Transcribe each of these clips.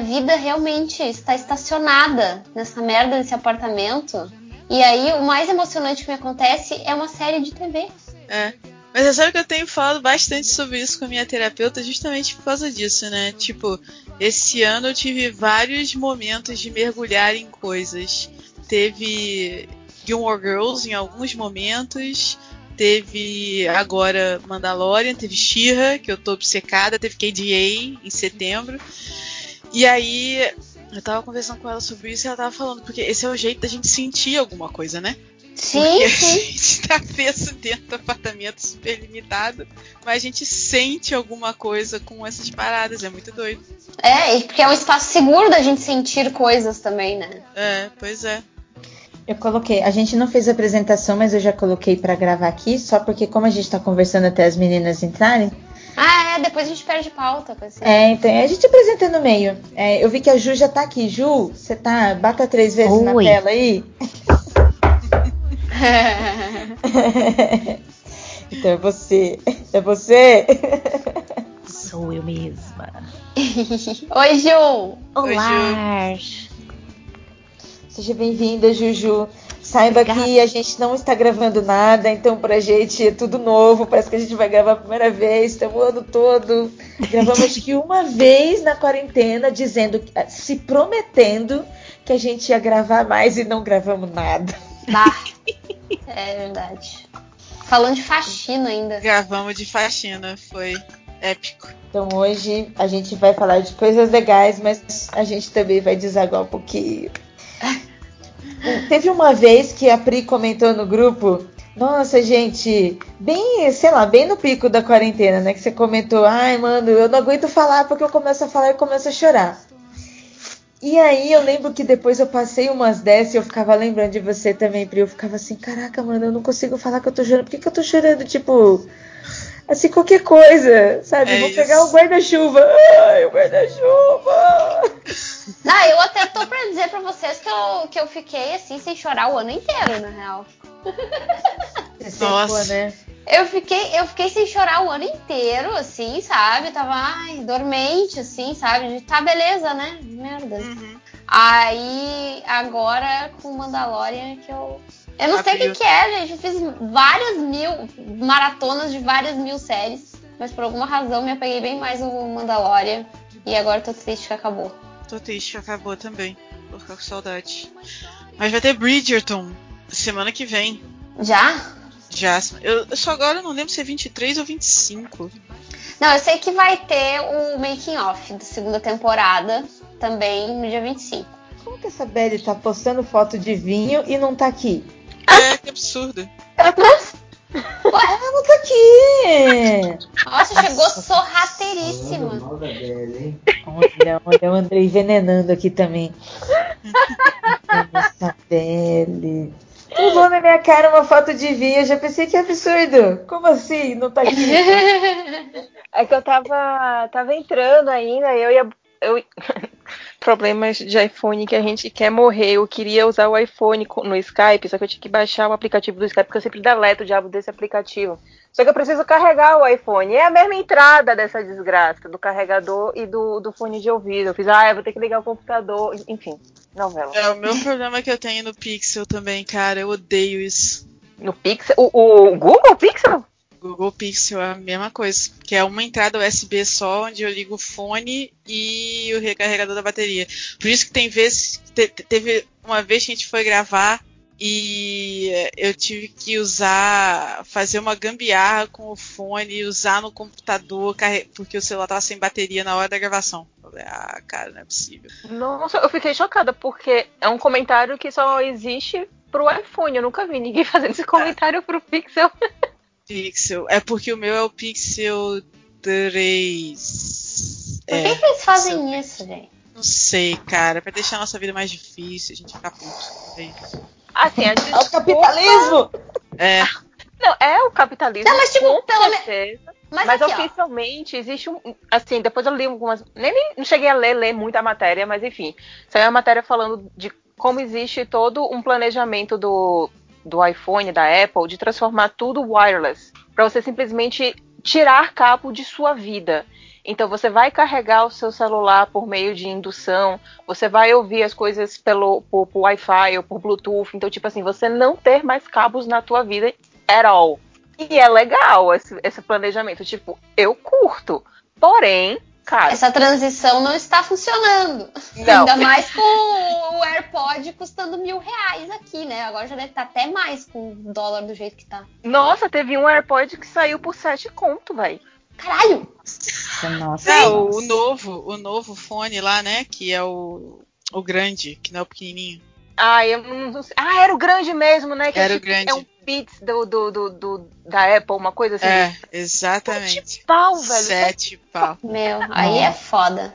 Minha vida realmente está estacionada nessa merda desse apartamento. E aí, o mais emocionante que me acontece é uma série de TV. É. Mas você sabe que eu tenho falado bastante sobre isso com a minha terapeuta justamente por causa disso, né? Tipo, esse ano eu tive vários momentos de mergulhar em coisas. Teve Gilmore Girls em alguns momentos. Teve agora Mandalorian, teve She-Ra, que eu tô obcecada, teve KDA em setembro. E aí eu tava conversando com ela sobre isso e ela tava falando, porque esse é o jeito da gente sentir alguma coisa, né? Sim, Porque sim. a gente tá preso dentro do apartamento super limitado, mas a gente sente alguma coisa com essas paradas, é muito doido. É, e porque é um espaço seguro da gente sentir coisas também, né? É, pois é. Eu coloquei, a gente não fez a apresentação, mas eu já coloquei pra gravar aqui, só porque como a gente tá conversando até as meninas entrarem, Ah, é, depois a gente perde pauta com esse. é, então a gente apresenta no meio. É, eu vi que a Ju já tá aqui. Ju, você tá, bata três vezes na Oi. tela aí. então é você, é você. Sou eu mesma. Oi, Ju! Olá! Seja bem-vinda, Juju. Saiba Obrigada. que a gente não está gravando nada, então pra gente é tudo novo. Parece que a gente vai gravar a primeira vez, estamos o ano todo. Gravamos acho que uma vez na quarentena, dizendo, se prometendo que a gente ia gravar mais e não gravamos nada. Bah. É verdade. Falando de faxina ainda. Gravamos de faxina, foi épico. Então hoje a gente vai falar de coisas legais, mas a gente também vai desaguar um pouquinho. Teve uma vez que a Pri comentou no grupo. Nossa, gente, bem, sei lá, bem no pico da quarentena, né? Que você comentou, ai, mano, eu não aguento falar porque eu começo a falar e começo a chorar. E aí eu lembro que depois eu passei umas dessas e eu ficava lembrando de você também, Pri. Eu ficava assim, caraca, mano, eu não consigo falar que eu tô chorando. Por que, que eu tô chorando? Tipo, assim, qualquer coisa, sabe? É Vou isso. pegar o guarda-chuva. Ai, o guarda-chuva. Ah, eu até tô pra dizer pra vocês que eu, que eu fiquei assim, sem chorar o ano inteiro, na real. Nossa. né? Eu fiquei, eu fiquei sem chorar o ano inteiro, assim, sabe? Tava, ai, dormente, assim, sabe? De, Tá, beleza, né? Merda. Uhum. Aí, agora com Mandalorian que eu. Eu não sei o que, que é, gente. Eu fiz várias mil maratonas de várias mil séries. Mas por alguma razão me apeguei bem mais no Mandalorian. E agora tô triste que acabou. Tô triste que acabou também. Vou ficar com saudade. Mas vai ter Bridgerton semana que vem. Já? Já. Eu, eu só agora não lembro se é 23 ou 25. Não, eu sei que vai ter o making off da segunda temporada também no dia 25. Como que essa Belly tá postando foto de vinho e não tá aqui? É, que absurdo. Ela não tá aqui! Nossa, chegou sorrateiríssima. Olha, olha o Andrei envenenando aqui também. Essa Belly. Pulou na minha cara uma foto de vinho, eu já pensei que absurdo. Como assim? Não tá aqui? É que eu tava, tava entrando ainda, eu ia. Eu... Problemas de iPhone que a gente quer morrer. Eu queria usar o iPhone no Skype, só que eu tinha que baixar o aplicativo do Skype, porque eu sempre deleto o diabo desse aplicativo. Só que eu preciso carregar o iPhone. É a mesma entrada dessa desgraça, do carregador e do, do fone de ouvido. Eu fiz, ah, eu vou ter que ligar o computador. Enfim, novela. É o meu problema que eu tenho no Pixel também, cara. Eu odeio isso. No Pixel. O, o Google Pixel? Google Pixel é a mesma coisa. Que é uma entrada USB só, onde eu ligo o fone e o recarregador da bateria. Por isso que tem vezes. te- te- teve uma vez que a gente foi gravar e eu tive que usar. fazer uma gambiarra com o fone usar no computador, porque o celular tava sem bateria na hora da gravação. Falei, ah, cara, não é possível. Nossa, eu fiquei chocada, porque é um comentário que só existe pro iPhone. Eu nunca vi ninguém fazendo esse comentário pro Pixel. Pixel. É porque o meu é o Pixel 3. Por É. que, que eles fazem isso, gente? Não sei, cara. Pra deixar a nossa vida mais difícil, a gente ficar puto. É. Assim, a É o capitalismo! É, Não, é o capitalismo. Não, mas, tipo, com pelo me- certeza. Mas, Mas aqui, ó. oficialmente existe um. Assim, depois eu li algumas. Nem, nem- não cheguei a ler, ler muita matéria, mas enfim. Saiu uma matéria falando de como existe todo um planejamento do, do iPhone, da Apple, de transformar tudo wireless. Pra você simplesmente tirar cabo de sua vida. Então você vai carregar o seu celular por meio de indução, você vai ouvir as coisas pelo por, por Wi-Fi ou por Bluetooth. Então, tipo assim, você não ter mais cabos na tua vida at all. E é legal esse, esse planejamento. Tipo, eu curto. Porém, cara. Essa transição não está funcionando. Não. Ainda mais com o AirPod custando mil reais aqui, né? Agora já deve estar até mais com o dólar do jeito que tá. Nossa, teve um AirPod que saiu por 7 conto, velho. Caralho! Nossa. É, o, o novo, o novo fone lá, né? Que é o, o grande, que não é o pequenininho. Ah, eu não sei. Ah, era o grande mesmo, né? Que é Era o grande. É um Beats do, do, do, do- da Apple, uma coisa assim. É, exatamente. Sete pau, velho. Sete pau. Meu, aí é foda.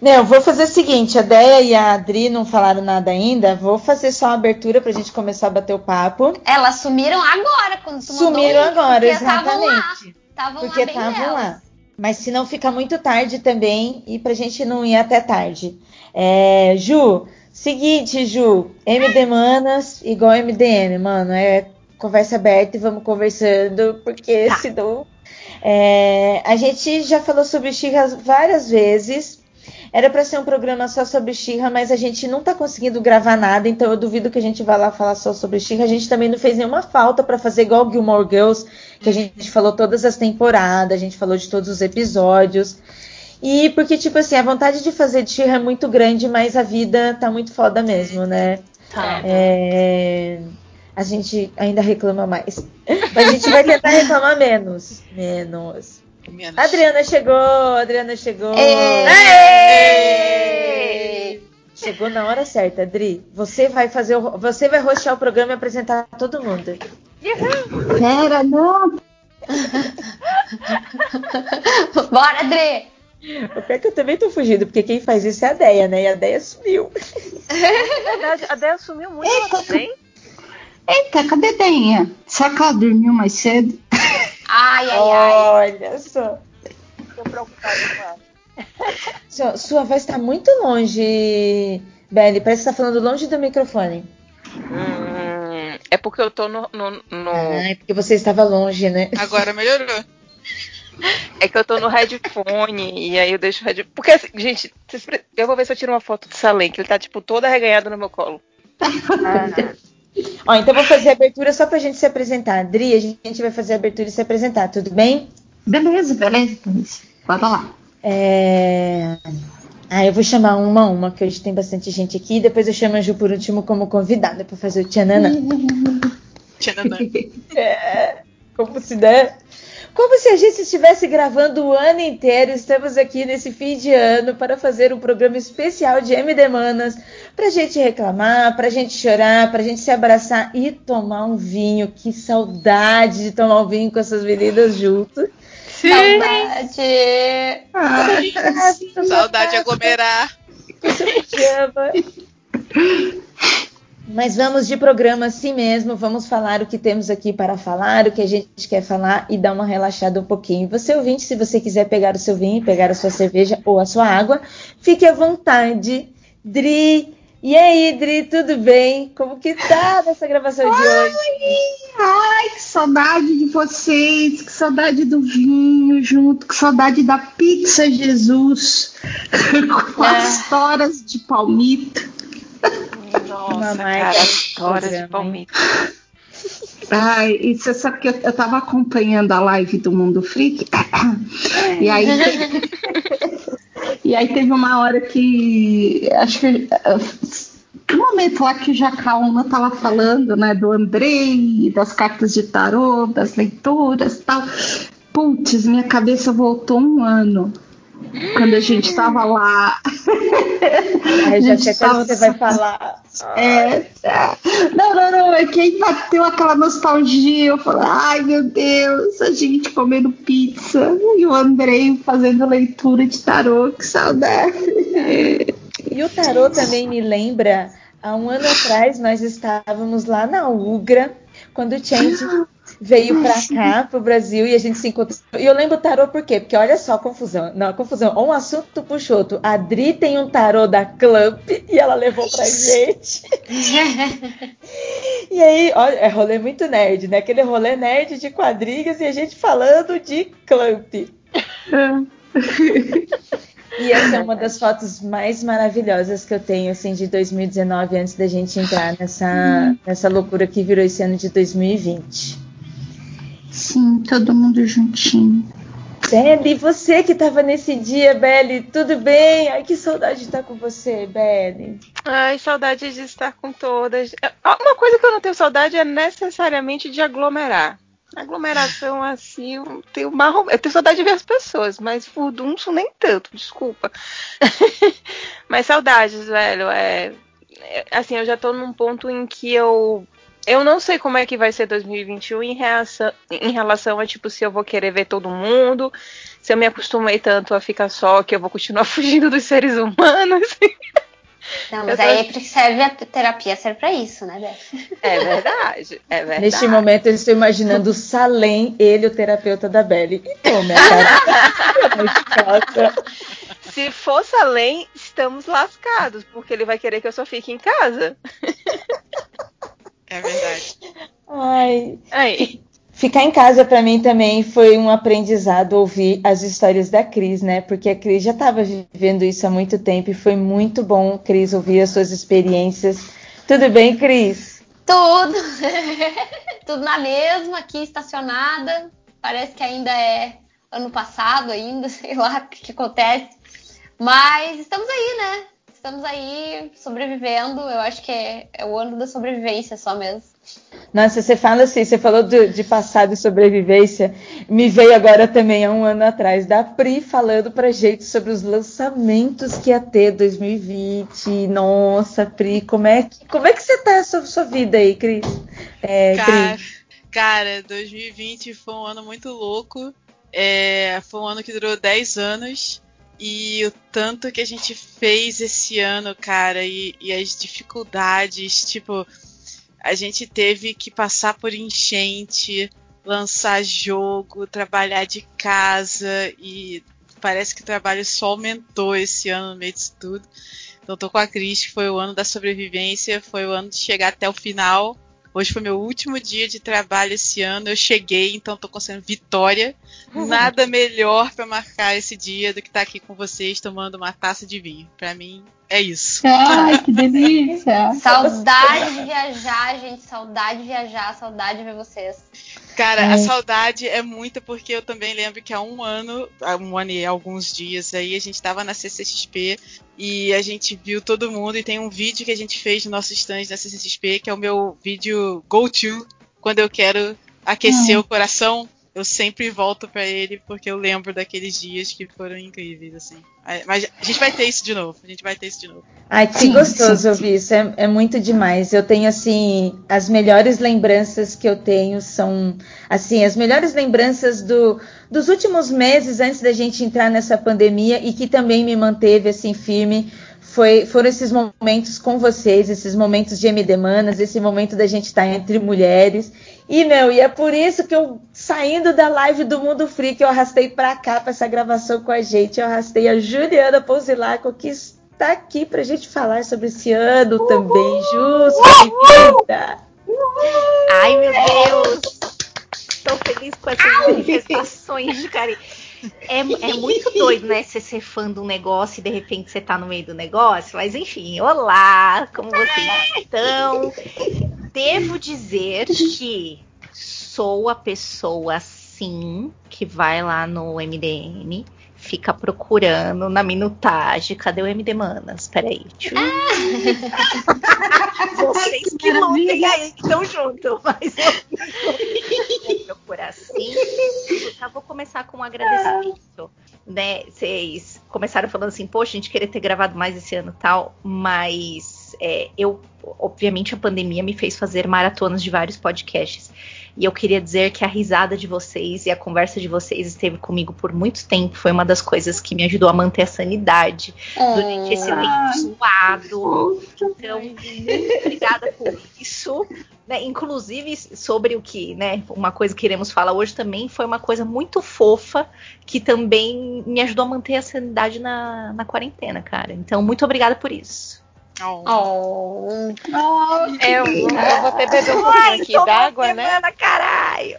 Não, vou fazer o seguinte, a Deia e a Adri não falaram nada ainda, vou fazer só a abertura pra gente começar a bater o papo. Elas sumiram agora, quando tu mandou Sumiram link, agora, porque estavam lá. exatamente. Estavam Porque lá bem estavam lá. Mas se não fica muito tarde também, e pra gente não ir até tarde. É, Ju, seguinte, Ju, MD Manas igual MDM, mano, é conversa aberta e vamos conversando, porque Tá. senão. É, a gente já falou sobre Xirra várias vezes. Era pra ser um programa só sobre Xirra, mas a gente não tá conseguindo gravar nada, então eu duvido que a gente vá lá falar só sobre Xirra. A gente também não fez nenhuma falta pra fazer igual Gilmore Girls, que a gente falou todas as temporadas, a gente falou de todos os episódios. E porque, tipo assim, a vontade de fazer de Xirra é muito grande, mas a vida tá muito foda mesmo, né? Tá. É, A gente ainda reclama mais. Mas a gente vai tentar reclamar menos. Menos. Menos. Adriana chegou, Adriana chegou. Ê! Chegou na hora certa, Adri. Você vai fazer, o- você vai rostear o programa e apresentar todo mundo. Pera, não. Bora, Dre! O pior é que eu também tô fugindo, porque quem faz isso é a Deia, né? E a Deia sumiu. A Deia sumiu muito, bem? Eita, cadê Denha? Será que ela dormiu mais cedo? Ai, ai, ai. Olha só. Tô preocupada com ela. Sua, sua voz tá muito longe, Belly. Parece que tá falando longe do microfone. Hum, é porque eu tô no. no- no- Ah, é porque você estava longe, né? Agora melhorou. É que eu tô no headphone e aí eu deixo o headphone. Porque, assim, gente, eu vou ver se eu tiro uma foto do Salem, que ele tá, tipo, todo arreganhado no meu colo. Ó, então vou fazer a abertura só pra gente se apresentar. Adri, a gente vai fazer a abertura e se apresentar, tudo bem? Beleza, beleza, beleza. Bora lá. É... Ah, eu vou chamar uma a uma, que hoje tem bastante gente aqui. Depois eu chamo a Ju por último como convidada pra fazer o Tchananã. Tchananã. É, como se der. Como se a gente estivesse gravando o ano inteiro. Estamos aqui nesse fim de ano para fazer um programa especial de MD Manas. Pra gente reclamar, pra gente chorar, pra gente se abraçar e tomar um vinho. Que saudade de tomar um vinho com essas meninas junto. Saudade! Saudade de aglomerar. Pijama. Mas vamos de programa assim mesmo, vamos falar o que temos aqui para falar, o que a gente quer falar e dar uma relaxada um pouquinho. Você ouvinte, se você quiser pegar o seu vinho, pegar a sua cerveja ou a sua água, fique à vontade. Dri, e aí, Dri, tudo bem? Como que tá nessa gravação de hoje? Ai, que saudade de vocês, que saudade do vinho junto, que saudade da pizza Jesus com as toras de palmito. Nossa, cara, história de palmito. Ai, e você sabe que eu, eu tava acompanhando a live do Mundo Freak. E aí. e aí teve uma hora que. Acho que. No momento lá que o Jacaúna tava falando, né, do Andrei, das cartas de tarô, das leituras e tal. Putz, minha cabeça voltou um ano. Quando a gente tava lá. Ai, já Gente, sei que você vai falar. É, é. não, não, não, é que aí bateu aquela nostalgia. Eu falei, ai meu Deus, a gente comendo pizza e o Andrei fazendo leitura de tarô, que saudade. E o tarô também me lembra, há um ano atrás nós estávamos lá na Ugra, quando o Change veio pra cá, pro Brasil, e a gente se encontrou. E eu lembro o tarô por quê? Porque olha só a confusão. Não, a confusão. Um assunto puxa outro. A Dri tem um tarô da Clamp e ela levou pra gente. E aí, olha, é rolê muito nerd, né? Aquele rolê nerd de quadrinhos e a gente falando de Clamp. E essa é uma das fotos mais maravilhosas que eu tenho, assim, de 2019, antes da gente entrar nessa, nessa loucura que virou esse ano de 2020. Sim, todo mundo juntinho. Belle, você que estava nesse dia, Belle, tudo bem? Ai, que saudade de estar com você, Belle. Ai, saudade de estar com todas. Uma coisa que eu não tenho saudade é necessariamente de aglomerar. Aglomeração assim, eu tenho, uma, eu tenho saudade de ver as pessoas, mas furdunço nem tanto, desculpa. mas saudades, velho. É, é, assim, eu já tô num ponto em que eu eu não sei como é que vai ser 2021 em, reação, em relação a, tipo, se eu vou querer ver todo mundo, se eu me acostumei tanto a ficar só que eu vou continuar fugindo dos seres humanos. Não, mas aí tô... serve a terapia, serve pra isso, né, Beth? É verdade, é verdade. Neste momento eu estou imaginando o Salem, ele, o terapeuta da Belly. Então, minha cara. Se for Salem, estamos lascados, porque ele vai querer que eu só fique em casa. É verdade. Ai. Aí. Ficar em casa para mim também foi um aprendizado ouvir as histórias da Cris, né? Porque a Cris já estava vivendo isso há muito tempo e foi muito bom, Cris, ouvir as suas experiências. Tudo bem, Cris? Tudo. Tudo na mesma, aqui estacionada. Parece que ainda é ano passado ainda, sei lá o que, que acontece. Mas estamos aí, né? Estamos aí sobrevivendo. Eu acho que é, é, o ano da sobrevivência só mesmo. Nossa, você fala assim, você falou de, de passado e sobrevivência. Me veio agora também há um ano atrás da Pri falando pra gente sobre os lançamentos que ia ter 2020. Nossa, Pri, como é que, como é que você tá a sua, sua vida aí, Cris? É, cara, cara, 2020 foi um ano muito louco. É, foi um ano que durou 10 anos. E o tanto que a gente fez esse ano, cara, e, e, as dificuldades, tipo, a gente teve que passar por enchente, lançar jogo, trabalhar de casa e parece que o trabalho só aumentou esse ano no meio disso tudo. Então tô com a Cris, foi o ano da sobrevivência, foi o ano de chegar até o final Hoje foi meu último dia de trabalho esse ano. Eu cheguei, então tô conseguindo vitória. Nada melhor para marcar esse dia do que estar tá aqui com vocês tomando uma taça de vinho. Para mim é isso. Ai, que delícia! saudade de viajar, gente. Saudade de viajar, saudade de ver vocês. Cara, é. a saudade é muita porque eu também lembro que há um ano, há um ano e alguns dias aí, a gente tava na CCXP e a gente viu todo mundo e tem um vídeo que a gente fez no nosso stand na CCXP, que é o meu vídeo go-to, quando eu quero aquecer hum. o coração eu sempre volto para ele porque eu lembro daqueles dias que foram incríveis, assim. Mas a gente vai ter isso de novo, a gente vai ter isso de novo. Ai, que sim, gostoso sim. ouvir isso, é, é, muito demais. Eu tenho, assim, as melhores lembranças que eu tenho são, assim, as melhores lembranças do, dos últimos meses antes da gente entrar nessa pandemia e que também me manteve, assim, firme. Foi, foram esses momentos com vocês, esses momentos de MD Manas, esse momento da gente estar entre mulheres. E, meu, e é por isso que eu, saindo da live do Mundo Freak, eu arrastei pra cá, pra essa gravação com a gente. Eu arrastei a Juliana Pousilaco, que está aqui pra gente falar sobre esse ano Uhul! também. Justo, bem-vinda! Ai, meu Deus! Tô feliz com essas manifestações de carinho. É, é, muito doido, né? Você ser fã de um negócio e de repente você tá no meio do negócio. Mas enfim, olá, como vocês estão? devo dizer que sou a pessoa sim que vai lá no MDM, fica procurando na minutagem, cadê o MD Manas? Peraí. Vocês que lutem aí, que estão juntos, mas eu vou procurar sim. Eu vou começar com um agradecimento. Né? Vocês começaram falando assim, poxa, a gente queria ter gravado mais esse ano tal, mas é, eu, obviamente, a pandemia me fez fazer maratonas de vários podcasts. E eu queria dizer que a risada de vocês e a conversa de vocês esteve comigo por muito tempo. Foi uma das coisas que me ajudou a manter a sanidade durante esse tempo suado. Então, muito obrigada por isso. Né, inclusive sobre o que, né, uma coisa que iremos falar hoje também foi uma coisa muito fofa que também me ajudou a manter a sanidade na, na quarentena, cara. Então, muito obrigada por isso. Oh. oh. oh eu, eu, vou até beber um pouquinho aqui d'água, né? caralho!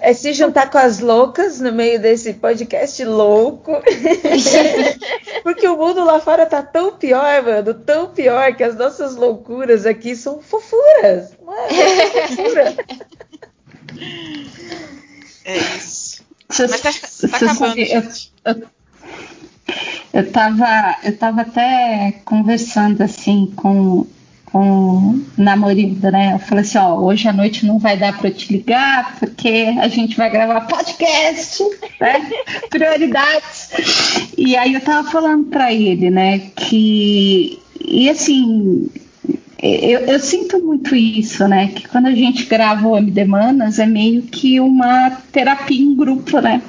é se juntar com as loucas no meio desse podcast louco. Porque o mundo lá fora tá tão pior, mano, tão pior que as nossas loucuras aqui são fofuras. Mano, é fofura. É isso. Mas tá, tá acabando, gente. Eu, eu, eu, tava, eu tava até conversando assim com com o namorado, né? Eu falei assim, ó, hoje à noite não vai dar para te ligar, porque a gente vai gravar podcast, né? Prioridades. E aí eu tava falando para ele, né, que e assim, eu, eu, sinto muito isso, né? Que quando a gente grava o MD Manas é meio que uma terapia em grupo, né?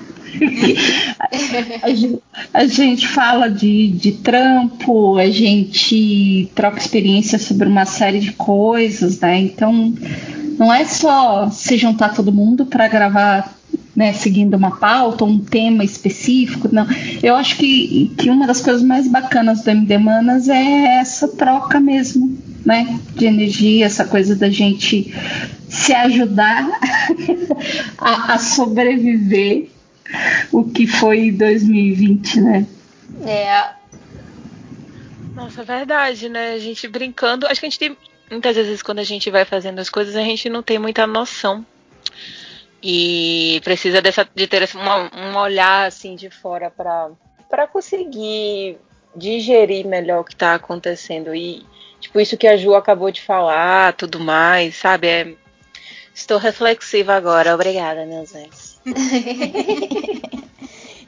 A, gente, fala de, de trampo, a gente troca experiência sobre uma série de coisas, né? Então, não é só se juntar todo mundo para gravar né, seguindo uma pauta, um tema específico. Não. Eu acho que, que uma das coisas mais bacanas do MD Manas é essa troca mesmo, né? De energia, essa coisa da gente se ajudar a, a sobreviver o que foi 2020, né? É. Nossa, é verdade, né? A gente brincando. Acho que a gente tem. Muitas vezes, quando a gente vai fazendo as coisas, a gente não tem muita noção. E precisa dessa, de ter uma, um olhar assim de fora para conseguir digerir melhor o que está acontecendo. E, tipo, isso que a Ju acabou de falar, tudo mais, sabe? É, estou reflexiva agora. Obrigada, meus anjos.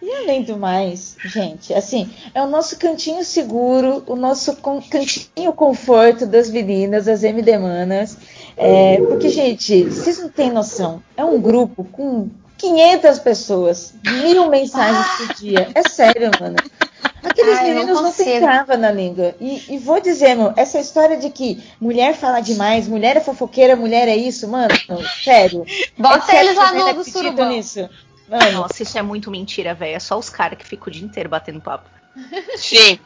E além do mais, gente, assim, é o nosso cantinho seguro, o nosso cantinho conforto das meninas, das MD Manas. É, porque, gente, vocês não têm noção. É um grupo com 500 pessoas, mil mensagens por dia. É sério, mano. Aqueles Ai, meninos não, não têm trava na língua. E, e, vou dizer, meu, essa história de que mulher fala demais, mulher é fofoqueira, mulher é isso, mano, sério. Bota é eles lá no do surubão. Nisso. Mano. Nossa, isso é muito mentira, velho. É só os caras que ficam o dia inteiro batendo papo. Sim.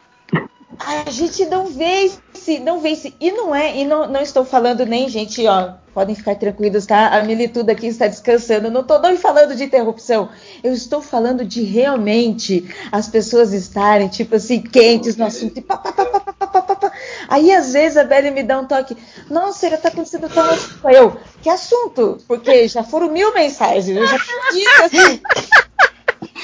A gente não vê se, não se. E não é, e não, não estou falando nem, gente, ó, podem ficar tranquilos, tá? A Milituda aqui está descansando. Não estou não falando de interrupção. Eu estou falando de realmente as pessoas estarem, tipo assim, quentes no assunto. E pá, pá, pá, pá, pá, pá, pá, Aí, às vezes, a Belle me dá um toque. Nossa, ele tá acontecendo tão assunto. Eu, que assunto? Porque já foram mil mensagens. Eu já perdi, assim.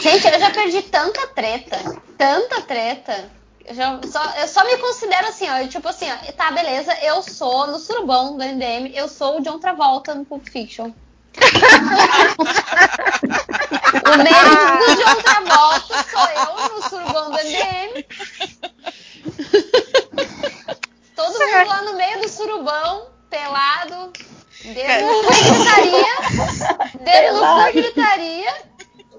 Gente, eu já perdi tanta treta. Tanta treta já, só, eu só me considero assim, ó. Tipo assim, ó, tá, beleza, eu sou no surubão do NDM, eu sou o John Travolta no Pulp Fiction. o mérito do John Travolta sou eu no surubão do NDM. Todo mundo lá no meio do surubão, pelado, dedo no cu e gritaria. Dedo no cu e gritaria.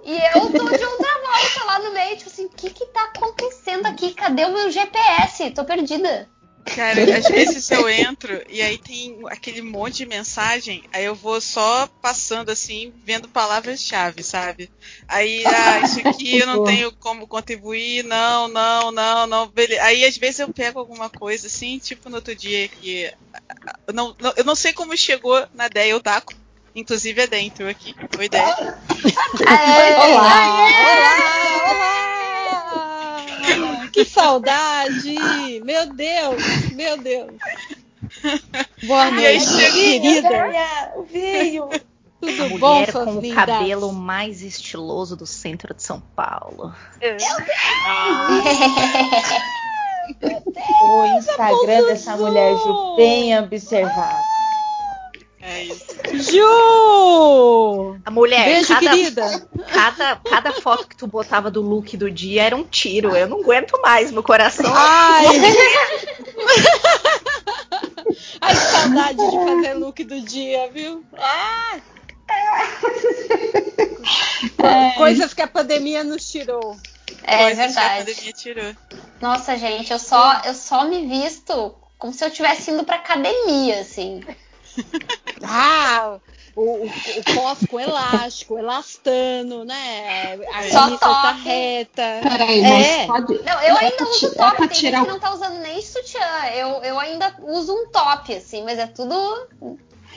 E eu tô de outra volta lá no meio, tipo assim, o que que tá acontecendo aqui? Cadê o meu GPS? Tô perdida. Cara, às vezes eu entro e aí tem aquele monte de mensagem, aí eu vou só passando assim, vendo palavras-chave, sabe? Aí, ah, isso aqui eu não tenho como contribuir, não, não, não, não, beleza. Aí às vezes eu pego alguma coisa assim, tipo no outro dia que. Eu não, não eu não sei como chegou na ideia, eu taco Inclusive é dentro aqui. Boa ideia. olá, olá, olá! Que saudade! Meu Deus, meu Deus. Boa noite, querida. Veio. Tudo a bom, mulher com o cabelo mais estiloso do centro de São Paulo. Meu Deus. O Instagram dessa mulher Ju, bem observado. É isso. Ju! A mulher, Beijo, cada, querida. Cada, cada foto que tu botava do look do dia era um tiro. Eu não aguento mais, meu coração. Ai! Ai, que saudade de fazer look do dia, viu? Ah! É. Coisas que a pandemia nos tirou. É Coisas verdade. Que a pandemia tirou. Nossa, gente, eu só, eu só me visto como se eu estivesse indo pra academia, assim. Ah, o, o, o pós com elástico, elastano, né? A Só tá top. reta. Peraí, mas É. pode. Não, eu é ainda uso é top, pra tem tirar gente que não tá usando nem sutiã. Eu, eu ainda uso um top, assim, mas é tudo.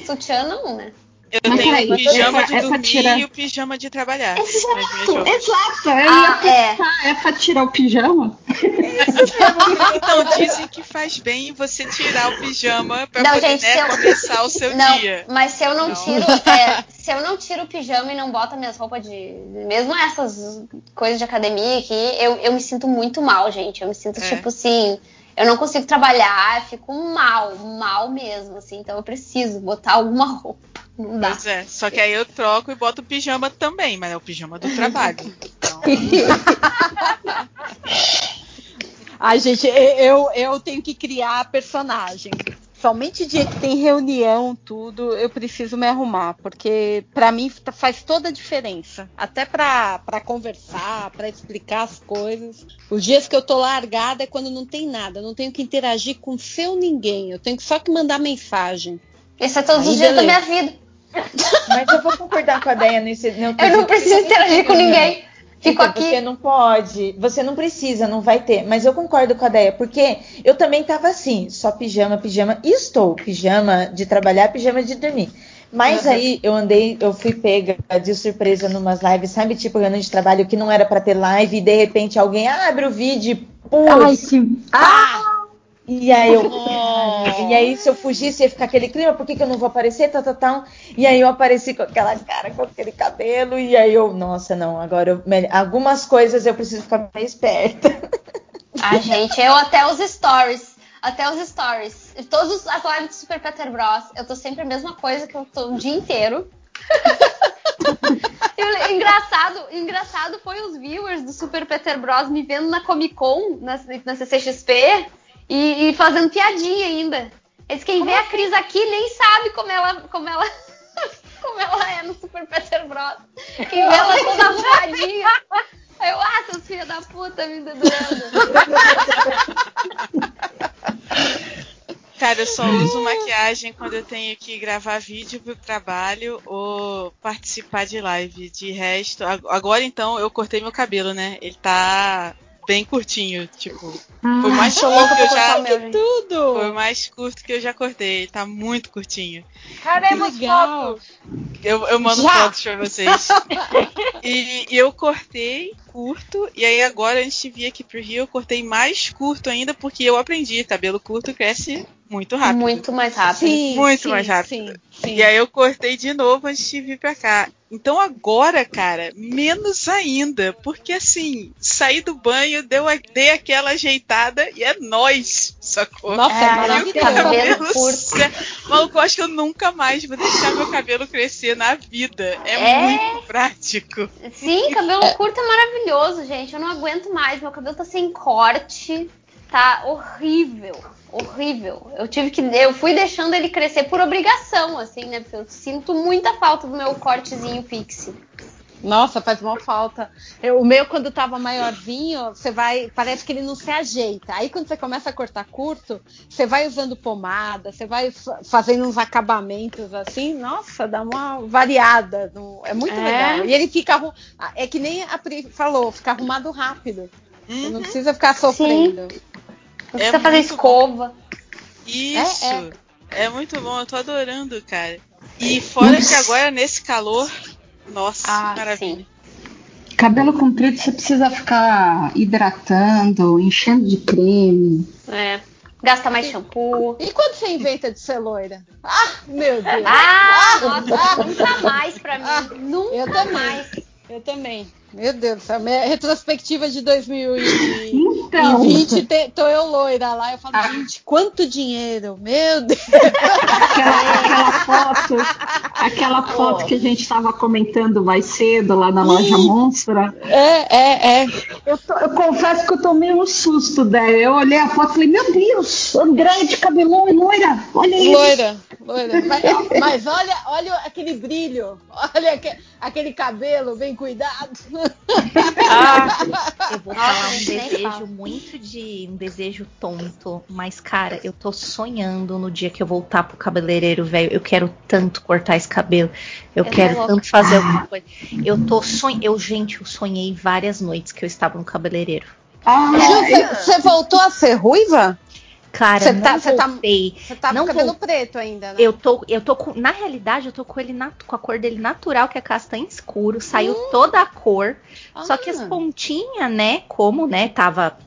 Sutiã não, né? Eu Mas tenho peraí, o pijama é- de dormir tirar- e o pijama de trabalhar. Exato, exato. Eu Ah, ia é. pensar, é. pra tirar o pijama? Então dizem que faz bem você tirar o pijama pra Não, poder gente, né, se eu- começar o seu Não, dia. mas se eu não, Não. tiro, é, se eu não tiro o pijama e não boto minhas roupas de, mesmo essas coisas de academia aqui, eu, eu me sinto muito mal, gente. Eu me sinto É. tipo assim, eu não consigo trabalhar, fico mal, mal mesmo, assim. Então eu preciso botar alguma roupa. Não dá. Pois é, só que aí eu troco e boto o pijama também, mas é o pijama do trabalho. Então, Ai, gente, eu, eu tenho que criar personagem. Somente dia que tem reunião, tudo, eu preciso me arrumar, porque pra mim fa- faz toda a diferença. Até pra pra conversar, pra explicar as coisas. Os dias que eu tô largada é quando não tem nada, não tenho que interagir com seu ninguém, eu tenho que só que mandar mensagem. Isso é todos Aí, os dias beleza. da minha vida. Mas eu vou concordar com a Deia nesse. no Eu não preciso interagir com não. ninguém. Fico Então, aqui. Você não pode, você não precisa, não vai ter. Mas eu concordo com a Deia, porque eu também tava assim, só pijama, pijama. E estou, pijama de trabalhar, pijama de dormir. Mas Uhum. aí eu andei, eu fui pega de surpresa numas lives, sabe, tipo reunião de trabalho que não era pra ter live e de repente alguém abre o vídeo, Ai, putz, que. E aí eu. E aí, se eu fugisse, ia ficar aquele clima, por que, que eu não vou aparecer? Tal, tal, tal. E aí eu apareci com aquela cara, com aquele cabelo, e aí eu, nossa, não, agora eu, algumas coisas eu preciso ficar mais esperta. Ai, gente, eu até os stories. Até os stories. Todas as lives do Super Peter Bros. Eu tô sempre a mesma coisa que eu tô o dia inteiro. E o engraçado, engraçado foi os viewers do Super Peter Bros. me vendo na Comic Con, na, na CCXP, e, e fazendo piadinha ainda. Eles quem vê a Cris aqui nem sabe como ela, como ela, como ela é no Super Peter Bros. Quem vê ela toda arrumadinha. Aí eu, ah, seus filhos da puta me dedurando. cara, eu só uso maquiagem quando eu tenho que gravar vídeo pro trabalho ou participar de live. De resto, ag- agora então eu cortei meu cabelo, né? Ele tá bem curtinho, tipo, foi mais sou curto que eu já o meu, gente. Tudo! foi o mais curto que eu já cortei. Tá muito curtinho. Queremos legal. fotos. Eu, eu mando Já. fotos pra vocês. e, e eu cortei curto, e aí agora, antes de vir aqui pro Rio, eu cortei mais curto ainda, porque eu aprendi, cabelo curto cresce muito rápido. Muito mais rápido. Sim, Muito sim, mais rápido. Sim, sim. E aí eu cortei de novo antes de vir pra cá. Então agora, cara, menos ainda. Porque assim, saí do banho, deu a- dei aquela ajeitada e é nóis, sacou? Nossa, É, é, nossa, maravilhoso. cabelo curto. Maluco, eu acho que eu nunca mais vou deixar meu cabelo crescer na vida. É, É? muito prático. Sim, cabelo curto é maravilhoso, gente. Eu não aguento mais. Meu cabelo tá sem corte. Tá horrível. Horrível. Eu tive que. Eu fui deixando ele crescer por obrigação, assim, né? Porque eu sinto muita falta do meu cortezinho pixie. Nossa, faz mal falta. Eu- o meu, quando tava maiorzinho, você vai. Parece que ele não se ajeita. Aí quando você começa a cortar curto, você vai usando pomada, você vai fa- fazendo uns acabamentos assim, nossa, dá uma variada. no- é muito É. legal. E ele fica. É que nem a Pri falou, fica arrumado rápido. Você Uhum. não precisa ficar sofrendo. Não É precisa fazer muito escova. Isso. É, É, muito bom, eu tô adorando, cara. E fora que agora, nesse calor, nossa, Ah, maravilha. sim. Cabelo comprido você precisa ficar hidratando, enchendo de creme. É. Gasta mais shampoo. E quando você inventa de ser loira? Ah, meu Deus! Ah, nossa, nunca mais pra mim. Nunca Eu mais. Eu também. Meu Deus do céu. Minha retrospectiva de 2020 Então, te- tô eu loira lá. Eu falo, gente, quanto dinheiro? Meu Deus. aquela, aquela foto, aquela foto que a gente estava comentando mais cedo lá na loja Monstra. É, é, é. Eu, tô- eu confesso que eu tomei um susto, né? Eu olhei a foto e falei, meu Deus, André de cabelão e loira, olha isso. Loira, loira. Mas, mas olha, olha aquele brilho. Olha aque- aquele cabelo bem cuidado. Eu vou falar um desejo muito de um desejo tonto, mas cara, eu tô sonhando no dia que eu voltar pro cabeleireiro, velho. Eu quero tanto cortar esse cabelo. Eu, Eu quero tanto fazer alguma coisa. Eu tô sonhando, eu gente, eu sonhei várias noites que eu estava no cabeleireiro. Ah, você voltou a ser ruiva? Cara, Você não tá- você tá-. Você tá Não com cabelo vou- preto ainda, né? Eu tô, eu tô com, na realidade, eu tô com ele nat- com a cor dele natural, que é castanho escuro, saiu toda a cor. Só que as Ah. pontinhas, né, como, né, tava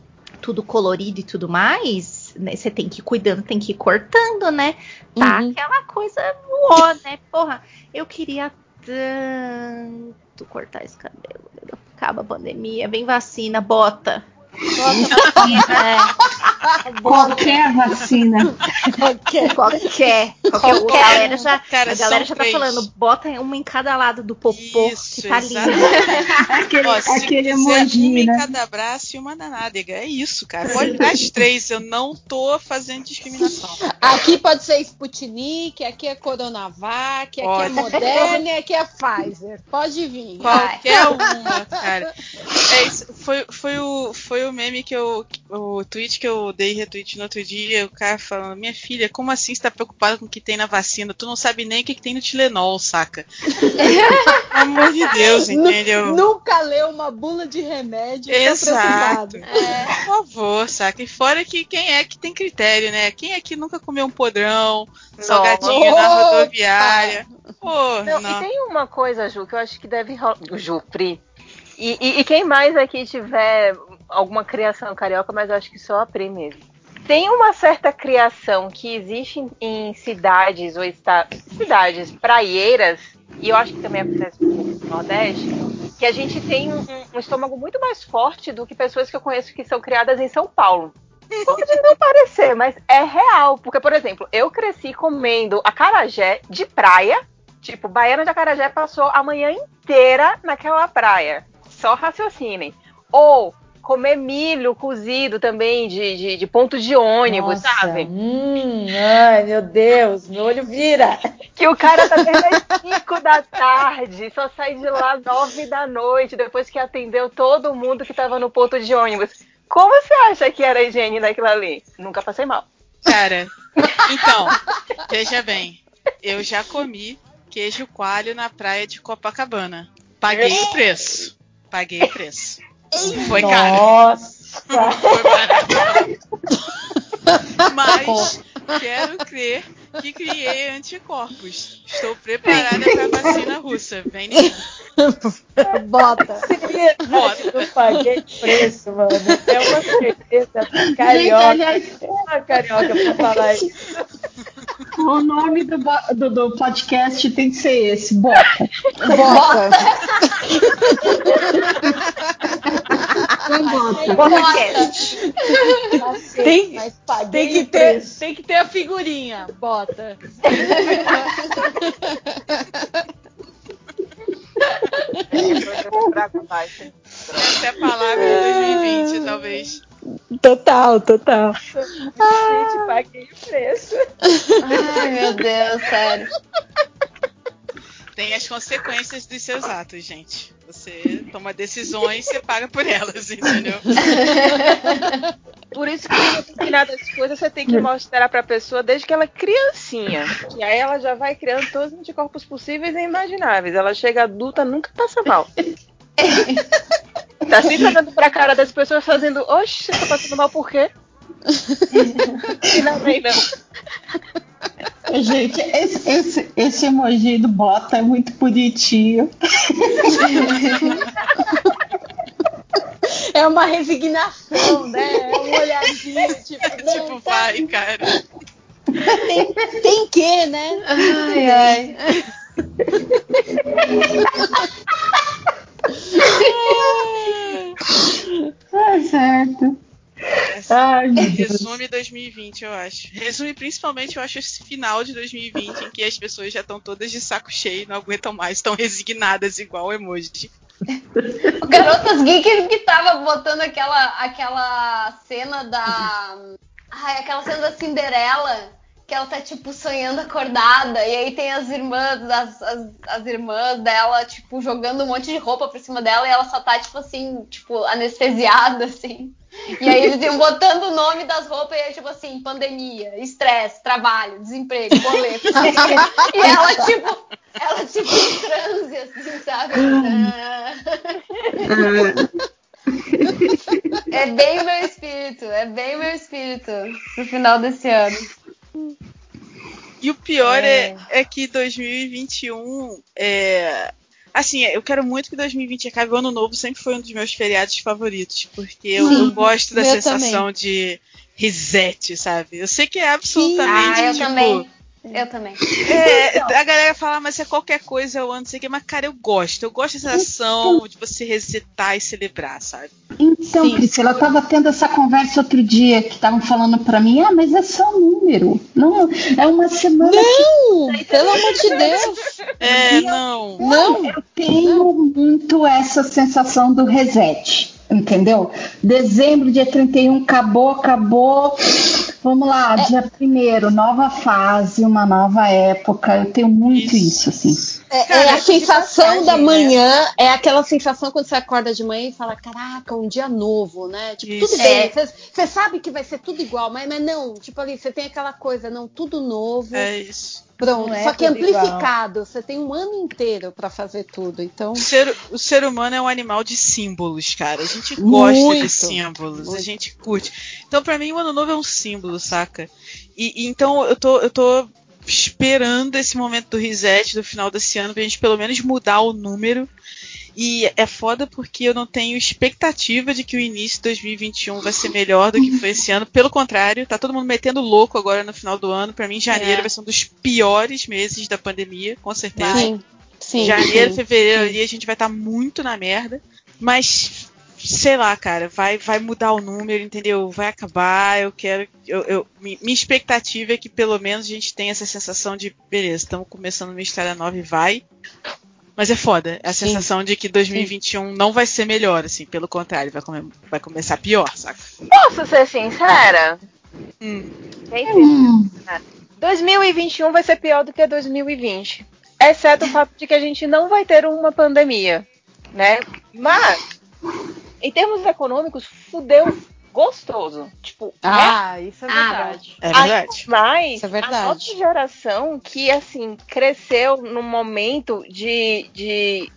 tudo colorido e tudo mais, né, você tem que ir cuidando, tem que ir cortando, né? Tá Uhum. aquela coisa ó, né? Porra, eu queria tanto cortar esse cabelo. Acaba a pandemia, vem vacina, bota. É. Qualquer vacina. Qualquer. Qualquer. Qualquer. A galera já, Cara, a galera já tá três. falando, bota uma em cada lado do popô, Isso, que tá lindo. Aquele, Ó, aquele emoji, uma em né? cada braço e uma na nádega. É isso, cara. Pode dar as três. Eu não tô fazendo discriminação. Aqui pode ser Sputnik, aqui é Coronavac, aqui Pode. é Moderna e aqui é Pfizer. Pode vir. Qualquer uma, cara. É isso. Foi, foi, o, foi o meme que eu. O tweet que eu dei retweet no outro dia. O cara falando: Minha filha, como assim você tá preocupada com o que tem na vacina? Tu não sabe nem o que, que tem no Tilenol, saca? Pelo amor de Deus, entendeu? Nunca leu uma bula de remédio e tá Exato. preocupado. Por favor, saca? E fora que quem é que tem critério, né? Quem aqui nunca comeu um podrão, salgadinho na Opa! rodoviária? Pô, Não, não. E tem uma coisa, Ju, que eu acho que deve rolar. Ju, Pri. E, e- e quem mais aqui tiver alguma criação carioca, mas acho que só a Pri mesmo. Tem uma certa criação que existe em, cidades ou esta- cidades praieiras, e eu acho que também acontece no Nordeste, que a gente tem um, um estômago muito mais forte do que pessoas que eu conheço que são criadas em São Paulo. Pode não parecer, mas é real. Porque, por exemplo, eu cresci comendo acarajé de praia. Tipo, Baiana de Acarajé passou a manhã inteira naquela praia. Só raciocinem. Ou comer milho cozido também de, de, de ponto de ônibus, Nossa, sabe? Hum, ai, meu Deus, meu olho vira. Que o cara tá desde as 5 da tarde, só sai de lá 9 da noite, depois que atendeu todo mundo que tava no ponto de ônibus. Como você acha que era a higiene daquilo ali? Nunca passei mal. Cara, então, veja bem, eu já comi queijo coalho na praia de Copacabana. Paguei o preço. Paguei o preço. Foi caro. Nossa, Foi barato. Mas quero crer que criei anticorpos. Estou preparada para a vacina russa. Vem nenhum. Bota. Bota. eu paguei preço, mano. É uma certeza carioca. Uma carioca pra falar isso. O nome do, do, do podcast tem que ser esse, bota. Bota. Não bota. Podcast. Tem- Tem que, ter, tem que ter a figurinha. Bota. Essa é a palavra de 2020, talvez. Total, total. Gente, paguei o preço. Ai, meu Deus, sério. Tem as consequências dos seus atos, gente. Você toma decisões, você paga por elas, entendeu? Por isso que determinadas coisas você tem que mostrar pra pessoa desde que ela é criancinha. Que aí ela já vai criando todos os anticorpos possíveis e imagináveis. Ela chega adulta, nunca passa mal. tá sempre olhando pra cara das pessoas fazendo, oxe, você tá passando mal por quê? E não vem não. Gente, esse, esse, esse emoji do bota é muito bonitinho. É uma resignação, né? É um olhadinho, tipo, não, tipo, tá, vai, cara. tem, tem que, né? Ai, ai. Tá certo. Ai. Resume 2020, eu acho. Resume principalmente, eu acho, esse final de 2020, em que as pessoas já estão todas de saco cheio, não aguentam mais, estão resignadas igual o emoji. O Garotas Geek que tava botando aquela, aquela cena da. Ai, aquela cena da Cinderela. Que ela tá, tipo, sonhando acordada. E aí tem as irmãs, as, as, as irmãs dela, tipo, jogando um monte de roupa por cima dela. E ela só tá, tipo assim, tipo, anestesiada, assim. E aí eles iam botando o nome das roupas e aí, tipo assim, pandemia, estresse, trabalho, desemprego, boleto. e ela, tipo, ela, tipo, em transe, assim, sabe? É bem meu espírito, é bem meu espírito no final desse ano. E o pior é, é, é que 2021 é. Assim, eu quero muito que 2020 acabe. O ano novo sempre foi um dos meus feriados favoritos, porque eu, eu gosto da sensação também. de reset, sabe? Eu sei que é absolutamente. Ah, eu tipo, também. Eu também. É, a galera fala, mas é qualquer coisa eu ando, sei que, mas cara, eu gosto. Eu gosto da sensação então, de você resetar e celebrar, sabe? Então, Sim. Priscila, eu tava tendo essa conversa outro dia que estavam falando para mim, ah, mas é só um número. Não, é uma semana. Não, que... pelo amor de Deus. É, não. Não. Eu tenho não. muito essa sensação do reset entendeu? Dezembro, dia 31, acabou, acabou. Vamos lá, é, dia primeiro, nova fase, uma nova época. Eu tenho muito isso, isso assim. É, Cara, é a sensação da né? manhã, né? é aquela sensação quando você acorda de manhã e fala, caraca, um dia novo, né? Tipo, isso. tudo bem, você sabe que vai ser tudo igual, mas, mas não, tipo ali, você tem aquela coisa, não, tudo novo. É isso. Pronto, é só que amplificado. Igual. Você tem um ano inteiro para fazer tudo. Então. O ser, o ser, humano é um animal de símbolos, cara. A gente gosta muito, de símbolos, muito. a gente curte. Então, para mim, o ano novo é um símbolo, saca? E, e, então eu tô, eu tô esperando esse momento do reset do final desse ano pra gente pelo menos mudar o número e é foda porque eu não tenho expectativa de que o início de 2021 vai ser melhor do que foi esse ano. Pelo contrário, tá todo mundo metendo louco agora no final do ano. Para mim, janeiro é. vai ser um dos piores meses da pandemia, com certeza. Sim, sim. Janeiro, sim, fevereiro ali a gente vai estar tá muito na merda. Mas sei lá, cara, vai, vai mudar o número, entendeu? Vai acabar. Eu quero. Eu, eu, minha expectativa é que pelo menos a gente tenha essa sensação de, beleza, estamos começando uma história nova e vai. Mas é foda. É a Sim. sensação de que 2021 Sim. não vai ser melhor, assim. Pelo contrário, vai, come vai começar pior, saca? Posso ser sincera? Hum. hum. 2021 vai ser pior do que 2020. Exceto o fato de que a gente não vai ter uma pandemia, né? Mas, em termos econômicos, fudeu gostoso. Tipo, ah, né? isso é verdade. Ah, é verdade. Mas isso é verdade. a nossa geração que assim cresceu num momento de, de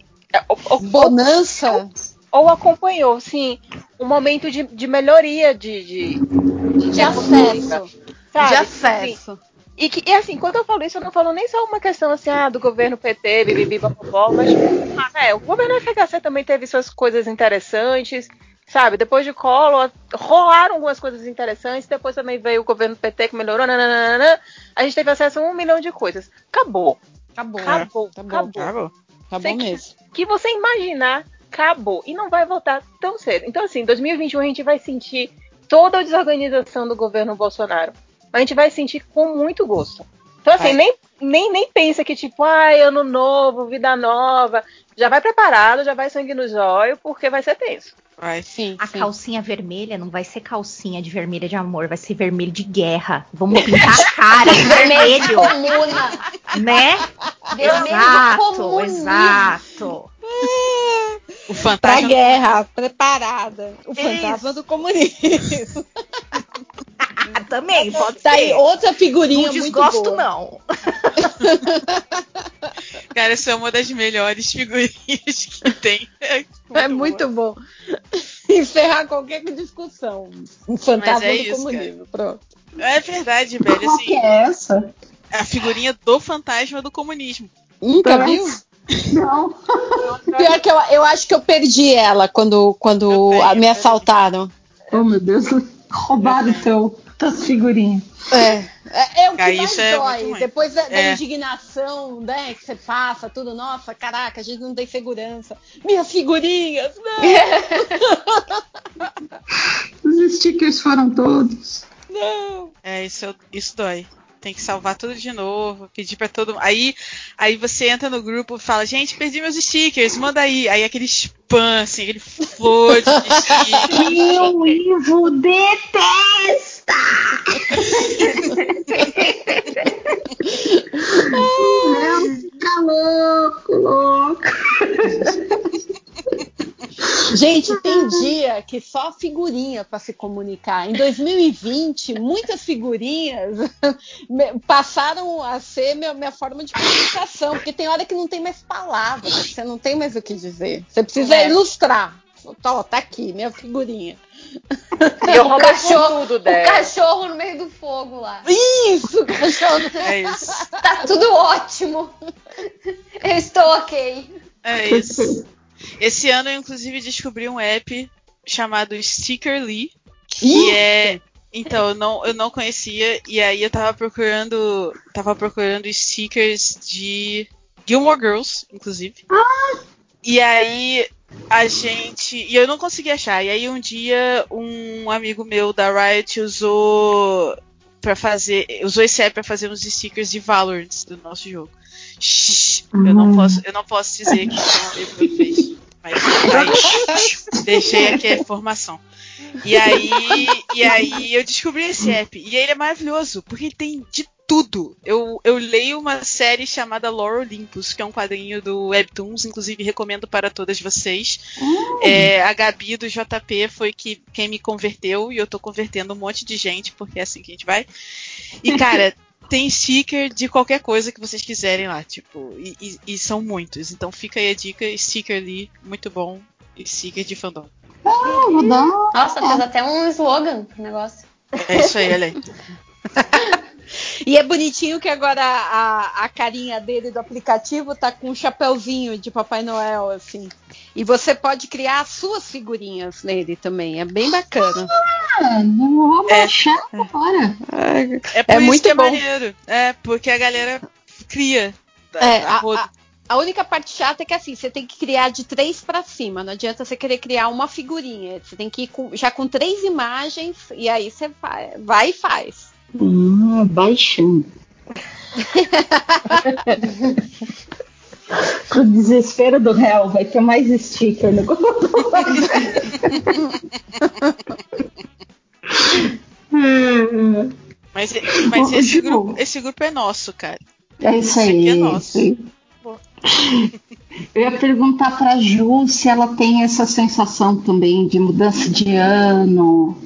bonança ou, ou, acompanhou, sim, um momento de, de melhoria de, de, de, de acesso. Sabe? De acesso. Assim, e, que, e assim, quando eu falo isso, eu não falo nem só uma questão assim, ah, do governo PT, bibibi, bababó, mas ah, é, o governo FHC também teve suas coisas interessantes. Sabe, depois de Collor, rolaram algumas coisas interessantes, depois também veio o governo PT que melhorou, nananana, a gente teve acesso a um milhão de coisas. Acabou. Acabou. Acabou. É. Acabou. Acabou. Acabou mesmo. Que, que você imaginar, acabou. E não vai voltar tão cedo. Então, assim, 2021 a gente vai sentir toda a desorganização do governo Bolsonaro. A gente vai sentir com muito gosto. Então, assim, nem, nem, nem pensa que, tipo, ai, ano novo, vida nova. Já vai preparado, já vai sangue no zóio, porque vai ser tenso. Vai. Sim, a sim. calcinha vermelha não vai ser calcinha de vermelha de amor, vai ser vermelho de guerra. Vamos pintar a cara de vermelho. comuna. Né? Vermelho exato, exato. O fantasma pra guerra, preparada. O Isso. fantasma do comunismo. Também, pode tá ser. Aí, outra figurinha não desgosto, muito boa. não. Cara, essa é uma das melhores figurinhas que tem. É muito, é muito bom. Encerrar qualquer discussão. Um fantasma é do isso, comunismo. Cara. Pronto. É verdade, velho. Qual assim, que é essa? É a figurinha do fantasma do comunismo. Nunca viu? Não. Pior que eu, eu acho que eu perdi ela quando, quando tenho, me assaltaram. Oh, meu Deus. Roubaram o teu, tuas figurinhas. É. É, é o que Aí mais é dói. Depois da, da é. indignação, né, que você passa, tudo, nossa, caraca, a gente não tem segurança. Minhas figurinhas, não! Os stickers foram todos. Não! É, isso, isso dói tem que salvar tudo de novo, pedir para todo aí aí você entra no grupo e fala, gente, perdi meus stickers, manda aí. Aí aquele spam, assim, aquele flor de stickers. Meu Ivo detesta! Não, fica louco, louco. Gente, tem dia que só figurinha para se comunicar. Em 2020, muitas figurinhas passaram a ser minha, minha, forma de comunicação, porque tem hora que não tem mais palavras, você não tem mais o que dizer. Você precisa é. ilustrar. Tá, tá aqui, minha figurinha. E eu O cachorro, tudo o dela. cachorro no meio do fogo lá. Isso, cachorro. É isso. Tá tudo ótimo. Eu estou ok. É isso. Esse ano eu inclusive descobri um app chamado Stickerly, que é então eu não, eu não conhecia e aí eu tava procurando tava procurando stickers de Gilmore Girls, inclusive. E aí a gente e eu não consegui achar. E aí um dia um amigo meu da Riot usou para fazer usou esse app para fazer uns stickers de Valorant do nosso jogo. Shhh, eu não posso eu não posso dizer que foi um meu que fez. Mas, mas deixei aqui a informação. E aí, e aí eu descobri esse app. E ele é maravilhoso, porque ele tem de tudo. Eu, eu leio uma série chamada Lore Olympus, que é um quadrinho do Webtoons, inclusive recomendo para todas vocês. É, a Gabi do JP foi que, quem me converteu, e eu tô convertendo um monte de gente, porque é assim que a gente vai. E, cara, tem sticker de qualquer coisa que vocês quiserem lá, tipo, e, e- e são muitos. Então fica aí a dica, sticker ali, muito bom. E sticker de fandom. Ah, dar. Nossa, fez até um slogan pro negócio. É isso aí, olha aí. E é bonitinho que agora a, a carinha dele do aplicativo tá com um chapéuzinho de Papai Noel, assim. E você pode criar as suas figurinhas nele também. É bem bacana. Ah, não vou baixar agora. É por É isso muito que é bom. maneiro. É, porque a galera cria. É, a a, a- única parte chata é que assim, você tem que criar de três pra cima. Não adianta você querer criar uma figurinha. Você tem que ir com- já com três imagens e aí você vai, vai e faz. Ah, baixando. Pro desespero do réu, vai ter mais sticker no Hum, Mas, mas esse, grupo, esse grupo é nosso, cara. É isso aí. aqui é é nosso. isso aí. Eu ia perguntar pra Ju se ela tem essa sensação também de mudança de ano,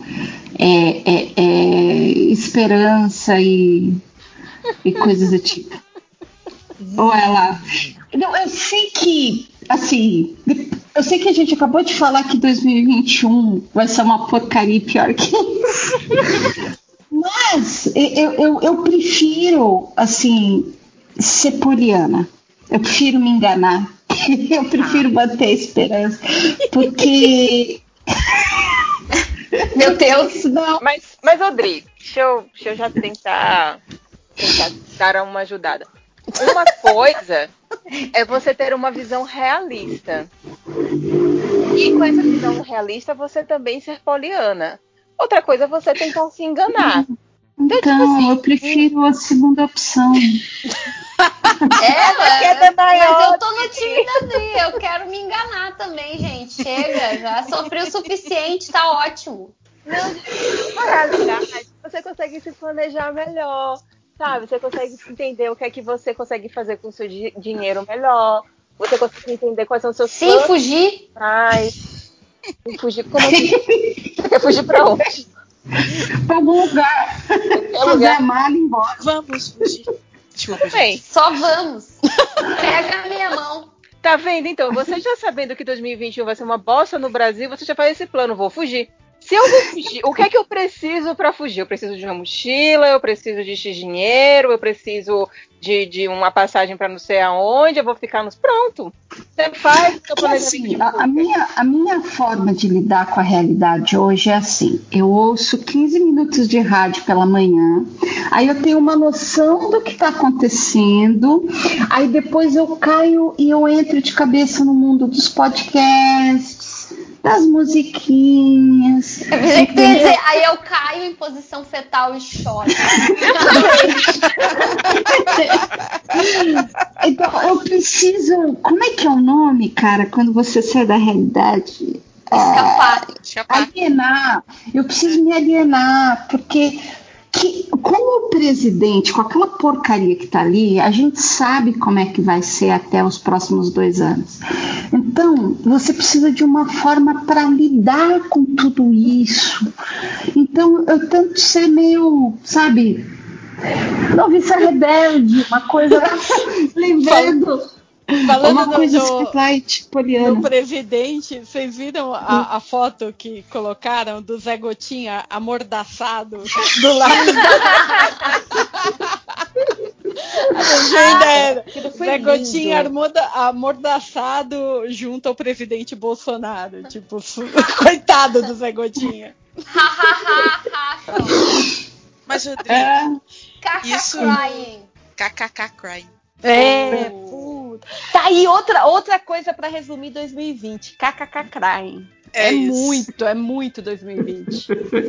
é, é, é, esperança e, e coisas do tipo. Ou ela. Não, eu sei que, assim, eu sei que a gente acabou de falar que 2021 vai ser uma porcaria pior que isso. Mas eu, eu, eu prefiro, assim, ser poliana. Eu prefiro me enganar. Eu prefiro manter a esperança. Porque. Meu Deus. Não, Mas, mas Rodrigo, deixa eu, deixa eu já tentar, tentar dar uma ajudada. Uma coisa é você ter uma visão realista. E com essa visão realista, você também ser poliana. Outra coisa é você tentar se enganar. Então, tipo assim, eu prefiro a segunda opção. É, queda mas, maior mas eu tô no time da Dri, eu quero me enganar também, gente. Chega, já sofri o suficiente, tá ótimo. Na realidade, você consegue se planejar melhor, sabe? Você consegue entender o que é que você consegue fazer com o seu di- dinheiro melhor. Você consegue entender quais são os seus Sim, planos fugir. Que fugir como? Você quer fugir pra onde? Pra algum lugar. Fazer lugar. a mala e ir embora. Vamos fugir. Desculpa. Bem, Só vamos. Pega a minha mão. tá vendo então? Você já sabendo que 2021 vai ser uma bosta no Brasil, você já faz esse plano, vou fugir. Se eu vou fugir, o que é que eu preciso pra fugir? Eu preciso de uma mochila, eu preciso de X dinheiro, eu preciso de, de uma passagem pra não sei aonde, eu vou ficar nos. Pronto! Você faz o assim, a, a minha, a minha forma de lidar com a realidade hoje é assim: eu ouço 15 minutos de rádio pela manhã, aí eu tenho uma noção do que está acontecendo, aí depois eu caio e eu entro de cabeça no mundo dos podcasts, das musiquinhas. Eu pensei que dizer, aí eu caio em posição fetal e choro. Então, eu preciso. Como é que é o nome, cara, quando você sai da realidade? Escapar. Escapar. alienar. Eu preciso me alienar, porque que, como o presidente, com aquela porcaria que tá ali, a gente sabe como é que vai ser até os próximos dois anos. Então, você precisa de uma forma para lidar com tudo isso. Então, eu tento ser meio, sabe, noviça rebelde, uma coisa lembrando. Falando Uma no- coisa no- No poliana. presidente, vocês viram a, a foto que colocaram do Zé Gotinha amordaçado do lado? a legenda era Aquilo foi Zé lindo. Gotinha armoda- amordaçado junto ao presidente Bolsonaro. Tipo, coitado do Zé Gotinha. Ha, ha, ha, ha. Mas, Rodrigo, É, Isso- crying. kkk crying. É, Tá aí outra, outra coisa pra resumir 2020. KKK Crying. É É, muito, é muito 2020.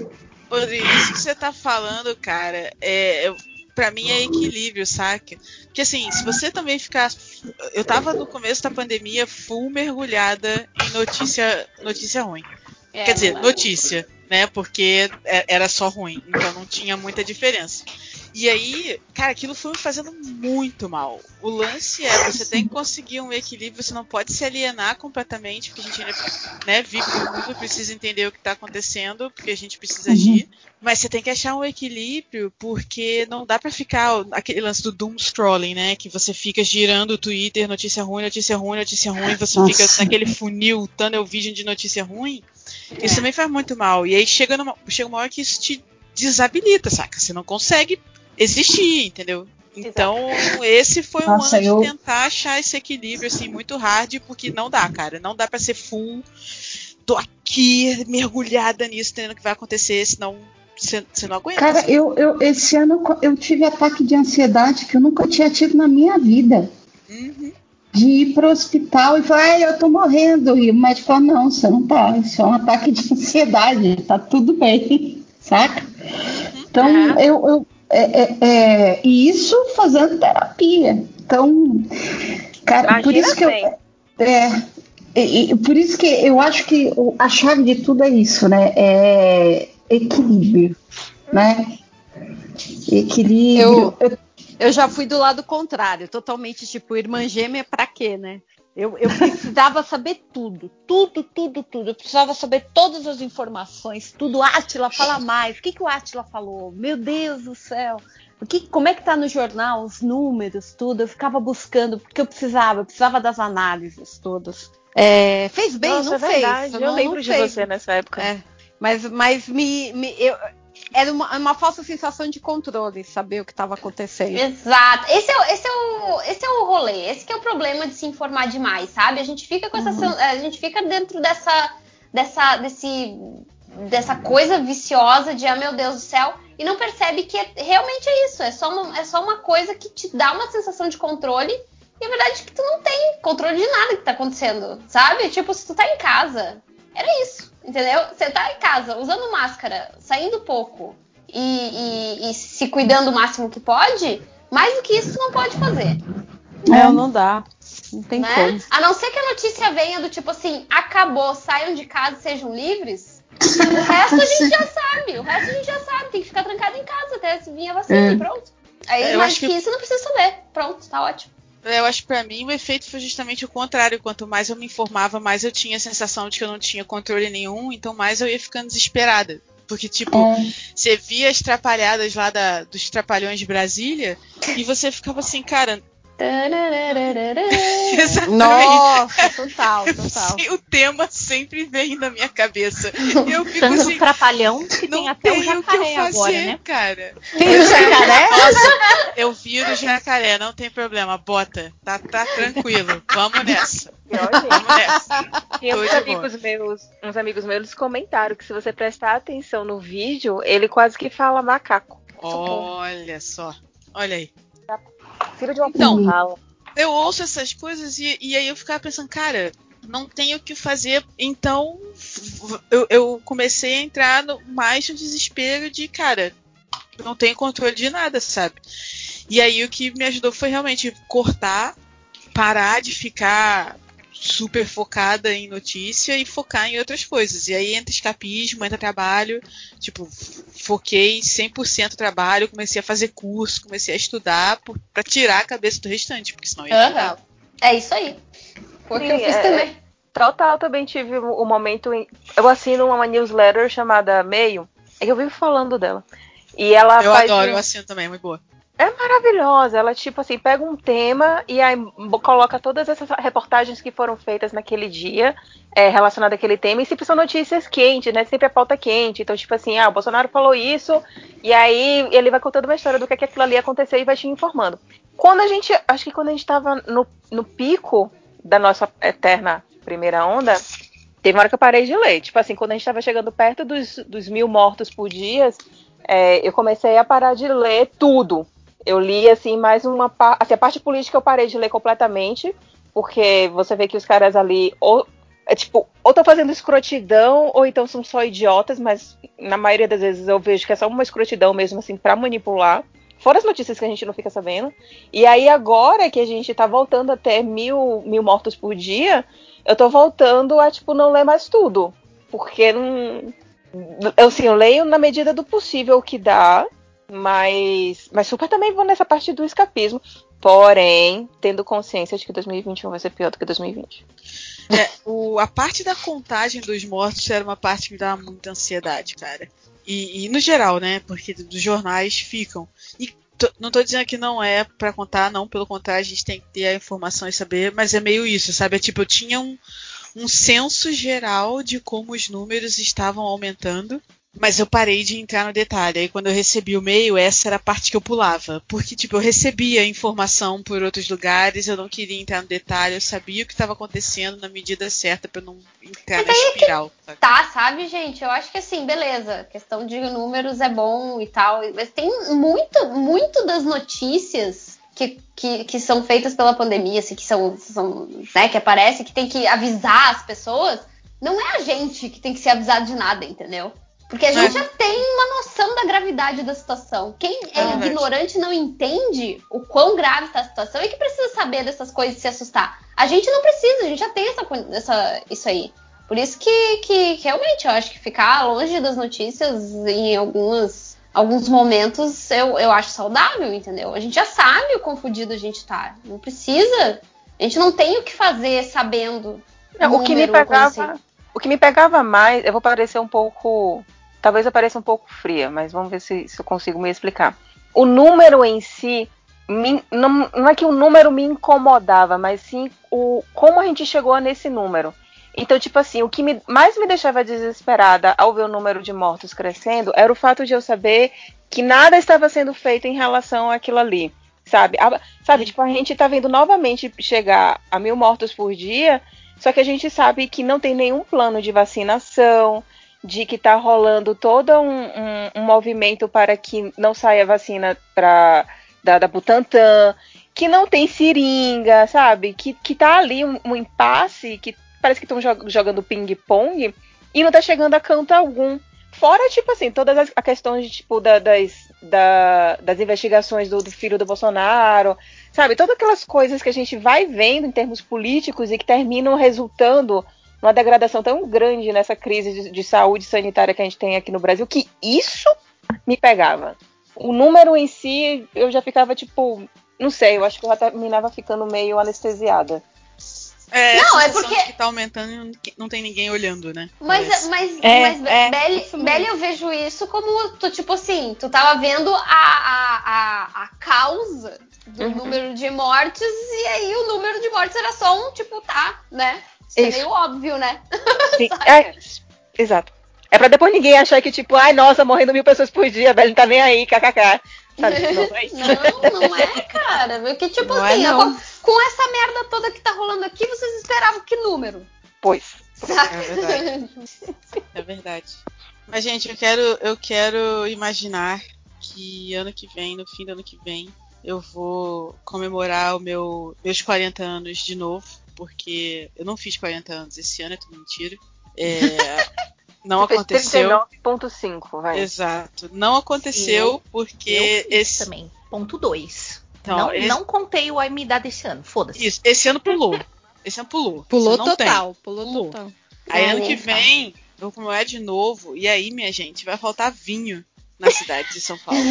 Rodrigo, isso que você tá falando, cara, é, pra mim é equilíbrio, saca? Porque assim, se você também ficar. Eu tava no começo da pandemia full mergulhada em notícia, notícia ruim. É, Quer dizer, é? notícia, né? Porque é- era só ruim, então não tinha muita diferença. E aí, cara, aquilo foi me fazendo muito mal. O lance é, você tem que conseguir um equilíbrio, você não pode se alienar completamente, porque a gente ainda né, vive no mundo, precisa entender o que tá acontecendo, porque a gente precisa agir. Mas você tem que achar um equilíbrio, porque não dá pra ficar aquele lance do doom scrolling, né? Que você fica girando o Twitter, notícia ruim, notícia ruim, notícia ruim, você Nossa. fica naquele funil, tunnel vision de notícia ruim. É. Isso também faz muito mal. E aí chega, numa, chega uma hora que isso te desabilita, saca? Você não consegue existir, entendeu? Então, esse foi um Nossa, ano eu- de tentar achar esse equilíbrio, assim, muito hard, porque não dá, cara. Não dá pra ser full. Tô aqui mergulhada nisso, entendendo o que vai acontecer, senão você não aguenta. Cara, sabe? eu, eu, esse ano eu tive ataque de ansiedade que eu nunca tinha tido na minha vida. Uhum. De ir pro hospital e falar, "Ai, eu tô morrendo. E o médico falou, não, você não tá. Isso é um ataque de ansiedade, tá tudo bem, saca? Então, Uhum. eu. eu é, é, é, e isso fazendo terapia. Então, cara, por Imagina isso que eu. É, por isso que eu acho que o- a chave de tudo é isso, né? É equilíbrio, né? Equilíbrio. Eu- Eu já fui do lado contrário, totalmente tipo, irmã gêmea pra quê, né? Eu, eu precisava saber tudo, tudo, tudo, tudo. Eu precisava saber todas as informações, tudo. Átila, fala mais. O que, que o Átila falou? Meu Deus do céu. O que, como é que tá no jornal, os números, tudo? Eu ficava buscando, porque eu precisava, eu precisava das análises todas. É, fez bem, Nossa, não é verdade. fez. Eu não, lembro não de fez. você nessa época. É, mas, mas me, me- eu, era uma, uma falsa sensação de controle, saber o que estava acontecendo. Exato. Esse é, o- esse, é o, esse é o rolê. Esse que é o problema de se informar demais, sabe? A gente fica com essa. sen- A gente fica dentro dessa. dessa. desse. dessa coisa viciosa de, ah, meu Deus do céu, e não percebe que é- realmente é isso. É só, uma, é só uma coisa que te dá uma sensação de controle. E a verdade é que tu não tem controle de nada que tá acontecendo, sabe? Tipo, se tu tá em casa, era isso, entendeu? Você tá em casa, usando máscara, saindo pouco e, e- e se cuidando o máximo que pode, mais do que isso não pode fazer. Não, não dá. Não tem né? como. A não ser que a notícia venha do tipo assim, acabou, saiam de casa e sejam livres. O resto a gente já sabe. O resto a gente já sabe. Tem que ficar trancado em casa até se vir a vacina É. e pronto. Aí, É, acho que... que- isso, não precisa saber. Pronto, tá ótimo. Eu acho que pra mim o efeito foi justamente o contrário. Quanto mais eu me informava, mais eu tinha a sensação de que eu não tinha controle nenhum, então mais eu ia ficando desesperada. Porque, tipo, É. você via as trapalhadas lá da- dos Trapalhões de Brasília e você ficava assim, cara. Exatamente. Nossa, total, total. O tema sempre vem na minha cabeça. E eu fico Tanto assim, trapalhão que não tem até o tem o que eu jacaré fazer, agora, né? cara. Tem o jacaré? Nossa, eu viro jacaré, não tem problema, bota. Tá, tá tranquilo. Vamos nessa. E Vamos nessa. Tô uns amigos meus, uns amigos meus comentaram que se você prestar atenção no vídeo, ele quase que fala macaco. Olha só. Olha aí. Filho de uma Então. Eu ouço essas coisas e, e aí eu ficava pensando, cara, não tenho o que fazer. Então eu, eu comecei a entrar no, mais no desespero de, cara, não tenho controle de nada, sabe? E aí o que me ajudou foi realmente cortar, parar de ficar super focada em notícia e focar em outras coisas. E aí entra escapismo, entra trabalho. Tipo, foquei 100% trabalho, comecei a fazer curso, comecei a estudar pra tirar a cabeça do restante, porque senão eu ia. Aham. É isso aí. Foi o que eu fiz é- também. Total, também tive o o momento em. Eu assino uma newsletter chamada Meio. É que eu vivo falando dela. E ela Eu faz. adoro, um- eu assino também, é muito boa. É maravilhosa. Ela, tipo assim, pega um tema e aí coloca todas essas reportagens que foram feitas naquele dia é, relacionadas àquele tema. E sempre são notícias quentes, né? Sempre a pauta quente. Então, tipo assim, ah, o Bolsonaro falou isso. E aí ele vai contando uma história do que, é que aquilo ali aconteceu e vai te informando. Quando a gente. Acho que quando a gente tava no, no pico da nossa eterna primeira onda, teve uma hora que eu parei de ler. Tipo assim, quando a gente tava chegando perto dos, dos mil mortos por dia, é, eu comecei a parar de ler tudo eu li, assim, mais uma parte. Assim, a parte política eu parei de ler completamente, porque você vê que os caras ali. Ou, é tipo, ou estão fazendo escrotidão, ou então são só idiotas, mas na maioria das vezes eu vejo que é só uma escrotidão mesmo, assim, para manipular. Fora as notícias que a gente não fica sabendo. E aí, agora que a gente tá voltando até mil, mil mortos por dia, eu tô voltando a, tipo, não ler mais tudo. Porque não. Eu, assim, eu leio na medida do possível que dá. Mas, mas super também vou nessa parte do escapismo. Porém, tendo consciência de que 2021 vai ser pior do que 2020. É, o, a parte da contagem dos mortos era uma parte que me dava muita ansiedade, cara. E, e no geral, né? Porque dos jornais ficam. E não tô dizendo que não é para contar, não. Pelo contrário, a gente tem que ter a informação e saber. Mas é meio isso, sabe? É tipo, eu tinha um, um censo geral de como os números estavam aumentando. Mas eu parei de entrar no detalhe. Aí quando eu recebi o e-mail, essa era a parte que eu pulava. Porque, tipo, eu recebia informação por outros lugares, eu não queria entrar no detalhe, eu sabia o que estava acontecendo na medida certa para não entrar na espiral. Sabe? Tá, sabe, gente? Eu acho que assim, beleza. Questão de números é bom e tal. Mas tem muito, muito das notícias que, que, que, são feitas pela pandemia, assim, que são, são né, que aparece, que tem que avisar as pessoas, não é a gente que tem que ser avisado de nada, entendeu? Porque a gente é. já tem uma noção da gravidade da situação. Quem é, é ignorante não entende o quão grave está a situação e que precisa saber dessas coisas e se assustar. A gente não precisa, a gente já tem essa, essa, isso aí. Por isso que, que, que realmente eu acho que ficar longe das notícias em algumas, alguns momentos eu, eu acho saudável, entendeu? A gente já sabe o confundido a gente tá. Não precisa. A gente não tem o que fazer sabendo. Não, o que me pegava. Assim. O que me pegava mais, eu vou parecer um pouco Talvez eu pareça um pouco fria, mas vamos ver se, se eu consigo me explicar. O número em si, me, não, não, é que o número me incomodava, mas sim o como a gente chegou nesse número. Então, tipo assim, o que me, mais me deixava desesperada ao ver o número de mortos crescendo era o fato de eu saber que nada estava sendo feito em relação àquilo ali. Sabe? A, sabe, tipo, a gente tá vendo novamente chegar a mil mortos por dia, só que a gente sabe que não tem nenhum plano de vacinação, de que está rolando todo um, um, um, movimento para que não saia vacina pra, da, da Butantan, que não tem seringa, sabe? Que, que tá ali um, um impasse, que parece que estão jogando ping-pong e não tá chegando a canto algum. Fora, tipo assim, todas as a questões de, tipo, da, das, da, das investigações do, do, filho do Bolsonaro, sabe? Todas aquelas coisas que a gente vai vendo em termos políticos e que terminam resultando uma degradação tão grande nessa crise de, de, saúde sanitária que a gente tem aqui no Brasil, que isso me pegava. O número em si, eu já ficava tipo, não sei, eu acho que eu já terminava ficando meio anestesiada. É, não, é porque que tá aumentando e não tem ninguém olhando, né? Mas, mas, é, mas é, Belly, Belly, eu vejo isso como tu, tipo assim, tu tava vendo a, a, a, a causa do uhum. número de mortes e aí o número de mortes era só um, tipo, tá, né? Isso, é meio óbvio, né? Sim, é, exato. É pra depois ninguém achar que, tipo, ai, nossa, morrendo mil pessoas por dia, velho, não tá nem aí, kkk. Sabe? Não, é isso. não, não é, cara. Porque, tipo não assim, é, com, com essa merda toda que tá rolando aqui, vocês esperavam que número? Pois. É verdade. é verdade. Mas, gente, eu quero, eu quero imaginar que ano que vem, no fim do ano que vem, eu vou comemorar o meu, meus 40 anos de novo porque eu não fiz 40 anos esse ano, é tudo mentira. É, não Você aconteceu. 39.5, vai. Exato. Não aconteceu Sim, porque esse também. Ponto 2. Então, não, esse... não contei o MDA desse ano, foda-se. Isso, esse ano pulou. Esse ano pulou. Pulou total, tem. pulou, pulou total. Aí ano que vem, eu vou comemorar de novo, e aí, minha gente, vai faltar vinho na cidade de São Paulo.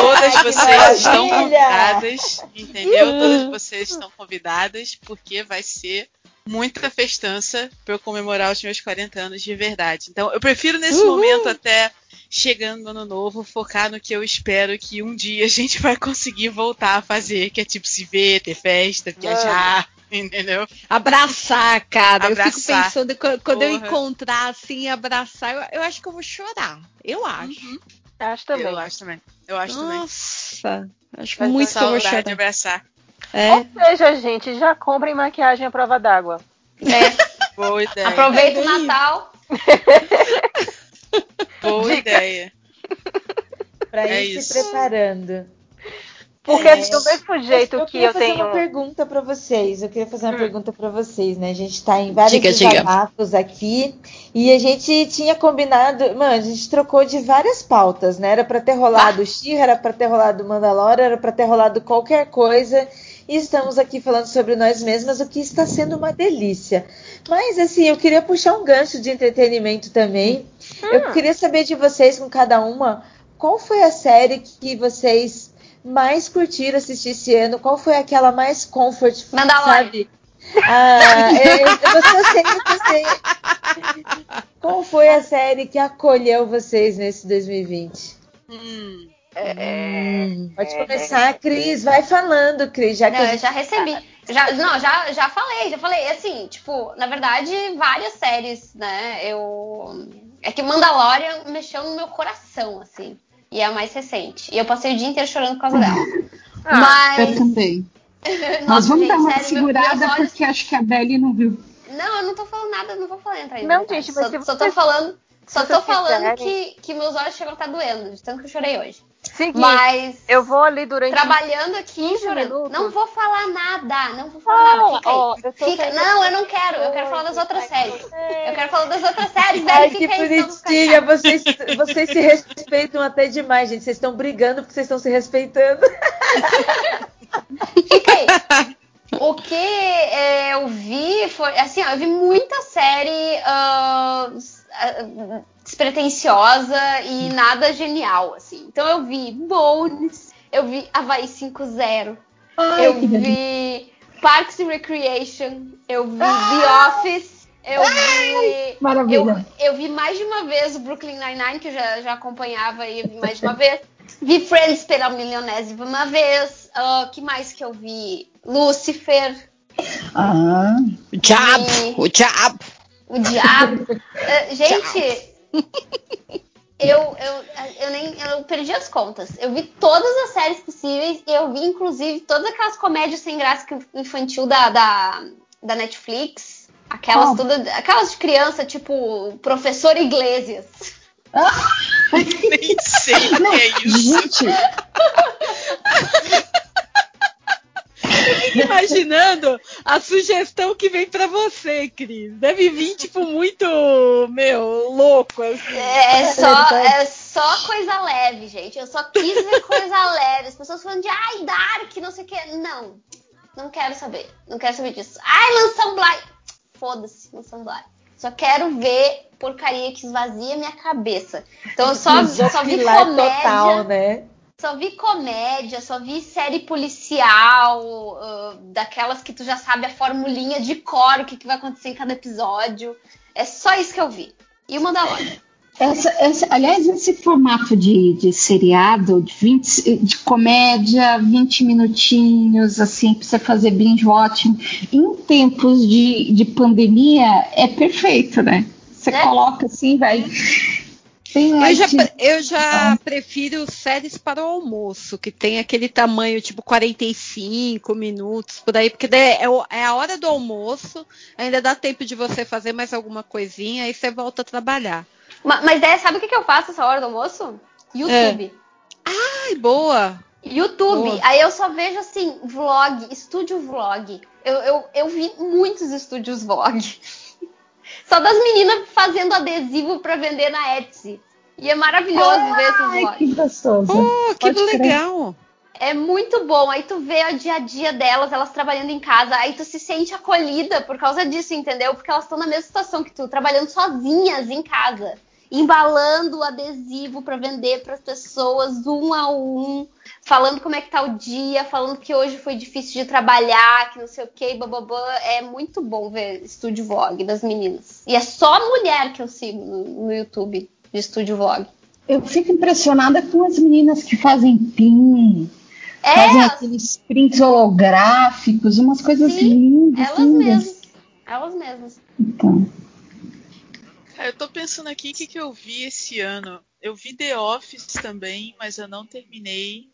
todas vocês estão convidadas, entendeu? Todas vocês estão convidadas, porque vai ser muita festança para eu comemorar os meus 40 anos de verdade. Então, eu prefiro nesse Uhul. momento até chegando no ano novo, focar no que eu espero que um dia a gente vai conseguir voltar a fazer, que é tipo se ver, ter festa, viajar, entendeu? Abraçar, cara. Eu fico Abraçar. pensando quando, quando eu Porra. encontrar assim, abraçar, eu, eu acho que eu vou chorar. Eu acho. Uhum. Acho também. Eu acho também. Eu acho também. Nossa, acho muito que eu vou chorar. de abraçar. É. Ou seja, gente, já comprem maquiagem à prova d'água. É, Boa ideia. aproveita o É bem Natal. Boa Dica. ideia. Pra É ir isso. se preparando. Porque É. do mesmo jeito eu que queria eu fazer tenho. uma pergunta pra vocês. Eu queria fazer uma Hum. pergunta pra vocês, né? A gente tá em vários Diga, diga. desabafos aqui e a gente tinha combinado, mano, a gente trocou de várias pautas, né? Era pra ter rolado o She, era pra ter rolado o Mandalorian, era pra ter rolado qualquer coisa. E estamos aqui falando sobre nós mesmas, o que está sendo uma delícia. Mas assim, eu queria puxar um gancho de entretenimento também. Eu queria saber de vocês, com cada uma, qual foi a série que vocês mais curtiram assistir esse ano? Qual foi aquela mais comfort, Mandalorian. sabe? Ah, é, você, sei. Qual foi a série que acolheu vocês nesse 2020? Hum. É, Hum, pode começar, Cris. Vai falando, Cris. Já que Não, eu já recebi. Já, não, já, já falei, já falei. Assim, tipo, na verdade, várias séries, né? Eu. É que Mandalorian mexeu no meu coração, assim. E é a mais recente. E eu passei o dia inteiro chorando por causa dela. Ah, Eu Mas. também. Mas Nossa, vamos gente, dar uma sério, segurada olhos- porque acho que a Belly não viu. Não, eu não tô falando nada, não vou falar entrar Não, gente, mas só, se só tô falando. Só tô falando quiserem- que, que meus olhos chegam a estar doendo, de tanto que eu chorei hoje. Seguinte, Mas. eu vou ali durante. Trabalhando aqui 15 chorando. minutos. Não vou falar nada, não vou falar Fala, nada. Fica aí. ó, eu Fica- Não, eu não quero. Eu quero falar das outras séries. Eu quero falar das outras séries, Ai, que Fica fica bonitinha. Vocês, vocês se respeitam até demais, gente. Vocês estão brigando porque vocês estão se respeitando. Fica aí. O que é, eu vi foi. Assim, ó, eu vi muita série ah, despretensiosa e nada genial, assim. Então eu vi Bones, eu vi Havaí 5.0, Ai, eu vi Parks and Recreation, eu vi The Office, eu vi. Maravilha. Eu, eu vi mais de uma vez o Brooklyn Nine-Nine, que eu já, já acompanhava e eu vi mais de uma vez. Vi Friends pela milionésima uma vez. O que mais que eu vi? Lucifer, Ah, O diabo, E- o diabo. o Diabo. Eh, gente, eu, eu, eu nem eu perdi as contas. Eu vi todas as séries possíveis. e Eu vi, inclusive, todas aquelas comédias sem graça infantil da, da, da Netflix. Aquelas Oh. todas. Aquelas de criança, tipo Professor Iglesias. Nem sei o que é isso. gente, Imaginando a sugestão que vem pra você, Cris. Deve vir, tipo, muito, meu, louco. Assim. É só, é só coisa leve, gente. Eu só quis ver coisa leve. As pessoas falando de ai, Dark, não sei o que. Não, não quero saber. Não quero saber disso. Ai, Mansão Bly. Foda-se, Mansão Bly. Só quero ver porcaria que esvazia minha cabeça. Então eu só, só vi comédia. total, né? Só vi comédia, só vi série policial, ah, daquelas que tu já sabe a formulinha de cor, o que, que vai acontecer em cada episódio. É só isso que eu vi. E o Mandalorian. essa, essa- aliás, esse formato de, de seriado, de, 20, de comédia, 20 minutinhos, assim, pra você fazer binge watching, em tempos de, de pandemia, é perfeito, né? Você É. coloca assim, vai. Tem Eu já, eu já prefiro séries para o almoço, que tem aquele tamanho, tipo, 45 minutos, por aí, porque daí é, é a hora do almoço, ainda dá tempo de você fazer mais alguma coisinha, aí você volta a trabalhar. Ma- Mas daí, sabe o que, que eu faço essa hora do almoço? YouTube. Ai, boa! YouTube. Boa. Aí eu só vejo assim, vlog, estúdio vlog. Eu, eu, eu vi muitos estúdios vlog. Só das meninas fazendo adesivo pra vender na Etsy. E é maravilhoso ver esses Ai, vlogs. que gostoso. Oh, que Pode crer. legal! É muito bom. Aí tu vê o dia a dia delas, elas trabalhando em casa. Aí tu se sente acolhida por causa disso, entendeu? Porque elas estão na mesma situação que tu, trabalhando sozinhas em casa. Embalando o adesivo pra vender pras pessoas um a um. Falando como é que tá o dia, falando que hoje foi difícil de trabalhar, que não sei o que, bababã. É muito bom ver estúdio vlog das meninas. E é só mulher que eu sigo no, no YouTube de estúdio vlog. eu fico impressionada com as meninas que fazem pin, É, fazem aqueles prints holográficos, umas coisas Sim, lindas. elas lindas. mesmas. Elas mesmas. Então, Cara, eu tô pensando aqui o que, que eu vi esse ano. Eu vi The Office também, mas eu não terminei.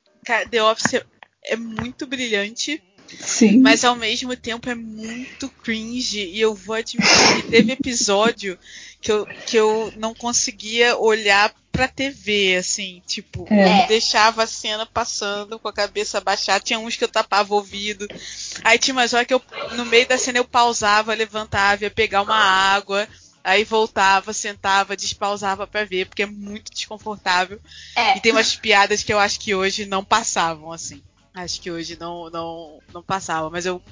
The Office é, muito brilhante, sim. mas ao mesmo tempo é muito cringe. E eu vou admitir que teve episódio que eu, que eu não conseguia olhar pra TV, assim, tipo, É. eu deixava a cena passando com a cabeça baixada. Tinha uns que eu tapava o ouvido. Aí tinha umas horas que eu, no meio da cena, eu pausava, levantava, ia pegar uma água. Aí voltava, sentava, despausava pra ver, porque é muito desconfortável. É. E tem umas piadas que eu acho que hoje não passavam, assim. Acho que hoje não, não, não passava, mas eu.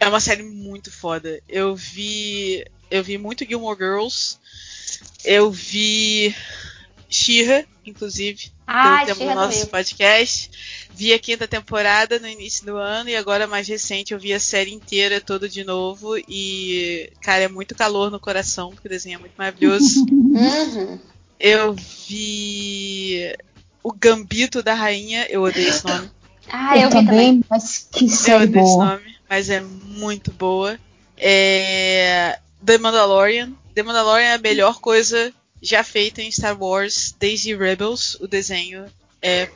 É uma série muito foda. Eu vi. Eu vi muito Gilmore Girls. Eu vi She-Ra, inclusive. Ah, pelo tempo do nosso podcast. Vi a quinta temporada no início do ano e agora mais recente eu vi a série inteira toda de novo e cara, é muito calor no coração, porque o desenho é muito maravilhoso. Uhum. Eu vi o Gambito da Rainha, eu odeio esse nome. Ah, eu, vi também. mas que Eu série odeio esse boa. nome, mas é muito boa. É... The Mandalorian. The Mandalorian é a melhor coisa já feita em Star Wars desde Rebels. O desenho é,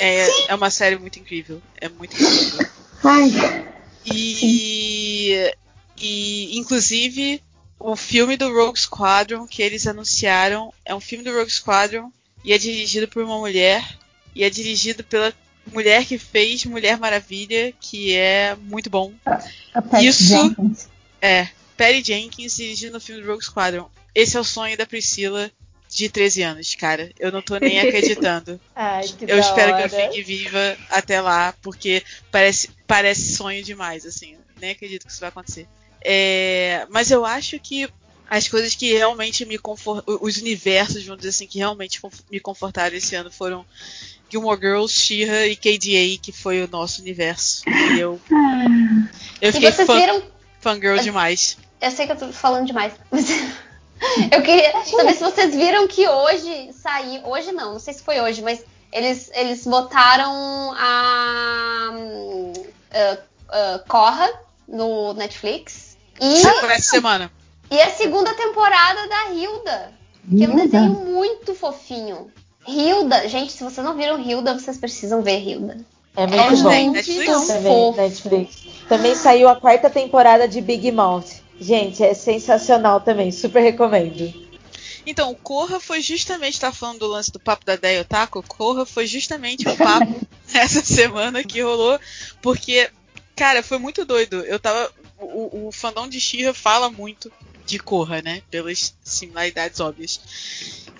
é, é uma série muito incrível. É muito incrível. Ai, E, e inclusive o filme do Rogue Squadron que eles anunciaram é um filme do Rogue Squadron e é dirigido por uma mulher e é dirigido pela mulher que fez Mulher Maravilha, que é muito bom. a Patty Isso- Jenkins. É, Patty Jenkins dirigindo o filme do Rogue Squadron. Esse é o sonho da Priscila de 13 anos, cara. Eu não tô nem acreditando. Ai, que Eu da espero hora. que eu fique viva até lá, porque parece, parece sonho demais, assim. Nem acredito que isso vai acontecer. É, mas eu acho que as coisas que realmente me confortaram, os universos, vamos dizer assim, que realmente me confortaram esse ano foram Gilmore Girls, She-Ra e KDA, que foi o nosso universo. E eu, eu E fiquei vocês fã, viram. fangirl demais. Eu sei que eu tô falando demais, mas. eu queria saber se vocês viram que hoje saiu. Hoje não, não sei se foi hoje, mas eles, eles botaram a. ah, ah, Corra no Netflix. E, Foi essa semana. e a segunda temporada da Hilda. Que é um desenho muito fofinho. Hilda, gente, se vocês não viram Hilda, vocês precisam ver Hilda. É muito É bom. Netflix? Também. Netflix. Também saiu a quarta temporada de Big Mouth. Gente, é sensacional também. Super recomendo. Então, o Corra foi justamente, tá falando do lance do papo da Deia Otaku, Corra foi justamente o papo essa semana que rolou, porque, cara, foi muito doido. Eu tava. O, o fandom de Shira fala muito de Corra, né? Pelas similaridades óbvias.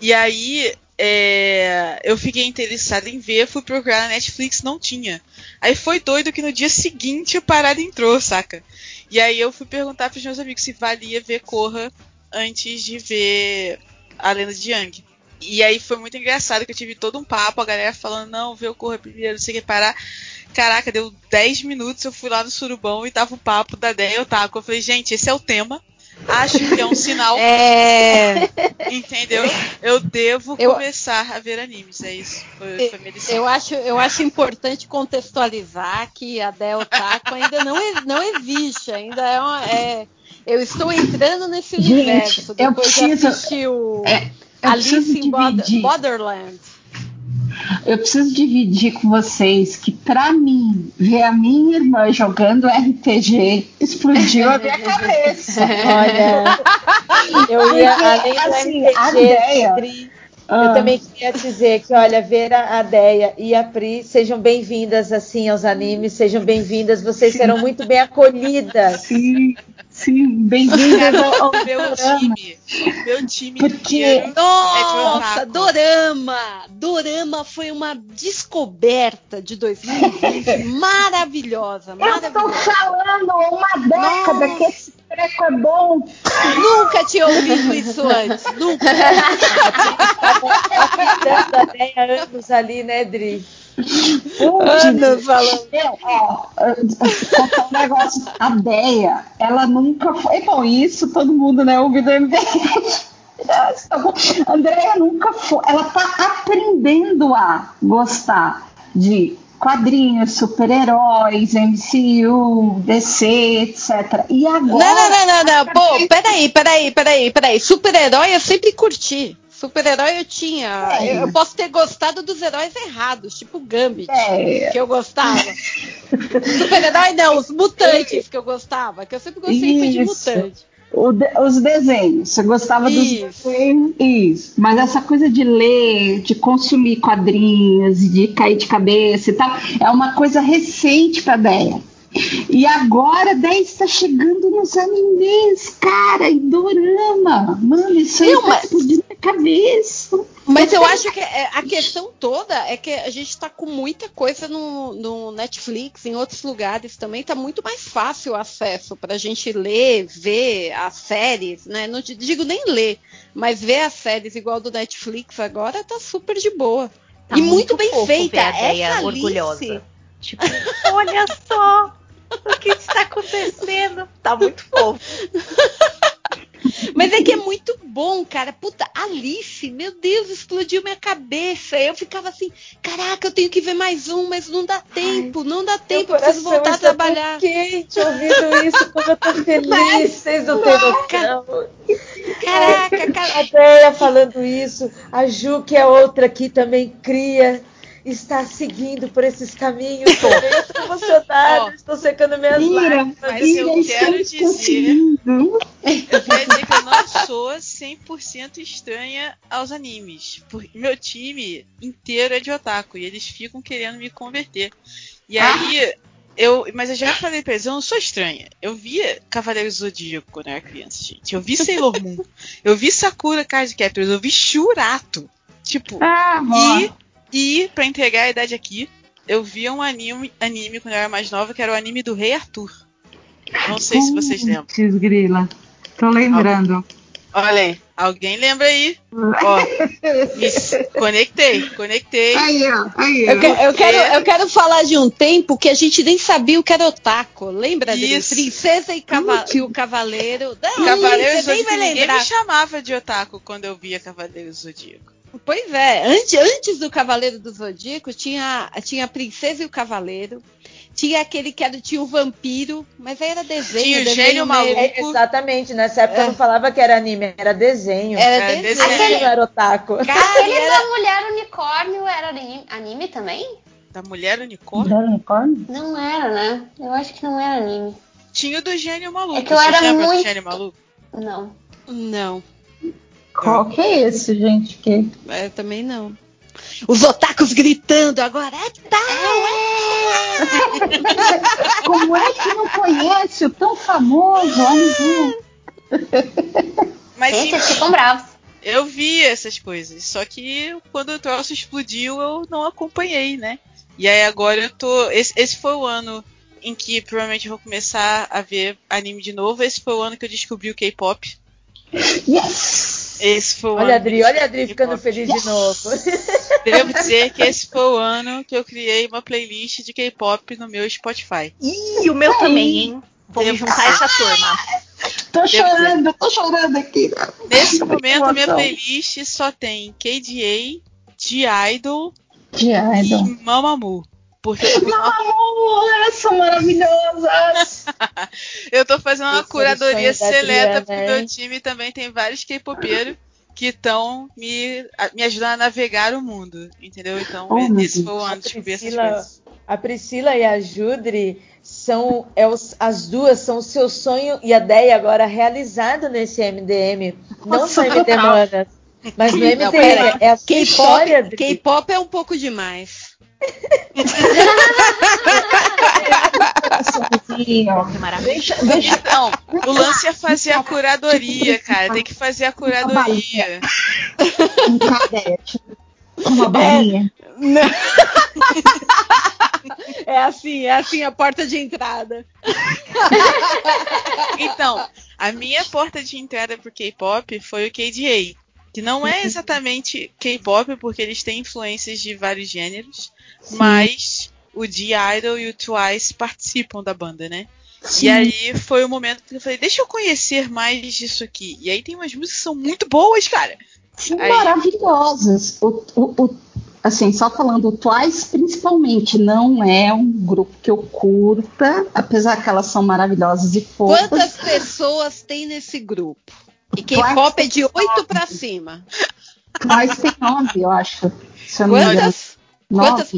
E aí, é, eu fiquei interessada em ver, fui procurar na Netflix, não tinha. Aí foi doido que no dia seguinte a parada entrou, saca? E aí eu fui perguntar pros meus amigos se valia ver Corra antes de ver a lenda de Yang. E aí foi muito engraçado que eu tive todo um papo, a galera falando, não, vê o Corra primeiro, não sei o que parar. Caraca, deu 10 minutos, eu fui lá no surubão e tava o papo da Deia Otaku. Eu falei, gente, esse é o tema. Acho que é um sinal, É, entendeu? Eu devo Eu- começar a ver animes, é isso. Foi, foi eu acho, eu acho importante contextualizar que a Del Taco ainda não, não existe, ainda é, uma, é- Eu estou entrando nesse Gente, universo. eu Depois de preciso- assistir o É, eu Alice in dividir. Borderland. Eu preciso dividir com vocês que, pra mim, ver a minha irmã jogando RPG explodiu a minha cabeça. Olha, eu ia, Porque, além do assim, a RPG, ideia- Pri, Ah. eu também queria dizer que, olha, ver a, a Deia e a Pri, sejam bem-vindas, assim, aos animes, sejam bem-vindas, vocês Sim. serão muito bem acolhidas. Sim, sim, bem-vindas ao, ao meu time, meu time Porque- Nossa, otaku. Dorama! Dorama foi uma descoberta de 2020 maravilhosa, Eu tô maravilhosa. falando há uma década Nossa. que esse treco é bom. Nunca tinha ouvido isso antes, nunca. A Deia anos ali, né, Dri? Ana falando. Eu, ó, contar um negócio. A Deia, ela nunca foi. Bom, isso todo mundo, né, ouviu do MDM. A Andréia nunca foi. Ela tá aprendendo a gostar de quadrinhos, super-heróis, MCU, DC, etc. E agora. Não, não, não, não, não. Pô, peraí, peraí, peraí, peraí. Super-herói eu sempre curti. Super-herói eu tinha. É. Eu posso ter gostado dos heróis errados, tipo Gambit, É. que eu gostava. Super-herói não, os mutantes que eu gostava, que eu sempre gostei foi de mutante. De- os desenhos, você gostava Isso. dos desenhos? Isso. Mas essa coisa de ler, de consumir quadrinhos, de cair de cabeça e tal, é uma coisa recente pra Deia. E agora a Deia está chegando nos animes, cara, e dorama. Mano, isso aí Não, tá mas- explodindo a cabeça. Mas eu acho que é- a questão toda é que a gente tá com muita coisa no, no Netflix, em outros lugares também, tá muito mais fácil o acesso pra gente ler, ver as séries, né? Não te- digo nem ler, mas ver as séries igual do Netflix agora tá super de boa. Tá e muito, bem fofo feita. a Essa orgulhosa. Alice, Tipo, olha só o que está acontecendo. Tá muito fofo. Mas é que é muito bom, cara. Puta, Alice, meu Deus, explodiu minha cabeça. Eu ficava assim, caraca, eu tenho que ver mais um, mas não dá tempo, não dá tempo, eu preciso voltar a trabalhar. quente ouvindo isso, como eu tô feliz, vocês não têm noção. Caraca, cara. A Deia falando isso, a Ju, que é outra que também cria, está seguindo por esses caminhos. também. Eu tô emocionada, Ó. estou secando minhas Mira, lágrimas. Mas Mira, eu quero dizer- conseguindo. Eu quero dizer que eu não sou 100% estranha aos animes. Porque meu time inteiro é de otaku e eles ficam querendo me converter. E aí, eu. Mas eu já falei pra eles, eu não sou estranha. Eu via Cavaleiros do Zodíaco quando eu era criança, gente. Eu vi Sailor Moon. eu vi Sakura Card Captors. Eu vi Shurato. Tipo, Ah, e, e, pra entregar a idade aqui, eu via um anime, anime quando eu era mais nova, que era o anime do Rei Arthur. Não sei se vocês lembram. Grila. Tô lembrando. Olha aí, alguém lembra aí? Ó, isso, conectei, conectei. Aí, ó. Aí, Eu, que- eu quero, eu quero falar de um tempo que a gente nem sabia o que era otaku. Lembra dele? Isso. Princesa e, cava- e o Cavaleiro. Não, nem Zodíaco. Ninguém lembrar. me chamava de otaku quando eu via Cavaleiros Zodíaco. Pois é, antes, antes do Cavaleiro do Zodíaco tinha, tinha a Princesa e o Cavaleiro. Tinha aquele que era, tinha o vampiro, mas aí era desenho. Tinha o desenho gênio maluco. É, exatamente, nessa época É. não falava que era anime, era desenho. Era Era desenho. desenho. Aquele era otaku. Aquele era- da mulher unicórnio era anime, também? Da mulher unicórnio. Da unicórnio? Não era, né? Eu acho que não era anime. Tinha o do gênio maluco. É que eu Vocês era lembram muito- do gênio maluco? Não. Não, Qual que é esse, gente? Que... é, também não. Os otakus gritando agora, é tal, Como é que não conhece o tão famoso anime? Mas Gente, eles ficam bravos. eu vi essas coisas. Só que quando o troço explodiu, eu não acompanhei, né? E aí agora eu tô. Esse, esse foi o ano em que provavelmente eu vou começar a ver anime de novo. Esse foi o ano que eu descobri o K-pop. Yes! Esse foi o Olha a ano Adri, que olha a Adri ficando feliz de novo. Devo dizer que esse foi o ano que eu criei uma playlist de K-pop no meu Spotify. Ih, o meu também, hein? Vou me Devo juntar essa turma. Tô chorando, tô chorando aqui. Nesse momento, a minha playlist só tem KDA, G-Idol De Idol. e Mamamoo. Porque eu uma, Amor, elas são maravilhosas. eu tô fazendo uma Esse curadoria sonho da seleta, porque hein? meu time também tem vários K-popeiros que estão me, me ajudando a navegar o mundo, entendeu? Então, Oh, meu esse foi o ano A de Priscila- coisas. A Priscila e a Judri são é os- as duas são o seu sonho e a Deia agora realizado nesse MDM. Não Nossa, só MD total. Manas, mas no MDM. pera. é a K-pop. K-pop é um pouco demais. Deixa, deixa. Então, o lance é fazer a curadoria, cara. Tem que fazer a curadoria. Um cadete. Uma balinha. É assim, é assim a porta de entrada. Então, a minha porta de entrada pro K-pop foi o KDA. Que não é exatamente K-pop, porque eles têm influências de vários gêneros, mas o G-Idol e o Twice participam da banda, né? E aí foi o momento que eu falei, deixa eu conhecer mais disso aqui. E aí tem umas músicas que são muito boas, cara. São Aí- maravilhosas. O, o- o- assim, só falando, o Twice principalmente não é um grupo que eu curta, apesar que elas são maravilhosas e fofas. Quantas pessoas tem nesse grupo? E Twice K-pop é de tem 8 nove. pra cima. Twice tem nove, eu acho. Se eu não me Quantas?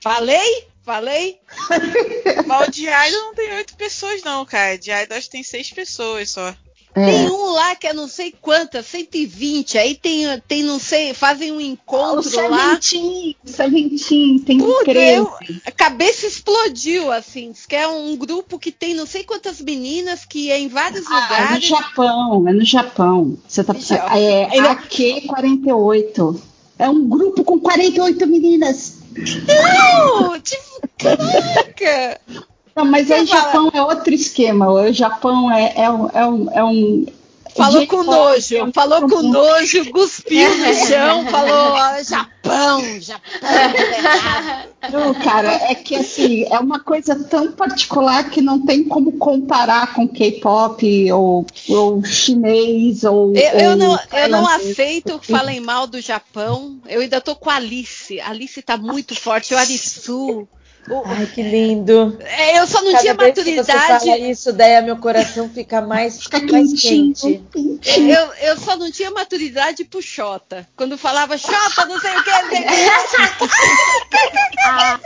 Falei? Falei? Mas o de Idol não tem oito pessoas, não, cara. De Idol acho que tem seis pessoas só. É. Tem um lá que é não sei quantas, 120. Aí tem, tem não sei, fazem um O encontro lá. Seventeen, Seventeen, tem Puta, 13. eu- a cabeça explodiu, assim. Que é um grupo que tem não sei quantas meninas que é em vários Ah, é no lugares. Japão, é no Japão. Você tá é AQ48. É um grupo com 48 meninas. Não, tipo, caraca! Não, mas aí Japão é outro esquema. O Japão é, é, um- é um. É um Falou com é nojo, um falou com nojo, cuspiu no chão, falou ó, Japão, Japão. Não, cara, é que assim, é uma coisa tão particular que não tem como comparar com K-pop ou, ou chinês ou. Eu, eu ou não, eu não aceito que falem mal do Japão. Eu ainda tô com a Alice. A Alice tá muito forte, o Arisu. O- Ai, que lindo. é, eu só não Cada tinha vez que você maturidade. fala isso, Deia, meu coração fica mais, Fica mais quentinho, quente. quentinho. Eu, eu só não tinha maturidade pro Xota. Quando falava Xota, não sei o que. o quê. Ah,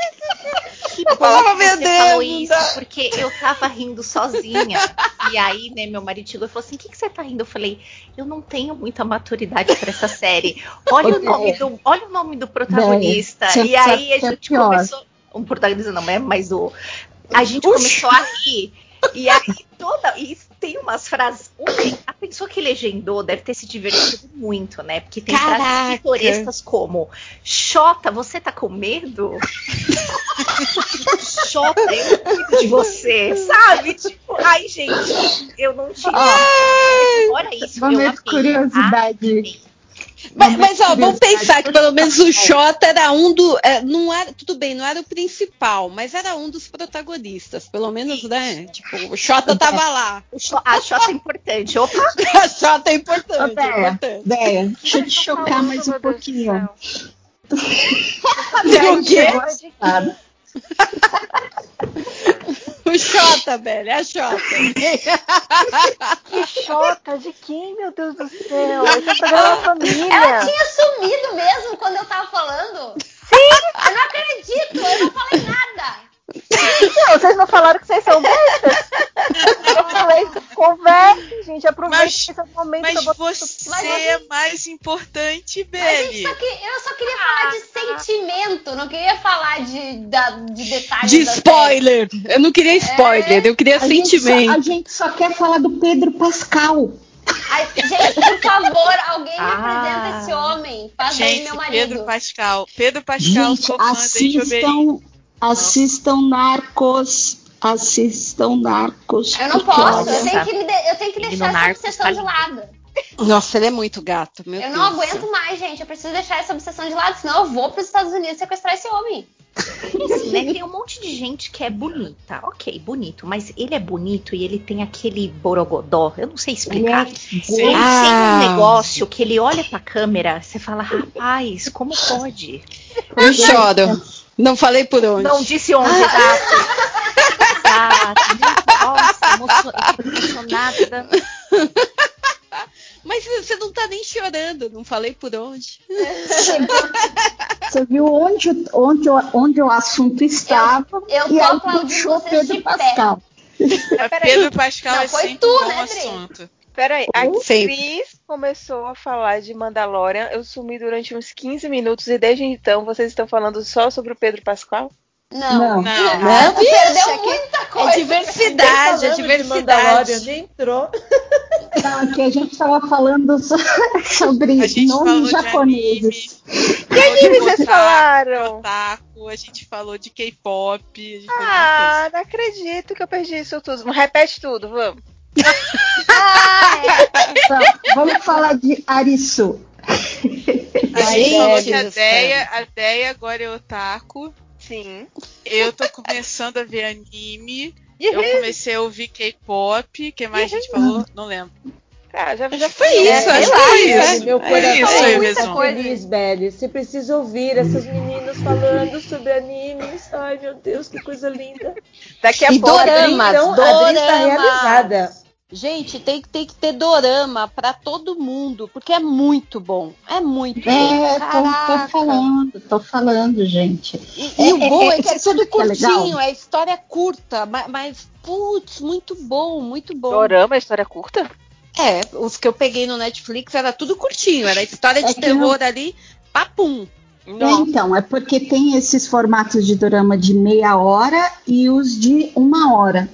que bom falava, que "Meu você Deus, falou isso, dá." porque eu tava rindo sozinha. E aí, né, meu marido chegou e falou assim: o que, que você tá rindo? Eu falei, eu não tenho muita maturidade pra essa série. Olha o nome do, olha o nome do protagonista. Você e aí a que gente começou. Um protagonista não é, mas o. A gente começou a rir. E aí toda. E tem umas frases. A pessoa que legendou deve ter se divertido muito, né? Porque tem Caraca. frases pitorescas como Xota, você tá com medo? Xota, eu cuido de você, sabe? Tipo, ai, gente, eu não tinha. Olha isso, eu Momento amei. de curiosidade. Amei. Mas, mas, ó, vamos pensar que pelo menos o Xota era um do. é, não era, tudo bem, não era o principal, mas era um dos protagonistas. Pelo menos, né? Tipo, o Xota tava lá. O Xo- A Xota é importante. Opa, A Xota é importante. Déia, é importante. Déia, deixa eu te chocar falando, mais um pouquinho. céu. O quê? O Xota, velho, é a Xota. Que chota de quem, meu Deus do céu? Esse é programa da família. Ela tinha sumido mesmo quando eu tava falando. Sim! Eu não acredito, eu não falei nada. Não, vocês não falaram que vocês são bestas? Eu falei, converse, gente. Aproveite Mas- esse momento Mas botar- você é mais importante, Mas Beli. só que, eu só queria falar de sentimento, não queria falar de, da, de detalhes. De série. spoiler. Eu não queria spoiler, eu queria A gente, só, sentimento. a gente só quer falar do Pedro Pascal. Ai, gente, por favor, alguém me Ah. apresenta esse homem. Faz Gente, meu marido. Pedro Pascal. Pedro Pascal, Gente, assistam, assistam Narcos. Assistam Narcos. Eu não posso, olha, eu tenho que, me de- eu tenho que deixar essa obsessão tá de lado. Nossa, ele é muito gato, meu Eu Deus. não céu. aguento mais, gente. Eu preciso deixar essa obsessão de lado, senão eu vou para os Estados Unidos sequestrar esse homem. assim, né? Tem um monte de gente que é bonita. Ok, bonito. Mas ele é bonito e ele tem aquele borogodó. Eu não sei Ele explicar. é Ele tem Ah. um negócio que ele olha pra câmera, você fala, rapaz, como pode? Eu choro. Não falei por onde. Não disse onde, exato. Exato. Nossa, eu fico emocionada. Mas você não tá nem chorando, não falei por onde. Você viu onde, onde, o- onde o assunto estava eu tô e aí aplaudindo vocês Pedro de pé. Pascal. Peraí, Pedro Pascal Não, é foi sempre tu, um bom né, assunto. Peraí. A. Cris começou a falar de Mandalorian. Eu sumi durante uns 15 minutos e desde então vocês estão falando só sobre o Pedro Pascal? Não. Não. Não. Não, Perdeu bicha, que- muita coisa. É diversidade, é de diversidade. nem entrou. Não, aqui a gente estava falando so- sobre nomes de japoneses. Que anime vocês otaku, falaram? otaku, a gente falou de K-pop, a gente falou de Ah, não acredito que eu perdi isso tudo. Repete tudo, vamos. Então, vamos falar de Arisu. A gente falou gente que a Deia, a Deia agora é otaku. Sim. Eu tô começando a ver anime. Eu comecei a ouvir K-pop. O que mais a gente falou? Não lembro. Ah, já, já Foi isso, acho que foi isso. Meu É coração isso aí muito mesmo. feliz, Belly. Você precisa ouvir essas meninas falando sobre animes. Ai, meu Deus, que coisa linda. Daqui a E pouco. doramas, Então, a Adri está doramas. realizada. Gente, tem, que- tem que ter dorama pra todo mundo, porque é muito bom. É muito bom. É, tô, tô falando, tô falando, gente. E, e o É, bom é, é, que é é, tudo é curtinho, é história curta, mas, mas, putz, muito bom, muito bom. Dorama, história curta? É, os que eu peguei no Netflix era tudo curtinho, era história É de terror ali, papum. É, Não. então, é porque tem esses formatos de dorama de meia hora e os de uma hora.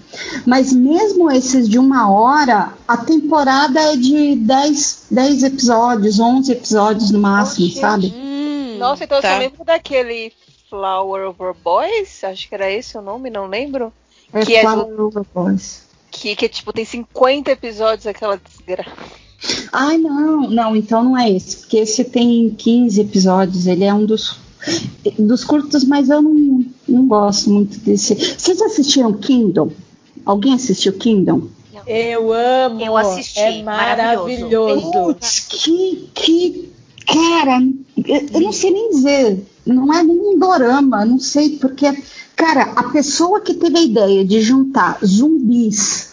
Mas mesmo esses de uma hora, a temporada é de 10, 10 episódios, 11 episódios no máximo, Oxi. sabe? Hum, Nossa, então eu tá. só lembro daquele Flower Over Boys, acho que era esse o nome, não lembro. É Que é do- Flower Over Boys. Que, que tipo, tem 50 episódios aquela desgraça. Ai, não, não, então não é esse, porque esse tem 15 episódios, ele é um dos, dos curtos, mas eu não, não gosto muito desse. Vocês assistiram Kingdom? Alguém assistiu Kingdom? Eu amo. Eu assisti, É maravilhoso. Putz, que, que. Cara, eu, eu não sei nem dizer. Não é nem um dorama, não sei, porque. Cara, a pessoa que teve a ideia de juntar zumbis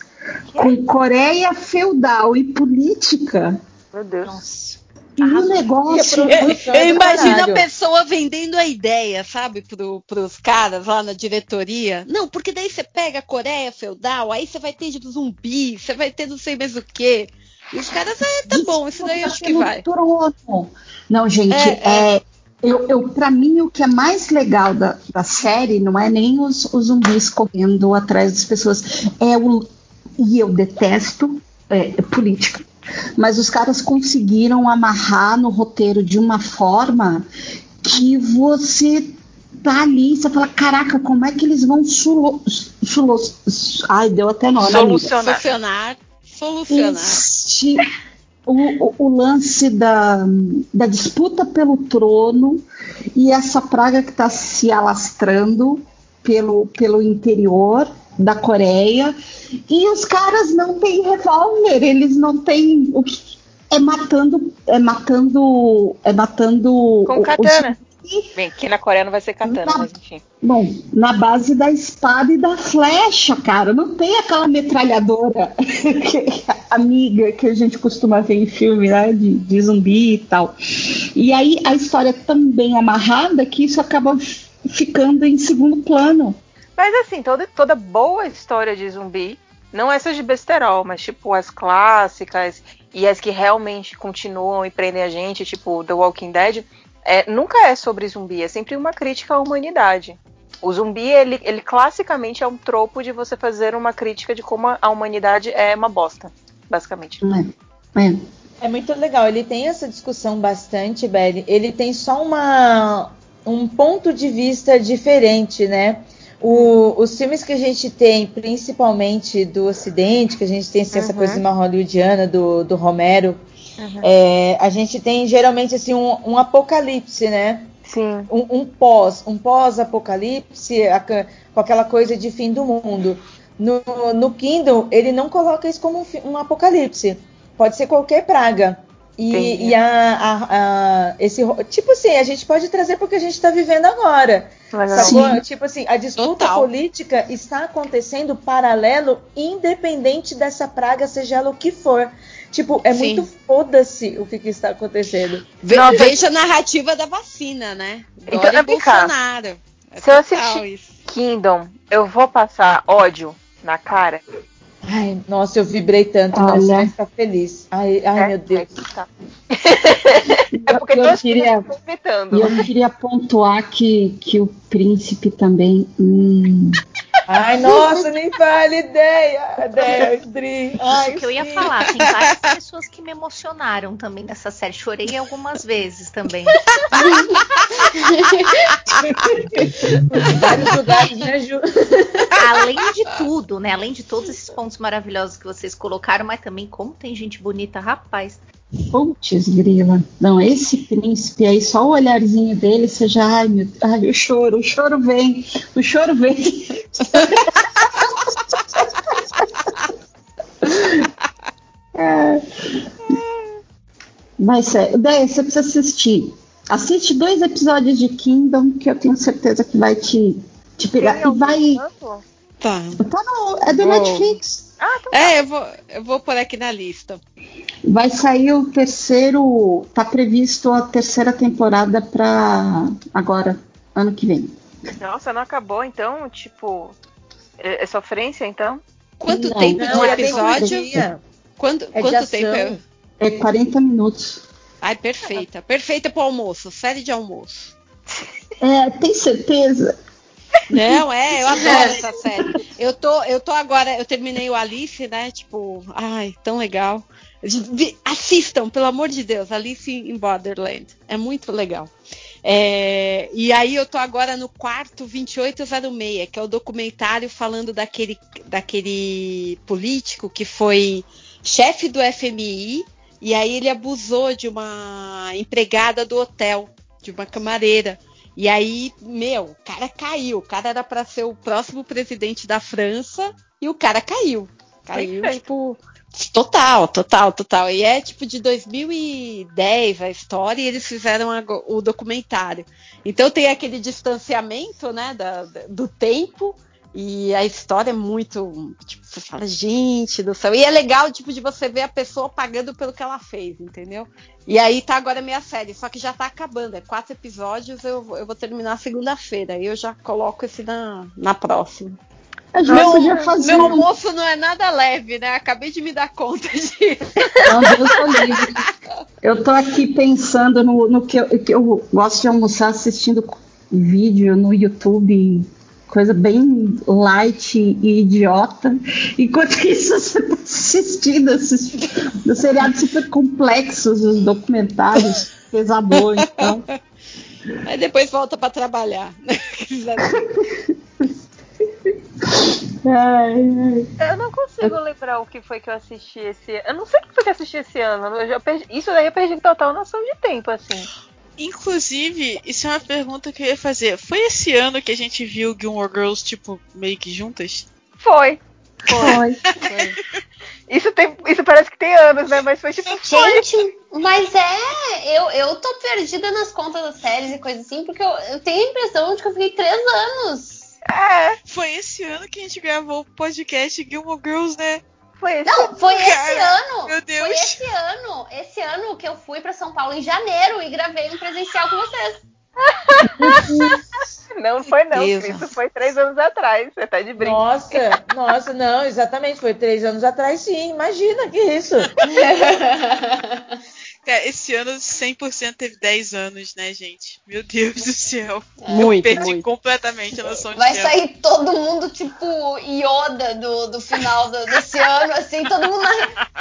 com Coreia feudal e política. Meu Deus. Nossa. E o negócio. É Eu do imagino a pessoa vendendo a ideia, sabe, pro, pros caras lá na diretoria. Não, porque daí você pega a Coreia feudal, aí você vai ter zumbi, você vai ter não sei mais o quê. E os caras, ah, tá bom, isso daí eu acho que vai. trono. Não, gente, É, é. eu, eu, pra mim, o que é mais legal da, da série não é nem os, os zumbis correndo atrás das pessoas. É o. E eu detesto é, política. Mas os caras conseguiram amarrar no roteiro de uma forma que você tá ali, você fala, caraca, como é que eles vão sulo, sulo, ai, deu até nó. Solucionar. Solucionar. Solucionar. Este, o, o, o lance da, da disputa pelo trono e essa praga que está se alastrando pelo, pelo interior da Coreia e os caras não têm revólver, eles não têm o que é matando é matando é matando Com o- katana. os- Bem, que na Coreia não vai ser katana, Não. mas enfim. Bom, na base da espada e da flecha, cara. Não tem aquela metralhadora que- amiga que a gente costuma ver em filme, né? De, de zumbi e tal. E aí a história é tão bem amarrada que isso acaba ficando em segundo plano. Mas assim, toda, toda boa história de zumbi, não essas de besterol, mas tipo as clássicas e as que realmente continuam e prendem a gente, tipo The Walking Dead, é, nunca é sobre zumbi, é sempre uma crítica à humanidade. O zumbi, ele, ele classicamente é um tropo de você fazer uma crítica de como a humanidade é uma bosta, basicamente. né? É. É muito legal. Ele tem essa discussão bastante, Belly. Ele tem só uma, um ponto de vista diferente, né? O- os filmes que a gente tem, principalmente do Ocidente, que a gente tem assim, essa Uhum. coisa mais hollywoodiana do, do Romero, Uhum. é, a gente tem geralmente assim um, um apocalipse, né? Sim. um, um pós, um pós-apocalipse, com aquela coisa de fim do mundo. No, no Kindle, ele não coloca isso como um, um apocalipse. Pode ser qualquer praga. E, e a, a- a- esse tipo assim, a gente pode trazer porque a gente está vivendo agora. Sacou? Tipo assim, a disputa Total. política está acontecendo paralelo, independente dessa praga, seja ela o que for. Tipo, é Sim. muito foda-se o que, que está acontecendo. Ve- Nossa. Veja a narrativa da vacina, né? Então, Dória e vem cá. Bolsonaro. É Se eu assistir- isso. Kingdom, eu vou passar ódio na cara. Ai, nossa, eu vibrei tanto, Olha. vai ficar feliz. Ai, ai É, meu Deus. é tá. É porque Eu queria-. E eu queria pontuar que, que o príncipe também. hum, Ai, nossa, nem vale ideia, ideia, Dri. Ai, Isso que eu ia sim. falar, tem várias pessoas que me emocionaram também nessa série. Chorei algumas vezes também. Vários lugares, né, Ju? Além de tudo, né? Além de todos esses pontos maravilhosos que vocês colocaram, mas também como tem gente bonita, rapaz. Putz, grila. Não, esse príncipe aí, só o olharzinho dele, você já. Ai, meu, ai, o choro, o choro vem, o choro vem. É. Vai ser. Daí você precisa assistir. Assiste dois episódios de Kingdom que eu tenho certeza que vai te, te pegar. Tem E vai. canto? Tá. Tá no, é do Oh. Netflix. Ah, então É, eu vou, eu vou pôr aqui na lista. Vai sair o terceiro. Tá previsto a terceira temporada pra agora, ano que vem. Nossa, não acabou, então? Tipo, é, é sofrência, então? Quanto Não, tempo Não, um é episódio? curtinha. Quanto, É quanto tempo é? É 40 minutos. Ai, perfeita. Perfeita pro almoço. Série de almoço. É, tem certeza? Não, é, eu adoro essa série. Eu tô, eu tô agora, eu terminei o Alice, né? Tipo, ai, tão legal. Assistam, pelo amor de Deus, Alice in Borderland. É muito legal. É, e aí eu tô agora no quarto 2806, que é o documentário falando daquele, daquele político que foi chefe do FMI, e aí ele abusou de uma empregada do hotel, de uma camareira. E aí, meu, o cara caiu. O cara era para ser o próximo presidente da França e o cara caiu. Caiu, Perfeito. tipo, total, total, total. E é tipo de 2010 a história e eles fizeram ago- o documentário. Então tem aquele distanciamento, né, da- do tempo. E a história é muito. Tipo, você fala, gente do céu. E é legal, tipo, de você ver a pessoa pagando pelo que ela fez, entendeu? E aí tá agora a minha série, só que já tá acabando. É quatro episódios, eu, vou- eu vou terminar segunda-feira. Aí eu já coloco esse na, na próxima. Gente Meu, fazer. meu almoço não é nada leve, né? Acabei de me dar conta disso. Não, Deus livre. Eu tô aqui pensando no, no que, eu, que eu gosto de almoçar assistindo vídeo no YouTube, coisa bem light e idiota. Enquanto isso você tá assistindo esses os seriados super complexos, os documentários pesadões. Então. Aí depois volta pra trabalhar. Ai, ai. Eu não consigo lembrar o que foi que eu assisti esse ano. Eu não sei o que foi que eu assisti esse ano. Eu já perdi- Isso daí eu perdi total noção de tempo, assim. Inclusive, isso é uma pergunta que eu ia fazer. Foi esse ano que a gente viu Gilmore Girls, tipo, meio que juntas? Foi. Foi. Isso, tem, isso parece que tem anos, né? Mas foi tipo. Foi. Gente, mas é. Eu, eu tô perdida nas contas das séries e coisas assim, porque eu, eu tenho a impressão de que eu fiquei três anos. É, Foi esse ano que a gente gravou o podcast Gilmore Girls, né? Foi esse. Não, foi esse ano. meu Deus. Foi esse ano. Esse ano que eu fui pra São Paulo em janeiro e gravei um presencial com vocês. Não foi, não. Deus. Isso foi três anos atrás. Você tá de brinco. Nossa, nossa, não, exatamente, foi três anos atrás, sim. Imagina que isso. Cara, esse ano 100% teve 10 anos, né, gente? Meu Deus do céu. Muito, eu perdi muito. completamente a noção de Vai tempo. sair todo mundo tipo Yoda do, do final do- desse ano, assim, todo mundo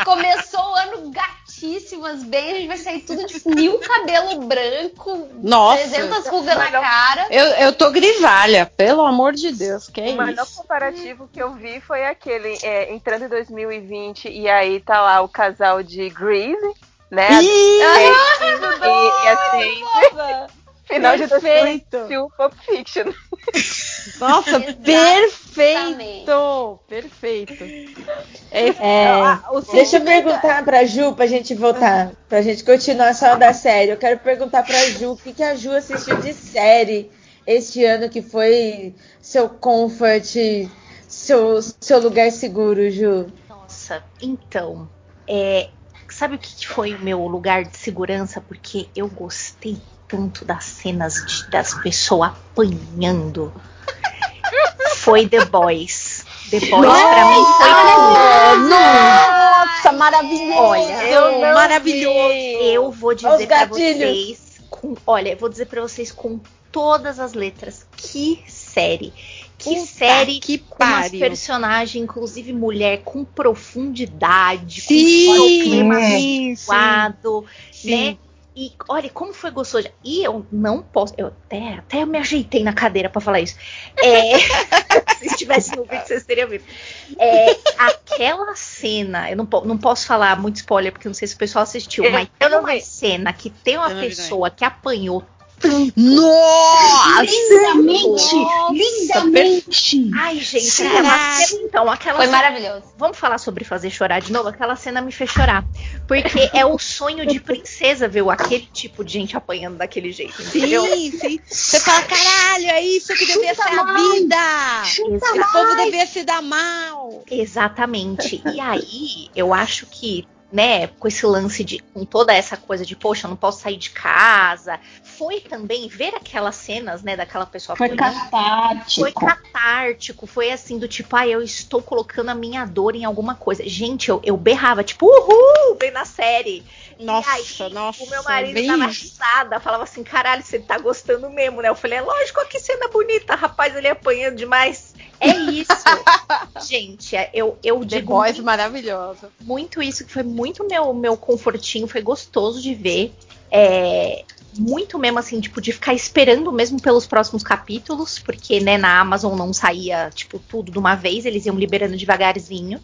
começou o ano gatíssimas, bem, a gente vai sair tudo de mil cabelo branco, Nossa. 300 rugas na cara. Eu, eu tô grisalha, pelo amor de Deus, que é O melhor comparativo que eu vi foi aquele é, entrando em 2020 e aí tá lá o casal de Grease, né? Ih, e, e assim, final de perfeito. 2021 Pulp Fiction. Nossa, perfeito, perfeito. É, É, ah, o Deixa eu sentimento- perguntar pra Ju, pra gente voltar, pra gente continuar só da série. Eu quero perguntar pra Ju o que, que a Ju assistiu de série este ano que foi seu comfort, seu, seu lugar seguro, Ju. Nossa, então, é, sabe o que que foi o meu lugar de segurança? Porque eu gostei tanto das cenas de- das pessoas apanhando. Foi The Boys. The Boys pra mim foi tudo. Nossa, maravilhoso. Olha, Eu Maravilhoso. Eu vou dizer pra gatilhos. vocês, com, olha, eu vou dizer pra vocês com todas as letras, que série. Que Puta série que com pariu. personagens, inclusive mulher, com profundidade, Sim, com clima sim, sim. né? E olha como foi gostoso. E eu não posso, eu até, até eu me ajeitei na cadeira pra falar isso. É, se estivesse no vídeo, vocês teriam visto. É, aquela cena, eu não, não posso falar muito spoiler, porque não sei se o pessoal assistiu, Eu- mas tem uma vi. cena que tem uma não vi pessoa que apanhou Nossa! Lindamente! Nossa, lindamente! Ai, gente, Será? aquela cena, então, aquela Foi cena- maravilhoso. Vamos falar sobre fazer chorar de novo? Aquela cena me fez chorar. Porque é o sonho de princesa ver aquele tipo de gente apanhando daquele jeito, entendeu? Sim, sim. Você fala, caralho, é isso que devia ser a vida! Esse povo devia se dar mal! Exatamente. E aí, eu acho que, né, com esse lance de. com toda essa coisa de, poxa, eu não posso sair de casa. Foi também ver aquelas cenas, né, daquela pessoa Foi catártico. Foi catártico, foi assim, do tipo, ai, eu estou colocando a minha dor em alguma coisa. Gente, eu, eu berrava, tipo, uhul, bem na série. Nossa, aí, nossa. o meu marido bem isso. risada, falava assim, caralho, você tá gostando mesmo, né? Eu falei, é lógico, que cena bonita, rapaz, ele apanhando demais. É isso. Gente, é- eu, eu The digo Boys muito, maravilhosa. muito isso, que foi muito meu, meu confortinho, foi gostoso de ver. É, muito mesmo assim, tipo, de ficar esperando mesmo pelos próximos capítulos, porque, né, na Amazon não saía, tipo, tudo de uma vez, eles iam liberando devagarzinho.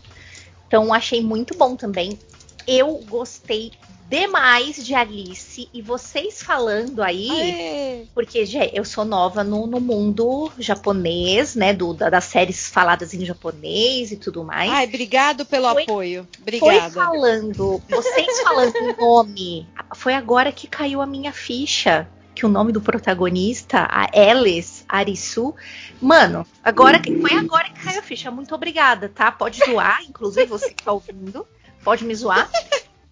Então, achei muito bom também. Eu gostei demais de Alice e vocês falando aí, Aê. porque gente, eu sou nova no, no mundo japonês, né, do, da- das séries faladas em japonês e tudo mais. Ai, obrigado pelo Foi- apoio. Foi Obrigada. falando, vocês falando o nome, foi agora que caiu a minha ficha. Que o nome do protagonista, a Alice Arisu, mano, agora que foi agora que caiu a ficha. Muito obrigada, tá? Pode zoar, inclusive você que tá ouvindo, pode me zoar.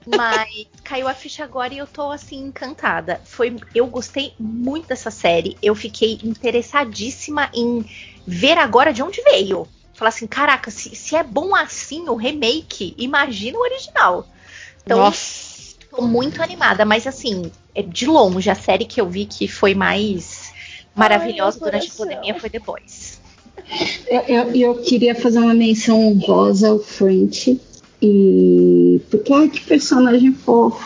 Mas caiu a ficha agora e eu tô assim encantada. Foi, eu gostei muito dessa série. Eu fiquei interessadíssima em ver agora de onde veio. Falar assim, caraca, se, se é bom assim o remake, imagina o original. Então, Nossa. tô muito animada, mas assim, é de longe a série que eu vi que foi mais maravilhosa meu durante a pandemia foi Boys. Eu, eu, eu queria fazer uma menção honrosa ao French. E. Porque, ai, que personagem fofo.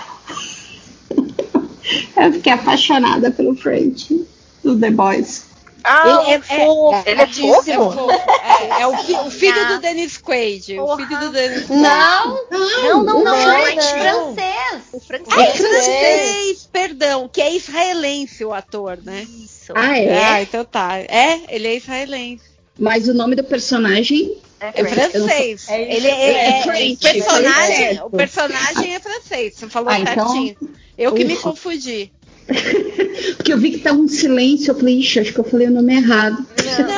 eu fiquei apaixonada pelo French do The Boys. Ah, Ele é fofo. Ele é diz- fofo? É, fofo. É, é o, fi- o filho do Dennis Quaid. O Porra. filho do Dennis Quaid. Não, Não, não, não, não, é francês. O francês. É francês, perdão, que é israelense o ator, né? Isso. Ah, é? Ah, então tá. É, ele é israelense. Mas o nome do personagem. É francês. É ele é, É é- French, o personagem, o personagem é francês. Você falou Ah, então- certinho. Eu que me Ufa. confundi. Porque eu vi que tá um silêncio. Eu falei, ixi, acho que eu falei o nome errado.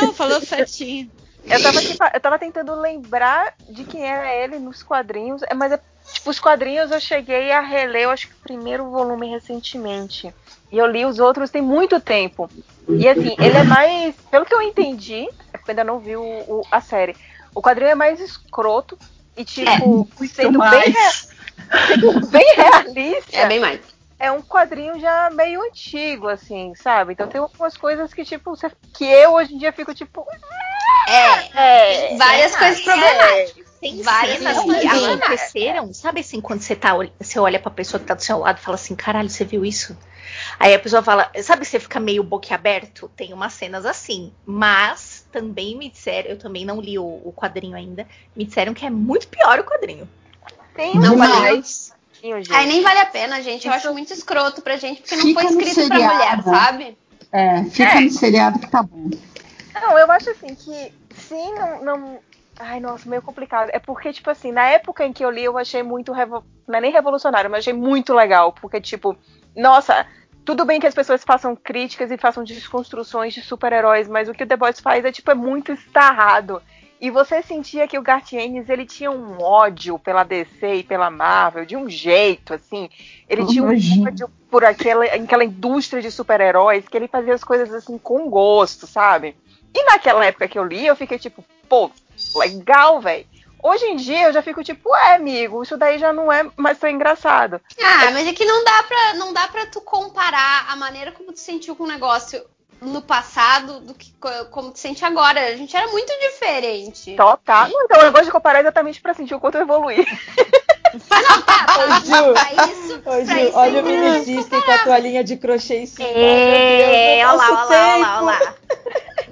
Não, falou certinho. Eu tava, fa- eu tava tentando lembrar de quem era ele nos quadrinhos, é, mas é, tipo, os quadrinhos eu cheguei a reler, eu acho que o primeiro volume recentemente. E eu li os outros tem muito tempo. E assim, ele é mais. Pelo que eu entendi, é porque eu ainda não vi o, o- a série. O quadrinho é mais escroto e, tipo, sendo bem, rea- sendo bem realista. É bem mais. é um quadrinho já meio antigo, assim, sabe? Então tem algumas coisas que, tipo, você- que eu hoje em dia fico, tipo. É, É. várias coisas problemáticas. Tem Várias cenas que aconteceram, sabe assim, quando você tá, você olha pra pessoa que tá do seu lado e fala assim, caralho, você viu isso? Aí a pessoa fala, sabe, você fica meio boquiaberto? Tem umas cenas assim, mas também me disseram, eu também não li o, o quadrinho ainda, me disseram que é muito pior o quadrinho. Tem Não, um gente. Aí nem vale a pena, gente. Eu acho muito escroto pra gente, porque não Fica foi no escrito pra mulher, sabe? É, fica no seriado que tá bom. Não, eu acho assim que sim, não, não. Ai, nossa, meio complicado. É porque, tipo assim, na época em que eu li, eu achei muito. Revo... Não é nem revolucionário, mas achei muito legal. Porque, tipo, nossa, tudo bem que as pessoas façam críticas e façam desconstruções de super-heróis, mas o que o The Boys faz é, tipo, é muito estarrado. E você sentia que o Gartienes, ele tinha um ódio pela DC e pela Marvel, de um jeito, assim. Ele tinha um ódio por aquela, aquela indústria de super-heróis, que ele fazia as coisas, assim, com gosto, sabe? E naquela época que eu li, eu fiquei tipo, pô, legal, velho. Hoje em dia eu já fico tipo, é, amigo, isso daí já não é mais tão engraçado. Ah, mas é que não dá pra, não dá pra tu comparar a maneira como tu sentiu com o negócio no passado do que co- como tu sente agora. A gente era muito diferente. Total. Então eu gosto de comparar exatamente pra sentir o quanto eu evoluí. Tá, Ô, Ju, pra isso, Ô, pra Ju, isso olha o não- mini system com a toalhinha de crochê em cima. É, olha lá, no olha lá, olha lá, tempo. olha lá.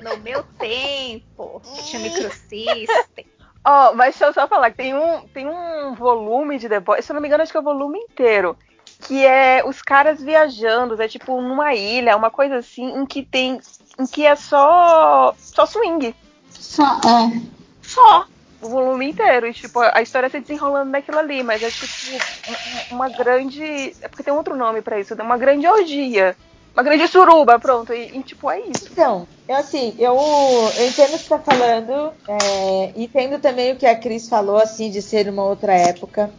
No meu tempo, tinha microsystem. Ó, mas deixa eu só falar que tem um, tem um volume de The Boys, se eu não me engano, acho que é o volume inteiro. que é os caras viajando, é tipo numa ilha, uma coisa assim, em que tem. em que é só. só swing. Só, é. Só. O volume inteiro. E, tipo, a história se desenrolando naquilo ali, mas é tipo um- uma grande. É porque tem outro nome pra isso, uma grande orgia. Uma grande suruba, pronto. E, e, tipo, é isso. Então, eu assim, eu, eu entendo o que você tá falando, é, entendo também o que a Cris falou, assim, de ser uma outra época.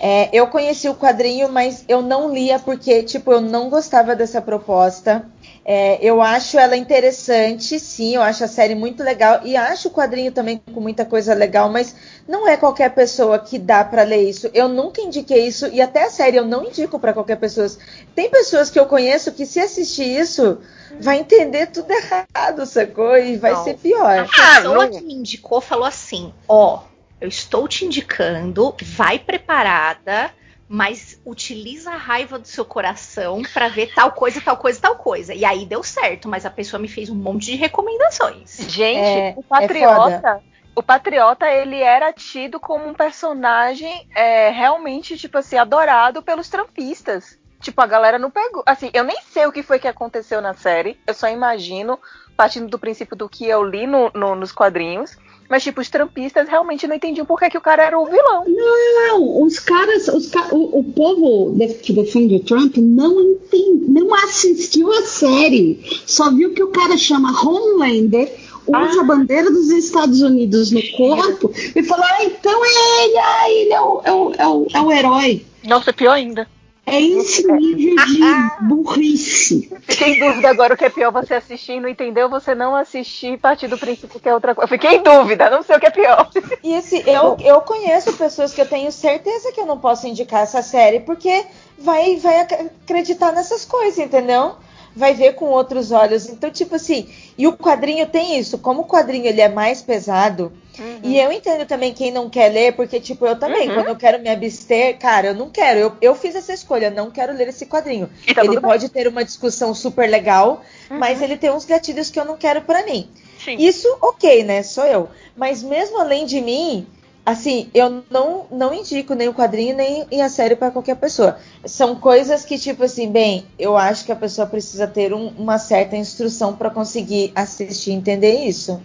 É, eu conheci o quadrinho, mas eu não lia porque, tipo, eu não gostava dessa proposta. É, eu acho ela interessante, sim, eu acho a série muito legal e acho o quadrinho também com muita coisa legal, mas não é qualquer pessoa que dá pra ler isso. Eu nunca indiquei isso e até a série eu não indico pra qualquer pessoa. Tem pessoas que eu conheço que se assistir isso vai entender tudo errado, sacou? E vai Não. ser pior. A pessoa que me indicou falou assim: ó, eu estou te indicando, vai preparada, mas utiliza a raiva do seu coração pra ver tal coisa, tal coisa, tal coisa. E aí deu certo, mas a pessoa me fez um monte de recomendações. Gente, É- o é Patriota. o Patriota, ele era tido como um personagem é, realmente, tipo assim, adorado pelos trampistas. Tipo, a galera não pegou. Assim, eu nem sei o que foi que aconteceu na série. Eu só imagino, partindo do princípio do que eu li no- no- nos quadrinhos. Mas, tipo, os trampistas realmente não entendiam por que, que o cara era o vilão. Não, os caras, os o, o povo que defende o Trump não entende, não assistiu a série. Só viu que o cara chama Homelander, usa a bandeira dos Estados Unidos no corpo e falou: ah, então é ele, ah, ele é o, é o, é o, é o herói. Nossa, pior ainda. É esse nível de burrice. Fiquei em dúvida agora o que é pior você assistir e não entender ou você não assistir e partir do princípio que é outra coisa. Eu fiquei em dúvida, não sei o que é pior. E assim, eu, eu conheço pessoas que eu tenho certeza que eu não posso indicar essa série porque vai, vai ac- acreditar nessas coisas, entendeu? Vai ver com outros olhos. Então, tipo assim, e o quadrinho tem isso. Como o quadrinho ele é mais pesado, e eu entendo também quem não quer ler, porque, tipo, eu também, Uhum. quando eu quero me abster, cara, eu não quero. Eu, eu fiz essa escolha, não quero ler esse quadrinho. Tá ele tudo bem. pode ter uma discussão super legal, mas ele tem uns gatilhos que eu não quero pra mim. Sim. Isso, ok, né? Sou eu. Mas mesmo além de mim, assim, eu não, não indico nem o quadrinho nem a série pra qualquer pessoa. São coisas que, tipo assim, bem, eu acho que a pessoa precisa ter um- uma certa instrução pra conseguir assistir e entender isso.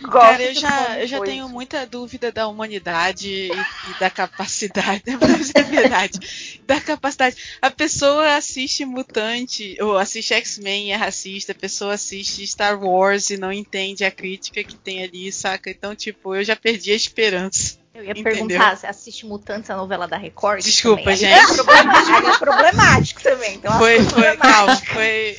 Gosto Cara, eu já, eu já tenho muita dúvida da humanidade e, e da capacidade. Mas é verdade. Da capacidade. A pessoa assiste Mutante, ou assiste X-Men e é racista, a pessoa assiste Star Wars e não entende a crítica que tem ali, saca? Então, tipo, eu já perdi a esperança. Eu ia Entendeu? perguntar, você assiste Mutantes, a novela da Record? Desculpa, também? Aí gente. É problemático, aí é problemático também. Então, Foi, coisas foi, calma, foi.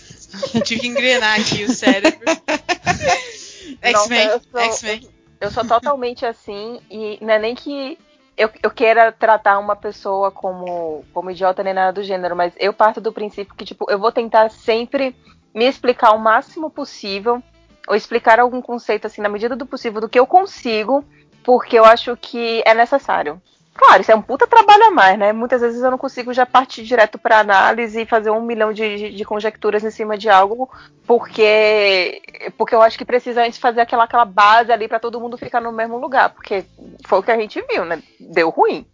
Tive que engrenar aqui o cérebro. X-Men, Nossa, eu X-Men. Eu sou totalmente assim, e não é nem que eu, eu queira tratar uma pessoa como, como idiota nem nada do gênero, mas eu parto do princípio que, tipo, eu vou tentar sempre me explicar o máximo possível, ou explicar algum conceito, assim, na medida do possível, do que eu consigo, porque eu acho que é necessário. Claro, isso é um puta trabalho a mais, né? Muitas vezes eu não consigo já partir direto para análise e fazer um milhão de, de, conjecturas em cima de algo, porque porque eu acho que precisa antes fazer aquela, aquela base ali para todo mundo ficar no mesmo lugar, porque foi o que a gente viu, né? Deu ruim.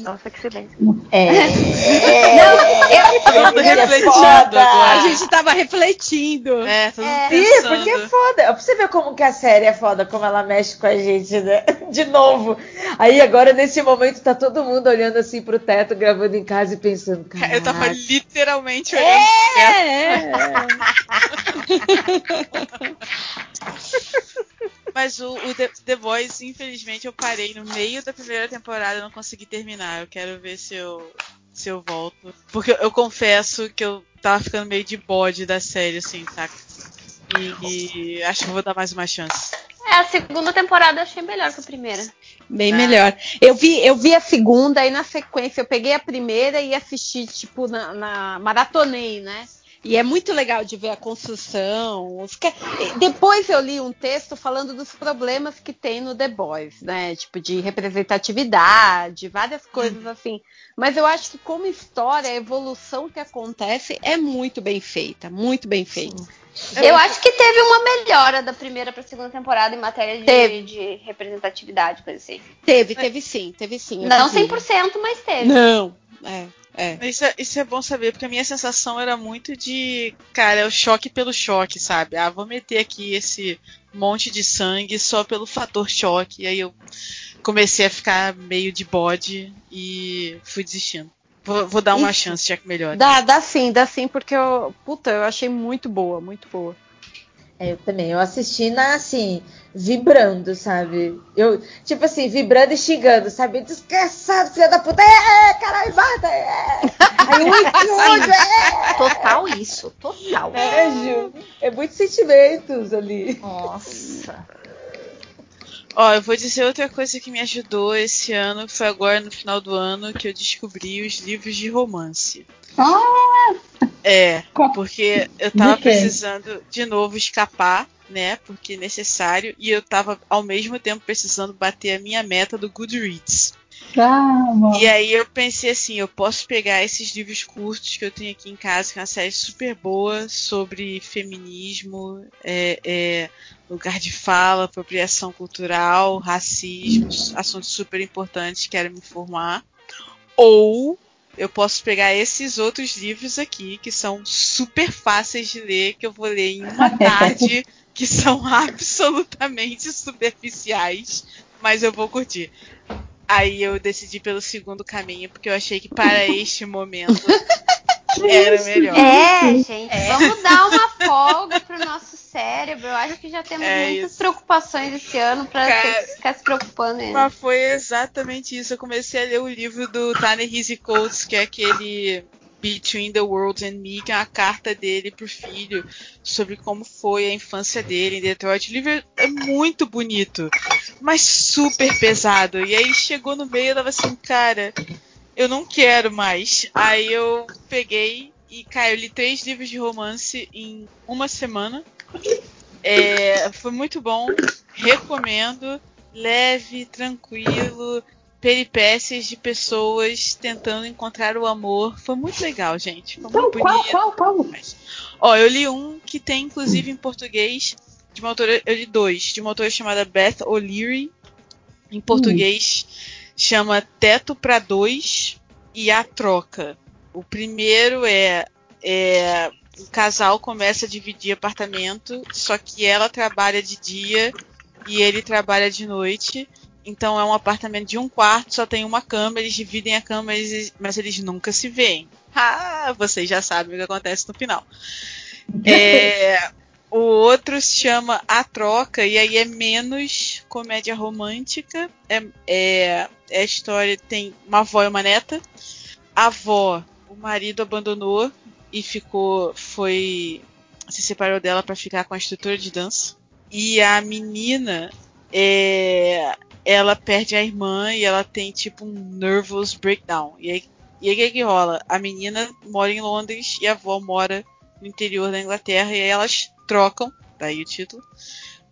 Nossa, que silêncio. É. É refletindo foda. agora. A gente tava refletindo. É, mundo Sim, porque é foda. Pra você ver como que a série é foda, como ela mexe com a gente, né? De novo. Aí agora, nesse momento, tá todo mundo olhando assim pro teto, gravando em casa e pensando, cara. Eu tava literalmente olhando pro teto. É. Mas o, o The, The Boys, infelizmente, eu parei no meio da primeira temporada e não consegui terminar. Eu quero ver se eu, se eu volto. Porque eu, eu confesso que eu tava ficando meio de bode da série, assim, saca? E, e acho que vou dar mais uma chance. É, a segunda temporada eu achei melhor que a primeira. Bem Ah. melhor. Eu vi, eu vi a segunda e na sequência eu peguei a primeira e assisti, tipo, na, na- maratonei, né? E é muito legal de ver a construção. os Depois eu li um texto falando dos problemas que tem no The Boys, né? Tipo, de representatividade, várias coisas assim. Mas eu acho que como história, a evolução que acontece é muito bem feita, muito bem feita. Eu acho que teve uma melhora da primeira pra segunda temporada em matéria de, de representatividade, coisa assim. Teve, teve sim, teve sim. Não vi. 100%, mas teve. Não, é. É. Isso, é, isso é bom saber, porque a minha sensação era muito de, cara, é o choque pelo choque, sabe? Ah, vou meter aqui esse monte de sangue só pelo fator choque. E aí eu comecei a ficar meio de bode e fui desistindo. Vou, vou dar uma Isso. chance, já que melhor. Dá, dá sim, dá sim, porque eu. Puta, eu achei muito boa, muito boa. É, eu também. Eu assisti na, assim, vibrando, sabe? Eu, tipo assim, vibrando e xingando, sabe? Desgraçado, filha da puta! É, caralho, mata! É. Aí muito é. Total isso, total. É, Ju. É muitos sentimentos ali. Nossa. Ó, eu vou dizer outra coisa que me ajudou esse ano, foi agora no final do ano que eu descobri os livros de romance. Ah! É, porque eu tava precisando de novo escapar, né? Porque é necessário, e eu tava ao mesmo tempo precisando bater a minha meta do Goodreads. Ah, e aí eu pensei assim, eu posso pegar esses livros curtos que eu tenho aqui em casa, que é uma série super boa sobre feminismo, é, é, lugar de fala, apropriação cultural, racismo, assuntos super importantes, quero me informar. Ou eu posso pegar esses outros livros aqui, que são super fáceis de ler, que eu vou ler em uma tarde, que são absolutamente superficiais, mas eu vou curtir. Aí eu decidi pelo segundo caminho, porque eu achei que para este momento era melhor. É, gente, é. vamos dar uma folga pro nosso cérebro. Eu acho que já temos é muitas isso. preocupações esse ano para ficar se preocupando ainda. Mas foi exatamente isso. Eu comecei a ler o livro do Ta-Nehisi Coates, que é aquele Between the World and Me, que é uma carta dele pro filho sobre como foi a infância dele em Detroit. O livro é muito bonito, mas super pesado. E aí chegou no meio e tava assim, cara, eu não quero mais. Aí eu peguei e, cara, eu li três livros de romance em uma semana. É, foi muito bom, recomendo. Leve, tranquilo, peripécias de pessoas tentando encontrar o amor. Foi muito legal, gente. Foi muito então. Qual, qual, qual? Ó, eu li um que tem, inclusive, em português, de uma autora. Eu li dois, de uma autora chamada Beth O'Leary. Em português, hum. chama Teto para Dois e A Troca. O primeiro é, é. O casal começa a dividir apartamento, só que ela trabalha de dia e ele trabalha de noite. Então é um apartamento de um quarto, só tem uma cama, eles dividem a cama, mas eles nunca se veem. Ah, vocês já sabem o que acontece no final. É, o outro se chama A Troca, e aí é menos comédia romântica. É, é, é a história, tem uma avó e uma neta. A avó, o marido abandonou e ficou. foi. se separou dela para ficar com a instrutora de dança. E a menina é, ela perde a irmã e ela tem tipo um nervous breakdown. E aí, e aí o que, rola? A menina mora em Londres e a avó mora no interior da Inglaterra e aí elas trocam, daí o título,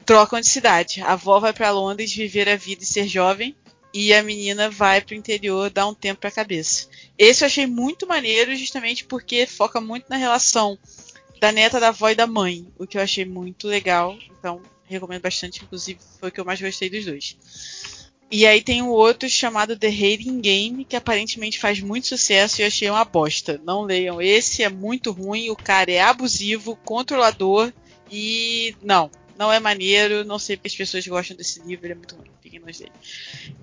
trocam de cidade. A avó vai para Londres viver a vida e ser jovem e a menina vai pro interior dar um tempo pra cabeça. Esse eu achei muito maneiro justamente porque foca muito na relação da neta, da avó e da mãe, o que eu achei muito legal. Então, recomendo bastante, inclusive foi o que eu mais gostei dos dois. E aí tem um outro chamado The Hating Game, que aparentemente faz muito sucesso e eu achei uma bosta. Não leiam esse, é muito ruim, o cara é abusivo, controlador e não, não é maneiro, não sei porque as pessoas gostam desse livro, ele é muito ruim, fiquem longe dele.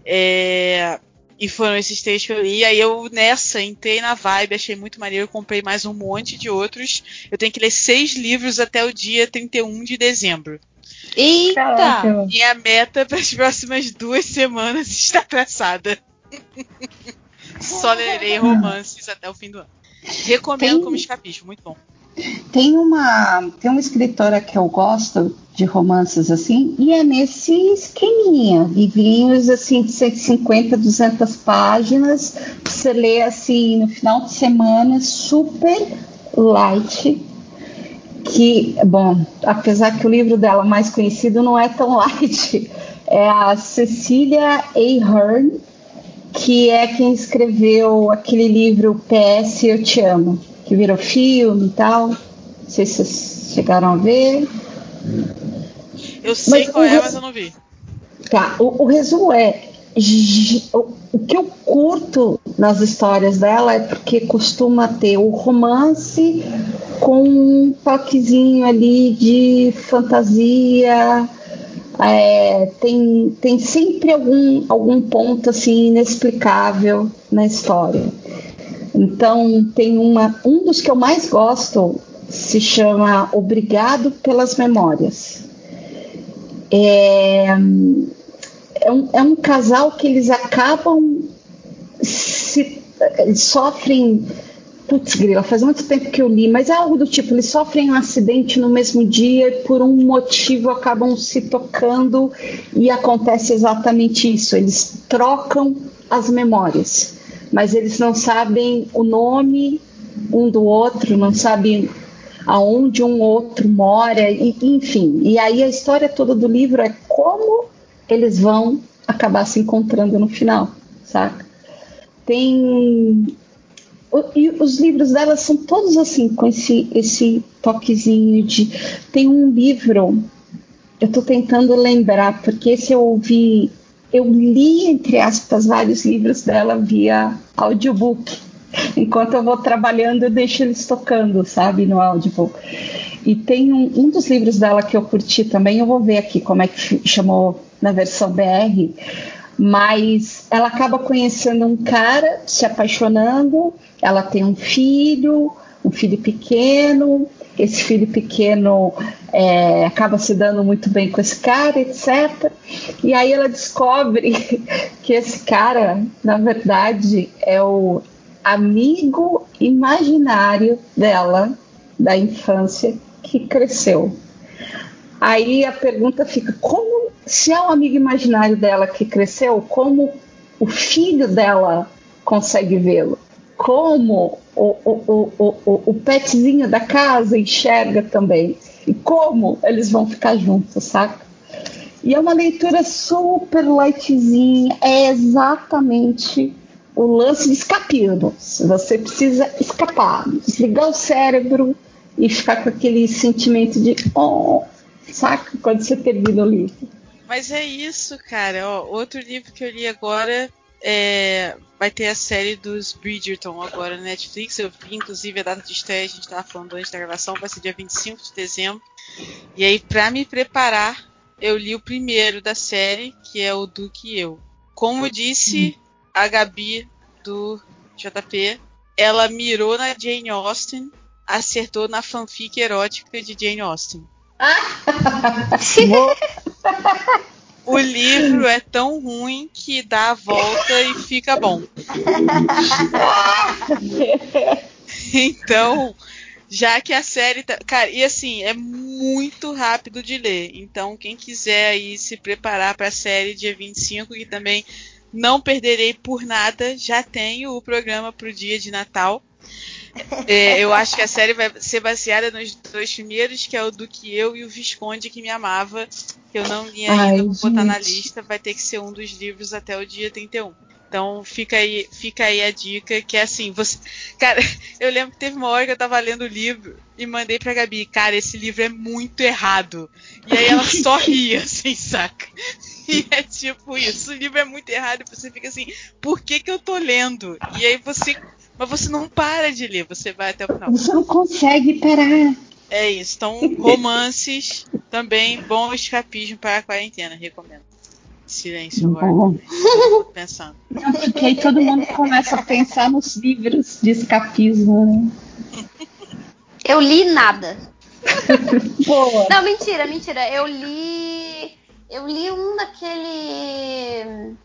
É... E foram esses três que eu li. Aí eu, nessa, entrei na vibe, achei muito maneiro, comprei mais um monte de outros. Eu tenho que ler seis livros até o dia 31 de dezembro. Eita! Minha meta para as próximas duas semanas está traçada. Só lerei romances até o fim do ano. Recomendo tem, como escapismo, muito bom. Tem uma, tem uma escritora que eu gosto de romances assim, e é nesse esqueminha, livrinhos assim de 150, 200 páginas, você lê assim no final de semana, super light, que, bom, apesar que o livro dela mais conhecido não é tão light, é a Cecília A. Hearn, que é quem escreveu aquele livro PS Eu Te Amo, que virou filme e tal. Não sei se vocês chegaram a ver. Eu sei mas qual é, mas eu não vi. Tá, o, o resumo é o que eu curto nas histórias dela é porque costuma ter o romance com um toquezinho ali de fantasia. É, tem, tem sempre algum, algum ponto assim inexplicável na história. Então tem uma, um dos que eu mais gosto se chama Obrigado pelas Memórias. É, é, um, é um casal que eles acabam se eles sofrem Putz, grila, faz muito tempo que eu li, mas é algo do tipo: eles sofrem um acidente no mesmo dia e por um motivo acabam se tocando e acontece exatamente isso. Eles trocam as memórias, mas eles não sabem o nome um do outro, não sabem aonde um outro mora, e, enfim. E aí a história toda do livro é como eles vão acabar se encontrando no final, saca? Tem e os livros dela são todos assim, com esse, esse toquezinho de. Tem um livro, eu estou tentando lembrar, porque esse eu ouvi, eu li, entre aspas, vários livros dela via audiobook. Enquanto eu vou trabalhando, eu deixo eles tocando, sabe, no audiobook. E tem um, um dos livros dela que eu curti também, eu vou ver aqui como é que chamou na versão BR, mas ela acaba conhecendo um cara, se apaixonando, ela tem um filho, um filho pequeno, esse filho pequeno é, acaba se dando muito bem com esse cara, etc. E aí ela descobre que esse cara, na verdade, é o amigo imaginário dela da infância que cresceu. Aí a pergunta fica: como, se é um amigo imaginário dela que cresceu, como o filho dela consegue vê-lo? como o, o, o, o, petzinho da casa enxerga também. E como eles vão ficar juntos, saca? E é uma leitura super lightzinha, é exatamente o lance de escapismo. Você precisa escapar, desligar o cérebro e ficar com aquele sentimento de oh, saca? Quando você termina o livro. Mas é isso, cara. Ó, outro livro que eu li agora é, vai ter a série dos Bridgerton agora na Netflix. Eu vi, inclusive, a data de estreia, a gente estava falando antes da gravação, vai ser dia 25 de dezembro. E aí, para me preparar, eu li o primeiro da série, que é o Duque e Eu. Como disse a Gabi do JP, ela mirou na Jane Austen, acertou na fanfic erótica de Jane Austen. O livro é tão ruim que dá a volta e fica bom. então, já que a série tá. Cara, e assim, é muito rápido de ler. Então, quem quiser aí se preparar para a série dia 25, que também não perderei por nada, já tenho o programa para o dia de Natal. É, eu acho que a série vai ser baseada nos dois primeiros, que é o do que eu e o Visconde que me amava, que eu não li ainda, Ai, vou gente. botar na lista, vai ter que ser um dos livros até o dia 31. Então fica aí, fica aí a dica que é assim, você. Cara, eu lembro que teve uma hora que eu tava lendo o livro e mandei pra Gabi, cara, esse livro é muito errado. E aí ela só ria, assim, saca? E é tipo isso, o livro é muito errado e você fica assim, por que que eu tô lendo? E aí você mas você não para de ler, você vai até o final. Você não consegue parar. É isso. Então, romances também bom escapismo para a quarentena, recomendo. Silêncio agora. Tô pensando. Não, porque aí todo mundo começa a pensar nos livros de escapismo, né? Eu li nada. Boa. Não, mentira, mentira. Eu li. Eu li um daquele.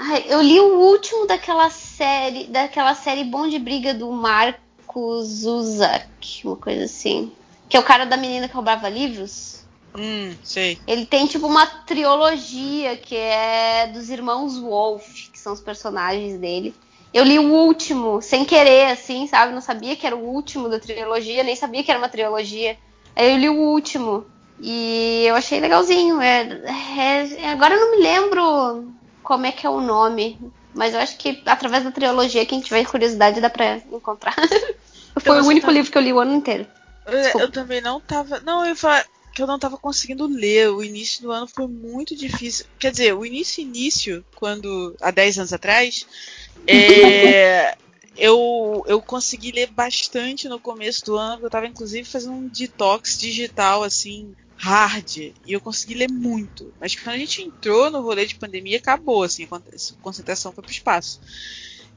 Ai, eu li o último daquela série, daquela série Bom de Briga do Marcos Zuzak, uma coisa assim. Que é o cara da menina que roubava livros. Hum, sei. Ele tem tipo uma trilogia que é dos irmãos Wolf, que são os personagens dele. Eu li o último, sem querer, assim, sabe? Não sabia que era o último da trilogia, nem sabia que era uma trilogia. Aí eu li o último. E eu achei legalzinho. É, é, agora eu não me lembro como é que é o nome. Mas eu acho que através da trilogia, quem tiver curiosidade dá pra encontrar. Foi o único livro que eu li o ano inteiro. Eu, eu, também não tava. Não, eu que eu não tava conseguindo ler. O início do ano foi muito difícil. Quer dizer, o início início, quando há 10 anos atrás, é, eu, eu consegui ler bastante no começo do ano. Eu tava inclusive fazendo um detox digital assim hard e eu consegui ler muito. Mas quando a gente entrou no rolê de pandemia, acabou assim, a concentração foi pro espaço.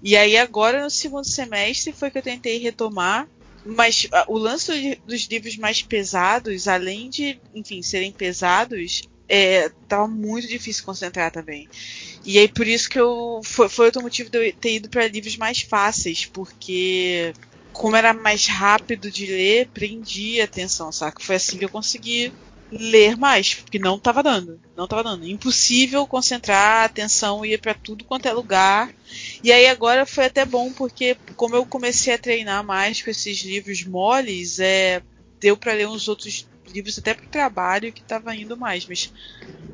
E aí agora no segundo semestre foi que eu tentei retomar mas o lance dos livros mais pesados, além de, enfim, serem pesados, é, tava muito difícil concentrar também. E aí por isso que eu. Foi, foi outro motivo de eu ter ido para livros mais fáceis, porque como era mais rápido de ler, prendia a atenção, saca? Foi assim que eu consegui ler mais, porque não estava dando, não estava dando. Impossível concentrar a atenção, ia para tudo quanto é lugar. E aí agora foi até bom porque como eu comecei a treinar mais com esses livros moles, é, deu para ler uns outros livros até pro trabalho que estava indo mais, mas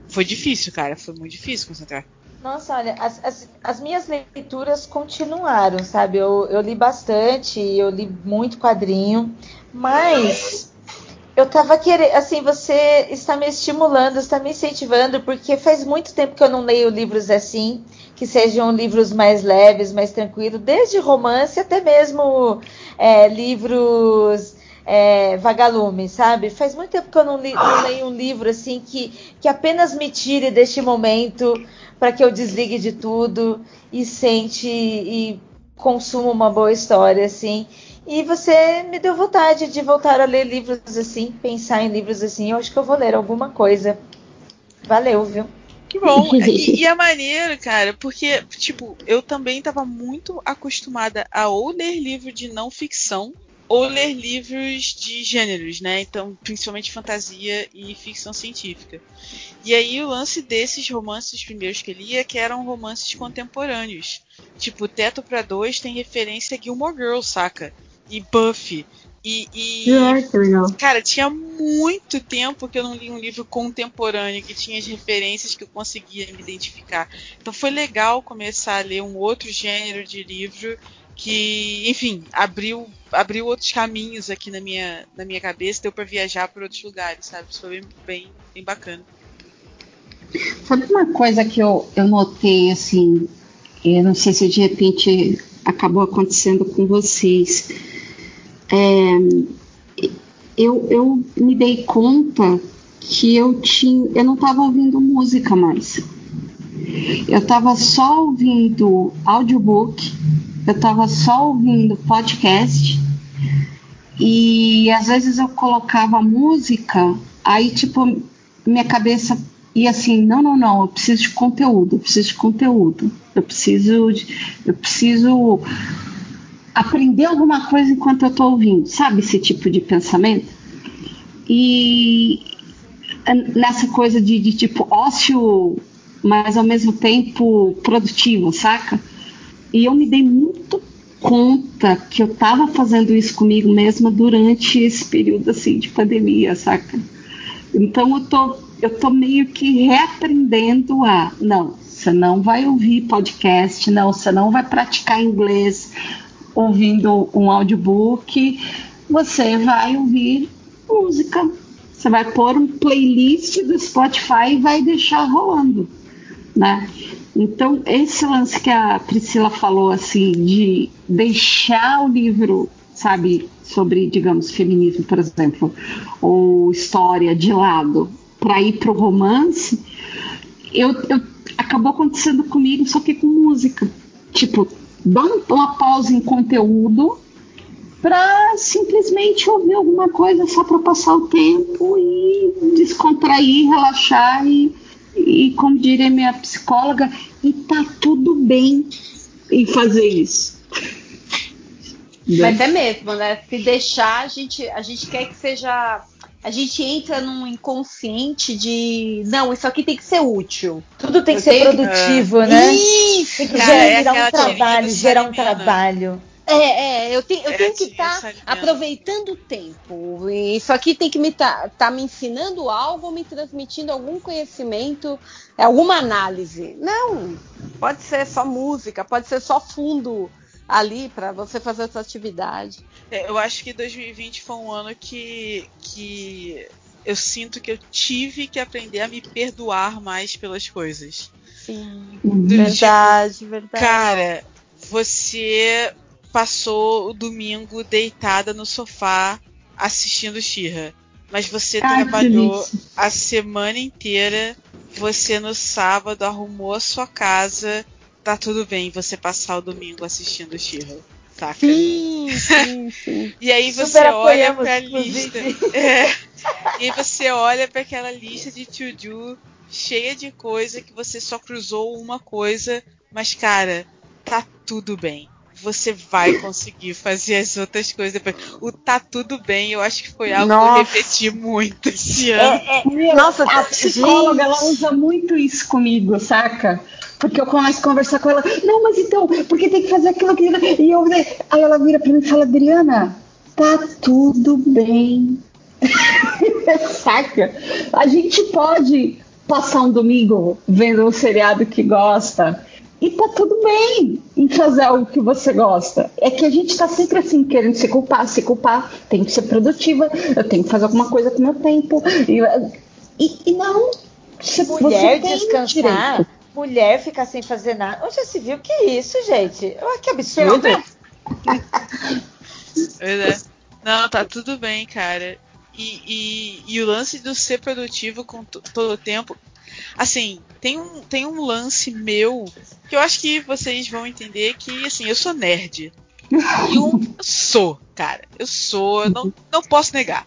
foi difícil, cara, foi muito difícil concentrar. Nossa, olha, as, as, as, minhas leituras continuaram, sabe? Eu, eu li bastante, eu li muito quadrinho, mas eu tava querendo, assim, você está me estimulando, está me incentivando, porque faz muito tempo que eu não leio livros assim, que sejam livros mais leves, mais tranquilos, desde romance até mesmo é, livros é, vagalumes, sabe? Faz muito tempo que eu não, li, não, leio um livro assim que, que apenas me tire deste momento para que eu desligue de tudo e sente e consuma uma boa história, assim. E você me deu vontade de voltar a ler livros assim, pensar em livros assim. Eu acho que eu vou ler alguma coisa. Valeu, viu? Que bom. E, e é maneiro, cara, porque, tipo, eu também estava muito acostumada a ou ler livro de não ficção ou ler livros de gêneros, né? Então, principalmente fantasia e ficção científica. E aí o lance desses romances primeiros que eu li é que eram romances contemporâneos. Tipo, Teto para Dois tem referência a Gilmore Girls, saca? E Buffy. E, e cara, tinha muito tempo que eu não li um livro contemporâneo que tinha as referências que eu conseguia me identificar. Então foi legal começar a ler um outro gênero de livro que, enfim, abriu, abriu outros caminhos aqui na minha, na minha cabeça, deu para viajar por outros lugares, sabe? Isso foi bem, bem, bem bacana. Sabe uma coisa que eu, eu notei, assim, eu não sei se de repente acabou acontecendo com vocês é, eu, eu me dei conta que eu tinha, eu não estava ouvindo música mais. Eu estava só ouvindo audiobook, eu estava só ouvindo podcast e às vezes eu colocava música, aí tipo minha cabeça ia assim, não, não, não, eu preciso de conteúdo, eu preciso de conteúdo, eu preciso, de, eu preciso aprender alguma coisa enquanto eu estou ouvindo, sabe esse tipo de pensamento? E nessa coisa de, de tipo ócio, mas ao mesmo tempo produtivo, saca? E eu me dei muito conta que eu estava fazendo isso comigo mesma durante esse período assim de pandemia, saca? Então eu tô, eu tô meio que reaprendendo a, não, você não vai ouvir podcast, não, você não vai praticar inglês, ouvindo um audiobook, você vai ouvir música. Você vai pôr um playlist do Spotify e vai deixar rolando, né? Então, esse lance que a Priscila falou, assim, de deixar o livro, sabe, sobre, digamos, feminismo, por exemplo, ou história de lado, para ir para o romance, eu, eu, acabou acontecendo comigo, só que com música. Tipo, dá uma pausa em conteúdo para simplesmente ouvir alguma coisa só para passar o tempo e descontrair, relaxar e, e, como diria minha psicóloga, e tá tudo bem em fazer isso. Mas é mesmo, né? Se deixar, a gente, a gente quer que seja a gente entra num inconsciente de não, isso aqui tem que ser útil. Tudo tem que ser produtivo, que... né? Isso, tem que gerar, é, um trabalho, gerar um trabalho. É, é, eu, te, eu é tenho que estar tá aproveitando o tempo. Isso aqui tem que me tá, tá me ensinando algo, me transmitindo algum conhecimento, alguma análise. Não, pode ser só música, pode ser só fundo ali para você fazer essa atividade. É, eu acho que 2020 foi um ano que, que eu sinto que eu tive que aprender a me perdoar mais pelas coisas. Sim. Do Verdade, tipo, verdade. Cara, você passou o domingo deitada no sofá assistindo Xirra. Mas você Ai, trabalhou a semana inteira. Você no sábado arrumou a sua casa. Tá tudo bem você passar o domingo assistindo Xirra. Saca? Sim, sim, sim. E aí Super você olha pra lista. É. E aí você olha pra aquela lista de to-do cheia de coisa que você só cruzou uma coisa, mas cara, tá tudo bem. Você vai conseguir fazer as outras coisas depois. O tá tudo bem, eu acho que foi algo que eu Nossa. repeti muito esse ano. Meu, Nossa, a psicóloga, ela usa muito isso comigo, saca? Porque eu começo a conversar com ela, não, mas então, porque tem que fazer aquilo, aquilo, e eu, né? Aí ela vira pra mim e fala, Adriana, tá tudo bem. saca? A gente pode passar um domingo vendo um seriado que gosta. E tá tudo bem em fazer algo que você gosta. É que a gente tá sempre assim, querendo se culpar, se culpar, tem que ser produtiva, eu tenho que fazer alguma coisa com o meu tempo. E, e, e não. Você, Mulher descansar, direito. mulher ficar sem fazer nada. Onde já se viu? Que isso, gente? Olha que absurdo. Pois é. Não, tá tudo bem, cara. E, e, e o lance do ser produtivo com to- todo o tempo. Assim, tem um, tem um lance meu que eu acho que vocês vão entender que, assim, eu sou nerd. Eu sou, cara. Eu sou, não, não posso negar.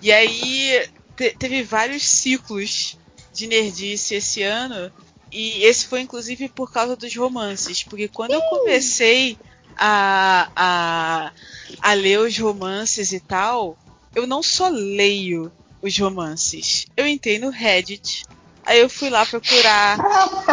E aí te- teve vários ciclos de nerdice esse ano. E esse foi inclusive por causa dos romances. Porque quando eu comecei a, a, a ler os romances e tal, eu não só leio os romances. Eu entrei no Reddit. Aí eu fui lá procurar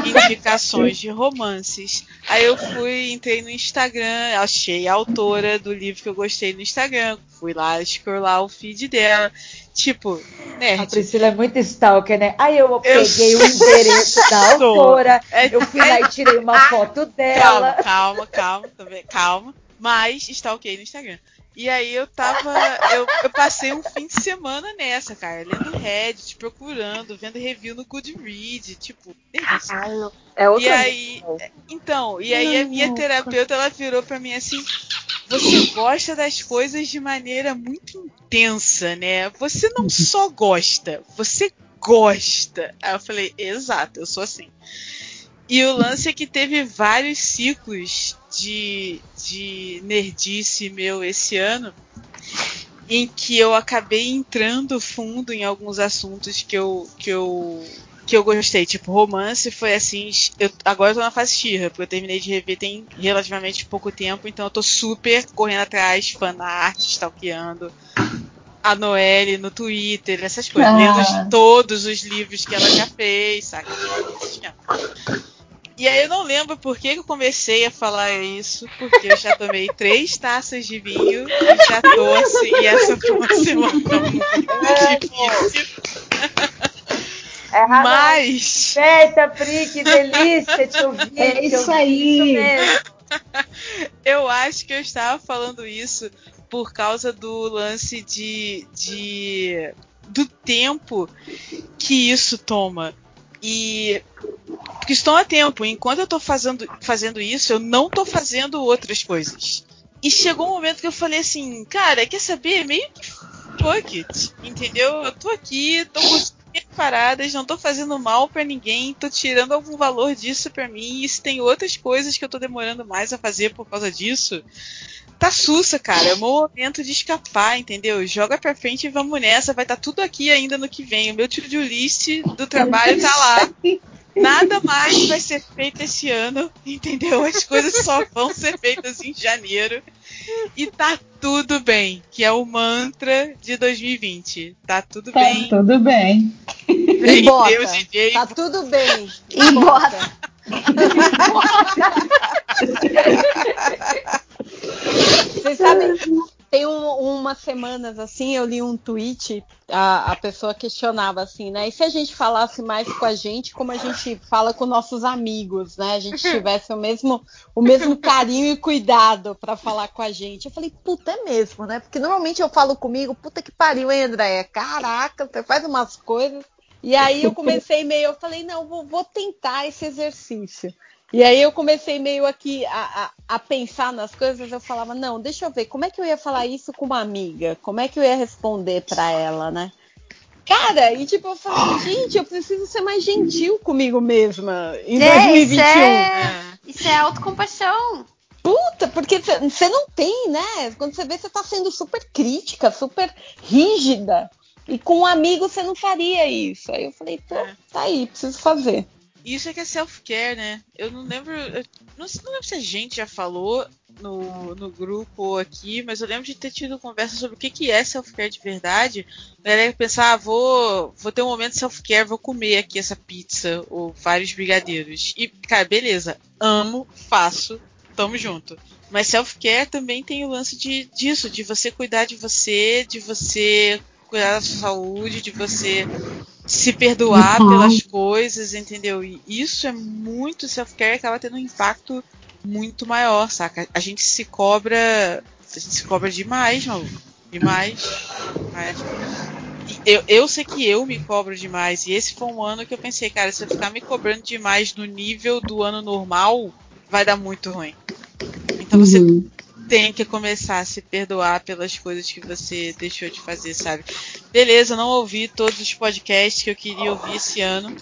indicações de romances. Aí eu fui, entrei no Instagram, achei a autora do livro que eu gostei no Instagram. Fui lá scrollar o feed dela. Tipo, A nerd. Priscila é muito stalker, né? Aí eu, peguei o sou. endereço da autora, É- eu fui lá e tirei uma foto dela. Calma, calma, calma, calma. Mas ok no Instagram. E aí eu tava. Eu, eu passei um fim de semana nessa, cara, lendo Reddit, procurando, vendo review no Goodreads, tipo, delícia. É outro E aí, então, e aí a minha terapeuta ela virou pra mim assim: você gosta das coisas de maneira muito intensa, né? Você não só gosta, você gosta. Aí eu falei: exato, eu sou assim. E o lance é que teve vários ciclos de, de nerdice meu esse ano em que eu acabei entrando fundo em alguns assuntos que eu, que eu, que eu gostei. Tipo, romance foi assim. Eu, agora eu tô na fase Xirra, porque eu terminei de rever tem relativamente pouco tempo, então eu tô super correndo atrás, fanart, stalkeando a Noelle no Twitter, essas coisas. Ah. Lendo os- todos os livros que ela já fez, saca? E aí eu não lembro por que eu comecei a falar isso, porque eu já tomei três taças de vinho e já tô assim, e essa foi uma semana muito difícil. É raro. Mas Certa, Pri, que delícia te ouvir. É isso aí. Isso eu acho que eu estava falando isso por causa do lance de, de do tempo que isso toma. E porque isso toma tempo. Enquanto eu tô fazendo, fazendo isso, eu não tô fazendo outras coisas. E chegou um momento que eu falei assim, cara, quer saber? Meio que fuck it, entendeu? Eu tô aqui, tô minhas paradas, não tô fazendo mal pra ninguém, tô tirando algum valor disso pra mim. E se tem outras coisas que eu tô demorando mais a fazer por causa disso, tá sussa, cara. É o momento de escapar, entendeu? Joga pra frente e vamos nessa. Vai estar tá tudo aqui ainda no que vem. O meu to-do list do trabalho tá lá. Nada mais vai ser feito esse ano, entendeu? As coisas só vão ser feitas em janeiro. E tá tudo bem, que é o mantra de 2020. Tá tudo Tá bem. tudo bem. E Em bota. de jeito. Tá tudo bem. E bota. Vocês sabem, tem um, um umas semanas assim, eu li um tweet, a, a pessoa questionava assim, né? E se a gente falasse mais com a gente como a gente fala com nossos amigos, né? A gente tivesse o mesmo, o mesmo carinho e cuidado para falar com a gente. Eu falei, puta, é mesmo, né? Porque normalmente eu falo comigo, puta que pariu, hein, Andréia? Caraca, você faz umas coisas. E aí eu comecei meio, eu falei, não, vou, vou tentar esse exercício. E aí eu comecei meio aqui a, a, a, pensar nas coisas, eu falava, não, deixa eu ver, como é que eu ia falar isso com uma amiga? Como é que eu ia responder para ela, né? Cara, e tipo, eu falei, gente, eu preciso ser mais gentil comigo mesma em é, 2021. Isso é, isso é autocompaixão. Puta, porque você não tem, né? Quando você vê, você tá sendo super crítica, super rígida. E com um amigo você não faria isso. Aí eu falei, pô, é. tá aí, preciso fazer. Isso é que é self-care, né? Eu não lembro. Eu não, não lembro se a gente já falou no, no grupo aqui, mas eu lembro de ter tido conversa sobre o que, que é self-care de verdade. A galera pensar, ah, vou, vou ter um momento self-care, vou comer aqui essa pizza ou vários brigadeiros. E, cara, beleza, amo, faço, tamo junto. Mas self-care também tem o lance de, disso, de você cuidar de você, de você cuidar da sua saúde, de você se perdoar uhum. pelas coisas, entendeu? E isso é muito self-care acaba tendo um impacto muito maior, saca? A gente se cobra. A gente se cobra demais, maluco. Demais. demais. Eu, eu sei que eu me cobro demais. E esse foi um ano que eu pensei, cara, se eu ficar me cobrando demais no nível do ano normal, vai dar muito ruim. Então você uhum tem que começar a se perdoar pelas coisas que você deixou de fazer, sabe? Beleza, não ouvi todos os podcasts que eu queria ouvir esse ano.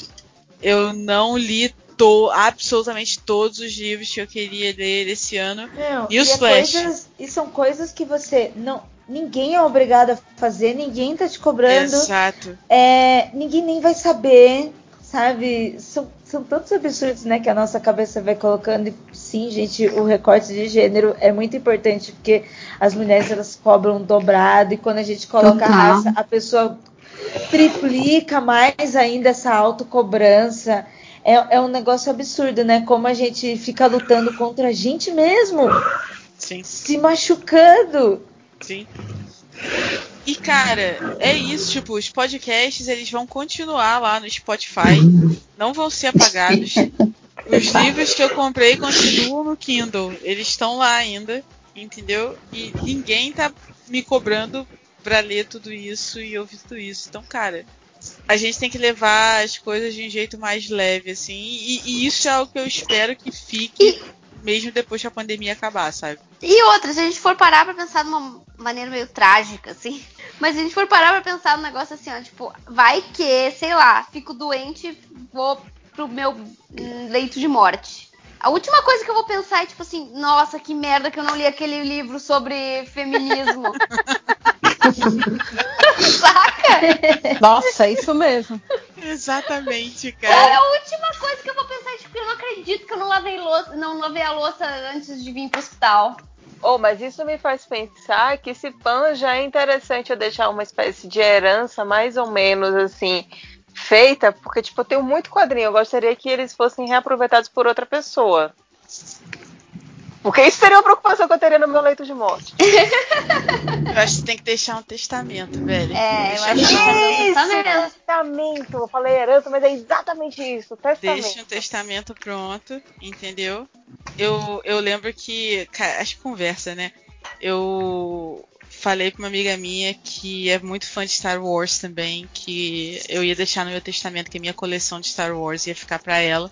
Eu não li to absolutamente todos os livros que eu queria ler esse ano. Não, e os e é Flash. Coisas, e são coisas que você não. Ninguém é obrigado a fazer, ninguém tá te cobrando. Exato. É, ninguém nem vai saber, sabe? São, são tantos absurdos, né, que a nossa cabeça vai colocando. E sim, gente, o recorte de gênero é muito importante porque as mulheres elas cobram dobrado e quando a gente coloca Total. a raça, a pessoa triplica mais ainda essa autocobrança. É, é um negócio absurdo, né? Como a gente fica lutando contra a gente mesmo. Sim. Se machucando. Sim. E cara, é isso, tipo, os podcasts eles vão continuar lá no Spotify, não vão ser apagados. Os livros que eu comprei continuam no Kindle. Eles estão lá ainda, entendeu? E ninguém tá me cobrando pra ler tudo isso e ouvir tudo isso. Então, cara, a gente tem que levar as coisas de um jeito mais leve, assim. E, e isso é algo que eu espero que fique mesmo depois que a pandemia acabar, sabe? E outra, se a gente for parar pra pensar de uma maneira meio trágica, assim. Mas se a gente for parar pra pensar no negócio assim, ó, tipo, vai que, sei lá, fico doente, vou pro meu leito de morte. A última coisa que eu vou pensar é tipo assim, nossa, que merda que eu não li aquele livro sobre feminismo. Saca? Nossa, isso mesmo. Exatamente, cara. É a última coisa que eu vou pensar, tipo, eu não acredito que eu não lavei louça, não lavei a louça antes de vir pro hospital. Oh, mas isso me faz pensar que esse pan já é interessante eu deixar uma espécie de herança mais ou menos assim feita, porque, tipo, eu tenho muito quadrinho. Eu gostaria que eles fossem reaproveitados por outra pessoa. Porque isso seria uma preocupação que eu teria no meu leito de morte. eu acho que você tem que deixar um testamento, velho. É, eu acho que um testamento. testamento. Eu falei herança, mas é exatamente isso. Testamento. Deixa um testamento pronto, entendeu? Eu, eu lembro que. Cara, acho que conversa, né? Eu falei com uma amiga minha que é muito fã de Star Wars também, que eu ia deixar no meu testamento que a minha coleção de Star Wars ia ficar para ela.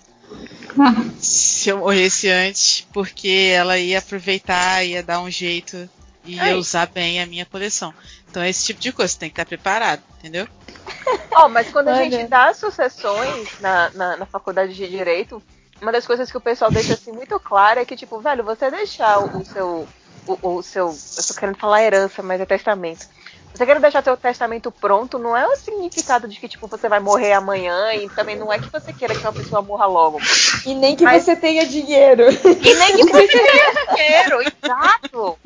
Se eu morresse antes, porque ela ia aproveitar, ia dar um jeito e ia usar bem a minha coleção. Então, esse tipo de coisa, você tem que estar preparado, entendeu? Oh, mas quando a gente dá sucessões na, na, na faculdade de Direito, uma das coisas que o pessoal deixa assim muito clara é que, tipo, velho, você deixar o seu o, o seu. Eu tô querendo falar herança, mas é testamento. Você quer deixar seu testamento pronto, não é o significado de que, tipo, você vai morrer amanhã e também não é que você queira que uma pessoa morra logo. E nem que mas... você tenha dinheiro. E nem que você tenha dinheiro, exato.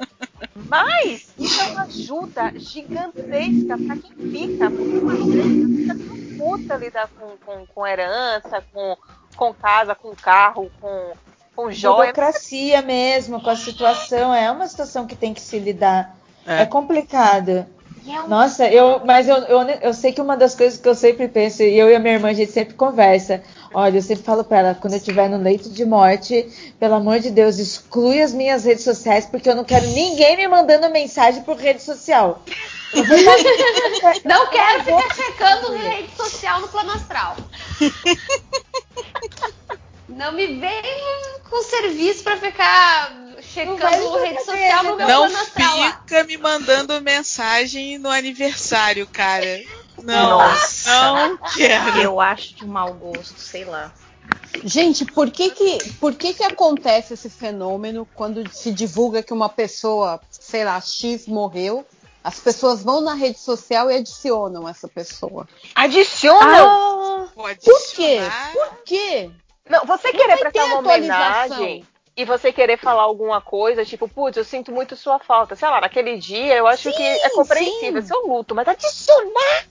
Mas isso é uma ajuda gigantesca para quem fica, porque uma vez fica tão puta lidar com, com, com herança, com, com casa, com carro, com com joia. Burocracia mesmo, com a situação. É uma situação que tem que se lidar. É, É. complicado. Nossa, eu, mas eu, eu, eu sei que uma das coisas que eu sempre penso, e eu e a minha irmã, a gente sempre conversa. Olha, eu sempre falo pra ela, quando eu estiver no leito de morte, pelo amor de Deus, exclui as minhas redes sociais, porque eu não quero ninguém me mandando mensagem por rede social. Não quero ficar checando rede social no plano astral. Não me vem com serviço pra ficar checando rede social no meu Não fica me mandando mensagem no aniversário, cara. Não, Nossa. não quero. Eu acho de mau gosto, sei lá. Gente, por que que, por que que acontece esse fenômeno quando se divulga que uma pessoa, sei lá, X morreu? As pessoas vão na rede social e adicionam essa pessoa. Adiciona! Pode Por quê? Por quê? Não, você querer prestar ter uma atualização. homenagem e você querer falar alguma coisa, tipo, putz, eu sinto muito sua falta. Sei lá, naquele dia eu acho Sim, que é compreensível, sim. seu luto, mas adicionar.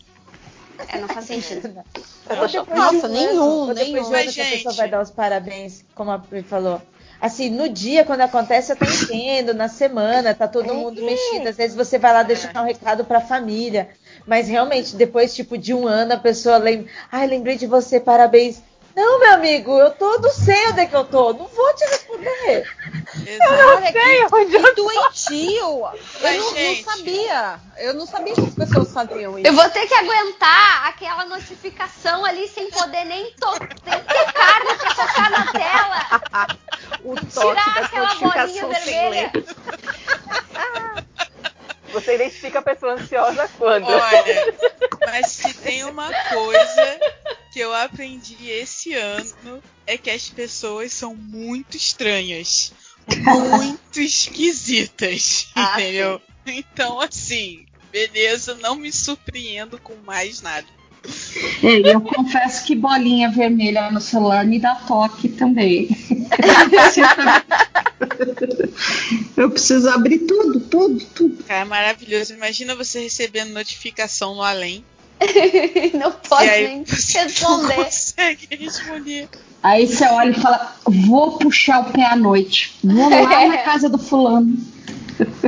É, não faz sentido. Eu tô Ou chocada. depois Nossa, um nenhum, ano, ou depois nenhum. de um Mas, a pessoa vai dar os parabéns, como a Pri falou. Assim, no dia, quando acontece, eu até entendo. Na semana, tá todo mundo mexido. Às vezes você vai lá deixar um recado pra família. Mas realmente, depois, tipo, de um ano, a pessoa lembra. Ai, lembrei de você, parabéns. Não, meu amigo, eu tô, não sei onde é que eu tô. Não vou te responder. Exato. Cara, que, que doentio! Eu Mas, não, não gente- sabia. Eu não sabia que as pessoas faziam isso. Eu vou ter que aguentar aquela notificação ali sem poder nem ter carne pra tocar na tela. O toque Tirar da aquela bolinha vermelha. Você identifica a pessoa ansiosa quando? Olha, mas se tem uma coisa que eu aprendi esse ano é que as pessoas são muito estranhas, muito esquisitas, Ah, entendeu? Então, assim, beleza, não me surpreendo com mais nada. É, eu confesso que bolinha vermelha no celular me dá toque também. Eu preciso abrir tudo, tudo, tudo. Cara, maravilhoso. Imagina você recebendo notificação no além. Não pode nem você não responder. consegue responder. Aí você olha e fala: vou puxar o pé à noite. Vou lá na casa do fulano.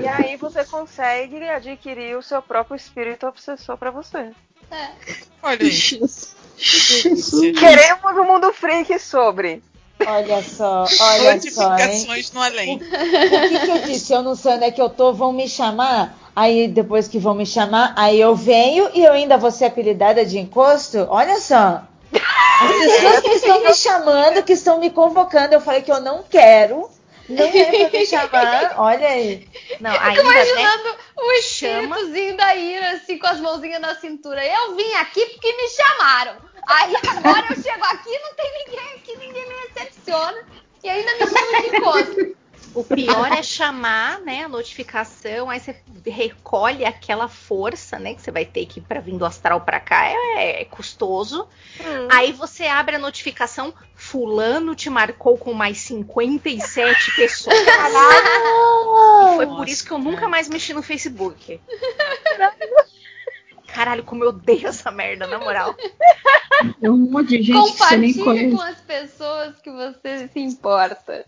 E aí você consegue adquirir o seu próprio espírito obsessor pra você. Olha aí. Jesus. Jesus. Queremos o mundo freak sobre. Olha só, olha só, hein? Notificações no além. O que, que eu disse? Eu não sei onde é que eu tô, vão me chamar. Aí depois que vão me chamar, aí eu venho e eu ainda vou ser apelidada de encosto? Olha só. As pessoas que estão me chamando, que estão me convocando, eu falei que eu não quero. Não é pra me chamar. Olha aí. Não, ainda né? imaginando o Chama. espíritozinho da Ira, assim, com as mãozinhas na cintura. Eu vim aqui porque me chamaram. Aí agora eu chego aqui não tem ninguém aqui, ninguém me recepciona. E ainda me chama de encosto. O pior é chamar, né, a notificação, aí você recolhe aquela força, né, que você vai ter que ir para vir do astral para cá, é, é custoso. Aí você abre a notificação, fulano te marcou com mais 57 pessoas. E foi por isso que eu nunca mais mexi no Facebook. Caralho, como eu odeio essa merda, na moral. É um monte de gente que você nem Compartilhe com conhece. as pessoas que você se importa.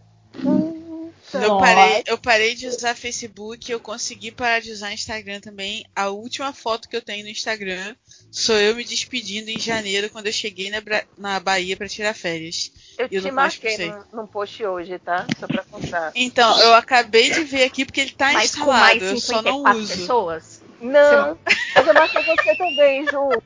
Eu parei, eu parei de usar Facebook, eu consegui parar de usar Instagram também. A última foto que eu tenho no Instagram sou eu me despedindo em janeiro, quando eu cheguei na, na Bahia pra tirar férias. Eu Eu te marquei num post hoje, tá? Só pra contar. Então, eu acabei de ver aqui porque ele tá Mas com instalado, mais eu só não 54 uso. pessoas? Não, mas eu marquei você também, Ju.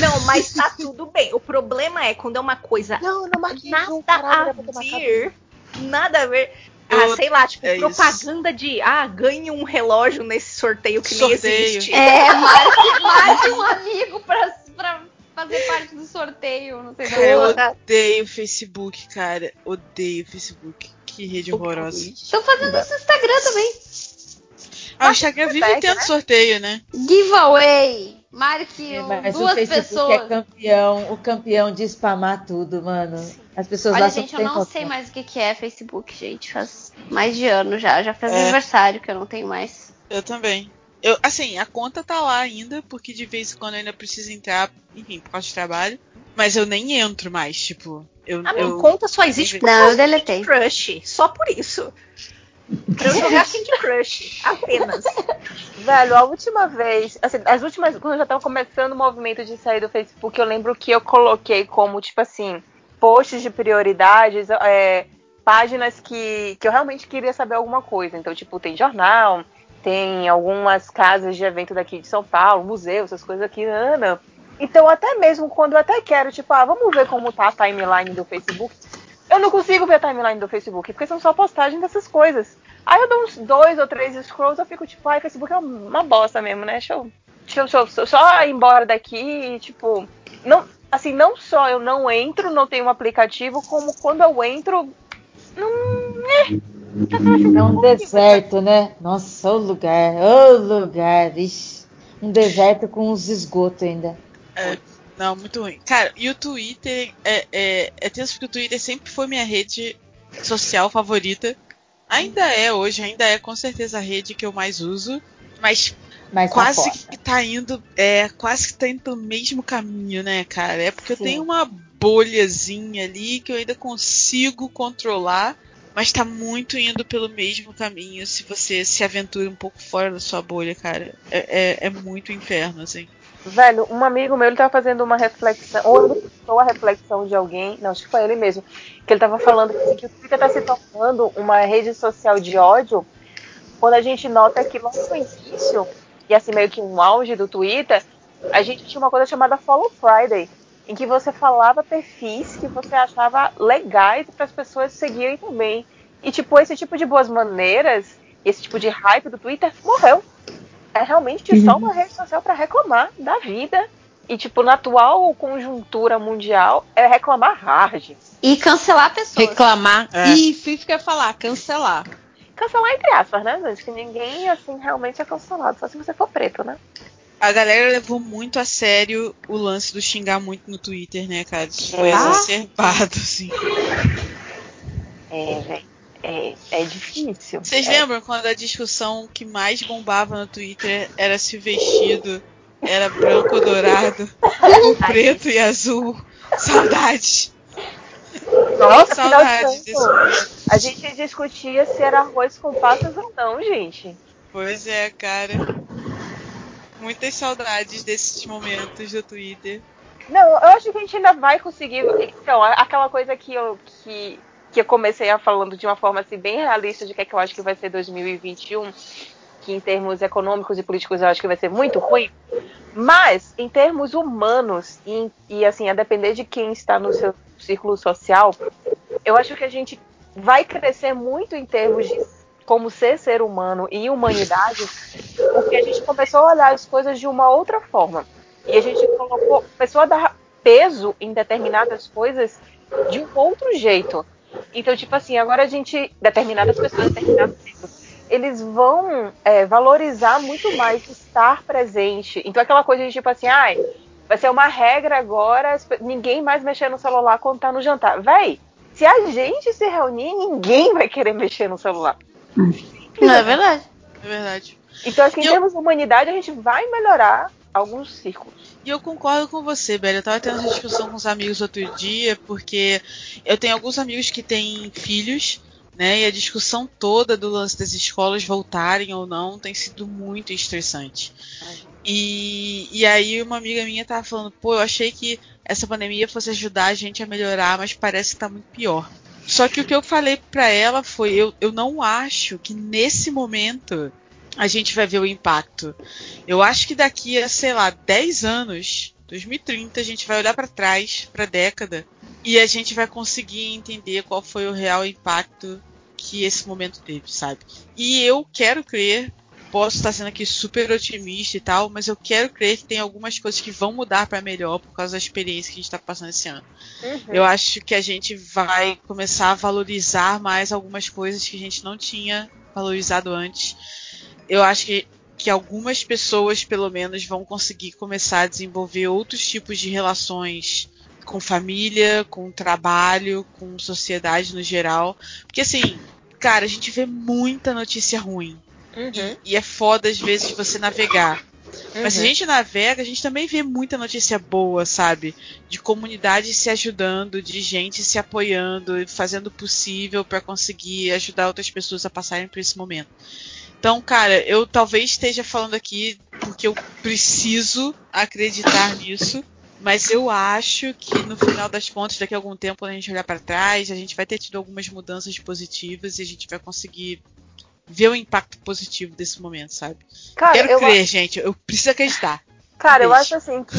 Não, mas tá tudo bem. O problema é quando é uma coisa Não, não marquei nada a ver. Nada a ver. Eu- ah, sei lá, tipo, é isso. propaganda de ah, ganhe um relógio nesse sorteio que nem Sorteio. existe. É, marque, marque um amigo pra, pra fazer parte do sorteio. Não sei Cara, eu odeio Facebook, cara. Odeio Facebook. Que rede horrorosa. Estão fazendo isso no Instagram também. Ah, o Instagram vive tendo né? sorteio, né? Giveaway. Marque É, um- mas o duas Facebook pessoas. é campeão, o campeão de spamar tudo, mano. As pessoas Olha, lá gente, eu não sei mais o que é Facebook, gente. Faz mais de ano já. Já faz É. aniversário que eu não tenho mais. Eu também. Eu, assim, a conta tá lá ainda, porque de vez em quando eu ainda preciso entrar, enfim, por causa de trabalho. Mas eu nem entro mais, tipo. Eu, A minha eu, conta só existe por Não, causa eu deletei. crush. Só por isso. Pra eu jogar Candy Crush, apenas. Velho, a última vez, assim, as últimas, quando eu já tava começando o movimento de sair do Facebook, eu lembro que eu coloquei como, tipo assim, posts de prioridades, é, páginas que, que eu realmente queria saber alguma coisa. Então, tipo, tem jornal, tem algumas casas de evento daqui de São Paulo, museu, essas coisas aqui, Ana. Então, até mesmo quando eu até quero, tipo, ah, vamos ver como tá a timeline do Facebook, eu não consigo ver a timeline do Facebook, porque são só postagens dessas coisas. Aí eu dou uns dois ou três scrolls, eu fico tipo, ai, Facebook é uma bosta mesmo, né? Deixa eu, deixa eu, deixa eu só ir embora daqui e, tipo, não, assim, não só eu não entro, não tenho um aplicativo, como quando eu entro, não. É, é um deserto, né? Nossa, o lugar, o lugar. Ixi, um deserto com uns esgotos ainda. É, não, muito ruim. Cara, e o Twitter é, é, é tenso porque o Twitter sempre foi minha rede social favorita. Ainda é hoje, ainda é com certeza a rede que eu mais uso, mas, tá quase que tá indo, é, quase que tá indo pelo mesmo caminho, né, cara? É porque Sim. eu tenho uma bolhazinha ali que eu ainda consigo controlar, mas tá muito indo pelo mesmo caminho se você se aventura um pouco fora da sua bolha, cara. É, é, é muito inferno, assim. Velho, um amigo meu, ele tava fazendo uma reflexão, ou ele citou a reflexão de alguém, não, acho que foi ele mesmo, que ele tava falando que o Twitter tá se tornando uma rede social de ódio, quando a gente nota que logo no início, e assim meio que um auge do Twitter, a gente tinha uma coisa chamada Follow Friday, em que você falava perfis que você achava legais para as pessoas seguirem também. E tipo, esse tipo de boas maneiras, esse tipo de hype do Twitter morreu é realmente uhum. só uma rede social para reclamar da vida. E, tipo, na atual conjuntura mundial, é reclamar hard. E cancelar pessoas. Reclamar. É. Isso, isso que eu ia falar, cancelar. Cancelar entre aspas, né, gente? Que ninguém, assim, realmente é cancelado, só se você for preto, né? A galera levou muito a sério o lance do xingar muito no Twitter, né, cara? Isso foi ah. exacerbado, assim. É, velho é, é difícil. Vocês é. lembram quando a discussão que mais bombava no Twitter era se o vestido era branco ou dourado, ou preto e azul? Saudades! Nossa, saudades desse A gente discutia se era arroz com passas ou não, gente. Pois é, cara. Muitas saudades desses momentos do Twitter. Não, eu acho que a gente ainda vai conseguir. Então, aquela coisa que eu, que que eu comecei a falando de uma forma assim, bem realista de que, é que eu acho que vai ser 2021, que em termos econômicos e políticos eu acho que vai ser muito ruim, mas em termos humanos e, e assim, a depender de quem está no seu círculo social, eu acho que a gente vai crescer muito em termos de como ser ser humano e humanidade, porque a gente começou a olhar as coisas de uma outra forma. E a gente colocou, começou a dar peso em determinadas coisas de um outro jeito. Então, tipo assim, agora a gente, determinadas pessoas, determinados tempos, eles vão é, valorizar muito mais estar presente. Então, aquela coisa de tipo assim, ai, vai ser uma regra agora, ninguém mais mexer no celular quando tá no jantar. Véi, se a gente se reunir, ninguém vai querer mexer no celular. Não é verdade. É verdade. Então, assim, em eu... termos de humanidade, a gente vai melhorar alguns círculos. E eu concordo com você, Bela. Eu tava tendo essa discussão com os amigos outro dia, porque eu tenho alguns amigos que têm filhos, né? E a discussão toda do lance das escolas voltarem ou não tem sido muito estressante. E, e aí uma amiga minha tava falando, pô, eu achei que essa pandemia fosse ajudar a gente a melhorar, mas parece que tá muito pior. Só que o que eu falei para ela foi, eu, eu não acho que nesse momento a gente vai ver o impacto. Eu acho que daqui a, sei lá, 10 anos, 2030, a gente vai olhar para trás, para a década, e a gente vai conseguir entender qual foi o real impacto que esse momento teve, sabe? E eu quero crer, posso estar sendo aqui super otimista e tal, mas eu quero crer que tem algumas coisas que vão mudar para melhor por causa da experiência que a gente está passando esse ano. Uhum. Eu acho que a gente vai começar a valorizar mais algumas coisas que a gente não tinha valorizado antes eu acho que, que algumas pessoas, pelo menos, vão conseguir começar a desenvolver outros tipos de relações com família, com trabalho, com sociedade no geral. Porque assim, cara, a gente vê muita notícia ruim. Uhum. E, e, é foda às vezes você navegar. Mas se a gente navega, a gente também vê muita notícia boa, sabe? De comunidade se ajudando, de gente se apoiando, fazendo o possível para conseguir ajudar outras pessoas a passarem por esse momento. Então, cara, eu talvez esteja falando aqui porque eu preciso acreditar nisso. Mas eu acho que no final das contas, daqui a algum tempo, quando a gente olhar para trás, a gente vai ter tido algumas mudanças positivas e a gente vai conseguir ver o impacto positivo desse momento, sabe? Cara, Quero eu crer, gente. Eu preciso acreditar. Cara, eu acho assim que,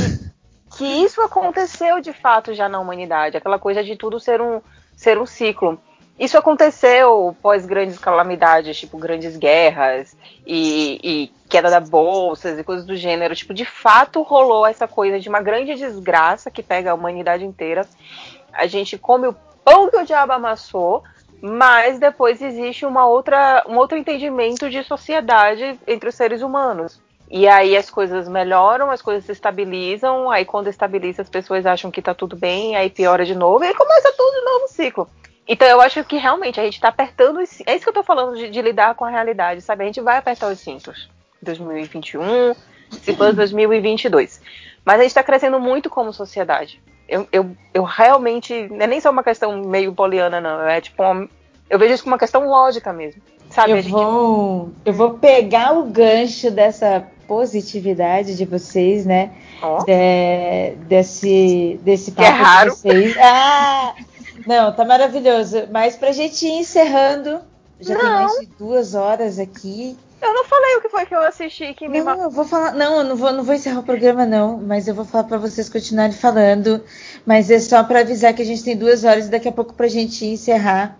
que isso aconteceu de fato já na humanidade. Aquela coisa de tudo ser um, ser um ciclo. Isso aconteceu pós grandes calamidades, tipo grandes guerras e, e queda da bolsas e coisas do gênero. Tipo, de fato rolou essa coisa de uma grande desgraça que pega a humanidade inteira. A gente come o pão que o diabo amassou, mas depois existe uma outra, um outro entendimento de sociedade entre os seres humanos. E aí as coisas melhoram, as coisas se estabilizam, aí quando estabiliza as pessoas acham que tá tudo bem, aí piora de novo, e aí começa tudo de novo ciclo. Então eu acho que realmente a gente tá apertando os É isso que eu tô falando de, de lidar com a realidade, sabe? A gente vai apertar os cintos. 2021, se for 2022. Mas a gente tá crescendo muito como sociedade. Eu, eu, eu realmente. Não é nem só uma questão meio poliana, não. É tipo. Uma, eu vejo isso como uma questão lógica mesmo. Sabe? Eu gente- vou, eu vou pegar o gancho dessa positividade de vocês, né? Ó. De- desse, desse Que é papo raro. de vocês. Ah! Não, tá maravilhoso. Mas pra gente ir encerrando, já tem Não. mais de duas horas aqui. Eu não falei o que foi que eu assisti que me Não, eu vou falar. Não, eu não vou, não vou encerrar o programa, não. Mas eu vou falar pra vocês continuarem falando. Mas é só pra avisar que a gente tem duas horas e daqui a pouco pra gente encerrar.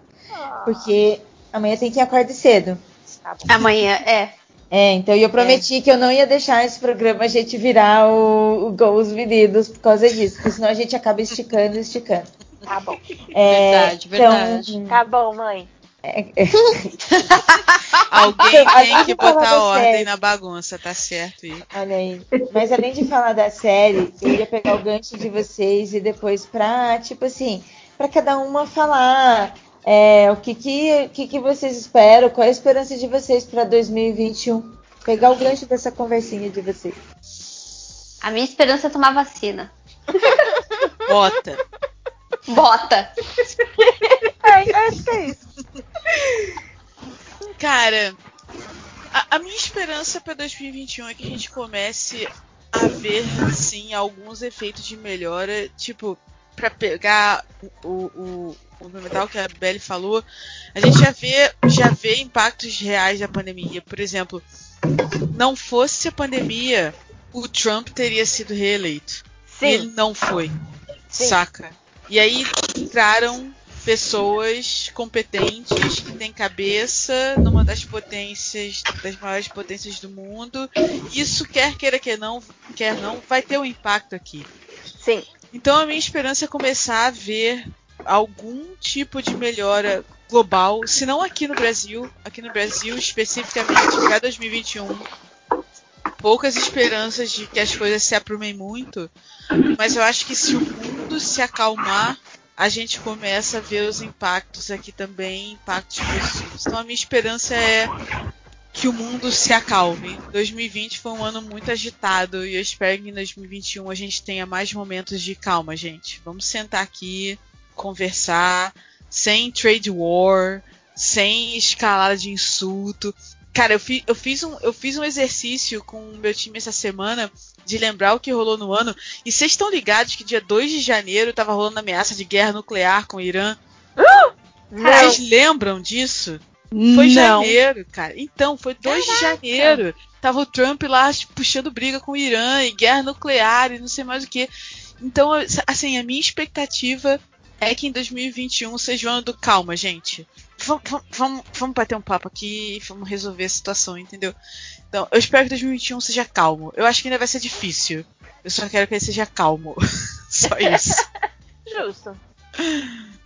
Porque amanhã tem que acordar cedo. Tá. Amanhã, é. É, então eu prometi que eu não ia deixar esse programa a gente virar o, o Gol os Meninos por causa disso, porque senão a gente acaba esticando e esticando. Tá bom. É, Verdade, verdade. Então, Tá bom, mãe. É, é, Alguém Além tem de que falar botar da ordem série. na bagunça, tá certo? E olha aí. Mas além de falar da série, eu ia pegar o gancho de vocês e depois pra, tipo assim, pra cada uma falar é, o que que, que que vocês esperam, qual é a esperança de vocês pra 2021. Pegar o gancho dessa conversinha de vocês. A minha esperança é tomar vacina. bota. Bota! É, acho que é isso. Cara, a, a minha esperança pra 2021 é que a gente comece a ver, sim, alguns efeitos de melhora. Tipo, pra pegar o, o, o fundamental que a Belly falou, a gente já vê, já vê impactos reais da pandemia. Por exemplo, não fosse a pandemia, o Trump teria sido reeleito. E ele Sim. não foi. Sim. Saca? E aí entraram pessoas competentes que têm cabeça numa das potências, das maiores potências do mundo. Isso quer queira que não, quer não, vai ter um impacto aqui. Sim. Então a minha esperança é começar a ver algum tipo de melhora global, se não aqui no Brasil, aqui no Brasil especificamente para 2021. Poucas esperanças de que as coisas se aprumem muito, mas eu acho que se o mundo se acalmar, a gente começa a ver os impactos aqui também, impactos positivos. Então a minha esperança é que o mundo se acalme. 2020 foi um ano muito agitado e eu espero que em 2021 a gente tenha mais momentos de calma, gente. Vamos sentar aqui, conversar, sem trade war, sem escalada de insulto. Cara, eu, fi, eu, fiz um, eu fiz um exercício com o meu time essa semana de lembrar o que rolou no ano. E vocês estão ligados que dia 2 de janeiro tava rolando ameaça de guerra nuclear com o Irã? Vocês lembram disso? Foi não. janeiro, cara. Então, foi 2 de janeiro. Tava o Trump lá tipo, puxando briga com o Irã e guerra nuclear e não sei mais o que. Então, assim, a minha expectativa é que em 2021 seja o ano do calma, gente. Vamos, vamos, vamos, bater um papo aqui e vamos resolver a situação, entendeu? Então, eu espero que 2021 seja calmo. Eu acho que ainda vai ser difícil. Eu só quero que ele seja calmo. só isso. Justo.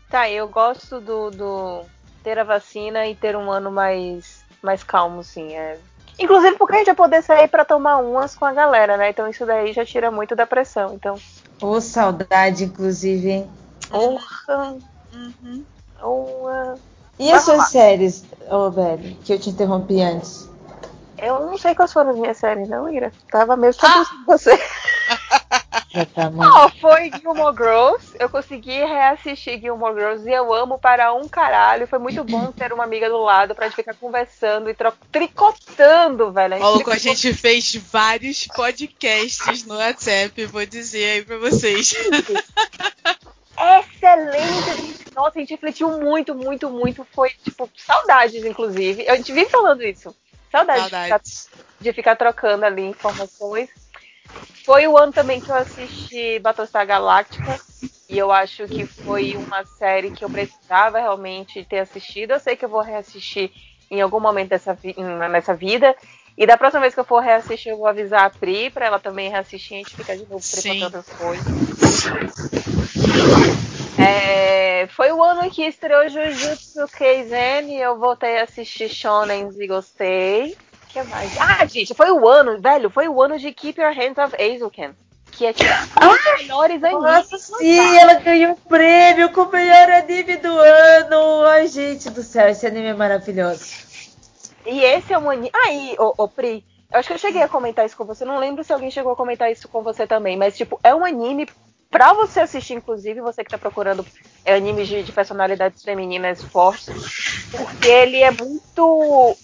Tá, eu gosto do, do ter a vacina e ter um ano mais, mais calmo, sim. É. Inclusive porque a gente vai poder sair pra tomar umas com a galera, né? Então isso daí já tira muito da pressão. Então, Ô, saudade, inclusive, hein? Porra, Uhum. porra. E as suas séries, ô, Beli, que eu te interrompi antes? Eu não sei quais foram as minhas séries, não, Ira. Tava meio só Ah. você. Já tá foi Gilmore Girls. Eu consegui reassistir Gilmore Girls e eu amo para um caralho. Foi muito bom ter uma amiga do lado pra gente ficar conversando e tricotando, velho. A gente Maluco, a gente fez vários podcasts no WhatsApp, vou dizer aí pra vocês. Excelente! Nossa, a gente refletiu muito, muito, muito. Foi, tipo, saudades, inclusive. A gente vive falando isso. Saudades, de ficar- Saudades. de ficar trocando ali informações. Foi o ano também que eu assisti Battlestar Galactica. E eu acho que foi uma série que eu precisava realmente ter assistido. Eu sei que eu vou reassistir em algum momento dessa vi- nessa vida. E da próxima vez que eu for reassistir, eu vou avisar a Pri pra ela também reassistir e a gente fica de novo tricotando as coisas. É, foi o ano que estreou Jujutsu Kaisen e eu voltei a assistir Shonen e gostei. O que mais? Ah, gente, foi o ano, velho, foi o ano de Keep Your Hands Off Azuken. Que é tipo um dos melhores animes. Nossa, sim, ela ganhou um prêmio com o melhor anime do ano. Ai, gente do céu, esse anime é maravilhoso. E esse é um anime. Aí, ô, ô Pri, eu acho que eu cheguei a comentar isso com você. Não lembro se alguém chegou a comentar isso com você também. Mas, tipo, é um anime pra você assistir, inclusive, você que tá procurando é, animes de, de personalidades femininas fortes. Porque ele é muito.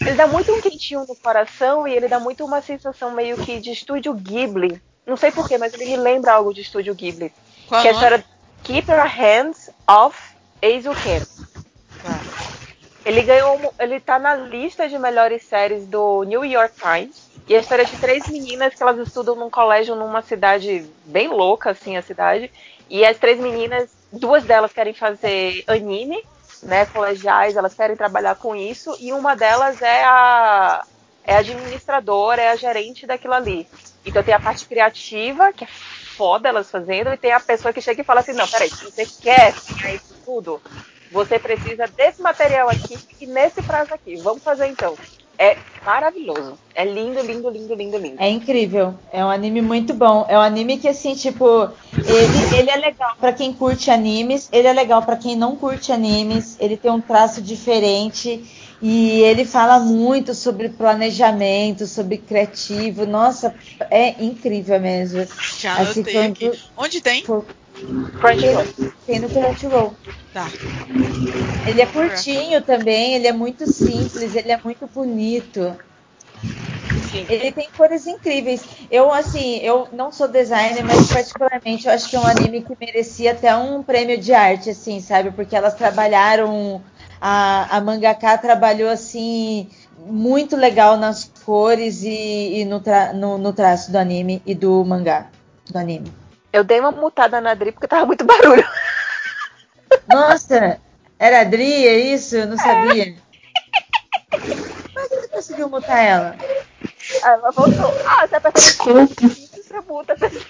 Ele dá muito um quentinho no coração e ele dá muito uma sensação meio que de estúdio Ghibli. Não sei porquê, mas ele me lembra algo de estúdio Ghibli. Qual que é a história Keep Your Hands Off Azuken. Ele ganhou, ele tá na lista de melhores séries do New York Times. E é a história de três meninas que elas estudam num colégio numa cidade bem louca, assim, a cidade. E as três meninas, duas delas querem fazer anime, né, colegiais, elas querem trabalhar com isso. E uma delas é a, é a administradora, é a gerente daquilo ali. Então tem a parte criativa, que é foda elas fazendo, e tem a pessoa que chega e fala assim, não, peraí, você quer ganhar isso tudo, você precisa desse material aqui e nesse prazo aqui. Vamos fazer então. É maravilhoso. É lindo, lindo, lindo, lindo, lindo. É incrível. É um anime muito bom. É um anime que, assim, tipo, ele, ele é legal pra quem curte animes, ele é legal pra quem não curte animes, ele tem um traço diferente e ele fala muito sobre planejamento, sobre criativo. Nossa, é incrível mesmo. Já Assim, anotei aqui. Onde tem? foi- Crunchyroll. Tem no Crunchyroll. Tá. Ele é curtinho também, ele é muito simples, ele é muito bonito. Sim. Ele tem cores incríveis. Eu, assim, eu não sou designer, mas particularmente eu acho que é um anime que merecia até um prêmio de arte, assim, sabe? Porque elas trabalharam. A, a mangaka trabalhou, assim, muito legal nas cores e, e no, tra- no- no traço do anime e do mangá. Do anime. Eu dei uma mutada na Dri porque tava muito barulho. Nossa! Era a Dri, é isso? Eu não sabia. Como é que você conseguiu mutar ela? Ela voltou. Ah, você apertou Desculpa. você muda a pessoa.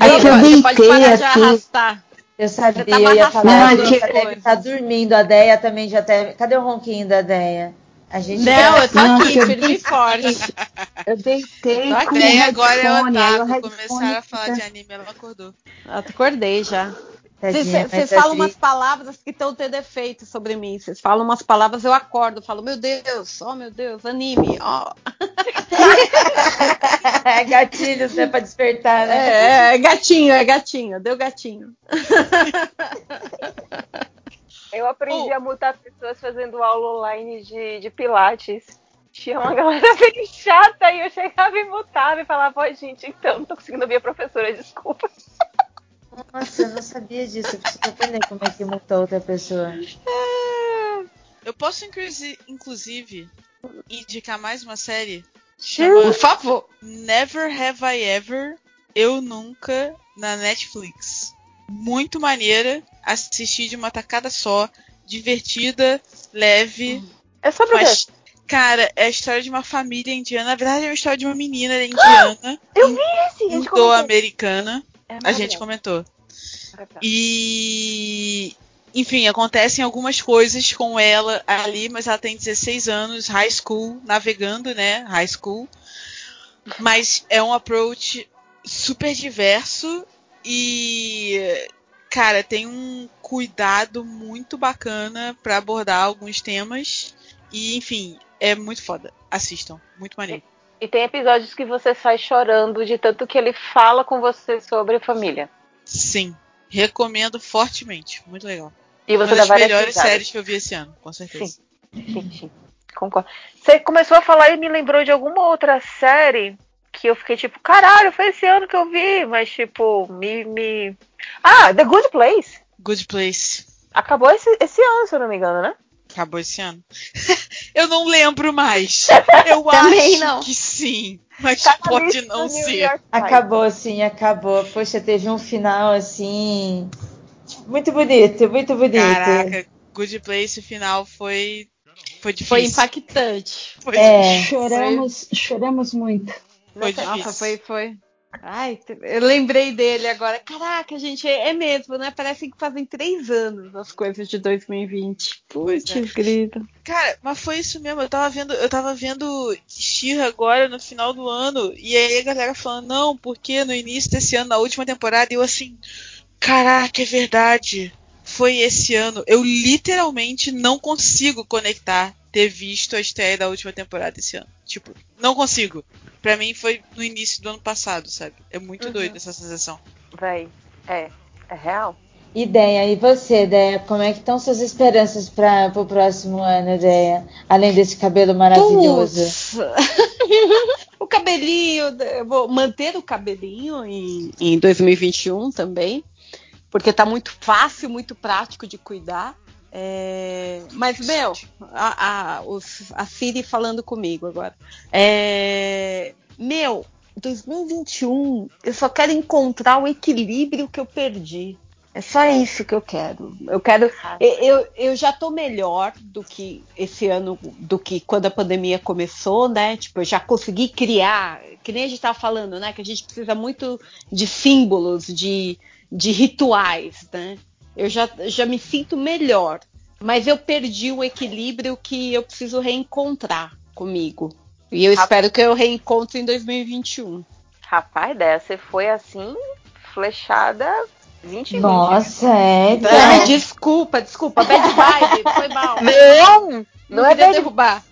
Aí, É eu você pode parar de aqui. arrastar. Eu sabia, tava eu ia falar as que estar dormindo. A Deia também já deve. Cadê o ronquinho da Deia? A gente Não, eu tô aqui, firme e forte. Eu deitei Tá com o agora é o headphone Começaram a falar de anime, ela acordou. Eu acordei já. Vocês falam Dri- umas palavras que estão tendo efeito sobre mim. Vocês falam umas palavras, eu acordo, falo, meu Deus, oh meu Deus, anime, ó. Gatilhos, né? Pra despertar, né? É, é gatinho, é gatinho, deu gatinho. Eu aprendi Oh. a mutar pessoas fazendo aula online de, de pilates. Tinha uma galera bem chata e eu chegava e mutava e falava, oi gente, então, não tô conseguindo ouvir a professora, desculpa. Nossa, eu não sabia disso. Eu preciso aprender como é que mutou outra pessoa. Eu posso, inclusi- inclusive, indicar mais uma série? Por favor. Never Have I Ever, Eu Nunca, na Netflix. Muito maneira, assisti de uma tacada só, divertida, leve, É sobre o quê? mas, cara, é a história de uma família indiana. Na verdade, é uma história de uma menina indiana, Eu vi esse, a indo-americana. É A gente comentou. Maravilhoso. E. Enfim, acontecem algumas coisas com ela ali, mas ela tem 16 anos, high school, navegando, né? High school. Mas é um approach super diverso e. Cara, tem um cuidado muito bacana para abordar alguns temas. E, enfim, é muito foda. Assistam, muito maneiro. E tem episódios que você sai chorando de tanto que ele fala com você sobre família. Sim, recomendo fortemente, muito legal. E você Uma das melhores risadas. séries que eu vi esse ano, com certeza. Sim, sim. Concordo. Você começou a falar e me lembrou de alguma outra série que eu fiquei tipo, caralho, foi esse ano que eu vi, mas tipo, me. me... Ah, The Good Place. Good Place. Acabou esse, esse ano, se eu não me engano, né? Acabou esse ano. eu não lembro mais. Eu acho não. que sim, mas Tá pode não ser. Acabou, sim, acabou. Poxa, teve um final assim. Muito bonito, muito bonito. Caraca, Good Place, o final foi. Foi difícil. Foi impactante. Foi É. Choramos, choramos muito. Foi difícil. Nossa, foi, foi. Ai, eu lembrei dele agora. Caraca, gente, é, é mesmo, né? Parece que fazem três anos as coisas de 2020. Pois Putz, é. grito. Cara, mas foi isso mesmo. Eu tava vendo, eu tava vendo She-Ra agora no final do ano e aí a galera falando não, porque no início desse ano, na última temporada, e eu assim, caraca, é verdade. Foi esse ano. Eu literalmente não consigo conectar ter visto a estreia da última temporada esse ano. Tipo, não consigo. Pra mim foi no início do ano passado, sabe? É muito Uhum. doido essa sensação. Véi, é. É real? Ideia, e você, Ideia? Como é que estão suas esperanças para o próximo ano, Ideia? Além desse cabelo maravilhoso. O cabelinho, eu vou manter o cabelinho em, em 2021 também, porque tá muito fácil, muito prático de cuidar. É, mas, meu, a, a, os- a Siri falando comigo agora. É, meu, 2021, eu só quero encontrar o equilíbrio que eu perdi. É só isso que eu quero. Eu quero. Eu, eu, eu já tô melhor do que esse ano, do que quando a pandemia começou, né? Tipo, eu já consegui criar, que nem a gente tava falando, né? Que a gente precisa muito de símbolos, de, de rituais, né? Eu já, já me sinto melhor. Mas eu perdi o equilíbrio que eu preciso reencontrar comigo. E eu espero que eu reencontre em 2021. Rapaz, ideia, você foi assim, flechada 20 Nossa, é. Ai, desculpa, desculpa. Bad vibe, foi mal. Não! Não, Não é queria bad derrubar.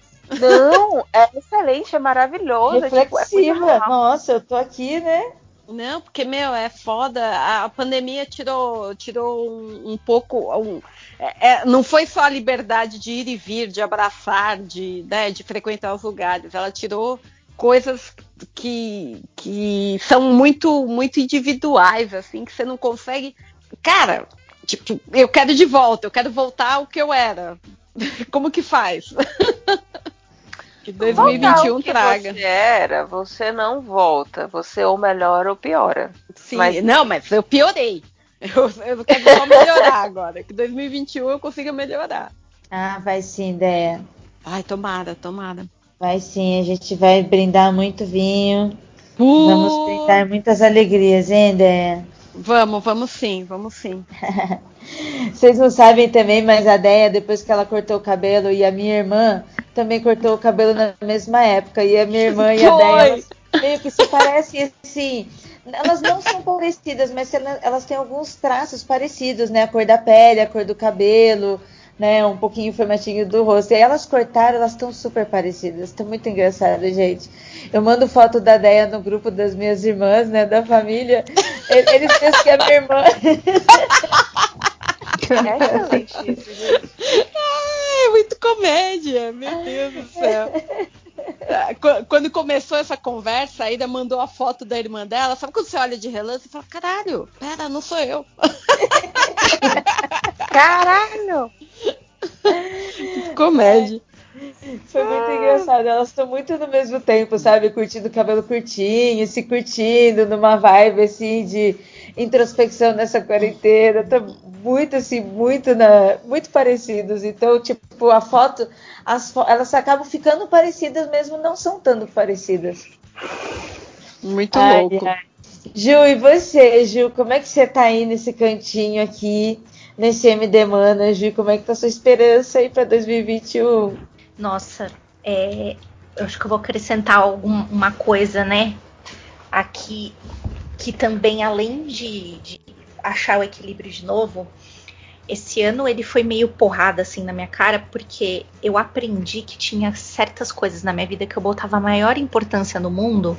Não, é excelente, é maravilhoso. é, tipo, é Reflexiva. Nossa, eu tô aqui, né? Não, porque, meu, é foda. A pandemia tirou, tirou um, um pouco. um- é- é, não foi só a liberdade de ir e vir, de abraçar, de, né, de frequentar os lugares. Ela tirou coisas que, que são muito, muito individuais, assim, que você não consegue. Cara, tipo, eu quero de volta, eu quero voltar ao que eu era. Como que faz? que Voltar 2021 ao que traga. Você era, você não volta. Você ou melhora ou piora. Sim, Mas- não, mas eu piorei. Eu, eu quero só melhorar agora. Que 2021 eu consiga melhorar. Ah, vai sim, Ideia. Ai, tomara, tomara. Vai sim, a gente vai brindar muito vinho. Vamos brindar muitas alegrias, hein? Vamos, vamos sim, vamos sim. Vocês não sabem também, mas a Deia, depois que ela cortou o cabelo, e a minha irmã também cortou o cabelo na mesma época. E a minha irmã e a. Deia, meio que se parecem assim. Elas não são parecidas, mas elas têm alguns traços parecidos, né? A cor da pele, a cor do cabelo, né? Um pouquinho o formatinho do rosto. E aí elas cortaram, elas estão super parecidas. Estão muito engraçadas, gente. Eu mando foto da Deia no grupo das minhas irmãs, né? Da família. Eles pensam que é minha irmã. É excelente isso, gente. Ai, muito comédia, meu Deus do céu. Ah, qu- Quando começou essa conversa, a Ida mandou a foto da irmã dela. Sabe quando você olha de relance e fala: caralho, pera, não sou eu. Caralho! Comédia. Foi muito engraçado. Elas estão muito no mesmo tempo, sabe? Curtindo o cabelo curtinho, se curtindo numa vibe assim de introspecção nessa quarentena. Estão muito assim, muito na, muito parecidos. Então, tipo, a foto, as fo- elas acabam ficando parecidas mesmo, não são tanto parecidas. Muito Ai, louco. ai. Ju, e você, Ju, como é que você tá aí nesse cantinho aqui, nesse MD Mana, Ju? Como é que tá a sua esperança aí pra 2021? Nossa, é, eu acho que eu vou acrescentar algum- uma coisa, né? Aqui, que também, além de, de achar o equilíbrio de novo, esse ano ele foi meio porrada assim na minha cara, porque eu aprendi que tinha certas coisas na minha vida que eu botava maior importância no mundo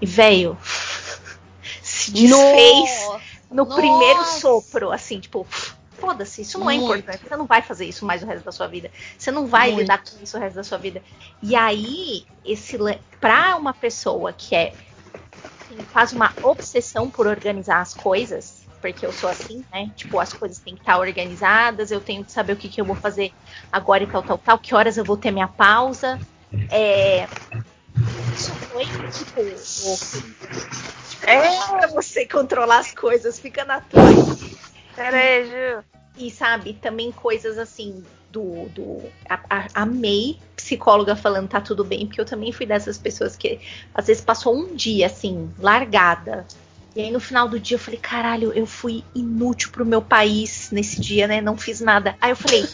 e veio se desfez Nossa. no Nossa. primeiro sopro, assim, tipo, foda-se, isso não é Muito. importante. Você não vai fazer isso mais o resto da sua vida. Você não vai Muito. lidar com isso o resto da sua vida. E aí, esse para uma pessoa que é que faz uma obsessão por organizar as coisas, porque eu sou assim, né? Tipo, as coisas têm que estar organizadas, eu tenho que saber o que, que eu vou fazer agora e tal, tal, tal, que horas eu vou ter minha pausa. É... Isso foi, tipo, o... é você controlar as coisas, fica na tua. Ju. E sabe, também coisas assim do. do a, a, amei psicóloga falando tá tudo bem, porque eu também fui dessas pessoas que às vezes passou um dia assim, largada, e aí no final do dia eu falei, caralho, eu fui inútil pro meu país nesse dia, né? Não fiz nada. Aí eu falei,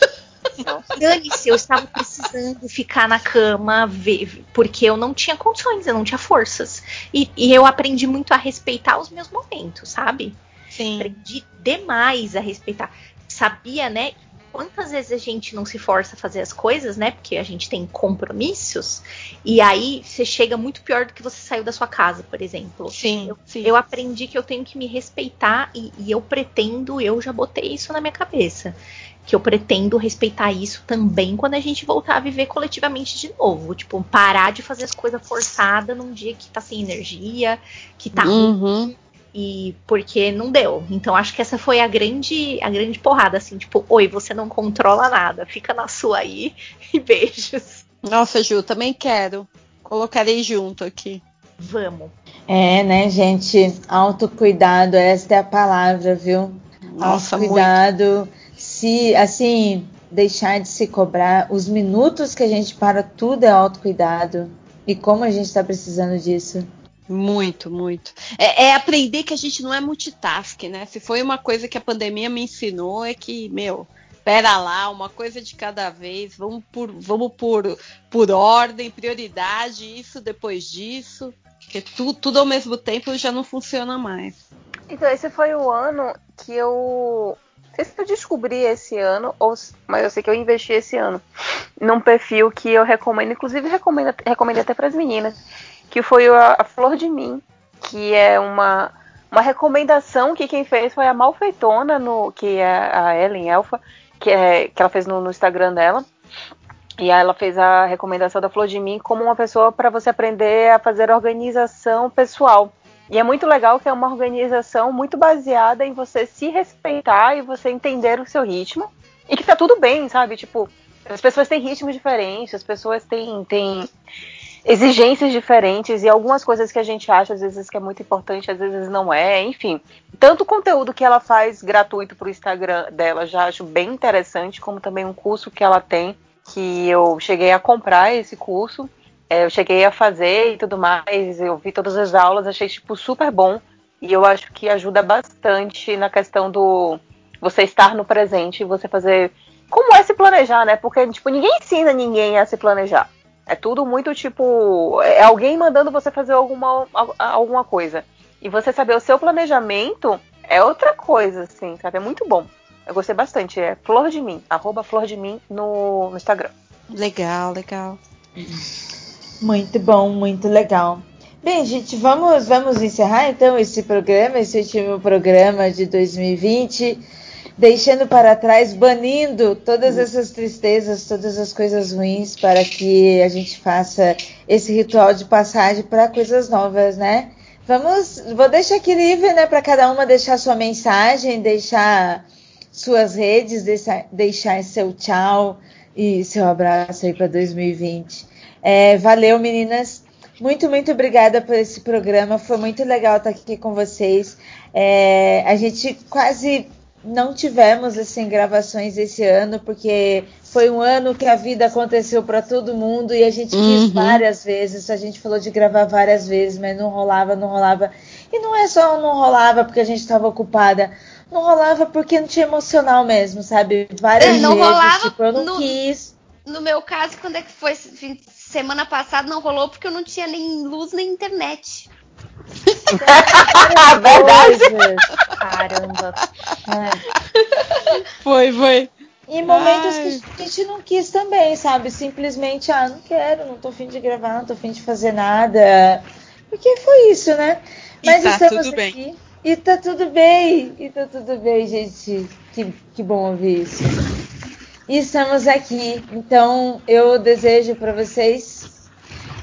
dane-se, eu estava precisando ficar na cama, ver, porque eu não tinha condições, eu não tinha forças. E, e eu aprendi muito a respeitar os meus momentos, sabe? Sim. Aprendi demais a respeitar. Sabia, né? quantas vezes a gente não se força a fazer as coisas, né? Porque a gente tem compromissos. E aí você chega muito pior do que você saiu da sua casa, por exemplo. Sim. Eu, sim. eu aprendi que eu tenho que me respeitar e, e eu pretendo, eu já botei isso na minha cabeça. Que eu pretendo respeitar isso também quando a gente voltar a viver coletivamente de novo. Tipo, parar de fazer as coisas forçadas num dia que tá sem energia, que tá uhum. ruim e porque não deu. Então acho que essa foi a grande a grande porrada assim, tipo, oi, você não controla nada, fica na sua aí e beijos. Nossa, Ju, também quero. Colocarei junto aqui. Vamos. É, né, gente? Autocuidado, esta é a palavra, viu? Nossa, Autocuidado. Muito. Se, assim, deixar de se cobrar. Os minutos que a gente para, tudo é autocuidado. E como a gente tá precisando disso. Muito, muito. É, é, aprender que a gente não é multitask, né? Se foi uma coisa que a pandemia me ensinou, é que, meu, pera lá, uma coisa de cada vez, vamos por, vamos por, por ordem, prioridade, isso depois disso. Porque tu, tudo ao mesmo tempo já não funciona mais. Então, esse foi o ano que eu. Não sei se eu descobri esse ano, ou, mas eu sei que eu investi esse ano num perfil que eu recomendo, inclusive recomendo, recomendo até para as meninas que foi a, a Flor de Mim, que é uma, uma recomendação que quem fez foi a Malfeitona, no, que é a Ellen Elfa, que, é, que ela fez no, no Instagram dela. E ela fez a recomendação da Flor de Mim como uma pessoa para você aprender a fazer organização pessoal. E é muito legal que é uma organização muito baseada em você se respeitar e você entender o seu ritmo. E que tá tudo bem, sabe? Tipo, as pessoas têm ritmos diferentes, as pessoas têm, têm exigências diferentes e algumas coisas que a gente acha às vezes que é muito importante, às vezes não é, enfim. Tanto o conteúdo que ela faz gratuito para o Instagram dela já acho bem interessante, como também um curso que ela tem, que eu cheguei a comprar esse curso, é, eu cheguei a fazer e tudo mais, eu vi todas as aulas, achei tipo super bom e eu acho que ajuda bastante na questão do você estar no presente e você fazer como é se planejar, né? Porque tipo ninguém ensina ninguém a se planejar. É tudo muito tipo. É alguém mandando você fazer alguma, alguma coisa. E você saber o seu planejamento é outra coisa, assim, sabe? É muito bom. Eu gostei bastante. É Flor de Mim, arroba Flor de Mim no, no Instagram. Legal, legal. Muito bom, muito legal. Bem, gente, vamos, vamos encerrar então esse programa, esse último programa de 2020 deixando para trás, banindo todas essas tristezas, todas as coisas ruins, para que a gente faça esse ritual de passagem para coisas novas, né? Vamos, vou deixar aqui livre, né, para cada uma deixar sua mensagem, deixar suas redes, deixar, deixar seu tchau e seu abraço aí para 2020. É, valeu, meninas. Muito, muito obrigada por esse programa. Foi muito legal estar aqui com vocês. É, a gente quase não tivemos assim gravações esse ano porque foi um ano que a vida aconteceu para todo mundo e a gente uhum. quis várias vezes. A gente falou de gravar várias vezes, mas não rolava, não rolava. E não é só não rolava porque a gente estava ocupada. Não rolava porque não tinha emocional mesmo, sabe? Várias é, não vezes, rolava tipo, eu não no, quis. No meu caso, quando é que foi? Semana passada não rolou porque eu não tinha nem luz nem internet. Verdade. Caramba. É. Foi, foi. Em momentos Ai. que a gente não quis também, sabe? Simplesmente, ah, não quero, não tô afim de gravar, não tô afim de fazer nada. Porque foi isso, né? E Mas tá estamos tudo bem. aqui. E tá tudo bem. E tá tudo bem, gente. Que, que bom ouvir isso. E estamos aqui. Então, eu desejo para vocês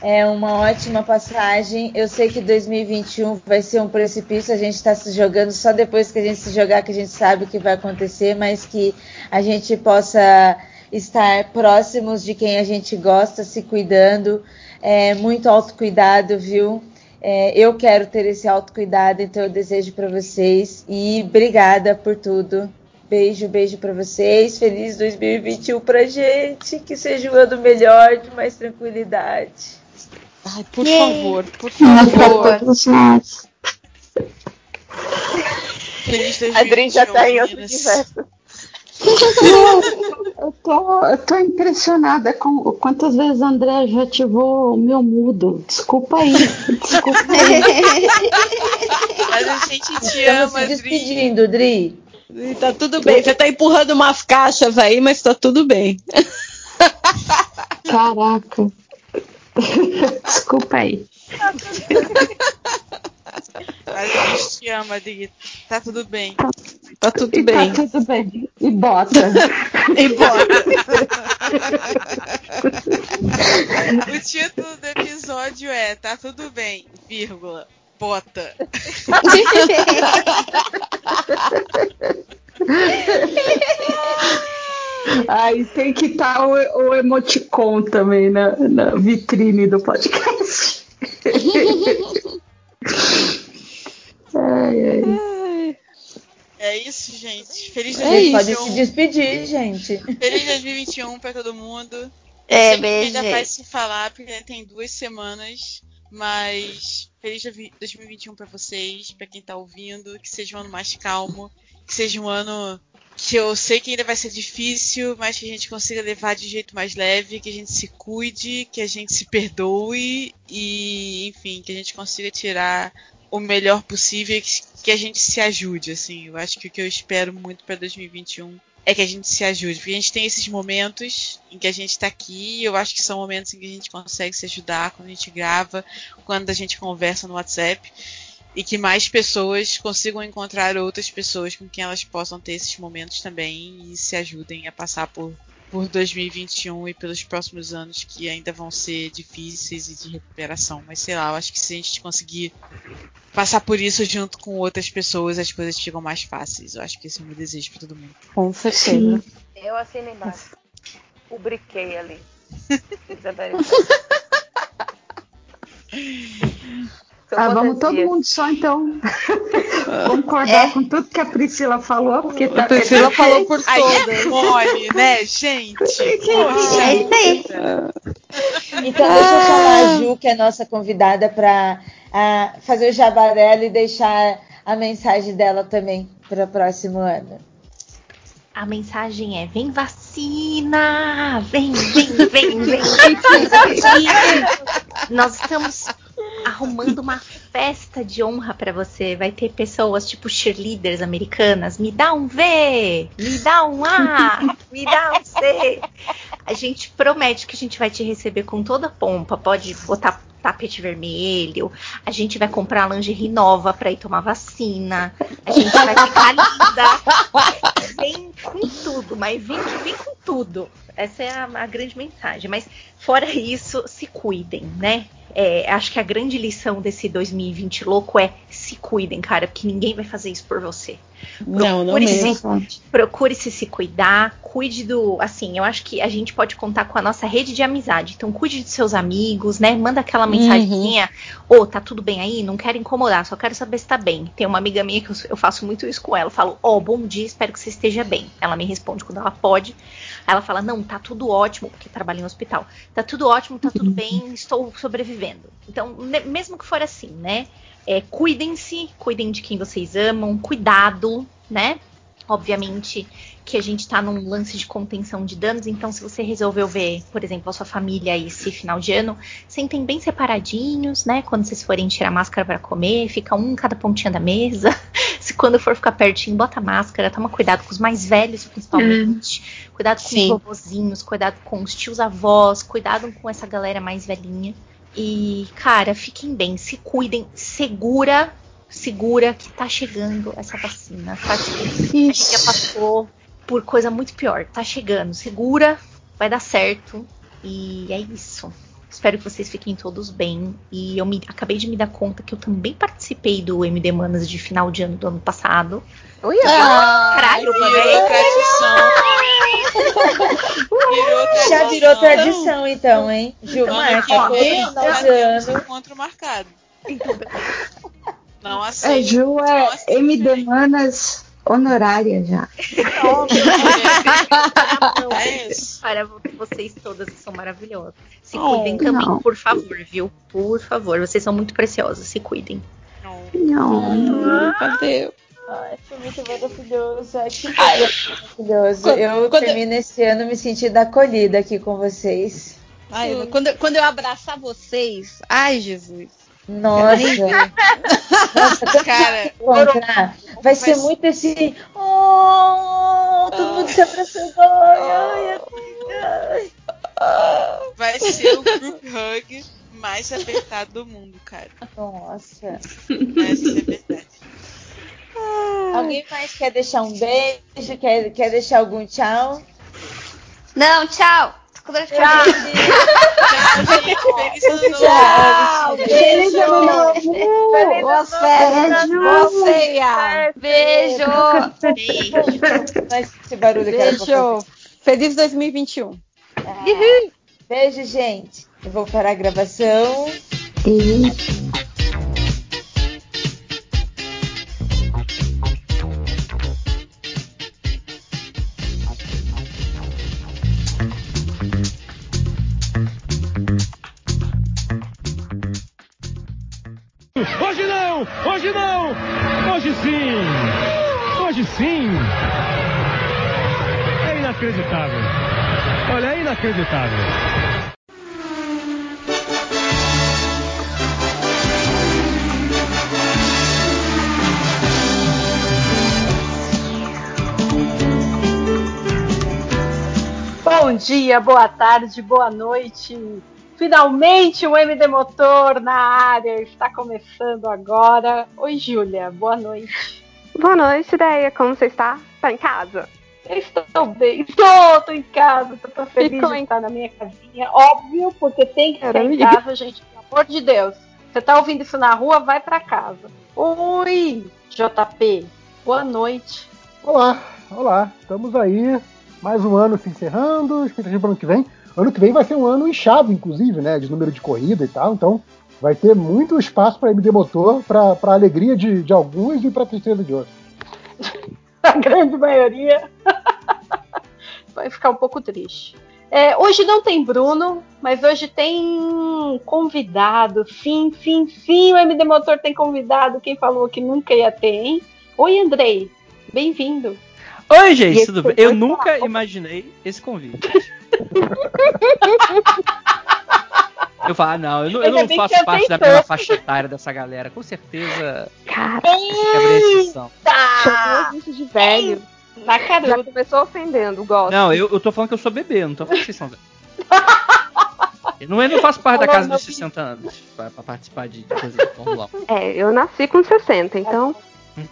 é uma ótima passagem. Eu sei que 2021 vai ser um precipício. A gente está se jogando só depois que a gente se jogar que a gente sabe o que vai acontecer, mas que a gente possa estar próximos de quem a gente gosta, se cuidando. É, muito autocuidado, viu? É, eu quero ter esse autocuidado, então eu desejo para vocês. E obrigada por tudo. Beijo, beijo para vocês. Feliz 2021 pra gente. Que seja um ano melhor, de mais tranquilidade. Ai, por Yay. favor, por pra favor. todos nós. Feliz 2021, A Adri já tá em outro universo. Eu tô, eu tô impressionada com quantas vezes a André já ativou o meu mudo. Desculpa aí. Desculpa aí. Mas a gente te Estamos ama, se Adri. despedindo, Dri. E Tá tudo bem. Você tá empurrando umas caixas aí, mas tá tudo bem. Caraca. Desculpa aí. A gente te ama, Adri. Tá tudo bem. Tá tudo E bem. Tá tudo bem. E bota. E bora. O título do episódio é Tá tudo bem, vírgula, bota. Aí tem que estar o, o emoticon também na, na vitrine do podcast. ai, ai. É isso, gente. Feliz A gente pode se 2021. despedir, gente. Feliz 2021 pra todo mundo. É, beijo. ainda vai se falar, porque tem duas semanas. Mas feliz 2021 pra vocês, pra quem tá ouvindo. Que seja um ano mais calmo. Que seja um ano que eu sei que ainda vai ser difícil, mas que a gente consiga levar de jeito mais leve, que a gente se cuide, que a gente se perdoe e, enfim, que a gente consiga tirar o melhor possível e que- a gente se ajude, assim. Eu acho que o que eu espero muito pra 2021 é que a gente se ajude, porque a gente tem esses momentos em que a gente tá aqui, e eu acho que são momentos em que a gente consegue se ajudar quando a gente grava, quando a gente conversa no WhatsApp, e que mais pessoas consigam encontrar outras pessoas com quem elas possam ter esses momentos também e se ajudem a passar por por 2021 e pelos próximos anos que ainda vão ser difíceis e de recuperação. Mas sei lá, eu acho que se a gente conseguir passar por isso junto com outras pessoas, as coisas ficam mais fáceis. Eu acho que esse é o meu desejo pra todo mundo. Com certeza. Eu assino embaixo. Publiquei ali. Ah, vamos todo mundo só então concordar com tudo que a Priscila falou, porque tá A Priscila falou por Aí é todas. mole, né, gente? Poxa. É isso aí. Então deixa eu chamar a Ju, que é a nossa convidada, para fazer o jabá dela e deixar a mensagem dela também para o próximo ano. A mensagem é: vem vacina! Vem, vem, vem, vem, vem, vacina! Nós estamos arrumando uma festa de honra para você. Vai ter pessoas tipo cheerleaders americanas. Me dá um V, me dá um A, me dá um C. A gente promete que a gente vai te receber com toda a pompa. Pode botar tapete vermelho. A gente vai comprar lingerie nova para ir tomar vacina. A gente vai ficar linda. Vem com tudo, mas vem, vem com tudo. Essa é a, a grande mensagem. Mas fora isso, se cuidem, né? É, acho que a grande lição desse 2020 louco é se cuidem, cara, porque ninguém vai fazer isso por você. Não, não Procure mesmo. procure se se cuidar, cuide do. Assim, eu acho que a gente pode contar com a nossa rede de amizade. Então, cuide dos seus amigos, né? Manda aquela mensagenzinha: Ô, tá tudo bem aí? Não quero incomodar, só quero saber se tá bem. Tem uma amiga minha que eu, eu faço muito isso com ela. Eu falo: Ó, bom dia, espero que você esteja bem. Ela me responde quando ela pode. Ela fala: Não, tá tudo ótimo, porque trabalha em um hospital. Tá tudo ótimo, tá tudo bem, estou sobrevivendo. Então, mesmo que for assim, né? É, cuidem-se, cuidem de quem vocês amam, cuidado, né? Obviamente que a gente tá num lance de contenção de danos, então se você resolveu ver, por exemplo, a sua família esse final de ano, sentem bem separadinhos, né? Quando vocês forem tirar máscara para comer, fica um em cada pontinha da mesa, se quando for ficar pertinho, bota máscara, toma cuidado com os mais velhos, principalmente. Cuidado com Sim. os vovozinhos, cuidado com os tios avós, cuidado com essa galera mais velhinha. E, cara, fiquem bem, se cuidem, segura, segura que tá chegando essa vacina. Tá chegando. A gente já passou por coisa muito pior. Tá chegando, segura, vai dar certo. E é isso. Espero que vocês fiquem todos bem. E eu me, acabei de me dar conta que eu também participei do MD Manas de final de ano do ano passado. Ui, Caralho, mano. Virou é- tradição. Virou tradição. Já virou tradição, então, hein? Gil, Ano marca que todo vem, final já de temos ano. encontro marcado. Não É, aceito. Ju não é aceito MD diferente. Manas honorária já. É. Para vocês todas que são maravilhosas. Se Oh, cuidem também, não. por favor, viu? Por favor, vocês são muito preciosas. Se cuidem. Não. Não. Cadê? Ai, foi muito maravilhoso. Ai, que maravilhoso. Eu quando- termino esse ano me sentindo acolhida aqui com vocês. Ai, quando, quando eu abraçar vocês, ai, Jesus. Nossa. Nossa, Cara, encontrar, vai ser muito esse. Oh, todo mundo se abraçando. Ai, ai, ai. vai ser o group hug mais apertado do mundo, cara. Nossa. Essa é a verdade. Alguém mais quer deixar um beijo? Quer, quer deixar algum tchau? Não, tchau. Com dor de Tchau. beijo. ano novo! Boa ceia. Beijo. Beijo. Esse barulho. Beijo. Feliz 2021. Beijo, gente. Eu vou parar a gravação. E Hoje não! Hoje sim! Hoje sim! É inacreditável! Olha, é inacreditável! Bom dia, boa tarde, boa noite. Finalmente o MD Motor na área está começando agora. Oi, Júlia, boa noite. Boa noite, Ideia. Como você está? Tá em casa? Eu estou bem, estou, estou em casa, estou feliz Ficou de em- estar na minha casinha. Óbvio, porque tem que ser em casa, gente, pelo amor de Deus. Você tá ouvindo isso na rua, vai para casa. Oi, JP, boa noite. Olá, olá, estamos aí, mais um ano se encerrando, expectativa para o ano que vem. Ano que vem vai ser um ano inchado, inclusive, né, de número de corrida e tal, então vai ter muito espaço para MD Motor, para alegria de, de alguns e para tristeza de outros. a grande maioria vai ficar um pouco triste. É, hoje não tem Bruno, mas hoje tem convidado. Sim, sim, sim, o MD Motor tem convidado. Quem falou que nunca ia ter, hein? Oi, Andrei. Bem-vindo. Oi, gente, tudo bem? Eu nunca imaginei esse convite. Eu falo, ah, não, eu não, eu não faço parte da mesma faixa etária dessa galera. Com certeza Cara, quebrei a exceção. Tá! chamou isso de velho. Na Já caruda. começou ofendendo, gosto. Não, eu, eu tô falando que eu sou bebê, não tô falando que vocês são velhos. Eu não, eu não faço parte da casa dos 60 anos pra, pra participar de coisa de Fórmula É, eu nasci com 60, então. 1.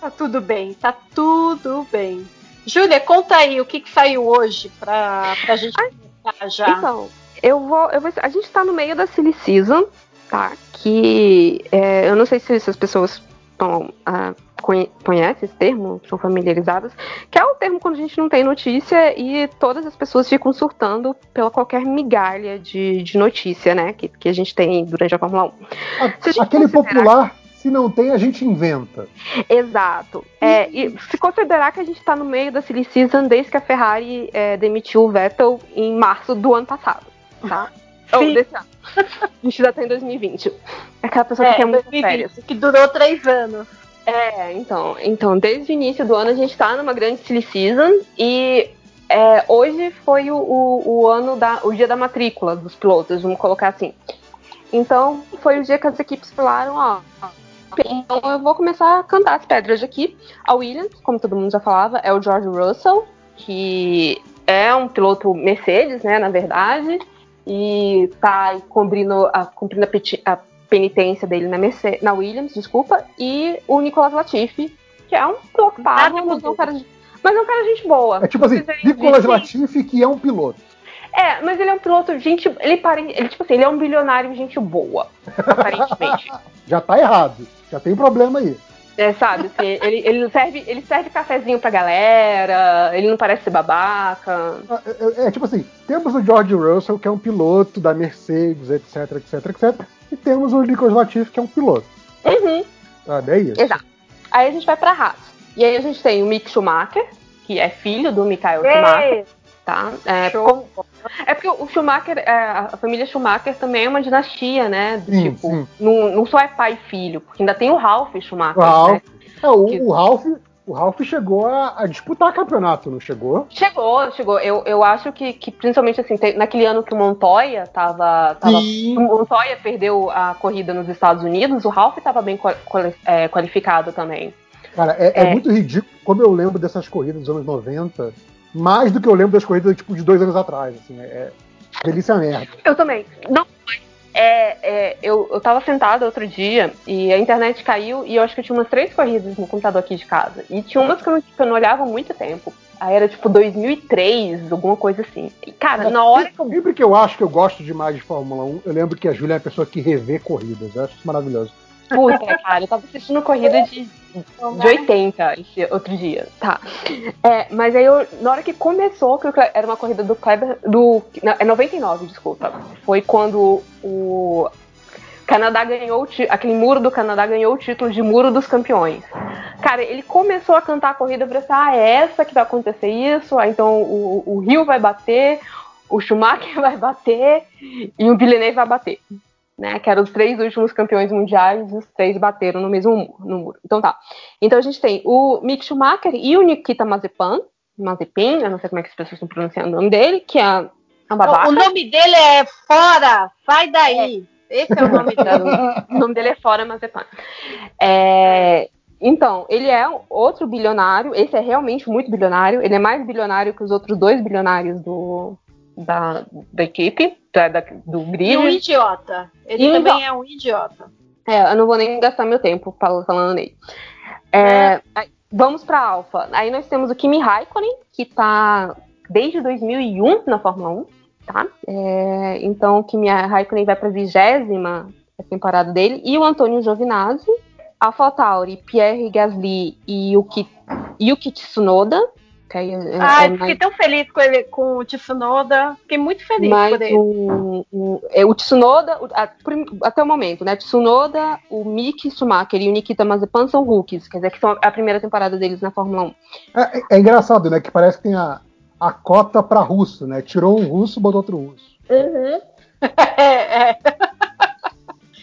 Tá tudo bem, tá tudo bem. Júlia, conta aí o que, que saiu hoje pra, pra gente começar já. Então, eu vou, eu vou. A gente tá no meio da Silly Season, tá? Que é, eu não sei se essas pessoas tão, ah, conhe- conhecem esse termo, são familiarizadas, que é o termo quando a gente não tem notícia e todas as pessoas ficam surtando pela qualquer migalha de, de notícia, né? Que, que a gente tem durante a Fórmula 1. Se a Aquele considerar- popular, se não tem, a gente inventa. Exato. É, e se considerar que a gente tá no meio da silly season desde que a Ferrari é, demitiu o Vettel em março do ano passado, tá? Ou Sim. desse ano. A gente já tá em 2020. É aquela pessoa É, que quer muito 2020, férias. que durou três anos. É, então, então, desde o início do ano a gente tá numa grande silly season e é, hoje foi o, o, o ano da, o dia da matrícula dos pilotos, vamos colocar assim. Então, foi o dia que as equipes falaram, ó, Então eu vou começar a cantar as pedras aqui. A Williams, como todo mundo já falava, é o George Russell, que é um piloto Mercedes, né, na verdade, e tá cumprindo a, cumprindo a, peti- a penitência dele na, Merce- na Williams, desculpa, e o Nicolas Latifi, que é um piloto pago, mas é um cara de, mas é um cara de gente boa. É tipo assim, Nicolas Latifi, que é um piloto. É, mas ele é um piloto, gente, ele ele tipo assim, ele é um bilionário gente boa, aparentemente. Já tá errado. Já tem problema aí. É, sabe, assim, ele, ele serve, ele serve cafezinho pra galera, ele não parece ser babaca. É, é, é tipo assim, temos o George Russell, que é um piloto da Mercedes, etc, etc, etc. E temos o Nicolas Latifi, que é um piloto. Uhum, Sabe? É isso. exato. Aí a gente vai pra Haas. E aí a gente tem o Mick Schumacher, que é filho do Michael Schumacher, tá? É, como- é porque o Schumacher, é, a família Schumacher também é uma dinastia, né? Do Sim, tipo, sim. Não, não só é pai e filho, porque ainda tem o Ralph Schumacher, O Ralph, né? é, o, o Ralph, o Ralph chegou a, a disputar campeonato, não chegou? Chegou, chegou. Eu, eu acho que, que principalmente assim, te- naquele ano que o Montoya tava. tava o Montoya perdeu a corrida nos Estados Unidos, o Ralph estava bem quali- é, qualificado também. Cara, é, é É. muito ridículo como eu lembro dessas corridas dos anos 90, mais do que eu lembro das corridas tipo, de dois anos atrás. Assim, é, é delícia merda. Eu também. Não, mas é, é, eu, eu tava sentada outro dia e a internet caiu e eu acho que eu tinha umas três corridas no computador aqui de casa. E tinha umas que eu não, que eu não olhava há muito tempo. Aí era tipo 2003, alguma coisa assim. E, cara, na hora que eu Sempre que eu acho que eu gosto demais de Fórmula 1, eu lembro que a Júlia é a pessoa que revê corridas. Eu acho isso maravilhoso. Puta, cara, eu tava assistindo corrida de, de 80 esse outro dia. Tá. É, mas aí eu, na hora que começou, que era uma corrida do Kleber. Do, não, é 99, desculpa. Foi quando o Canadá ganhou aquele muro do Canadá ganhou o título de Muro dos Campeões. Cara, ele começou a cantar a corrida, falei assim, ah, é essa que vai acontecer isso, ah, então o, o Rio vai bater, o Schumacher vai bater e o Villeneuve vai bater né? Que eram os três últimos campeões mundiais, e os três bateram no mesmo muro, no muro. Então tá. Então a gente tem o Mick Schumacher e o Nikita Mazepan, Mazepin, eu não sei como é que as pessoas estão pronunciando o nome dele, que é a, a babaca. O nome dele é Fora, sai daí. Esse é o nome dele. o nome dele é Fora Mazepan. É, então, ele é outro bilionário, esse é realmente muito bilionário, ele é mais bilionário que os outros dois bilionários do, da, da equipe, da, da- do grid. E um idiota. Ele E também é um idiota. É, eu não vou nem gastar meu tempo fal- falando nele. É, aí, vamos para Alfa. Aí nós temos o Kimi Raikkonen, que tá desde 2001 na Fórmula 1, tá? É, então o Kimi Raikkonen vai para a vigésima temporada dele. E o Antônio Giovinazzi, AlphaTauri, Pierre Gasly e Yuki, Yuki Tsunoda. Que aí é- Ai, é fiquei mais- tão feliz com ele, com o Tsunoda. Fiquei muito feliz mas por ele. o, o, é, o Tsunoda, o- a- até o momento, né? Tsunoda, o Mick Schumacher e o Nikita Mazepan são rookies, quer dizer que são a primeira temporada deles na Fórmula 1. É, é- é engraçado, né? Que parece que tem a, a cota pra russo, né? Tirou um russo, botou outro russo. É, é.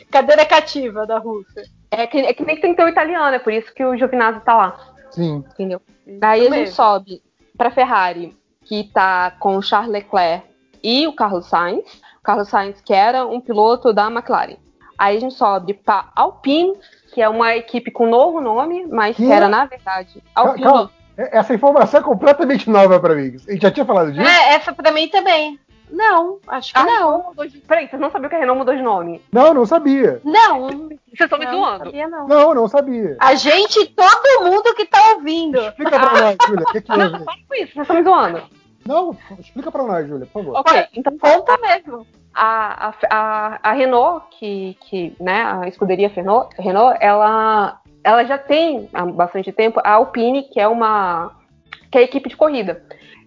Cadeira cativa da Rússia. É que, é que nem tem que ter o italiano, é por isso que o Giovinazzi tá lá, Sim. entendeu? Daí a gente sobe pra Ferrari, que tá com o Charles Leclerc e o Carlos Sainz. O Carlos Sainz, que era um piloto da McLaren. Aí a gente sobe pra Alpine, que é uma equipe com novo nome, mas que Que? era, na verdade, Alpine. Calma, é- essa informação é completamente nova pra mim. A gente já tinha falado disso? É, essa pra mim também. Não, acho que Ah, não. De... Peraí, vocês não sabiam que a Renault mudou de nome? Não, não sabia. Não, Vocês estão me não, zoando. sabia não. Não, não sabia. A gente, todo mundo que tá ouvindo. Explica pra nós, Júlia, o que, que Não, houve? para com isso, vocês estão me zoando. Não, explica pra nós, Júlia, por favor. Ok, então Conta mesmo. a, a, a, a Renault, que, que, né, a escuderia Renault, Renault ela, ela já tem há bastante tempo a Alpine, que é uma que é a equipe de corrida.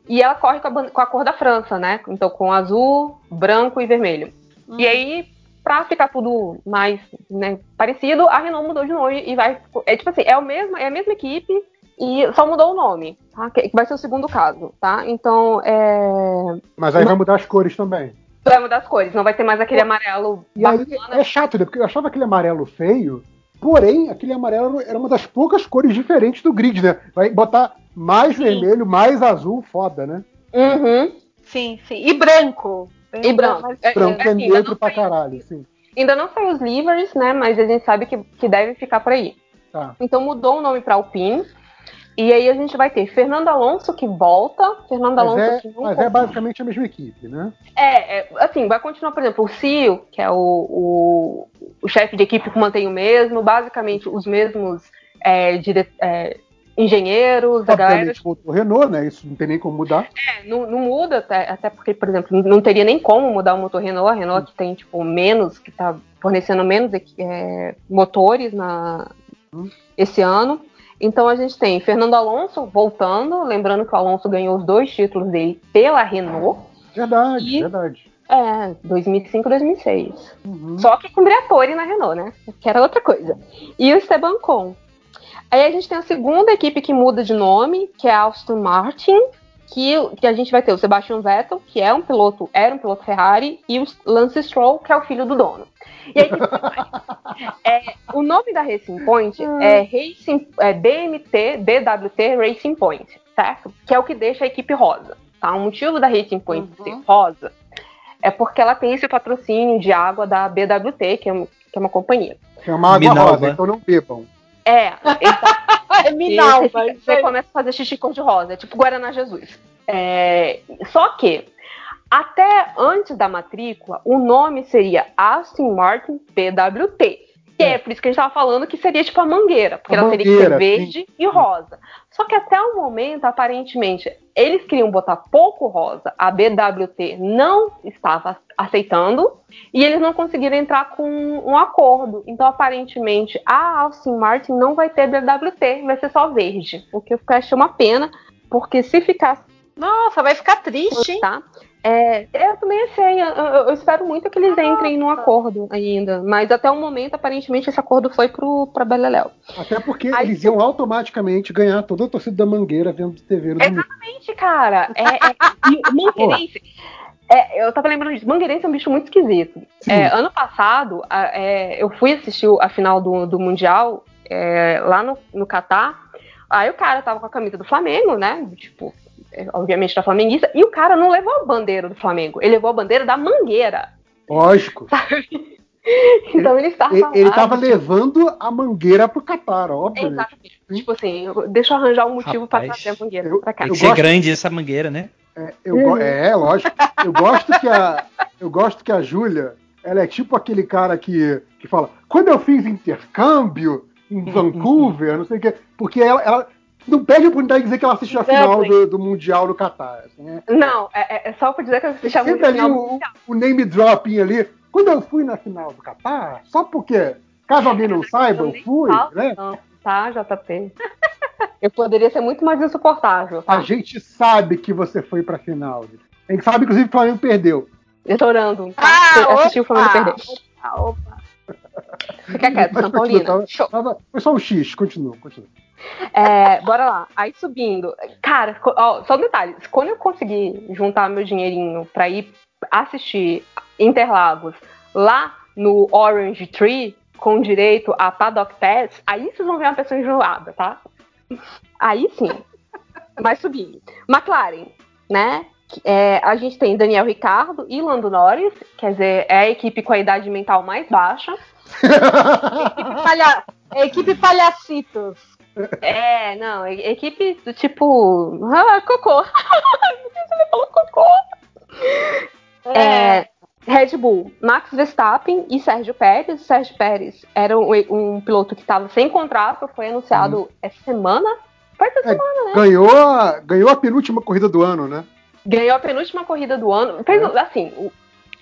E ela corre com a, com a cor da França, né? Então com azul, branco e vermelho. E aí, pra ficar tudo mais né, parecido, a Renault mudou de nome e vai. É tipo assim, é, o mesmo, é a mesma equipe e só mudou o nome, tá? Que vai ser o segundo caso, tá? Então, é. Mas aí vai mudar as cores também. Vai mudar as cores, não vai ter mais aquele amarelo E aí é chato, né? Porque eu achava aquele amarelo feio, porém, aquele amarelo era uma das poucas cores diferentes do grid, né? Vai botar mais Sim. vermelho, mais azul, foda, né? Uhum. Sim, sim. E branco. E branco. É, Branco é, assim, ainda neutro não pra tem- caralho, sim. Ainda não saiu os livers, né? Mas a gente sabe que, que deve ficar por aí. Tá. Então mudou o nome para Alpine. E aí a gente vai ter Fernando Alonso que volta, Fernando Mas, Alonso é, que não mas é basicamente a mesma equipe, né? é, é, assim, vai continuar, por exemplo, o CIO, que é o, o, o chefe de equipe que mantém o mesmo, basicamente os mesmos é, dire- é, engenheiros, a galera Obviamente o Renault, né? Isso não tem nem como mudar. é, não, não muda, até, até porque, por exemplo, não teria nem como mudar o motor Renault. A Renault que tem, tipo, menos, que tá fornecendo menos é, motores na, esse ano. Então a gente tem Fernando Alonso voltando, lembrando que o Alonso ganhou os dois títulos dele pela Renault. Verdade, E- verdade. É, 2005 2006. Uhum. Só que com Briatore na Renault, né? Que era outra coisa. E o Esteban Con. Aí a gente tem a segunda equipe que muda de nome, que é a Aston Martin, que, que a gente vai ter o Sebastian Vettel, que é um piloto, era um piloto Ferrari, e o Lance Stroll, que é o filho do dono. E aí, o que que faz? É, o nome da Racing Point é, Racing, é BMT, BWT Racing Point, certo? Que é o que deixa a equipe rosa. Tá? O motivo da Racing Point ser rosa é porque ela tem esse patrocínio de água da BWT, que é, que é uma companhia. É uma água rosa, então não bebam. É, É Minalba. você, você começa a fazer xixi cor-de-rosa, é tipo Guaraná Jesus. É, só que, até antes da matrícula, o nome seria Aston Martin PWT. Que é. por isso que a gente tava falando que seria tipo a mangueira, porque A ela teria que ser mangueira, verde e rosa. Só que até o momento, aparentemente, eles queriam botar pouco rosa, a BWT não estava aceitando, e eles não conseguiram entrar com um acordo. Então, aparentemente, a Aston Martin não vai ter BWT, vai ser só verde. O que eu achei uma pena, porque se ficar Nossa, vai ficar triste, hein? tá? É, eu também achei. Eu, eu- espero muito que eles entrem num acordo ainda. Mas até o momento, aparentemente, esse acordo foi pro, pra Beleléu. Até porque Aí eles iam automaticamente ganhar toda a torcida da Mangueira vendo TV. Exatamente, cara. É, é, e o Mangueirense. É, eu tava lembrando disso. Mangueirense é um bicho muito esquisito. É, ano passado, a- é, eu fui assistir a final do, do Mundial é, lá no, no Catar. Aí o cara tava com a camisa do Flamengo, né? Tipo, obviamente da flamenguista. E o cara não levou a bandeira do Flamengo. Ele levou a bandeira da Mangueira. Lógico. Então ele estava Ele, ele lá, tava tipo, levando a Mangueira pro Catar, obviamente. Exatamente. Tipo assim, deixa eu arranjar um motivo pra Rapaz. trazer a Mangueira Eu- pra cá. Tem que Eu ser gosto- grande essa mangueira, né? É, eu go- é, lógico. Eu gosto que a, eu gosto que a Júlia, ela é tipo aquele cara que, que fala, quando eu fiz intercâmbio em Vancouver, não sei o quê, porque ela, ela não perde a oportunidade de dizer que ela assistiu a final do, do Mundial no Catar. assim, é. Não, é, é- é só pra dizer que eu assisti a Sempre ali o, o name dropping ali. Quando eu fui na final do Catar, só porque, caso alguém não saiba, eu fui, né? não, Tá, JP? Eu poderia ser muito mais insuportável, A tá? gente sabe que você foi pra final. A gente sabe, inclusive, que o Flamengo perdeu. Eu tô orando, tá? Ah, eu assisti o Flamengo perder. opa, opa. Fica quieto, São Paulino. tava- Show. tava- foi só um X, continua, continua. É, bora lá. Aí subindo. Cara, ó, só um detalhe. Quando eu consegui juntar meu dinheirinho pra ir assistir Interlagos lá no Orange Tree, com direito a Paddock Pass, aí vocês vão ver uma pessoa enjoada, tá? Aí sim. Mas subindo. McLaren, né? É, a gente tem Daniel Ricardo e Lando Norris, quer dizer, é a equipe com a idade mental mais baixa. Equipe palha... Equipe Palhacitos. É, não, equipe do tipo. Ah, cocô. Você falou cocô. É, Red Bull, Max Verstappen e Sérgio Pérez. Sérgio Pérez era um, um piloto que estava sem contrato, foi anunciado essa semana. Foi essa É, semana, né? ganhou, a, ganhou a penúltima corrida do ano, né? Ganhou a penúltima corrida do ano. Fez, Assim, o,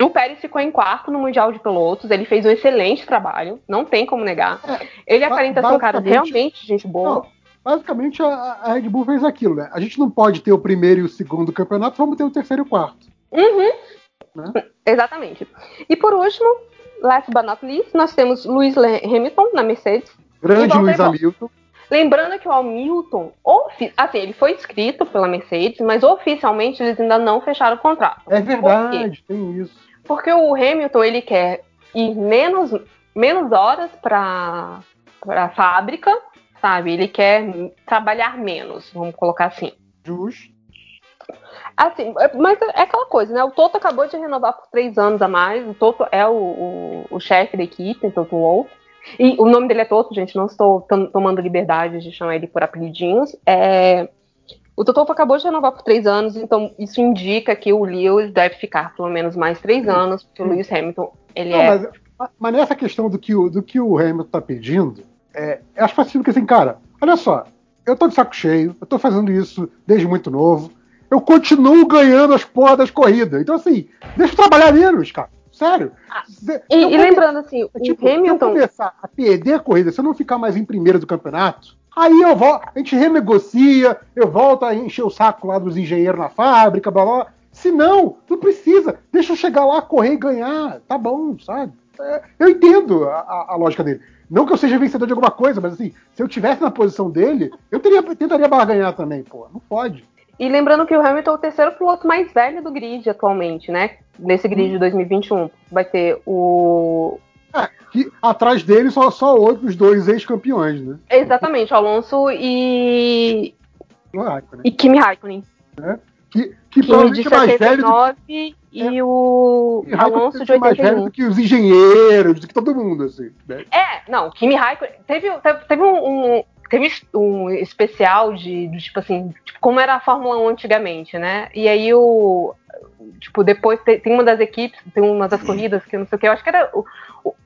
o Pérez ficou em quarto no Mundial de Pilotos. Ele fez um excelente trabalho, não tem como negar. Ele ba- aparenta ser um cara realmente gente boa. Não, basicamente a, a Red Bull fez aquilo, né? A gente não pode ter o primeiro e o segundo campeonato, vamos ter o terceiro e o quarto. Uhum. Né? Exatamente. E por último, last but not least, nós temos Lewis Le- Hamilton na Mercedes. Grande bom. Hamilton. Lembrando que o Hamilton, assim, ele foi inscrito pela Mercedes, mas oficialmente eles ainda não fecharam o contrato. É verdade, tem isso. Porque o Hamilton ele quer ir menos, menos horas para a fábrica, sabe? Ele quer trabalhar menos, vamos colocar assim. Justo. Assim, mas é aquela coisa, né? O Toto acabou de renovar por três anos a mais. O Toto é o, o, o chefe da equipe, o Toto Wolff. E o nome dele é Toto, gente. Não estou tom- tomando liberdade de chamar ele por apelidinhos. É, o Toto Wolff acabou de renovar por três anos, então isso indica que o Lewis deve ficar pelo menos mais três anos, porque o Lewis Hamilton, ele Não, é. mas, mas nessa questão do que o, do que o Hamilton tá pedindo, é, eu acho pacífico assim, cara, olha só, eu tô de saco cheio, eu tô fazendo isso desde muito novo, eu continuo ganhando as porras das corridas. Então, assim, deixa eu trabalhar menos, cara. Sério. Se- E, e lembrando assim, é tipo, o se eu Hamilton. começar a perder a corrida, se eu não ficar mais em primeiro do campeonato, aí eu volto, a gente renegocia, eu volto a encher o saco lá dos engenheiros na fábrica, blá blá. Se não, não precisa. Deixa eu chegar lá, correr e ganhar. Tá bom, sabe? É, eu entendo a, a- lógica dele. Não que eu seja vencedor de alguma coisa, mas assim, se eu tivesse na posição dele, eu teria, tentaria barganhar também, pô. Não pode. E lembrando que o Hamilton é o terceiro piloto mais velho do grid atualmente, né? Nesse grid de 2021. Vai ter o. Que atrás dele só, só outros dois ex-campeões, né? Exatamente, o Alonso e. Raikkonen, e Kimi Raikkonen. Que, que Kimi de provavelmente é 79 e o que Raikkonen Alonso de deve ser mais velho 81. do que os engenheiros, do que todo mundo, assim. Né? É, não, Kimi Raikkonen. Teve, teve, teve um, um- Teve um especial de, de, tipo assim, tipo, como era a Fórmula 1 antigamente, né? E aí o. Tipo, depois tem, tem uma das equipes, tem uma das corridas que eu não sei o que, eu acho que era. o- o-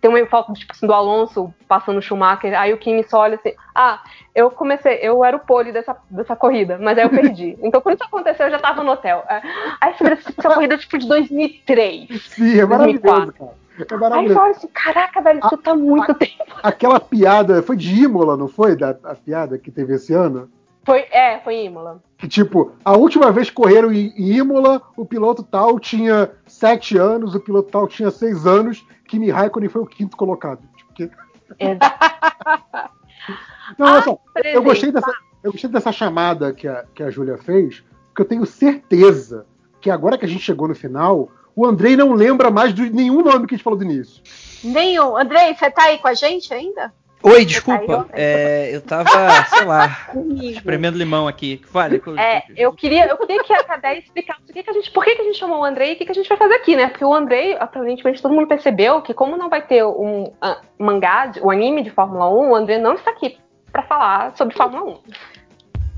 tem uma foto tipo, assim, do Alonso passando o Schumacher, aí o Kimi só olha assim, ah, eu comecei, eu era o pole dessa, dessa corrida, mas aí eu perdi. Então quando isso aconteceu, eu já tava no hotel. Aí você vê essa corrida tipo de 2003. Sim, é maravilhoso, 2004. cara. É Aí maravilhoso. você olha assim, caraca, velho, isso tá muito tempo. Aquela piada, foi de Imola, não foi? Da, a piada que teve esse ano? Foi, é, foi em Imola. Que tipo, a última vez que correram em, em Imola, o piloto tal tinha sete anos, o piloto tal tinha seis anos, Kimi Raikkonen foi o quinto colocado. Tipo, que- Não, olha só, eu gostei, dessa, eu gostei dessa chamada que a, que a Júlia fez, porque eu tenho certeza que agora que a gente chegou no final, o Andrei não lembra mais de nenhum nome que a gente falou do início. Nenhum. Andrei, você tá aí com a gente ainda? Oi, desculpa. É, eu tava, sei lá, espremendo limão aqui. Fale. É, eu queria, eu queria que a Cadé explicasse o que, que a gente, por que, que a gente chamou o Andrei e o que, que a gente vai fazer aqui, né? Porque o Andrei, aparentemente, todo mundo percebeu que como não vai ter um ah, mangá, o anime de Fórmula 1, o Andrei não está aqui pra falar sobre Fórmula 1.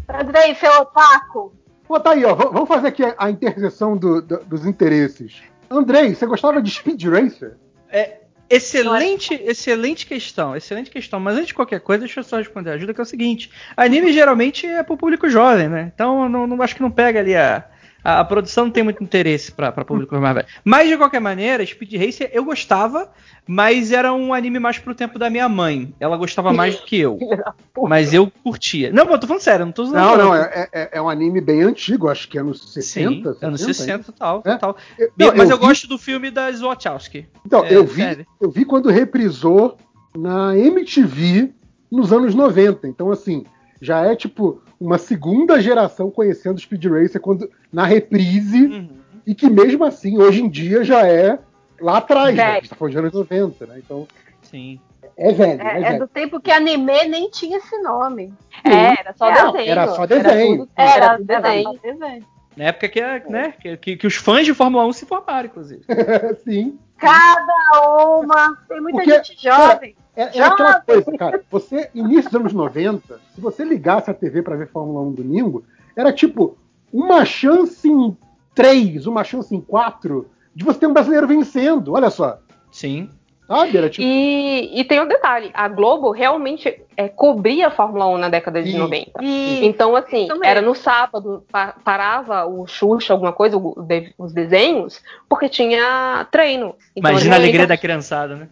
Andrei, seu otaku. Pô, tá aí, ó. v- Vamos fazer aqui a, a interseção do- do- dos interesses. Andrei, você gostava de Speed Racer? É, excelente, excelente questão, excelente questão. Mas antes de qualquer coisa, deixa eu só responder a ajuda, que é o seguinte: anime geralmente é pro público jovem, né? Então não, não- acho que não pega ali a. A, a produção não tem muito interesse pra, pra público mais velho. Mas de qualquer maneira, Speed Racer eu gostava, mas era um anime mais pro tempo da minha mãe. Ela gostava mais do que eu. Mas eu curtia. Não, mas eu tô falando sério, eu não tô usando. Não, não, é, é- é um anime bem antigo, acho que é anos 60. Sim, anos 70, 60 tal, É? tal. Eu- não, mas eu, eu vi- gosto do filme das Wachowski. Então, É, eu, vi, sério. eu vi quando reprisou na MTV nos anos 90. Então, assim, já é tipo uma segunda geração conhecendo Speed Racer quando, na reprise, Uhum. e que mesmo assim, hoje em dia, já é lá atrás, né? A gente tá falando de anos 90, né? Então, Sim. é velho, é, É, é velho. do tempo que anime nem tinha esse nome. É, era só Não, desenho. era só desenho. tudo- Era, Era tudo desenho. só desenho. Na época que, a- né, que, que- que os fãs de Fórmula 1 se formaram, inclusive. Sim. Cada uma. Tem muita Porque, gente jovem. É, é Já aquela coisa, cara. Você, início dos anos 90, se você ligasse a TV pra ver Fórmula 1 domingo, era tipo uma chance em três, uma chance em quatro de você ter um brasileiro vencendo. Olha só. Sim. Sabe? Era tipo. E, e tem um detalhe, a Globo realmente é, cobria a Fórmula 1 na década de Sim. 90. E Então, assim, era no sábado, pa- parava o Xuxa, alguma coisa, o de- os desenhos, porque tinha treino. Então, Imagina a alegria da criançada, né?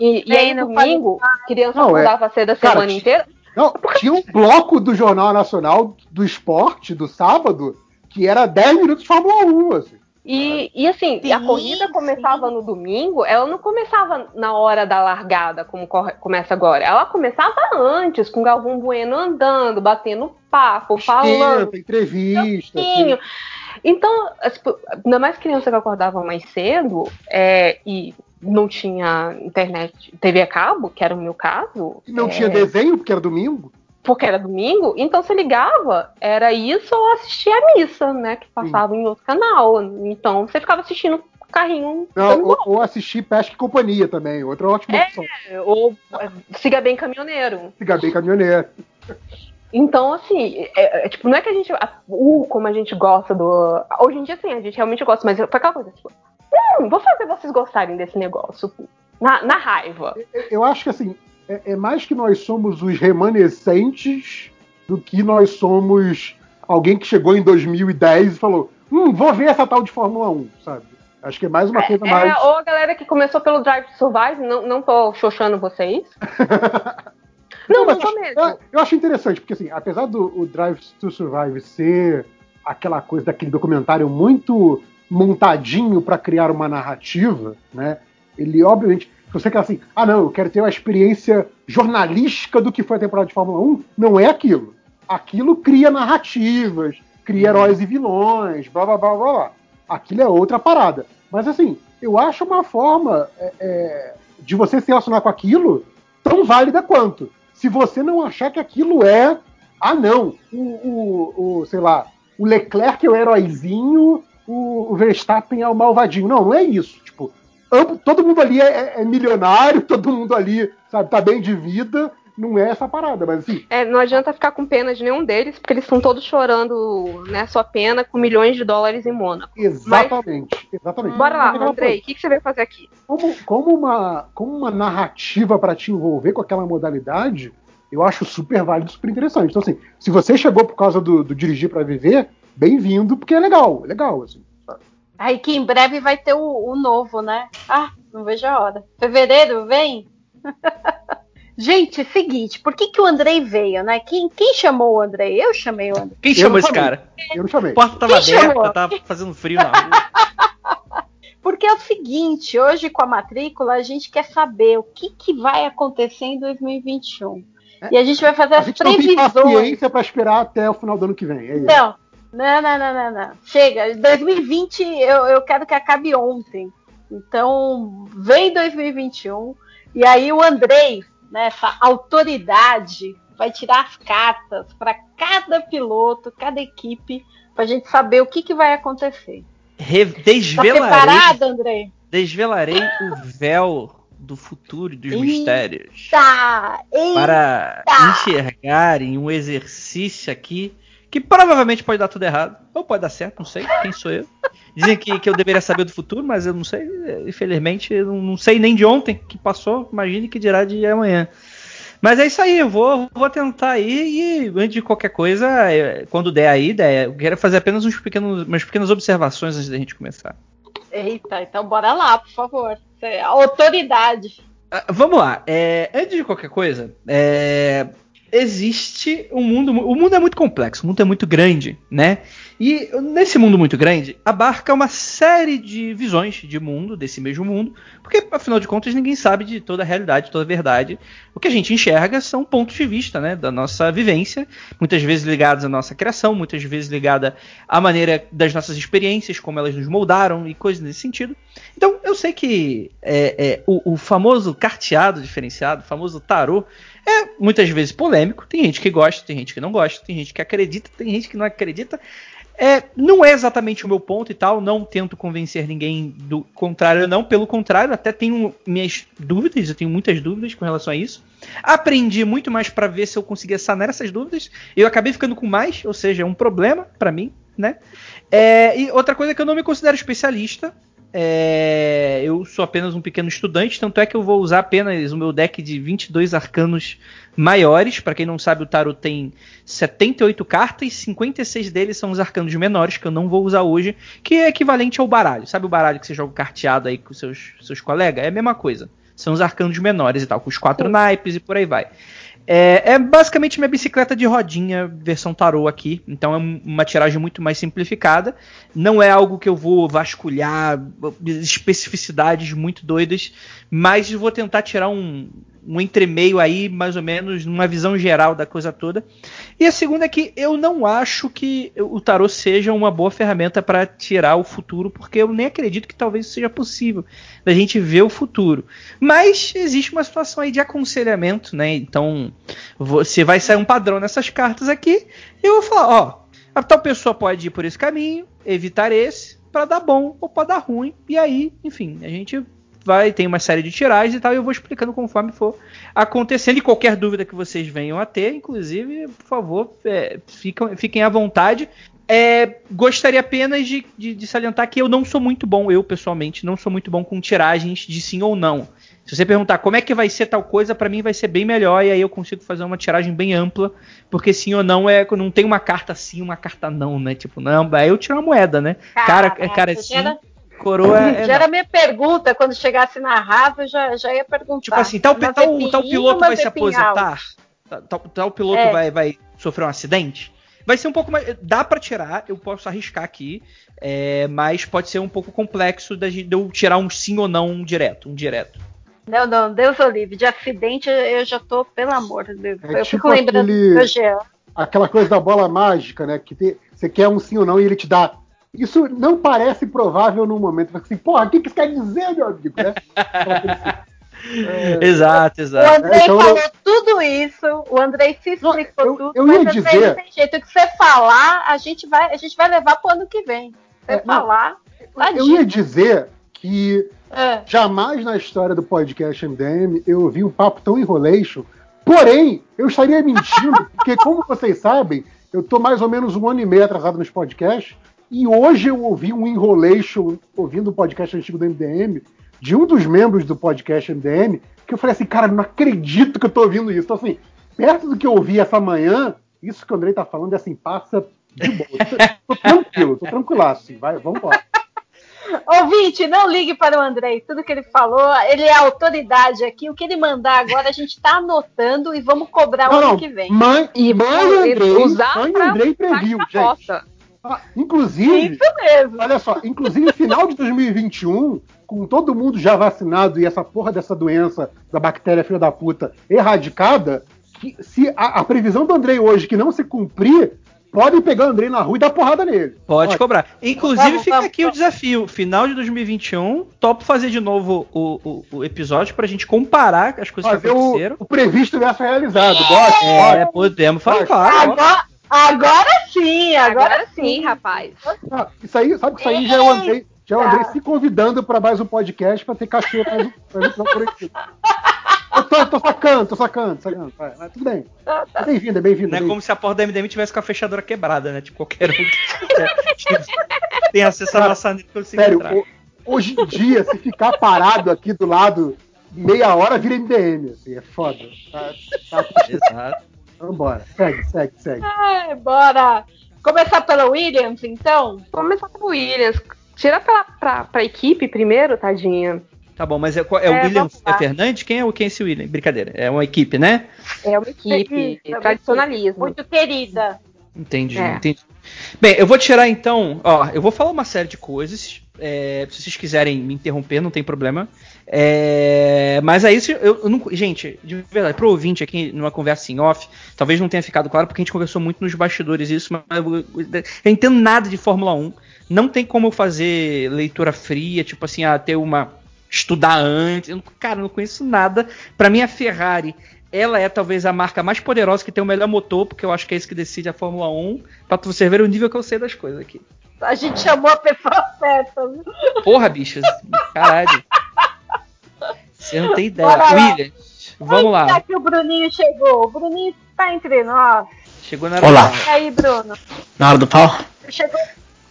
E, e aí, Treino, domingo, a criança Não, é- acordava cedo a Cara, semana inteira. Não, tinha um bloco do Jornal Nacional do Esporte, do sábado, que era 10 minutos de Fórmula 1, assim. E, e assim, Sim, a corrida começava no domingo, ela não começava na hora da largada, como corre- começa agora. Ela começava antes, com o Galvão Bueno andando, batendo papo, falando. Esquenta, entrevista. assim. Então, as pe- ainda mais criança que acordava mais cedo é, e não tinha internet, TV a cabo, que era o meu caso. Não é, tinha desenho, porque era domingo. porque era domingo, então você ligava, era isso ou assistir a missa, né? Que passava em outro canal. Então você ficava assistindo carrinho. Não, ou, ou assistir Pesca e Companhia também, outra ótima É. opção. Ou é, siga bem caminhoneiro. Fica bem caminhoneiro. Então, assim, é, é, tipo, não é que a gente. Uh, como a gente gosta do. Hoje em dia, sim, a gente realmente gosta, mas foi aquela coisa, tipo, hum, vou fazer vocês gostarem desse negócio. Na, na raiva. Eu- Eu acho que assim, é, é mais que nós somos os remanescentes do que nós somos alguém que chegou em 2010 e falou: hum, vou ver essa tal de Fórmula 1, sabe? Acho que é mais uma coisa mais. É, ou a galera que começou pelo Drive to Survive, não, não tô xoxando vocês. não, não mas mesmo. Eu, eu acho interessante, porque assim, apesar do Drive to Survive ser aquela coisa daquele documentário muito montadinho para criar uma narrativa, né? Ele, obviamente, se você quer assim, ah não, eu quero ter uma experiência jornalística do que foi a temporada de Fórmula 1, não é aquilo. Aquilo cria narrativas, cria heróis e vilões, blá blá blá blá blá. Aquilo é outra parada. Mas assim, eu acho uma forma é, é, de você se relacionar com aquilo tão válida quanto. Se você não achar que aquilo é. Ah, não, o, o, o sei lá, o Leclerc é o heróizinho, o, o Verstappen é o malvadinho. Não, não é isso. Tipo, todo mundo ali é, é milionário, todo mundo ali, sabe, tá bem de vida. Não é essa parada, mas assim, É, não adianta ficar com pena de nenhum deles, porque eles estão todos chorando, né, sua pena com milhões de dólares em Mônaco. exatamente. exatamente. Bora lá, Mas é Andrei, o que, que você veio fazer aqui? como, como uma, como uma narrativa para te envolver com aquela modalidade, eu acho super válido, super interessante. Então, assim, se você chegou por causa do, do dirigir para viver, bem-vindo, porque é legal, é legal, assim. sabe? Aí que em breve vai ter o, o novo, né? Ah, não vejo a hora. Fevereiro, vem? Gente, seguinte, por que, que o Andrei veio, né? Quem, quem chamou o Andrei? Eu chamei o Andrei. Quem chamou esse chamei. cara? Eu não chamei. A porta tava Quem aberta, chamou? tava fazendo frio na rua. Porque é o seguinte, hoje com a matrícula a gente quer saber o que, que vai acontecer em 2021. E a gente vai fazer A as gente não tem previsões. paciência para esperar até o final do ano que vem. É isso. Não, não, não, não, não, não. Chega, 2020 eu, eu quero que acabe ontem. Então, vem 2021 e aí o Andrei, né, essa autoridade, vai tirar as cartas para cada piloto, cada equipe, para a gente saber o que, que vai acontecer. Re- Tá Desvelarei, preparado, Andrei? desvelarei o véu do futuro e dos Eita. mistérios. Tá, eita. para enxergar em um exercício aqui que provavelmente pode dar tudo errado, ou pode dar certo, não sei, quem sou eu. Dizem que, que eu deveria saber do futuro, mas eu não sei, infelizmente, eu não, sei nem de ontem que passou, imagine que dirá de amanhã. Mas é isso aí, eu vou, vou tentar aí e antes de qualquer coisa, quando der a ideia, eu quero fazer apenas uns pequenos, umas pequenas observações antes da gente começar. Eita, então bora lá, por favor. Autoridade. Ah, Vamos lá. é, antes de qualquer coisa, é, existe um mundo. mu- O mundo é muito complexo, o mundo é muito grande, né? E nesse mundo muito grande, abarca uma série de visões de mundo, desse mesmo mundo, porque afinal de contas ninguém sabe de toda a realidade, toda a verdade. O que a gente enxerga são pontos de vista, né, da nossa vivência, muitas vezes ligados à nossa criação, muitas vezes ligada à maneira das nossas experiências, como elas nos moldaram e coisas nesse sentido. Então, eu sei que é, é, o, o famoso carteado diferenciado, o famoso tarô, é muitas vezes polêmico. Tem gente que gosta, tem gente que não gosta, tem gente que acredita, tem gente que não acredita. É, não é exatamente o meu ponto e tal, não tento convencer ninguém do contrário, não. Pelo contrário, até tenho minhas dúvidas, eu tenho muitas dúvidas com relação a isso. Aprendi muito mais para ver se eu conseguia sanar essas dúvidas. Eu acabei ficando com mais, ou seja, é um problema para mim, né? É, e outra coisa é que eu não me considero especialista. É, eu sou apenas um pequeno estudante, tanto é que eu vou usar apenas o meu deck de 22 arcanos maiores. Para quem não sabe, o tarot tem 78 cartas, 56 deles são os arcanos menores, que eu não vou usar hoje, que é equivalente ao baralho. Sabe o baralho que você joga carteado aí com seus, seus colegas? É a mesma coisa. São os arcanos menores e tal, com os quatro naipes e por aí vai. É, é basicamente minha bicicleta de rodinha versão tarô aqui. Então é um- uma tiragem muito mais simplificada. Não é algo que eu vou vasculhar especificidades muito doidas, mas vou tentar tirar um, um entremeio aí, mais ou menos, numa visão geral da coisa toda. E a segunda é que eu não acho que o tarô seja uma boa ferramenta para tirar o futuro, porque eu nem acredito que talvez seja possível da gente ver o futuro. Mas existe uma situação aí de aconselhamento, né? Então, você vai sair um padrão nessas cartas aqui, e eu vou falar, ó, a tal pessoa pode ir por esse caminho, evitar esse, para dar bom ou para dar ruim, e aí, enfim, a gente vai tem uma série de tiragens e tal, e eu vou explicando conforme for acontecendo. E qualquer dúvida que vocês venham a ter, inclusive, por favor, é, fiquem, fiquem à vontade. É, gostaria apenas de, de, de, salientar que eu não sou muito bom, eu pessoalmente, não sou muito bom com tiragens de sim ou não. Se você perguntar como é que vai ser tal coisa, para mim vai ser bem melhor e aí eu consigo fazer uma tiragem bem ampla, porque sim ou não é não tem uma carta sim, uma carta não, né? Tipo, não, aí eu tiro uma moeda, né? Cara, cara, cara sim, era... coroa é Já era minha pergunta quando chegasse na Rafa, eu já, já ia perguntar. Tipo assim, tal, tal, tal piloto vai se aposentar? Tal, tal piloto é. vai, vai sofrer um acidente? Vai ser um pouco mais. Dá para tirar, eu posso arriscar aqui, é, mas pode ser um pouco complexo de, de eu tirar um sim ou não um direto, um direto. Não, não, Deus o livre. De acidente eu já tô, pelo amor de Deus. É eu tipo fico lembrando aquele, do Jean. Aquela coisa da bola mágica, né? Que te, você quer um sim ou não e ele te dá. Isso não parece provável no momento. Assim, porra, o que, que isso quer dizer, meu amigo? Né? É, exato, exato. O Andrei é, então falou eu... tudo isso, o Andrei se explicou eu, tudo, eu ia mas dizer... não tem jeito. O que você falar, a gente vai, a gente vai levar pro ano que vem. Você é, falar. Tá eu ia dizer que é. jamais na história do podcast MDM eu ouvi um papo tão enrolation. Porém, eu estaria mentindo, porque, como vocês sabem, eu tô mais ou menos um ano e meio atrasado nos podcasts. E hoje eu ouvi um enrolation ouvindo o podcast antigo do MDM de um dos membros do podcast MDM, que eu falei assim, cara, não acredito que eu tô ouvindo isso. Então, assim, perto do que eu ouvi essa manhã, isso que o Andrei tá falando é assim, passa de boa. tô, tô tranquilo, tô tranquilaço, assim, vai, vamos lá. Ouvinte, não ligue para o Andrei. Tudo que ele falou, ele é autoridade aqui. O que ele mandar agora, a gente está anotando e vamos cobrar não, o ano que vem. Mãe, e mãe Andrei, usar mãe Andrei previu, gente. Ah, inclusive, Isso mesmo. olha só, inclusive final de 2021, com todo mundo já vacinado e essa porra dessa doença da bactéria filha da puta erradicada, que se a, a previsão do Andrei hoje que não se cumprir, podem pegar o Andrei na rua e dar porrada nele. Pode, Pode. cobrar. Inclusive, vamos, fica vamos, aqui vamos. o desafio. Final de 2021, topo fazer de novo o, o, o episódio pra gente comparar as coisas fazer que aconteceram. O, o previsto versus realizado. Gosto, é, podemos falar. Claro, agora, agora sim, agora, agora sim, rapaz. Ah, isso aí, sabe que isso aí já é o Andrei já o André se convidando para mais um podcast para ter cachê mais um, mais um Eu tô, tô sacando, tô sacando, sacando. Vai, vai, tudo bem. É bem-vindo, é bem-vindo. Não é como se a porta da MDM tivesse com a fechadura quebrada, né? Tipo, qualquer um que tem acesso à consiga Sério, entrar. hoje em dia, se ficar parado aqui do lado meia hora, vira MDM. Assim, é foda. Tá, tá... Exato. Vambora. Segue, segue, segue. Ai, bora. Começar pela Williams, então? Começar pela Williams. Tira pra, pra, pra equipe primeiro, tadinha. Tá bom, mas é, é, é o William é Fernandes? Quem é o quem é esse William? Brincadeira. É uma equipe, né? É uma equipe. É tradicionalismo. Muito querida. Entendi, é. entendi. Bem, eu vou tirar então. Ó, eu vou falar uma série de coisas. É, se vocês quiserem me interromper, não tem problema. É, mas aí, eu, eu não, gente, de verdade, pro ouvinte aqui numa conversa em off, talvez não tenha ficado claro porque a gente conversou muito nos bastidores isso, mas eu, eu, eu entendo nada de Fórmula 1. Não tem como fazer leitura fria, tipo assim, ah, ter uma. estudar antes. Eu, cara, eu não conheço nada. Para mim, a Ferrari ela é talvez a marca mais poderosa que tem o melhor motor, porque eu acho que é isso que decide a Fórmula 1, pra você ver o nível que eu sei das coisas aqui. A gente chamou a pessoa certa. Porra, bichos. Caralho. Você não tem ideia. Bora William, vamos lá. Aqui o Bruninho chegou. O Bruninho tá entre nós. Chegou na hora Olá. E aí, Bruno? Na hora do pau? Chegou,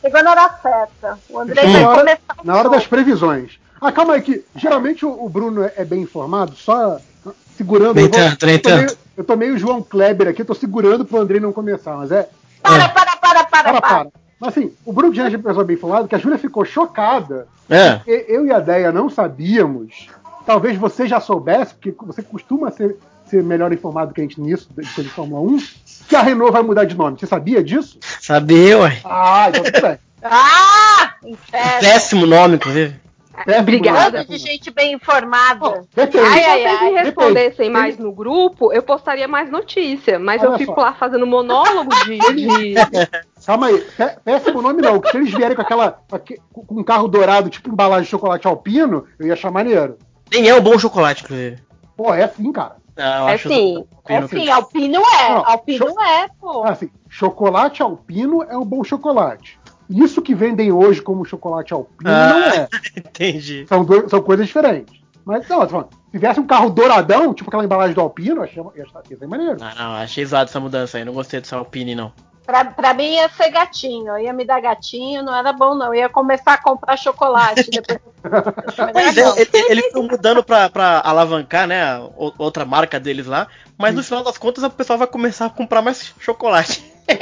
Chegou na hora certa. O André vai começar. Na hora das previsões. Ah, calma aí, que geralmente o, o Bruno é, é, bem informado, só segurando. Nem tanto, nem tanto. Eu tô meio João Kleber aqui, tô segurando pro André não começar, mas é. Para, é. para, para, para, para. para. Mas assim, o Bruno já é uma pessoa bem informado, que a Júlia ficou chocada. É. Eu e a Deia não sabíamos. Talvez você já soubesse, porque você costuma ser, ser melhor informado que a gente nisso, de de Fórmula 1 que a Renault vai mudar de nome. Você sabia disso? Sabia, ué. Ah, então tudo bem. ah! Inferno. Péssimo nome, inclusive. Obrigada. de gente bem informada. Oh, ai, ai, ai. Se respondessem mais no grupo, eu postaria mais notícia. Mas Olha eu fico só. lá fazendo monólogo de. de... Calma aí, péssimo nome não. Se eles vierem com aquela. com um carro dourado, tipo embalagem de chocolate alpino, eu ia achar maneiro. Nem é um bom chocolate, inclusive. Pô, é assim, cara. Não, eu É sim, é Alpino. sim, Alpino é, Não, Alpino é, pô. Assim, chocolate alpino é um bom chocolate. Isso que vendem hoje como chocolate alpino Ah. não é. Entendi. São, dois- são coisas diferentes. Mas não, falando, se tivesse um carro douradão, tipo aquela embalagem do Alpino, eu achei, ia, ia ser maneiro. Ah, não, achei zoado essa mudança aí. Não gostei dessa Alpine, não. Pra, pra mim ia ser gatinho, eu ia me dar gatinho, não era bom não, eu ia começar a comprar chocolate. depois... Pois é, ele, ele ficou mudando pra, pra alavancar, né? Outra marca deles lá. Mas no final das contas, o pessoal vai começar a comprar mais chocolate.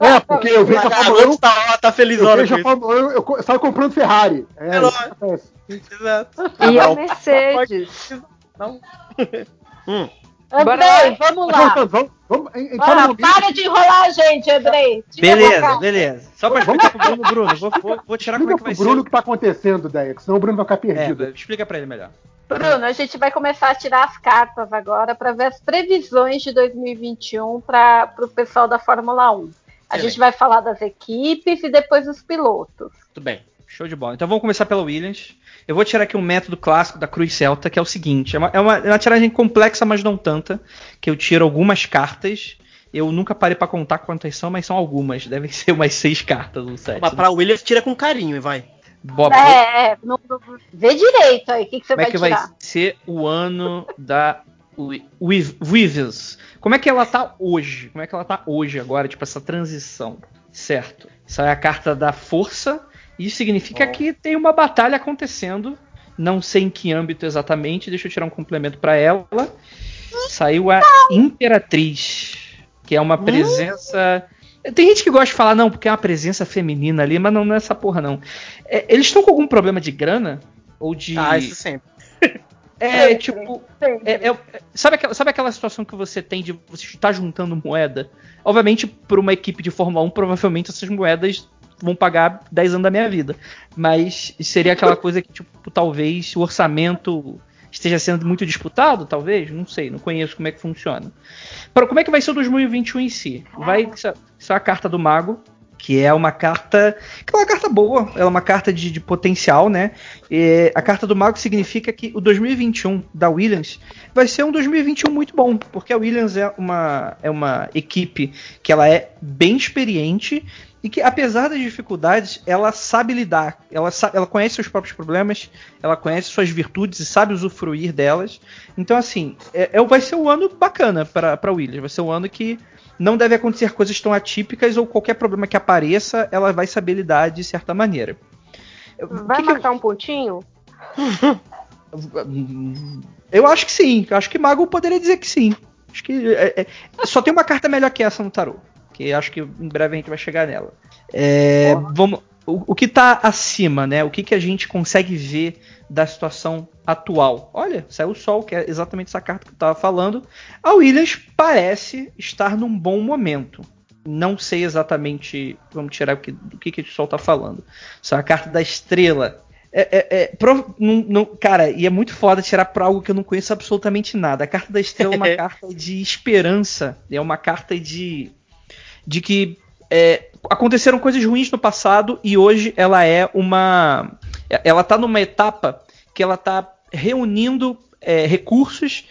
É, porque eu vejo a A Fórmula 1, tá, tá eu felizona vejo com a. Fórmula 1, eu, eu saio comprando Ferrari. É, É. Exato. E a Agora, Mercedes. Não. hum. Andrei, vamos lá. vamos, vamos, Ah, para de enrolar a gente, Andrei. Tira Beleza, beleza. Só pra explicar pro Bruno, Bruno, vou, vou, vou tirar como é explica que vai pro Bruno o ser. que tá acontecendo, Deia, que senão o Bruno vai ficar perdido. É, explica pra ele melhor. Bruno, a gente vai começar a tirar as cartas agora para ver as previsões de 2021 para o pessoal da Fórmula 1. A Excelente. gente vai falar das equipes e depois dos pilotos. Tudo bem. Show de bola. Então vamos começar pela Williams. Eu vou tirar aqui um método clássico da Cruz Celta, que é o seguinte: é uma, é uma, é uma tiragem complexa, mas não tanta. Que eu tiro algumas cartas. Eu nunca parei pra contar quantas são, mas são algumas. Devem ser umas seis cartas ou sete. Mas pra Williams, tira com carinho e vai. Bob, É, é, não- não- vê direito aí, o que, que você como é vai que tirar? vai ser o ano da Williams? Como é que ela tá hoje? Como é que ela tá hoje agora, tipo essa transição? Certo. Isso é a carta da força. Isso significa que tem uma batalha acontecendo. Não sei em que âmbito exatamente. Deixa eu tirar um complemento para ela. Saiu a Imperatriz, que é uma presença. Tem gente que gosta de falar, não, porque é uma presença feminina ali, mas não, não é essa porra, não. É, eles estão com algum problema de grana? Ou de. Ah, isso sempre. É, tipo. é- é- sabe, aquela, sabe aquela situação que você tem de você estar juntando moeda? Obviamente, por uma equipe de Fórmula 1, provavelmente essas moedas vão pagar 10 anos da minha vida. Mas seria aquela coisa que, tipo, talvez o orçamento esteja sendo muito disputado, talvez? Não sei, não conheço como é que funciona. Para como é que vai ser o 2021 em si? Vai ser a carta do Mago, que é uma carta. que é uma carta boa, ela é uma carta de, de potencial, né? E a carta do Mago significa que o 2021 da Williams vai ser um 2021 muito bom, porque a Williams é uma, é uma equipe que ela é bem experiente e que, apesar das dificuldades, ela sabe lidar, ela, sa- ela conhece seus próprios problemas, ela conhece suas virtudes e sabe usufruir delas. Então, assim, é, é- vai ser um ano bacana para Williams, vai ser um ano que não deve acontecer coisas tão atípicas ou qualquer problema que apareça, ela vai saber lidar de certa maneira. Vai que que eu- marcar um pontinho? Eu acho que sim. Eu acho que Mago poderia dizer que sim. Acho que é- é- só tem uma carta melhor que essa no tarô. Que acho que em breve a gente vai chegar nela. É, vamos, o, o que tá acima, né? O que, que a gente consegue ver da situação atual? Olha, saiu o sol, que é exatamente essa carta que eu tava falando. A Williams parece estar num bom momento. Não sei exatamente. Vamos tirar o que, do que, que o sol tá falando. Só a carta da estrela. É, é, é, não- não- cara, e é muito foda tirar pra algo que eu não conheço absolutamente nada. A carta da estrela é uma carta de esperança. É uma carta de. De que é, aconteceram coisas ruins no passado e hoje ela é uma. Ela tá numa etapa que ela tá reunindo é, recursos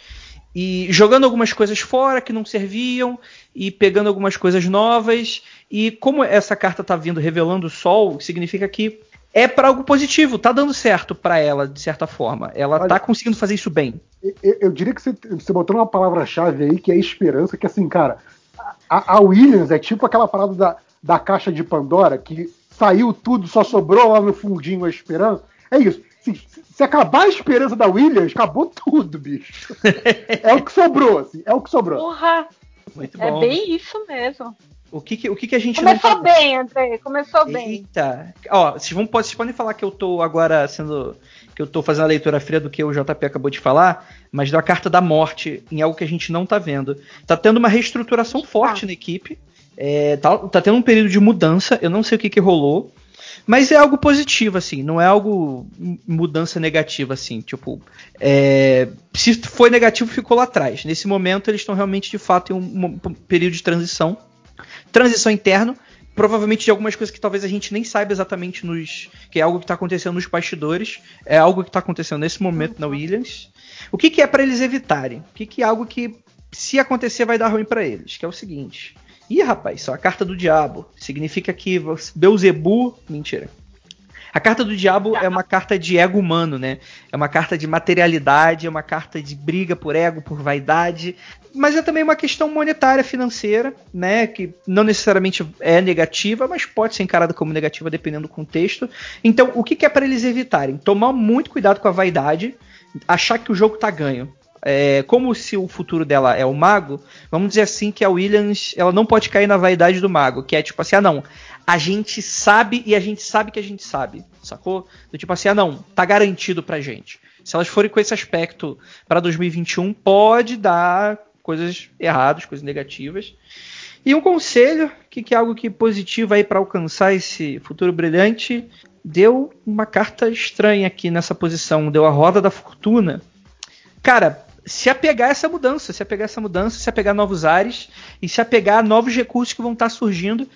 e jogando algumas coisas fora que não serviam e pegando algumas coisas novas. E como essa carta tá vindo revelando o sol, significa que é para algo positivo, tá dando certo para ela, de certa forma. Ela Olha- tá conseguindo fazer isso bem. Eu, eu diria que você, você botou uma palavra-chave aí que é esperança, que assim, cara, a, a Williams é tipo aquela parada da, da caixa de Pandora, que saiu tudo, só sobrou lá no fundinho a esperança. É isso. Se, se acabar a esperança da Williams, acabou tudo, bicho. é o que sobrou, assim, é o que sobrou. Porra, Muito é bom. bem isso mesmo. O que, que- o que, que a gente não Começou tá- bem, André, começou bem. Eita. Ó, vocês, vão, vocês podem falar que eu tô agora sendo. que eu tô fazendo a leitura fria do que o JP acabou de falar, mas da carta da morte em algo que a gente não tá vendo. Tá tendo uma reestruturação forte na equipe. é, tá, tá tendo um período de mudança, eu não sei o que, que rolou. Mas é algo positivo, assim, não é algo mudança negativa, assim, tipo. é, se foi negativo, ficou lá atrás. Nesse momento, eles estão realmente, de fato, em um, um período de transição transição interno, provavelmente de algumas coisas que talvez a gente nem saiba exatamente nos. que é algo que está acontecendo nos bastidores, é algo que está acontecendo nesse momento na Williams. O que, que é para eles evitarem? O que, que é algo que, se acontecer, vai dar ruim para eles? Que é o seguinte. Ih, rapaz, só a carta do diabo. Significa que Beuzebu. Mentira. A carta do diabo é uma carta de ego humano, né? É uma carta de materialidade, é uma carta de briga por ego, por vaidade, mas é também uma questão monetária, financeira, né? Que não necessariamente é negativa, mas pode ser encarada como negativa dependendo do contexto. Então, o que, que é para eles evitarem? Tomar muito cuidado com a vaidade, achar que o jogo tá ganho. É, como se o futuro dela é o mago, vamos dizer assim que a Williams ela não pode cair na vaidade do mago, que é tipo assim, ah não, a gente sabe e a gente sabe que a gente sabe, sacou? Do tipo assim, ah não, tá garantido pra gente. Se elas forem com esse aspecto para 2021, pode dar coisas erradas, coisas negativas. E um conselho, que, que é algo que positivo aí para alcançar esse futuro brilhante, deu uma carta estranha aqui nessa posição, deu a roda da fortuna. Cara, se apegar a essa mudança, se apegar a essa mudança, se apegar a novos ares e se apegar a novos recursos que vão estar surgindo.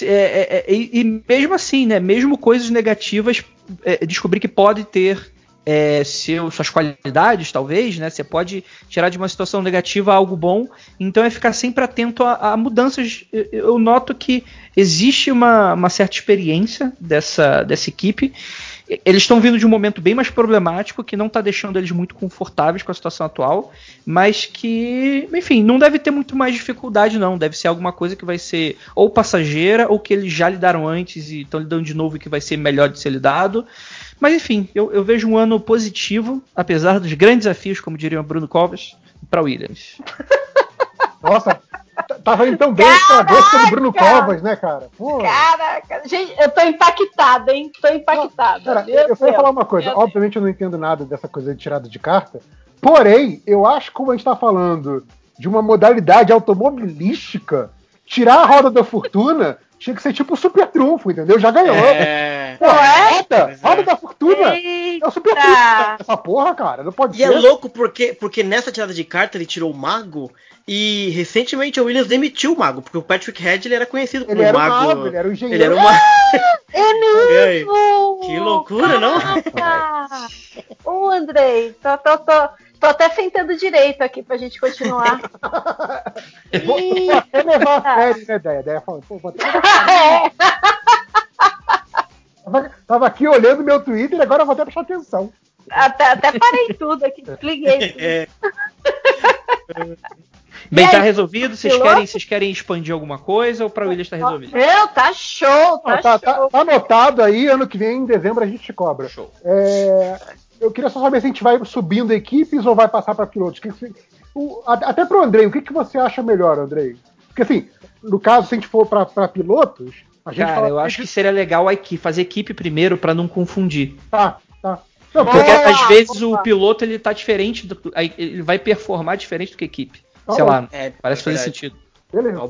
É, é, é, e, e, mesmo assim, né, mesmo coisas negativas, é, descobrir que pode ter é, seu, suas qualidades, talvez, né? Você pode tirar de uma situação negativa algo bom. Então é ficar sempre atento a, a mudanças. Eu noto que existe uma, uma certa experiência dessa, dessa equipe eles estão vindo de um momento bem mais problemático, que não está deixando eles muito confortáveis com a situação atual, mas que, enfim, não deve ter muito mais dificuldade, não. Deve ser alguma coisa que vai ser ou passageira, ou que eles já lidaram antes e estão lidando de novo e que vai ser melhor de ser lidado. Mas, enfim, eu, eu vejo um ano positivo, apesar dos grandes desafios, como diria Bruno Covas, para Williams. Nossa, Tava indo tão bem a gosto do Bruno Covas, né, cara? Pô. Caraca, gente, eu tô impactada, hein? Tô impactada. Cara, eu vou falar uma coisa. Obviamente eu não entendo nada dessa coisa de tirada de carta. Porém, eu acho que como a gente tá falando de uma modalidade automobilística, tirar a roda da fortuna tinha que ser tipo o super trunfo, entendeu? Já ganhou. É. Pô, é? Roda, roda da fortuna. Eita. É o super trunfo. Essa porra, cara, não pode e ser. E é louco porque, porque nessa tirada de carta ele tirou o mago e recentemente o Williams demitiu o mago, porque o Patrick Head ele era conhecido como ele era mago. mago. Ele era o engenheiro. Ele era uma... é mesmo! Que loucura, não? Ô, Andrei, tô, tô, tô, tô até sentando direito aqui pra gente continuar. vou, vou até levar a sério, né, Deia? Deia falando, pô, vou até tava, tava aqui olhando meu Twitter e agora vou até prestar atenção. Até, até parei tudo aqui, desliguei. É. Bem, tá resolvido? Vocês querem, vocês querem expandir alguma coisa ou para o Williams tá resolvido? Meu, tá show, tá, tá, tá show. Tá, tá, anotado aí, ano que vem, em dezembro, a gente te cobra. Show. É, eu queria só saber se a gente vai subindo equipes ou vai passar para pilotos. Que, o, até pro Andrei, o que, que você acha melhor, Andrei? Porque assim, no caso, se a gente for para pilotos, a gente Cara, eu acho que seria legal a equipe, fazer equipe primeiro para não confundir. Tá, tá. Não, porque ah, às vezes o piloto ele tá diferente, do, ele vai performar diferente do que a equipe. Tá Sei lá, é, parece é fazer sentido. Beleza.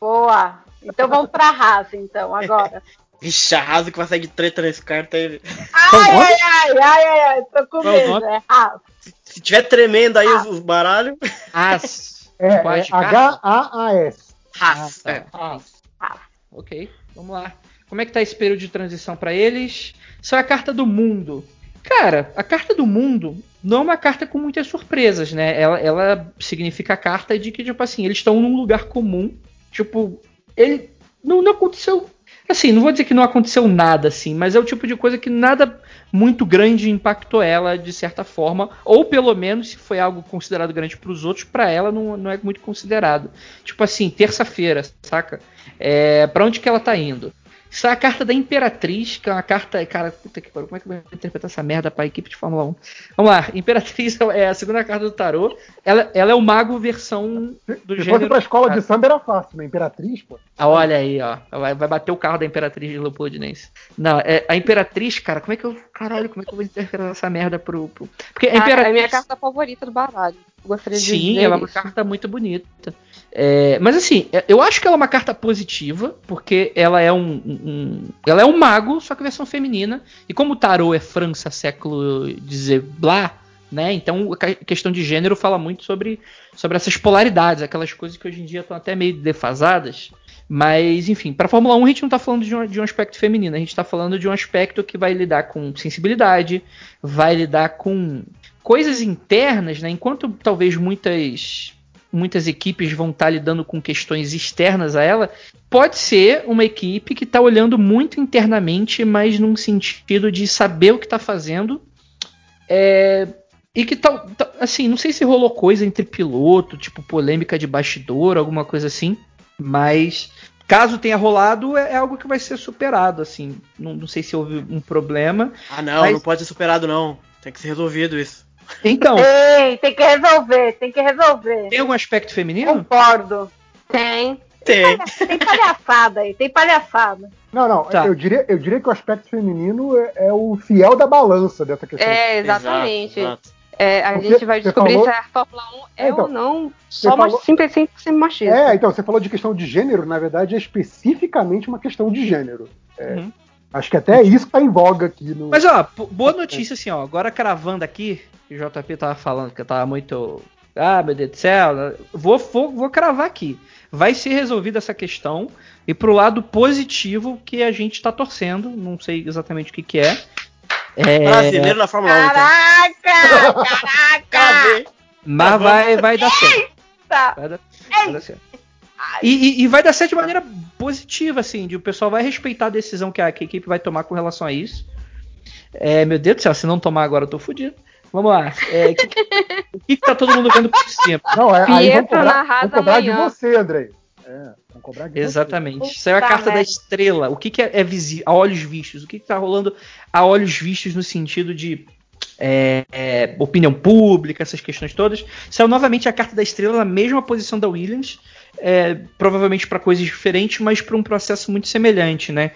Boa. Então vamos pra Haas, então, agora. Vixe, a Haas que vai sair de treta nesse carta aí. Ai, ai, ai, ai, ai, ai, tô com medo. É Haas. Se tiver tremendo aí os, os baralhos. Haas. É, é H-A-A-S. Haas. É. Haas. Ok, vamos lá. Como é que tá esse período de transição para eles? Isso é a carta do mundo. Cara, a carta do mundo não é uma carta com muitas surpresas, né? Ela, ela significa a carta de que, tipo assim, eles estão num lugar comum. Tipo, ele. Não, não aconteceu. Assim, não vou dizer que não aconteceu nada, assim, mas é o tipo de coisa que nada muito grande impactou ela de certa forma, ou pelo menos se foi algo considerado grande para os outros, para ela não, não é muito considerado. Tipo assim, terça-feira, saca? É, para onde que ela tá indo? Isso é a carta da Imperatriz, que é uma carta. Cara, puta que pariu, como é que eu vou interpretar essa merda pra equipe de Fórmula 1? Vamos lá, Imperatriz é a segunda carta do tarô. Ela, ela é o mago versão do Se gênero. Se pra escola de samba era fácil, né? Imperatriz, pô. Ah, olha aí, ó. Vai, vai bater o carro da Imperatriz de Leopoldinense. Não, é, a Imperatriz, cara, como é que eu. Caralho, como é que eu vou interpretar essa merda pro. pro... Porque a Imperatriz. É a minha carta favorita do baralho. Gostaria de Sim, ela é uma carta muito bonita. É, mas assim, é, eu acho que ela é uma carta positiva, porque ela é um, um, ela é um mago, só que versão feminina. E como o tarô é França, século dizer blá, né? Então a questão de gênero fala muito sobre, sobre essas polaridades, aquelas coisas que hoje em dia estão até meio defasadas. Mas, enfim, para Fórmula 1 a gente não está falando de um, de um, aspecto feminino, a gente está falando de um aspecto que vai lidar com sensibilidade, vai lidar com coisas internas, né? Enquanto talvez muitas muitas equipes vão estar tá lidando com questões externas a ela, pode ser uma equipe que está olhando muito internamente, mas num sentido de saber o que está fazendo. É, e que tal, assim, não sei se rolou coisa entre piloto, tipo polêmica de bastidor, alguma coisa assim, mas caso tenha rolado, é, é algo que vai ser superado, assim. Não, não sei se houve um problema. Ah, não, mas... não pode ser superado, não. Tem que ser resolvido isso. Então. Ei, tem que resolver, tem que resolver. Tem algum aspecto feminino? Concordo. Tem. Tem. Tem palhaçada aí, tem palhaçada. Não, não, tá. eu, diria, eu diria que o aspecto feminino é, é, o fiel da balança dessa questão. É, exatamente. Exato, exato. É, a Porque gente vai descobrir falou... se a Fórmula 1 é, então, ou não só falou... simples sem machista. É, então, você falou de questão de gênero, na verdade é especificamente uma questão de gênero. É, uhum. Acho que até isso tá em voga aqui. No... Mas ó, boa notícia assim, ó, agora cravando aqui, que o JP tava falando que eu tava muito. Ah, meu Deus do céu, vou, vou, vou cravar aqui. Vai ser resolvida essa questão e pro lado positivo que a gente tá torcendo, não sei exatamente o que que é, é... Brasileiro na Fórmula 1. Então. Caraca! Caraca! Mas vai, vai dar certo. Vai dar, vai dar certo. E, e, e, vai dar certo de maneira positiva, assim, de o pessoal vai respeitar a decisão que a, que a equipe vai tomar com relação a isso. É, meu Deus do céu, se não tomar agora eu tô fudido. Vamos lá. É, o que, que, que tá todo mundo vendo por cima? Não, é, aí vamos cobrar, vamos cobrar de você, Andrei. É, vão cobrar de Exatamente. Saiu a carta da estrela. O que, que é, é visível? A olhos vistos. O que, que tá rolando a olhos vistos no sentido de é, é, opinião pública, essas questões todas. Saiu novamente a carta da estrela na mesma posição da Williams, é, provavelmente para coisas diferentes, mas para um processo muito semelhante, né?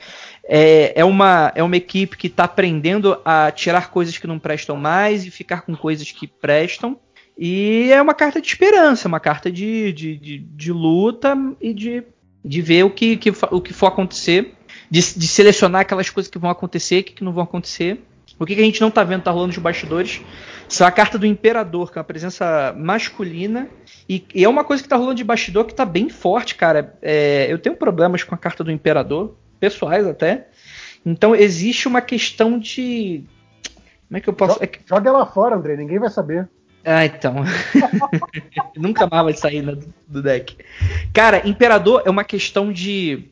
É, é, uma, é uma equipe que está aprendendo a tirar coisas que não prestam mais e ficar com coisas que prestam. E é uma carta de esperança, uma carta de, de, de, de luta e de, de ver o que, que, o que for acontecer, de, de selecionar aquelas coisas que vão acontecer e que, que não vão acontecer. O que, que a gente não está vendo tá rolando nos bastidores são a carta do Imperador, que é uma presença masculina. E, e é uma coisa que está rolando de bastidor que está bem forte, cara. É, eu tenho problemas com a carta do Imperador, pessoais até. Então existe uma questão de. Como é que eu posso. Joga, joga ela fora, André, ninguém vai saber. Ah, então. Nunca mais vai sair né, do deck. Cara, Imperador é uma questão de.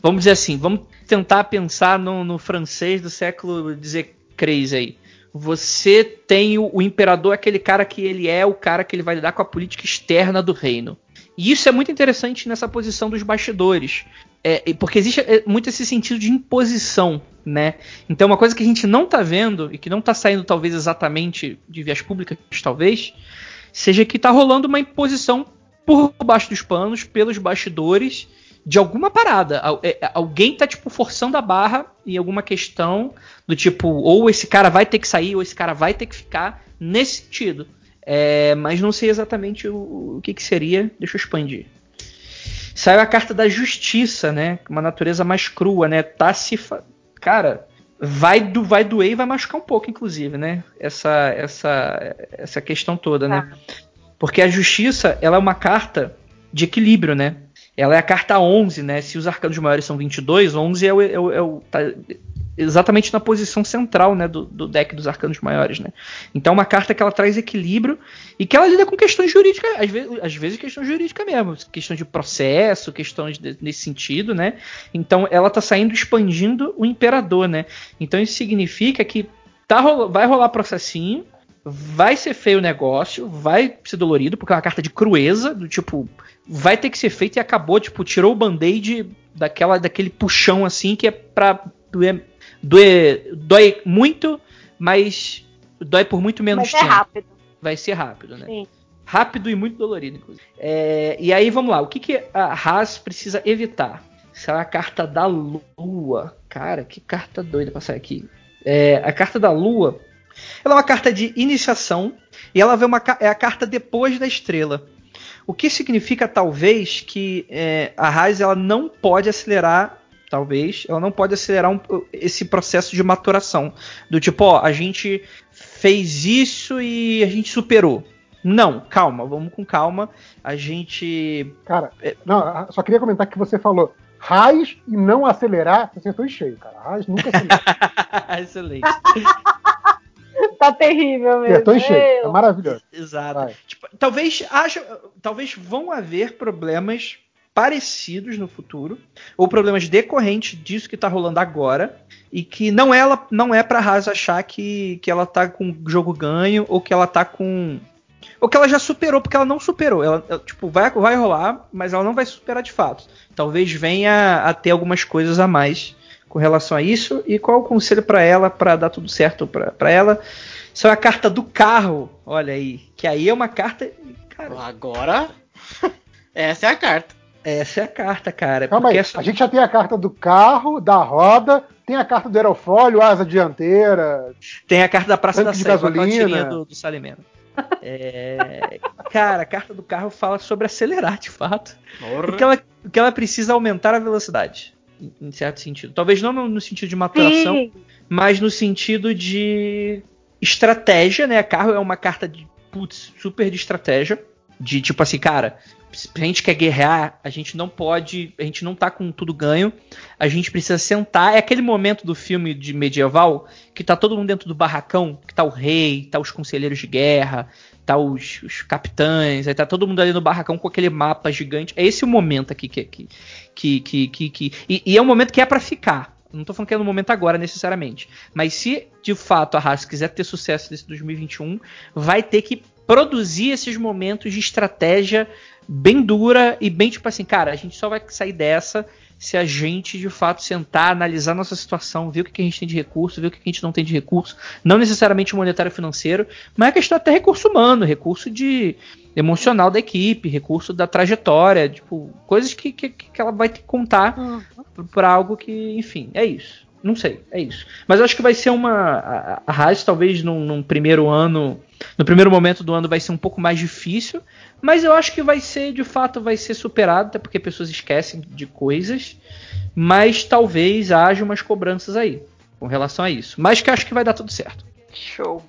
Vamos dizer assim, vamos tentar pensar no, no francês do século XVI aí. Você tem o, o imperador, aquele cara que ele é o cara que ele vai lidar com a política externa do reino. E isso é muito interessante nessa posição dos bastidores. É, porque existe é, muito esse sentido de imposição, né? Então, uma coisa que a gente não está vendo e que não está saindo, talvez, exatamente de vias públicas, talvez, seja que está rolando uma imposição por baixo dos panos, pelos bastidores, de alguma parada. É, alguém está tipo, forçando a barra em alguma questão do tipo, ou esse cara vai ter que sair, ou esse cara vai ter que ficar, nesse sentido. É, mas não sei exatamente o, o que, que seria. Deixa eu expandir. Saiu a carta da justiça, né? Uma natureza mais crua, né? Tá se. Fa... Cara, vai, do, vai doer e vai machucar um pouco, inclusive, né? Essa, essa, essa questão toda, né? Ah. Porque a justiça, ela é uma carta de equilíbrio, né? Ela é a carta 11, né? Se os arcanos maiores são 22, 11 é o, é o, é o tá exatamente na posição central né, do, do, deck dos arcanos maiores. Né? Então, é uma carta que ela traz equilíbrio e que ela lida com questões jurídicas, às vezes, às vezes questão jurídica mesmo, questão de processo, questões nesse sentido. Né? Então, ela está saindo expandindo o imperador. Né? Então, isso significa que tá, vai rolar processinho. Vai ser feio o negócio, vai ser dolorido, porque é uma carta de crueza, do tipo, vai ter que ser feito e acabou, tipo, tirou o band-aid daquela, daquele puxão assim que é pra doer Dói, dói muito, mas dói por muito menos Vai tempo. rápido. Vai ser rápido, né? Sim. Rápido e muito dolorido, inclusive. É, e aí, vamos lá. O que, que a Haas precisa evitar? Será a carta da Lua. Cara, que carta doida pra sair aqui. É, a carta da Lua ela é uma carta de iniciação e ela vê uma, é a carta depois da estrela. O que significa, talvez, que é, a Haas ela não pode acelerar talvez, ela não pode acelerar um, esse processo de maturação. Do tipo, ó, a gente fez isso e a gente superou. Não, calma, vamos com calma. A gente. Cara, não, só queria comentar que você falou raiz e não acelerar, você acertou em cheio, cara. Raiz nunca acelera. Excelente. Tá terrível mesmo. Acertou em cheio, é maravilhoso. Exato. Tipo, talvez haja, talvez vão haver problemas parecidos no futuro, ou problemas decorrentes disso que tá rolando agora, e que não é, ela, não é pra Haas achar que, que ela tá com jogo ganho, ou que ela tá com. Ou que ela já superou, porque ela não superou. Ela, ela, tipo, vai, vai rolar, mas ela não vai superar de fato. Talvez venha a ter algumas coisas a mais com relação a isso. E qual o conselho para ela, para dar tudo certo para ela? Isso é a carta do carro, olha aí. Que aí é uma carta. Cara, Agora, essa é a carta. Essa é a carta, cara. Calma aí, essa... a gente já tem a carta do carro, da roda, tem a carta do aerofólio, asa dianteira. Tem a carta da Praça da Sé, gasolina. do, do Salimena. É, cara, a carta do carro fala sobre acelerar, de fato. O que, ela, o que ela precisa aumentar a velocidade, em- certo sentido. Talvez não no, no sentido de maturação, Sim. mas no sentido de estratégia, né? Carro é uma carta de putz, super de estratégia. De tipo assim, cara, se a gente quer guerrear, a gente não pode. A gente não tá com tudo ganho. A gente precisa sentar. É aquele momento do filme de medieval que tá todo mundo dentro do barracão, que tá o rei, tá os conselheiros de guerra, tá os, os capitães, aí tá todo mundo ali no barracão com aquele mapa gigante. É esse o momento aqui que. que, que, que, que, que- e, e é um momento que é pra ficar. Não tô falando que é no momento agora necessariamente. Mas se de fato a Haas quiser ter sucesso nesse 2021, vai ter que produzir esses momentos de estratégia bem dura e bem tipo assim, cara, a gente só vai sair dessa se a gente de fato sentar, analisar nossa situação, ver o que a gente tem de recurso, ver o que a gente não tem de recurso, não necessariamente monetário financeiro, mas é questão até recurso humano, recurso de emocional da equipe, recurso da trajetória, tipo, coisas que, que, que ela vai ter que contar para algo que, enfim, é isso. Não sei, é isso. Mas eu acho que vai ser uma. A, a Haas, talvez num, num primeiro ano. No primeiro momento do ano vai ser um pouco mais difícil. Mas eu acho que vai ser, de fato, vai ser superado, até porque pessoas esquecem de coisas. Mas talvez haja umas cobranças aí com relação a isso. Mas que eu acho que vai dar tudo certo. Show.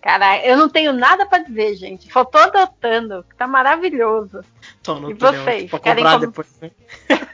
Caralho, eu não tenho nada pra dizer, gente. Só tô adotando. Tá maravilhoso. Tô no E vocês? pra Querem comprar com- depois. né?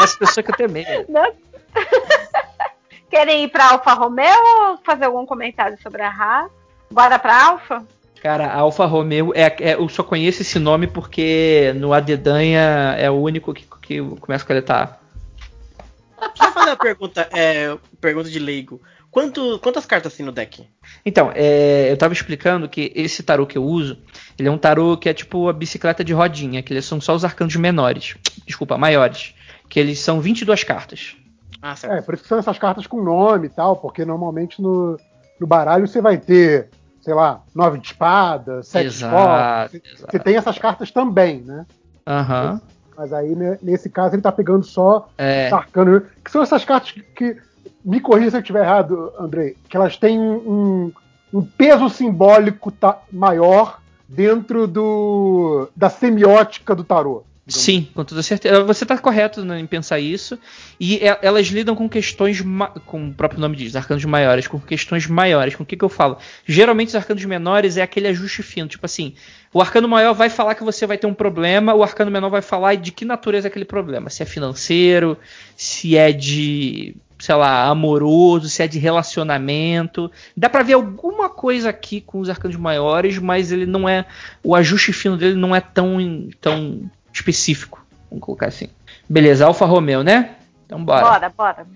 Essa pessoa que eu. Não? Querem ir pra Alfa Romeo ou fazer algum comentário sobre a Haas? Bora pra Alfa? Cara, a Alfa Romeo, é, é- eu só conheço esse nome porque no Adedanha é o único que, que começa com a letra A. Deixa eu fazer uma pergunta, é, pergunta de leigo. Quanto, quantas cartas tem no deck? Então, é, eu tava explicando que esse tarô que eu uso, ele é um tarô que é tipo a bicicleta de rodinha, que eles são só os arcanos menores. Desculpa, maiores. Que eles são 22 cartas. Ah, certo. É, por isso que são essas cartas com nome e tal, porque normalmente no, no baralho você vai ter, sei lá, nove de espada, sete de Exato. Você, exato. você tem essas cartas também, né? Aham. Mas aí, né, nesse caso, ele tá pegando só É. os arcanos. Que são essas cartas que. me corrija se eu estiver errado, Andrei. Que elas têm um, um peso simbólico maior dentro do da semiótica do tarô. Sim, com toda certeza. Você está correto em pensar isso. E e- elas lidam com questões, como o próprio nome diz, arcanos maiores, com questões maiores. Com o que, que eu falo? Geralmente os arcanos menores é aquele ajuste fino. Tipo assim, o arcano maior vai falar que você vai ter um problema, o arcano menor vai falar de que natureza é aquele problema. Se é financeiro, se é de, sei lá, amoroso, se é de relacionamento. Dá pra ver alguma coisa aqui com os arcanos maiores, mas ele não é. O ajuste fino dele não é tão, tão específico. Vamos colocar assim. Beleza, Alfa Romeo, né? Então bora. Bora, bora.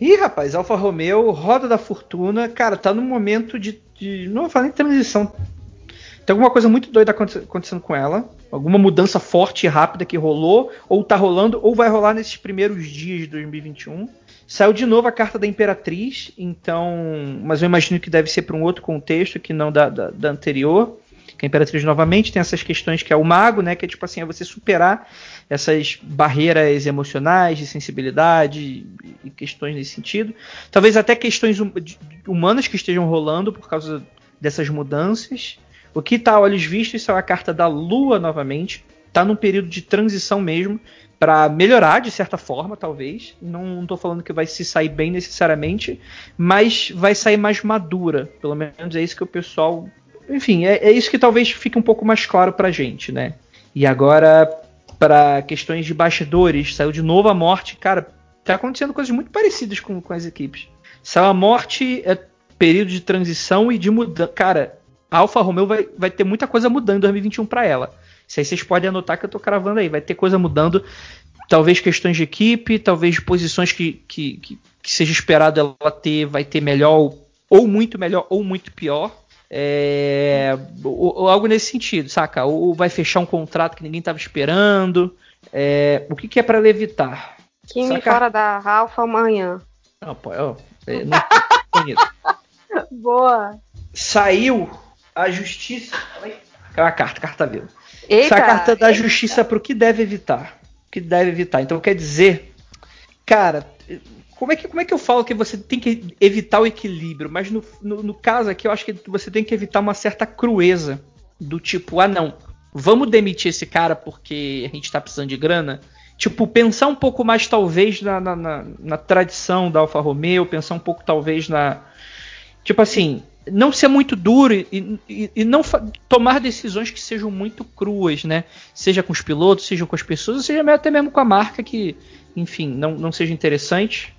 Ih, rapaz, Alfa Romeo, Roda da Fortuna, cara, tá num momento de. de- não vou falar nem transição. Tem alguma coisa muito doida aconte- acontecendo com ela. Alguma mudança forte e rápida que rolou, ou tá rolando, ou vai rolar nesses primeiros dias de 2021. Saiu de novo a carta da Imperatriz, então. Mas eu imagino que deve ser para um outro contexto que não da, da, da anterior. Que a Imperatriz novamente tem essas questões que é o mago, né? Que é tipo assim, é você superar essas barreiras emocionais, de sensibilidade e questões nesse sentido. Talvez até questões hum- humanas que estejam rolando por causa dessas mudanças. O que está a olhos vistos isso é a carta da Lua novamente. Tá num período de transição mesmo para melhorar de certa forma, talvez. Não estou falando que vai se sair bem necessariamente, mas vai sair mais madura. Pelo menos é isso que o pessoal enfim, é, é, isso que talvez fique um pouco mais claro pra gente, né? E agora, para questões de bastidores, saiu de novo a morte. Cara, tá acontecendo coisas muito parecidas com, com as equipes. Saiu a morte, é período de transição e de mudança. Cara, a Alfa Romeo vai, vai ter muita coisa mudando em 2021 para ela. Isso aí vocês podem anotar que eu tô cravando aí. Vai ter coisa mudando. Talvez questões de equipe, talvez posições que, que, que, que seja esperado ela ter, vai ter melhor, ou muito melhor, ou muito pior. É, ou, ou algo nesse sentido, saca? Ou vai fechar um contrato que ninguém estava esperando. É, o que, que é para levitar? Kimi fora da Alfa amanhã. Não, pô, eu, eu não Boa. Saiu a justiça. É uma carta, carta viva. Essa é a carta da eita. justiça para o que deve evitar. O que deve evitar. Então quer dizer, cara, como é que, como é que eu falo que você tem que evitar o equilíbrio? Mas no, no, no caso aqui, eu acho que você tem que evitar uma certa crueza. Do tipo, ah não, vamos demitir esse cara porque a gente está precisando de grana? Tipo, pensar um pouco mais, talvez, na, na, na, na tradição da Alfa Romeo, pensar um pouco, talvez, na. Tipo assim, não ser muito duro e, e, e não tomar decisões que sejam muito cruas, né? Seja com os pilotos, seja com as pessoas, seja até mesmo com a marca que, enfim, não, não seja interessante.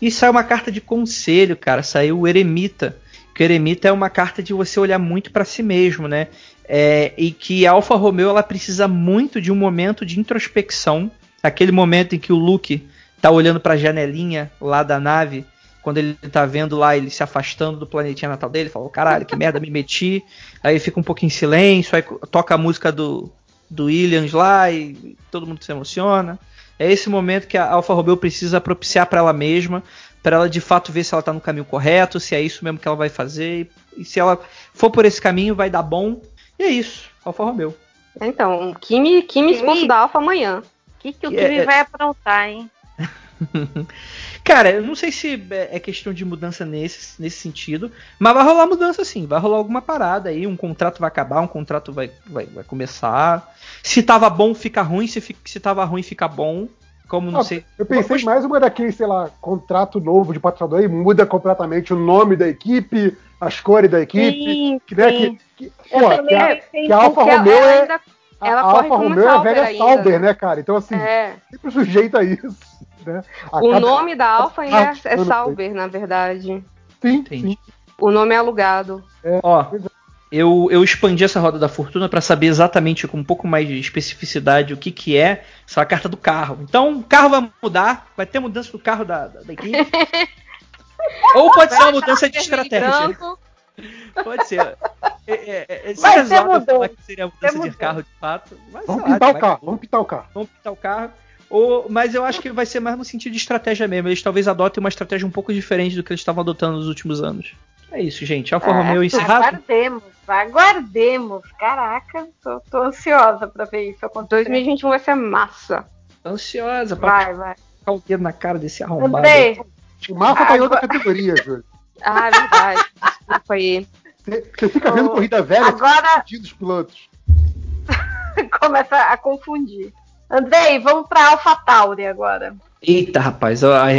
E saiu uma carta de conselho, cara. Saiu o Eremita. Que o Eremita é uma carta de você olhar muito para si mesmo, né? É, e que a Alfa Romeo ela precisa muito de um momento de introspecção. Aquele momento em que o Luke tá olhando para a janelinha lá da nave quando ele tá vendo lá ele se afastando do planetinha natal dele, fala, caralho, que merda, me meti. Aí fica um pouco em silêncio, aí toca a música do, do Williams lá e todo mundo se emociona. É esse momento que a Alfa Romeo precisa propiciar para ela mesma, para ela de fato ver se ela tá no caminho correto, se é isso mesmo que ela vai fazer. E se ela for por esse caminho, vai dar bom. E é isso, Alfa Romeo. Então, Kimi, Kimi expulso da Alfa amanhã. O que, que o Kimi é, vai aprontar, hein? Cara, eu não sei se é questão de mudança nesse, nesse sentido, mas vai rolar mudança sim. Vai rolar alguma parada aí. Um contrato vai acabar, um contrato vai, vai, vai começar. Se tava bom, fica ruim. Se, se tava ruim, fica bom. Como não, sei. Eu pensei Mas... mais uma daqueles, sei lá, contrato novo de patrocinador e muda completamente o nome da equipe, as cores da equipe. Sim, que, né, que, que, pô, que, a, que a Alfa Romeo é. Ainda, ela a Alfa Romeo é a velha ainda. Sauber, né, cara? Então, assim, é. sempre sujeito a isso. Né? O cada... nome da Alfa é, é Sauber, na verdade. Sim, sim. O nome é alugado. É, Ó, eu, eu expandi essa roda da fortuna para saber exatamente com um pouco mais de especificidade o que, que é essa carta do carro. Então, o carro vai mudar, vai ter mudança do carro da, da, da equipe. Ou pode ser uma mudança de estratégia. Pode ser. É, é, é, se vai ser mudança. que seria mudança de carro de fato. Mas, vamos pintar lá, o carro, vamos pintar o carro. Vamos pintar o carro. Ou, mas eu acho que vai ser mais no sentido de estratégia mesmo. Eles talvez adotem uma estratégia um pouco diferente do que eles estavam adotando nos últimos anos. É isso, gente. Alfa é, Romeo encerrado. Aguardemos, aguardemos. Caraca, tô, tô ansiosa pra ver isso acontecer. 2021 vai ser massa. Ansiosa pra vai, vai. colocar o dedo na cara desse arrombado. Andrei. O Massa tá em outra categoria, Júlio. Ah, é verdade. Desculpa aí. Você fica vendo corrida velha agora... dos pilotos. Começa a confundir. Andrei, vamos para AlphaTauri agora. Eita, rapaz, a, a,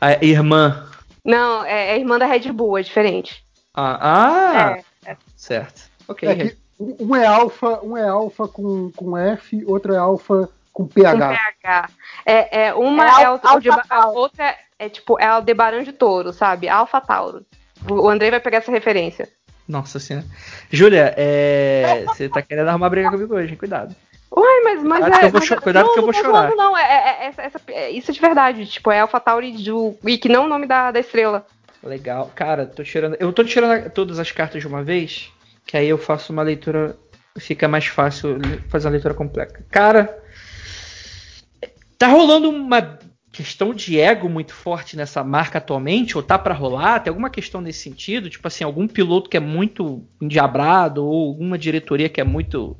a, a irmã. Não, é, é, a irmã da Red Bull, é diferente. Ah, ah é, é. certo. Ok. É um é alfa, um é alfa com, com F, outro é alfa com PH. Com PH. É, é uma é, é o, o de, a outra é tipo é o Debaran de Touro, sabe? Alfa Tauro. O Andrei vai pegar essa referência. Nossa senhora. Júlia, é... você tá querendo arrumar briga comigo hoje, hein? Cuidado. Ué, mas, mas cuidado é. Que mas, cuidado não, que eu vou chorar. Falando, não, é, é, é, é, isso é de verdade. Tipo, é AlphaTauri do. E que não o nome da, da estrela. Legal. Cara, tô tirando. Eu tô tirando todas as cartas de uma vez. Que aí eu faço uma leitura. Fica mais fácil fazer uma leitura completa. Cara. Tá rolando uma questão de ego muito forte nessa marca atualmente, ou tá para rolar? Tem alguma questão nesse sentido? Tipo assim, algum piloto que é muito endiabrado, ou alguma diretoria que é muito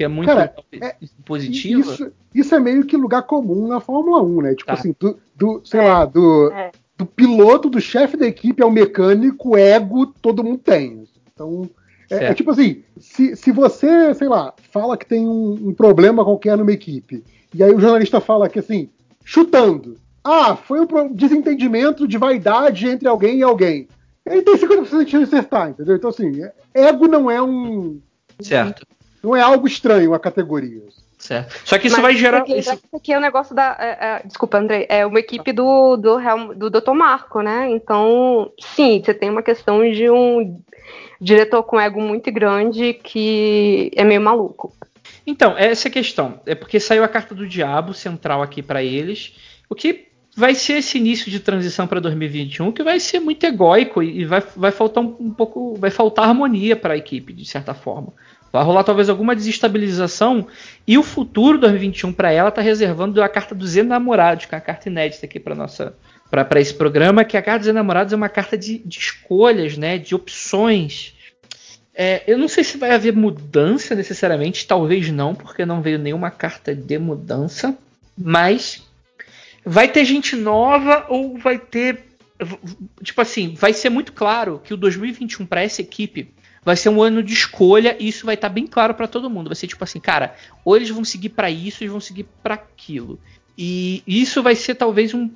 que é muito Cara, é, positiva. Isso, isso, é meio que lugar comum na Fórmula 1, né? Tipo tá. assim, do, do sei é, lá, do, é. do piloto, do chefe da equipe ao mecânico, ego, todo mundo tem. Então, é, é, tipo assim, se, se você, sei lá, fala que tem um, um, problema qualquer numa equipe, e aí o jornalista fala que assim, chutando, ah, foi um desentendimento de vaidade entre alguém e alguém. ele tem 50% de chance de acertar, entendeu? Então, assim, ego não é um. Certo. Não é algo estranho a categoria. Certo. Só que isso Mas vai gerar. Porque, isso- isso aqui é o negócio da. é, é, desculpa, André. É uma equipe do, do, do Dr. Marco, né? Então, sim, você tem uma questão de um diretor com ego muito grande que é meio maluco. Então, essa é a questão. É porque saiu a carta do diabo central aqui pra eles, o que vai ser esse início de transição para 2021, que vai ser muito egóico e vai, vai faltar um, um pouco, vai faltar harmonia para a equipe de certa forma. Vai rolar talvez alguma desestabilização e o futuro 2021 para ela tá reservando a carta dos enamorados, que é uma carta inédita aqui para nossa para esse programa, que a carta dos enamorados é uma carta de, de escolhas, né, de opções. É, eu não sei se vai haver mudança necessariamente, talvez não, porque não veio nenhuma carta de mudança, mas vai ter gente nova ou vai ter. Tipo assim, vai ser muito claro que o 2021 para essa equipe vai ser um ano de escolha e isso vai estar bem claro para todo mundo. Vai ser tipo assim, cara, ou eles vão seguir para isso, eles vão seguir para aquilo. E isso vai ser talvez um.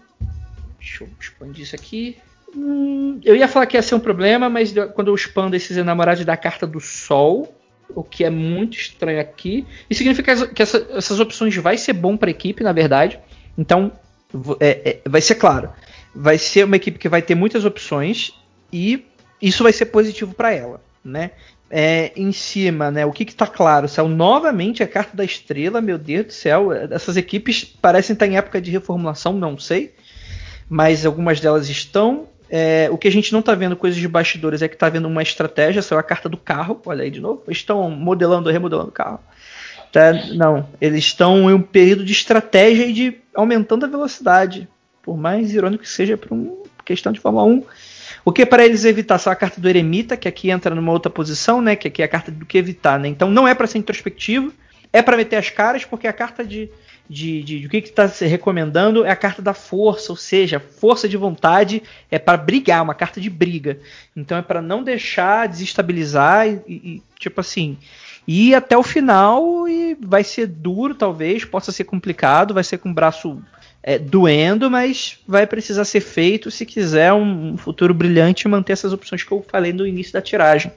Deixa eu expandir isso aqui. Hum, eu ia falar que ia ser um problema, mas quando eu expando esses enamorados da carta do Sol, o que é muito estranho aqui, isso significa que essa- essas opções vai ser bom para a equipe, na verdade. Então, é- é- vai ser claro. Vai ser uma equipe que vai ter muitas opções e isso vai ser positivo para ela, né? É, em cima, né? O que está claro? Saiu novamente a carta da estrela, meu Deus do céu. Essas equipes parecem estar em época de reformulação, não sei mas algumas delas estão. É, o que a gente não está vendo coisas de bastidores é que está vendo uma estratégia, saiu a carta do carro, olha aí de novo, estão modelando, remodelando o carro. Tá? Não, eles estão em um período de estratégia e de aumentando a velocidade, por mais irônico que seja para uma questão de Fórmula 1. O que é para eles evitar só a carta do eremita, que aqui entra numa outra posição, né? Que aqui é a carta do que evitar, né? Então não é para ser introspectivo, é para meter as caras, porque a carta de, de, de, de o que está se recomendando é a carta da força, ou seja, força de vontade é para brigar, uma carta de briga. Então é para não deixar desestabilizar e, e, tipo assim ir até o final e vai ser duro talvez, possa ser complicado, vai ser com o braço é, doendo, mas vai precisar ser feito se quiser um, futuro brilhante e manter essas opções que eu falei no início da tiragem.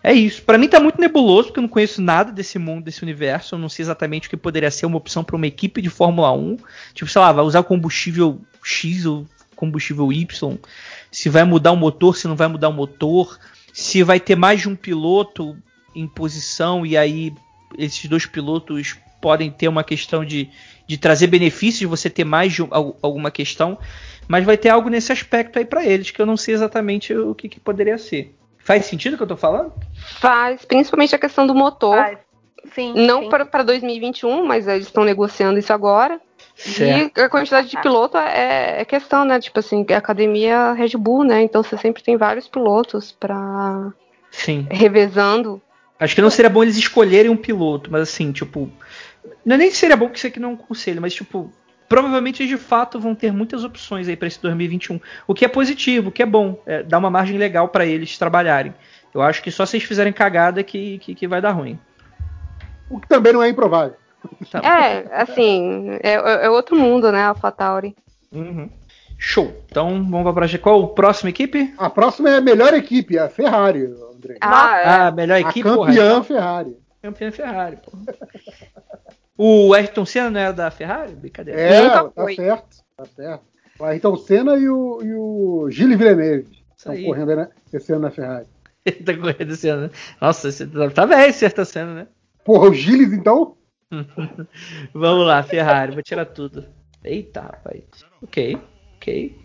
É isso. Para mim tá muito nebuloso, porque eu não conheço nada desse mundo, desse universo. Eu não sei exatamente o que poderia ser uma opção para uma equipe de Fórmula 1. Tipo, sei lá, vai usar combustível X ou combustível Y. Se vai mudar o motor, se não vai mudar o motor. Se vai ter mais de um piloto em posição e aí esses dois pilotos podem ter uma questão de, de trazer benefícios de você ter mais de um, alguma questão. Mas vai ter algo nesse aspecto aí para eles que eu não sei exatamente o que, que poderia ser. Faz sentido o que eu tô falando? Faz, principalmente a questão do motor. Faz. Sim, Não para 2021, mas eles estão negociando isso agora. Certo. E a quantidade de piloto é, é questão, né? Tipo assim, a academia Red Bull, né? Então você sempre tem vários pilotos para Sim. revezando. Acho que não seria bom eles escolherem um piloto, mas assim, tipo. Não é nem que seria bom que isso aqui não é um conselho, mas tipo. Provavelmente de fato vão ter muitas opções aí para esse 2021. O que é positivo, o que é bom. É, dá uma margem legal para eles trabalharem. Eu acho que só se eles fizerem cagada que, que, que vai dar ruim. O que também não é improvável. Tá. É, assim, é, é outro mundo, né? A AlphaTauri. Uhum. Show. Então vamos para qual? Próxima equipe? A próxima é a melhor equipe, a Ferrari, André. Ah, é. Ah, melhor a equipe, campeã porra. Ferrari. Campeã Ferrari, porra. O Ayrton Senna não era da Ferrari? Brincadeira. É, tá foi. certo, tá certo. O Ayrton Senna e o, e o Gilles Villeneuve estão aí. correndo na- esse ano na Ferrari. Ele tá correndo esse ano, né? Nossa, esse tá, velho esse Ayrton Senna, né? Porra, o Gilles, então? Vamos lá, Ferrari, vou tirar tudo. Eita, rapaz. Ok, ok.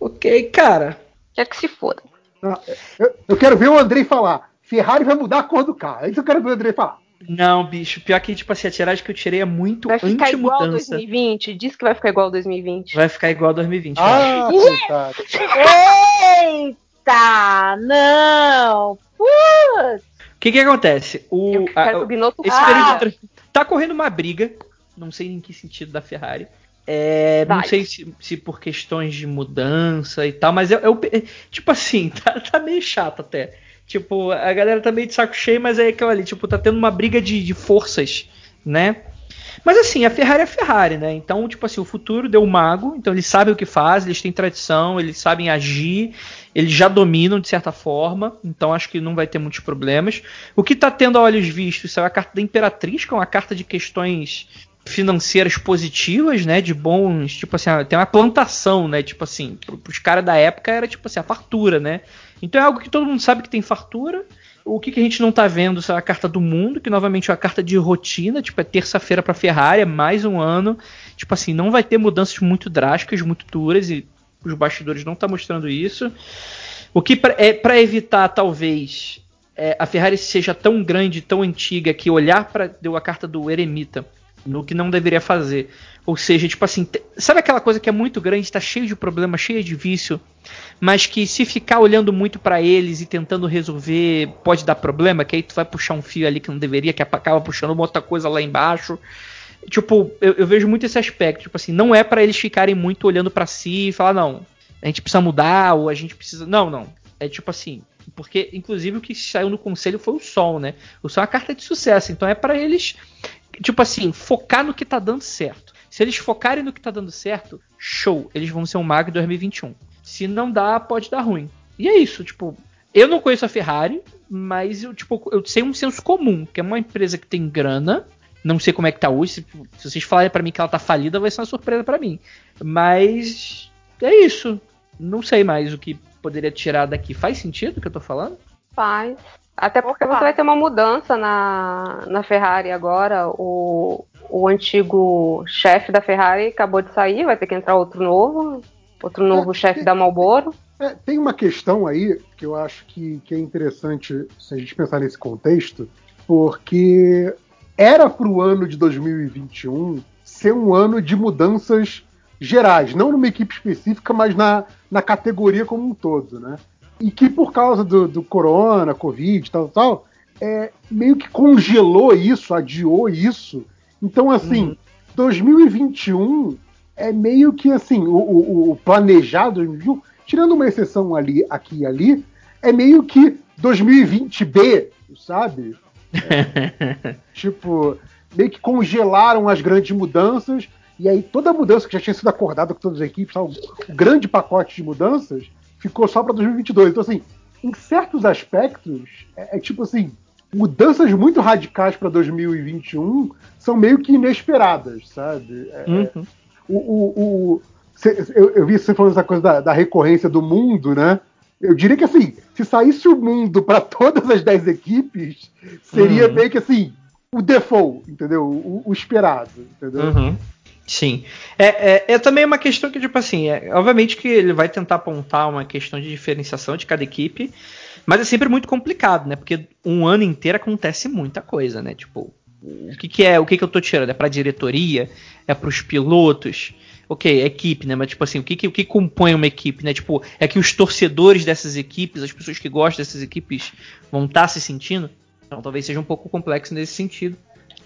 Ok, cara. Quer que se foda. Não, eu, eu quero ver o Andrei falar. Ferrari vai mudar a cor do carro. É isso que eu quero ver o Andrei falar. Não, bicho, pior que, tipo assim, a tiragem que eu tirei é muito Vai ficar igual a anti-mudança. 2020? Diz que vai ficar igual a 2020. Vai ficar igual a 2020. eu acho. Ah, coitado. Eita, não! Putz! O que que acontece? O, Eu a- esse período tra- tá correndo uma briga, não sei em que sentido da Ferrari. É, não sei se, se por questões de mudança e tal, mas o pe- tipo assim, tá, tá meio chato até. Tipo, a galera tá meio de saco cheio, mas é aquela ali, tipo, tá tendo uma briga de, de forças, né? Mas assim, a Ferrari é a Ferrari, né? Então, tipo assim, o futuro deu o mago, então eles sabem o que faz, eles têm tradição, eles sabem agir, eles já dominam de certa forma, então acho que não vai ter muitos problemas. O que tá tendo a olhos vistos é a carta da Imperatriz, que é uma carta de questões financeiras positivas, né, de bons, tipo assim, tem uma plantação, né, tipo assim, pros caras da época era tipo assim, a fartura, né? Então é algo que todo mundo sabe que tem fartura, o que, que a gente não tá vendo é a carta do mundo, que novamente é uma carta de rotina, tipo, é terça-feira pra Ferrari, é mais um ano. Tipo assim, não vai ter mudanças muito drásticas, muito duras, e os bastidores não tá mostrando isso. O que pra, é para evitar, talvez, é, a Ferrari seja tão grande, tão antiga, que olhar para deu a carta do Eremita no que não deveria fazer. Ou seja, tipo assim, sabe aquela coisa que é muito grande, tá cheio de problema, cheio de vício, mas que se ficar olhando muito para eles e tentando resolver, pode dar problema, que aí tu vai puxar um fio ali que não deveria, que acaba puxando uma outra coisa lá embaixo. Tipo, eu, eu vejo muito esse aspecto, tipo assim, não é para eles ficarem muito olhando para si e falar, não, a gente precisa mudar, ou a gente precisa. Não, não. É tipo assim, porque inclusive o que saiu no conselho foi o Sol, né? O Sol é uma carta de sucesso, então é para eles, tipo assim, focar no que tá dando certo. Se eles focarem no que tá dando certo, show, eles vão ser um Mag 2021. Se não dá, pode dar ruim. E é isso, tipo, eu não conheço a Ferrari, mas eu, tipo, eu sei um senso comum, que é uma empresa que tem grana, não sei como é que tá hoje, se, se vocês falarem para mim que ela tá falida, vai ser uma surpresa para mim. Mas é isso. Não sei mais o que poderia tirar daqui. Faz sentido o que eu tô falando? Faz. Até porque Opa. você vai ter uma mudança na, na Ferrari agora. O, o antigo chefe da Ferrari acabou de sair, vai ter que entrar outro novo, outro novo é, chefe da Marlboro. É, tem uma questão aí que eu acho que, que é interessante se a gente pensar nesse contexto, porque era para o ano de 2021 ser um ano de mudanças gerais, não numa equipe específica, mas na, na categoria como um todo, né? E que por causa do, do corona, covid, tal, tal, é, meio que congelou isso, adiou isso, então, assim, uhum. 2021 é meio que assim, o, o, o planejado, tirando uma exceção ali, aqui e ali, é meio que 2020B, sabe? É, tipo, meio que congelaram as grandes mudanças, e aí toda a mudança que já tinha sido acordada com todas as equipes, sabe? o grande pacote de mudanças, ficou só para 2022. Então, assim, em certos aspectos, é, é tipo assim, mudanças muito radicais para 2021 são meio que inesperadas, sabe? É, uhum. o, o, o cê, eu, eu, vi você falando essa coisa da, da, recorrência do mundo, né? Eu diria que assim, se saísse o mundo para todas as 10 equipes, seria uhum. meio que assim, o default, entendeu? O, o esperado, entendeu? Uhum. Sim. É, é, é, também uma questão que, tipo assim, é, obviamente que ele vai tentar apontar uma questão de diferenciação de cada equipe, mas é sempre muito complicado, né? Porque um ano inteiro acontece muita coisa, né? Tipo, o que, que é, o que, que eu tô tirando? É pra diretoria? É pros pilotos? Ok, é equipe, né? Mas tipo assim, o que, que, o que compõe uma equipe, né? Tipo, é que os torcedores dessas equipes, as pessoas que gostam dessas equipes, vão estar tá se sentindo? Então talvez seja um pouco complexo nesse sentido.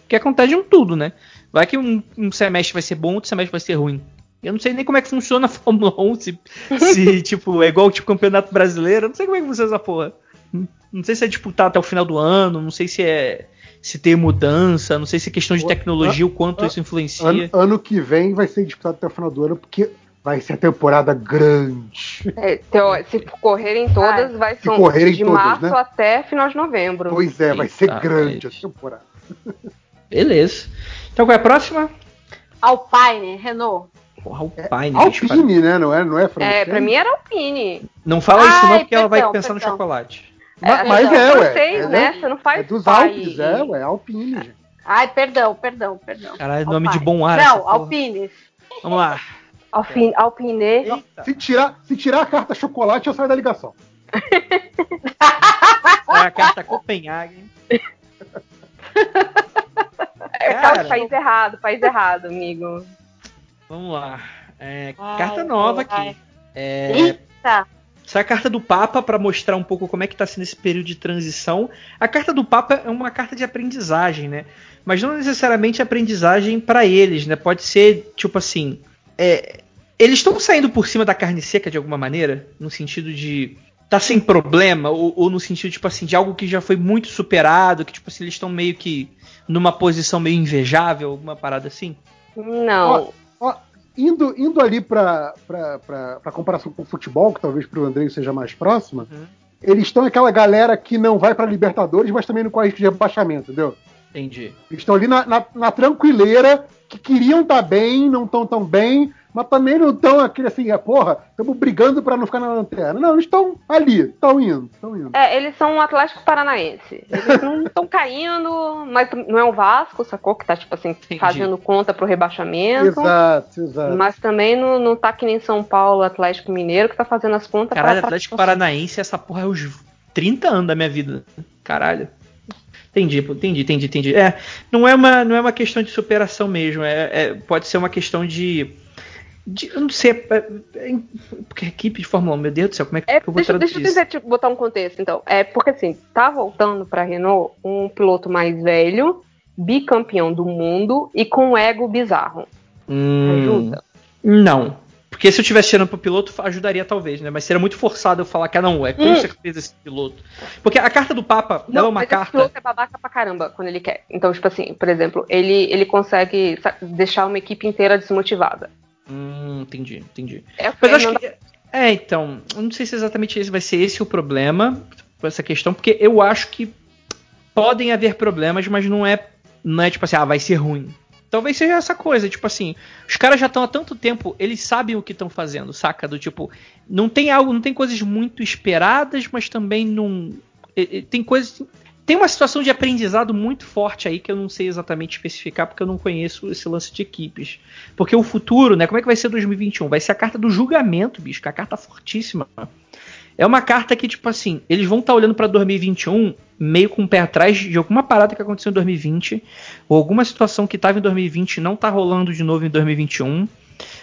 Que acontece em tudo, né? Vai que um, um semestre vai ser bom, outro semestre vai ser ruim. Eu não sei nem como é que funciona a Fórmula 1, se, se tipo, é igual tipo campeonato brasileiro, eu não sei como é que funciona essa porra. Não sei se é disputado até o final do ano, não sei se é se tem mudança, não sei se é questão de tecnologia, o quanto isso influencia. Ano, ano, que vem vai ser disputado até o final do ano, porque vai ser a temporada grande. É, se correrem todas, vai ser correrem de todas, março né? até final de novembro. Pois é, vai ser grande a temporada. Beleza. Então qual é a próxima? Alpine, Renault. Porra, Alpine. É, Alpine, né? Não é, não é francês? É, pra mim era Alpine. Não fala Ai, isso não, porque perdão, ela vai pensar perdão. no chocolate. É, mas é, ué. Francês, é, né? Você não faz É dos Alpes, é, ué. Alpine. Ai, perdão, perdão, perdão. Caralho, nome de bom ar. Não, Alpine. Vamos lá. Alpine. Alpine. Se tirar, se tirar a carta chocolate, eu saio da ligação. é a carta Copenhague. É, Cara, país errado, país errado, amigo. Vamos lá. É, ai, carta nova aqui. É, Eita! Essa é a carta do Papa para mostrar um pouco como é que está sendo esse período de transição. A carta do Papa é uma carta de aprendizagem, né? Mas não necessariamente aprendizagem para eles, né? Pode ser tipo assim, é, eles estão saindo por cima da carne seca de alguma maneira, no sentido de tá sem problema? Ou, ou, no sentido, tipo assim, de algo que já foi muito superado, que, tipo assim, eles estão meio que numa posição meio invejável, alguma parada assim? Não. Ó, ó, indo, indo ali pra comparação com o futebol, que talvez pro Andrei seja mais próxima, Uhum. eles estão aquela galera que não vai pra Libertadores, mas também não corre risco de rebaixamento, entendeu? Entendi. Eles estão ali na, na, na tranquileira, que queriam estar bem, não estão tão bem, mas também não estão aquele assim, é, porra, estamos brigando pra não ficar na lanterna. Não, eles estão ali, estão indo, estão indo. É, eles são um Atlético Paranaense. Eles não estão caindo, mas não é um Vasco, sacou? Que tá, tipo assim, fazendo conta pro rebaixamento. Exato, exato. Mas também não, não tá que nem São Paulo, Atlético Mineiro, que tá fazendo as contas Caralho, pra- Atlético Paranaense, essa porra é os 30 anos da minha vida. Caralho. Entendi, entendi, entendi, entendi. É, não é uma, não é uma questão de superação mesmo. É, é- pode ser uma questão de. De- eu não sei. É, é, porque equipe de Fórmula 1, meu Deus do céu, como é que eu vou Deixa, traduzir deixa eu tentar tipo, botar um contexto, então. É porque assim, tá voltando pra Renault um piloto mais velho, bicampeão do mundo e com um ego bizarro. Hum, Ajuda? Não. Porque se eu tivesse tirando pro piloto, ajudaria talvez, né? Mas seria muito forçado eu falar que ah, não, é com Hum. certeza esse piloto. Porque a carta do Papa ela é uma mas carta. piloto é babaca pra caramba quando ele quer. Então, tipo assim, por exemplo, ele, ele consegue deixar uma equipe inteira desmotivada. Hum, entendi, entendi. É Mas eu acho Fernando- que. É, então. Eu não sei se exatamente esse vai ser esse o problema com essa questão, porque eu acho que podem haver problemas, mas não é. Não é tipo assim, ah, vai ser ruim. Talvez seja essa coisa, tipo assim, os caras já estão há tanto tempo, eles sabem o que estão fazendo, saca? Do tipo, não tem algo, não tem coisas muito esperadas, mas também não. Tem coisas. Tem uma situação de aprendizado muito forte aí que eu não sei exatamente especificar, porque eu não conheço esse lance de equipes. Porque o futuro, né? Como é que vai ser 2021? Vai ser a carta do julgamento, bicho, que é a carta fortíssima. É uma carta que, tipo assim, eles vão estar olhando pra 2021 meio com o pé atrás de alguma parada que aconteceu em 2020, ou alguma situação que tava em 2020 e não tá rolando de novo em 2021.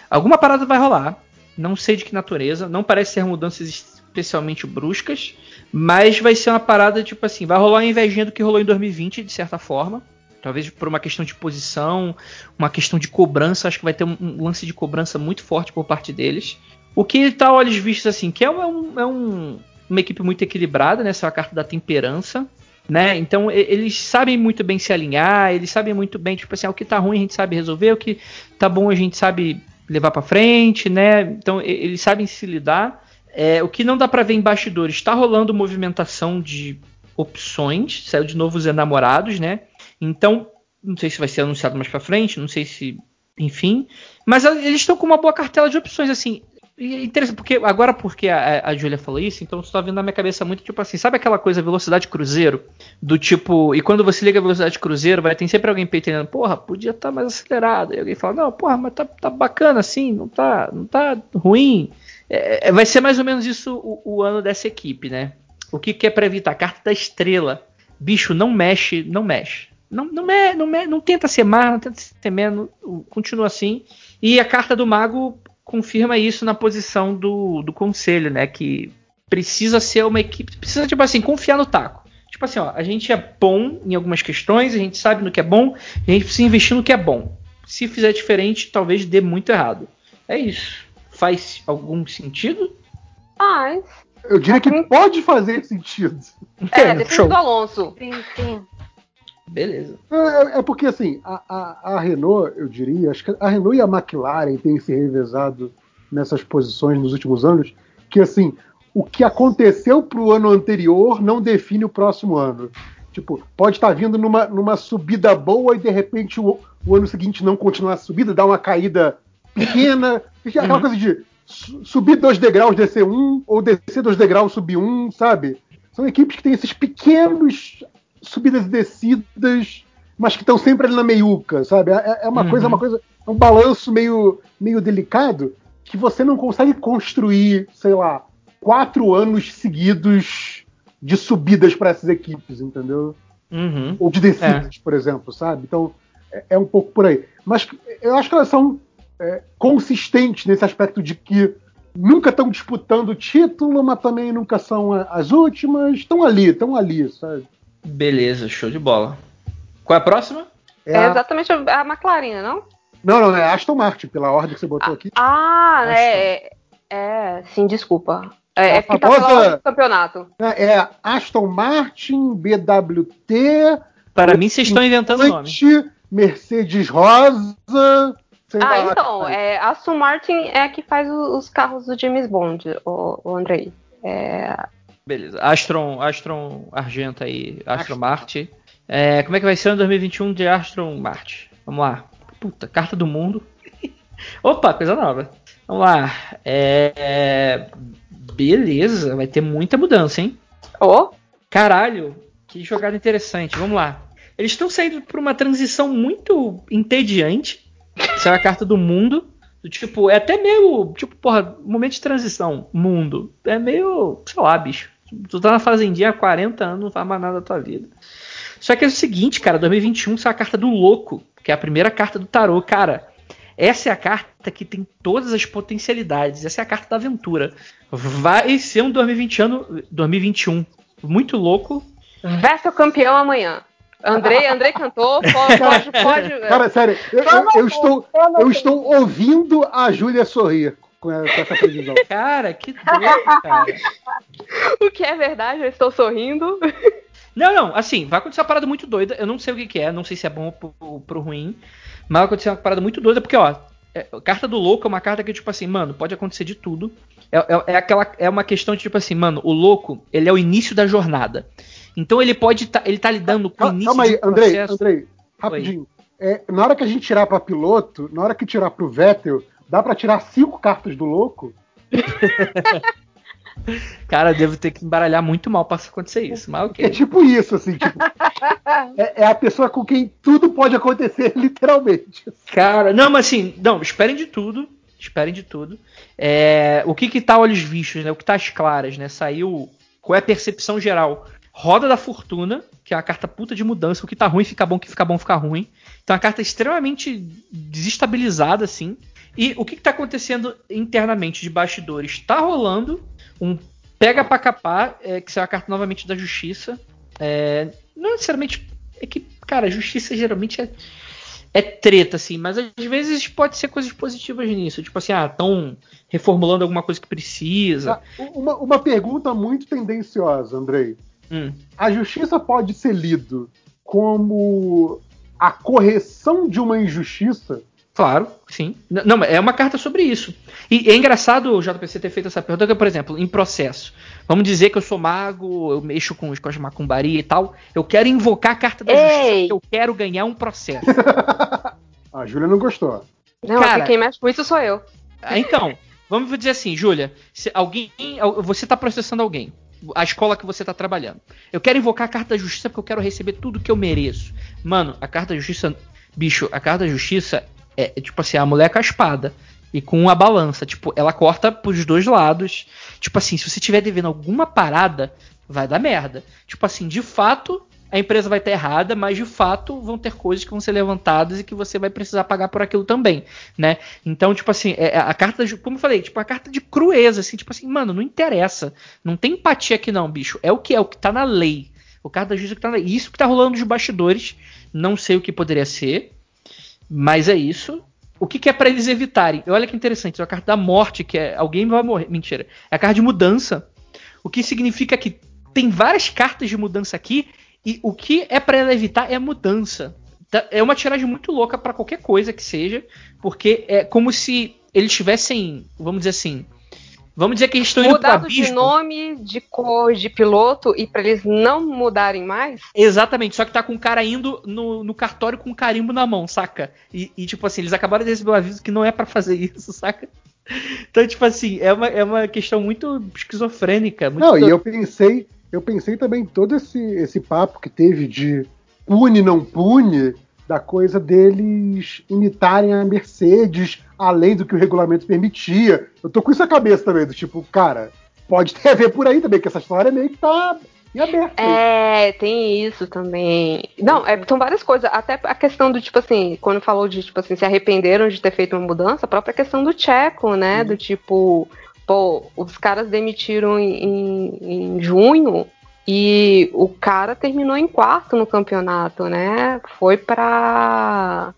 Alguma parada vai rolar. Não sei de que natureza. Não parece ser mudanças especialmente bruscas. Mas vai ser uma parada, tipo assim, vai rolar uma invejinha do que rolou em 2020, de certa forma. Talvez por uma questão de posição, uma questão de cobrança. Acho que vai ter um, um lance de cobrança muito forte por parte deles. O que tá olhos vistos assim, que é, um, é um- uma equipe muito equilibrada, né? Essa é a carta da temperança. Né? Então eles sabem muito bem se alinhar, eles sabem muito bem, tipo assim, ah, o que tá ruim a gente sabe resolver, o que tá bom a gente sabe levar pra frente, né? Então eles sabem se lidar. É, o que não dá pra ver em bastidores, tá rolando movimentação de opções, saiu de novo os enamorados, né? Então, não sei se vai ser anunciado mais pra frente, não sei se, enfim, mas eles estão com uma boa cartela de opções, assim. É interessante, porque agora porque a, a Julia falou isso, então isso tá vindo na minha cabeça muito, tipo assim, sabe aquela coisa velocidade cruzeiro? Do tipo, e quando você liga a velocidade cruzeiro, vai ter sempre alguém peitando, porra, podia estar mais acelerado. E alguém fala, não, porra, mas tá, tá bacana assim, não tá, não tá ruim. É, é, vai ser mais ou menos isso o, o ano dessa equipe, né? O que, que é pra evitar? Carta da estrela. Bicho, não mexe, não mexe. Não, não, não, não tenta ser mais, não tenta ser menos, continua assim. E a carta do mago confirma isso na posição do, do conselho, né? Que precisa ser uma equipe, precisa, tipo assim, confiar no taco. Tipo assim, ó, a gente é bom em algumas questões, a gente sabe no que é bom, a gente precisa investir no que é bom. Se fizer diferente, talvez dê muito errado. É isso. Faz algum sentido? Mas. Eu diria que pode fazer sentido. É, depende do Alonso. Sim, sim. Beleza. É, é porque assim, a, a, a Renault, eu diria, acho que a Renault e a McLaren têm se revezado nessas posições nos últimos anos, que assim, o que aconteceu pro ano anterior não define o próximo ano. Tipo, pode estar vindo numa, numa subida boa e de repente o, o ano seguinte não continuar a subida, dar uma caída pequena. Aquela Uhum. coisa de su- subir dois degraus, descer um, ou descer dois degraus, subir um, sabe? São equipes que têm esses pequenos subidas e descidas, mas que estão sempre ali na meiuca, sabe? É, é uma Uhum. coisa, uma coisa, é um balanço meio, meio delicado que você não consegue construir, sei lá, quatro anos seguidos de subidas para essas equipes, entendeu? Uhum. Ou de descidas, por exemplo, sabe? Então é, é um pouco por aí. Mas eu acho que elas são é, consistentes nesse aspecto de que nunca estão disputando o título, mas também nunca são as últimas. Estão ali, estão ali, sabe? Beleza, show de bola. Qual é a próxima? É, a- exatamente a a McLaren, não? Não, não, é Aston Martin, pela ordem que você botou aqui. Ah, né? É, é, sim, desculpa. É, é que tava famosa- lá no campeonato. É Aston Martin, BWT. Para mim, vocês estão inventando o nome. Mercedes Rosa. Sei Ah, lá, então, é, a Aston Martin é a que faz o- os carros do James Bond, o, o Andrei. É, Beleza. Astron, Astron Argenta aí, Astron Martin. É, como é que vai ser o ano 2021 de Astron Martin? Vamos lá. Puta, carta do mundo. Opa, coisa nova. Vamos lá. É, beleza, vai ter muita mudança, hein? Oh, Caralho, que jogada interessante. Vamos lá. Eles estão saindo por uma transição muito entediante. Isso é a carta do mundo. Do tipo, é até meio. Tipo, porra, momento de transição. Mundo. É meio. Sei lá, bicho. Tu tá na fazendinha há 40 anos, não faz mais nada da tua vida. Só que é o seguinte, cara, 2021 isso é a carta do louco, que é a primeira carta do tarô, cara. Essa é a carta que tem todas as potencialidades. Essa é a carta da aventura. Vai ser um 2020 ano, 2021 muito louco. Veste o campeão amanhã. Andrei, Andrei cantou, pode, pode, pode. Cara, sério, eu, eu- eu estou, eu estou ouvindo a Júlia sorrir com essa com essa previsão. Cara, que doido, cara. O que é verdade, eu estou sorrindo. Não, não, assim, vai acontecer uma parada muito doida. Eu não sei o que, que é, não sei se é bom ou pro, pro ruim. Mas vai acontecer uma parada muito doida, porque, ó, é- carta do louco é uma carta que, tipo assim, mano, pode acontecer de tudo. É, é- é aquela, é uma questão de, tipo assim, mano, o louco, ele é o início da jornada. Então ele pode tá, ele tá lidando com o Calma, início calma aí, Andrei, processo. Andrei, rapidinho. É, na hora que a gente tirar pra piloto, na hora que tirar pro Vettel, dá pra tirar cinco cartas do louco? Cara, eu devo ter que embaralhar muito mal pra acontecer isso, mas É ok. tipo isso, assim, tipo. é, é a pessoa com quem tudo pode acontecer, literalmente. Cara, não, mas assim, não, esperem de tudo. Esperem de tudo. É, o que que tá olhos vistos, né? O que tá às claras, né? Saiu. Qual é a percepção geral? Roda da Fortuna, que é uma carta puta de mudança. O que tá ruim fica bom, o que fica bom fica ruim. Então, é uma carta extremamente desestabilizada, assim. E o que, que tá acontecendo internamente de bastidores? Tá rolando um pega pra capar, é, que é a carta novamente da justiça. É, não necessariamente. É que, cara, a justiça geralmente é, é treta, assim, mas às vezes pode ser coisas positivas nisso. Tipo assim, ah, estão reformulando alguma coisa que precisa. Ah, Uma, uma pergunta muito tendenciosa, Andrei. Hum. A justiça pode ser lido como a correção de uma injustiça? Claro, sim. Não, mas é uma carta sobre isso. E é engraçado o JPC ter feito essa pergunta, porque, por exemplo, em processo. Vamos dizer que eu sou mago, eu mexo com os de macumbaria e tal. Eu quero invocar a carta da justiça, Ei! porque eu quero ganhar um processo. A Júlia não gostou. Não, Cara- quem mexe com isso sou eu. Ah, Então, vamos dizer assim, Júlia, se alguém, você está processando alguém, a escola que você está trabalhando. Eu quero invocar a carta da justiça porque eu quero receber tudo que eu mereço. Mano, a carta da justiça, bicho, a carta da justiça é, é tipo assim, a mulher com a espada e com a balança, tipo, ela corta pros dois lados. Tipo assim, se você tiver devendo alguma parada, vai dar merda. Tipo assim, de fato, a empresa vai estar errada, mas de fato vão ter coisas que vão ser levantadas e que você vai precisar pagar por aquilo também, né? Então, tipo assim, é, a carta, de- como eu falei, tipo, a carta de crueza, assim, tipo assim, mano, não interessa. Não tem empatia aqui não, bicho. É o que é, o que tá na lei. O carta da justiça que tá na lei. Isso que tá rolando nos bastidores, não sei o que poderia ser, mas é isso. O que, que é pra eles evitarem? Olha que interessante, é a carta da morte, que é alguém vai morrer. Mentira. É a carta de mudança. O que significa que tem várias cartas de mudança aqui e o que é pra ela evitar é a mudança. Tá- É uma tiragem muito louca pra qualquer coisa que seja, porque é como se eles tivessem, vamos dizer assim, vamos dizer que eles estão indo pro Mudado de nome, de cor, de piloto, e pra eles não mudarem mais? Exatamente, só que tá com o cara indo no, no cartório com um carimbo na mão, saca? E, e, tipo assim, eles acabaram de receber um aviso que não é pra fazer isso, saca? Então, tipo assim, é uma, é uma questão muito esquizofrênica. Muito Não, e doida. eu pensei, eu pensei também todo esse, esse papo que teve de pune não pune, da coisa deles imitarem a Mercedes além do que o regulamento permitia. Eu tô com isso na cabeça também, do tipo, cara, pode ter a ver por aí também, que essa história meio que tá em aberto. É, tem isso também. Não, é, são várias coisas. Até a questão do, tipo assim, quando falou de, tipo assim, se arrependeram de ter feito uma mudança, a própria questão do Tcheco, né? Do tipo, pô, os caras demitiram em, em, em junho e o cara terminou em quarto no campeonato, né? Foi pra.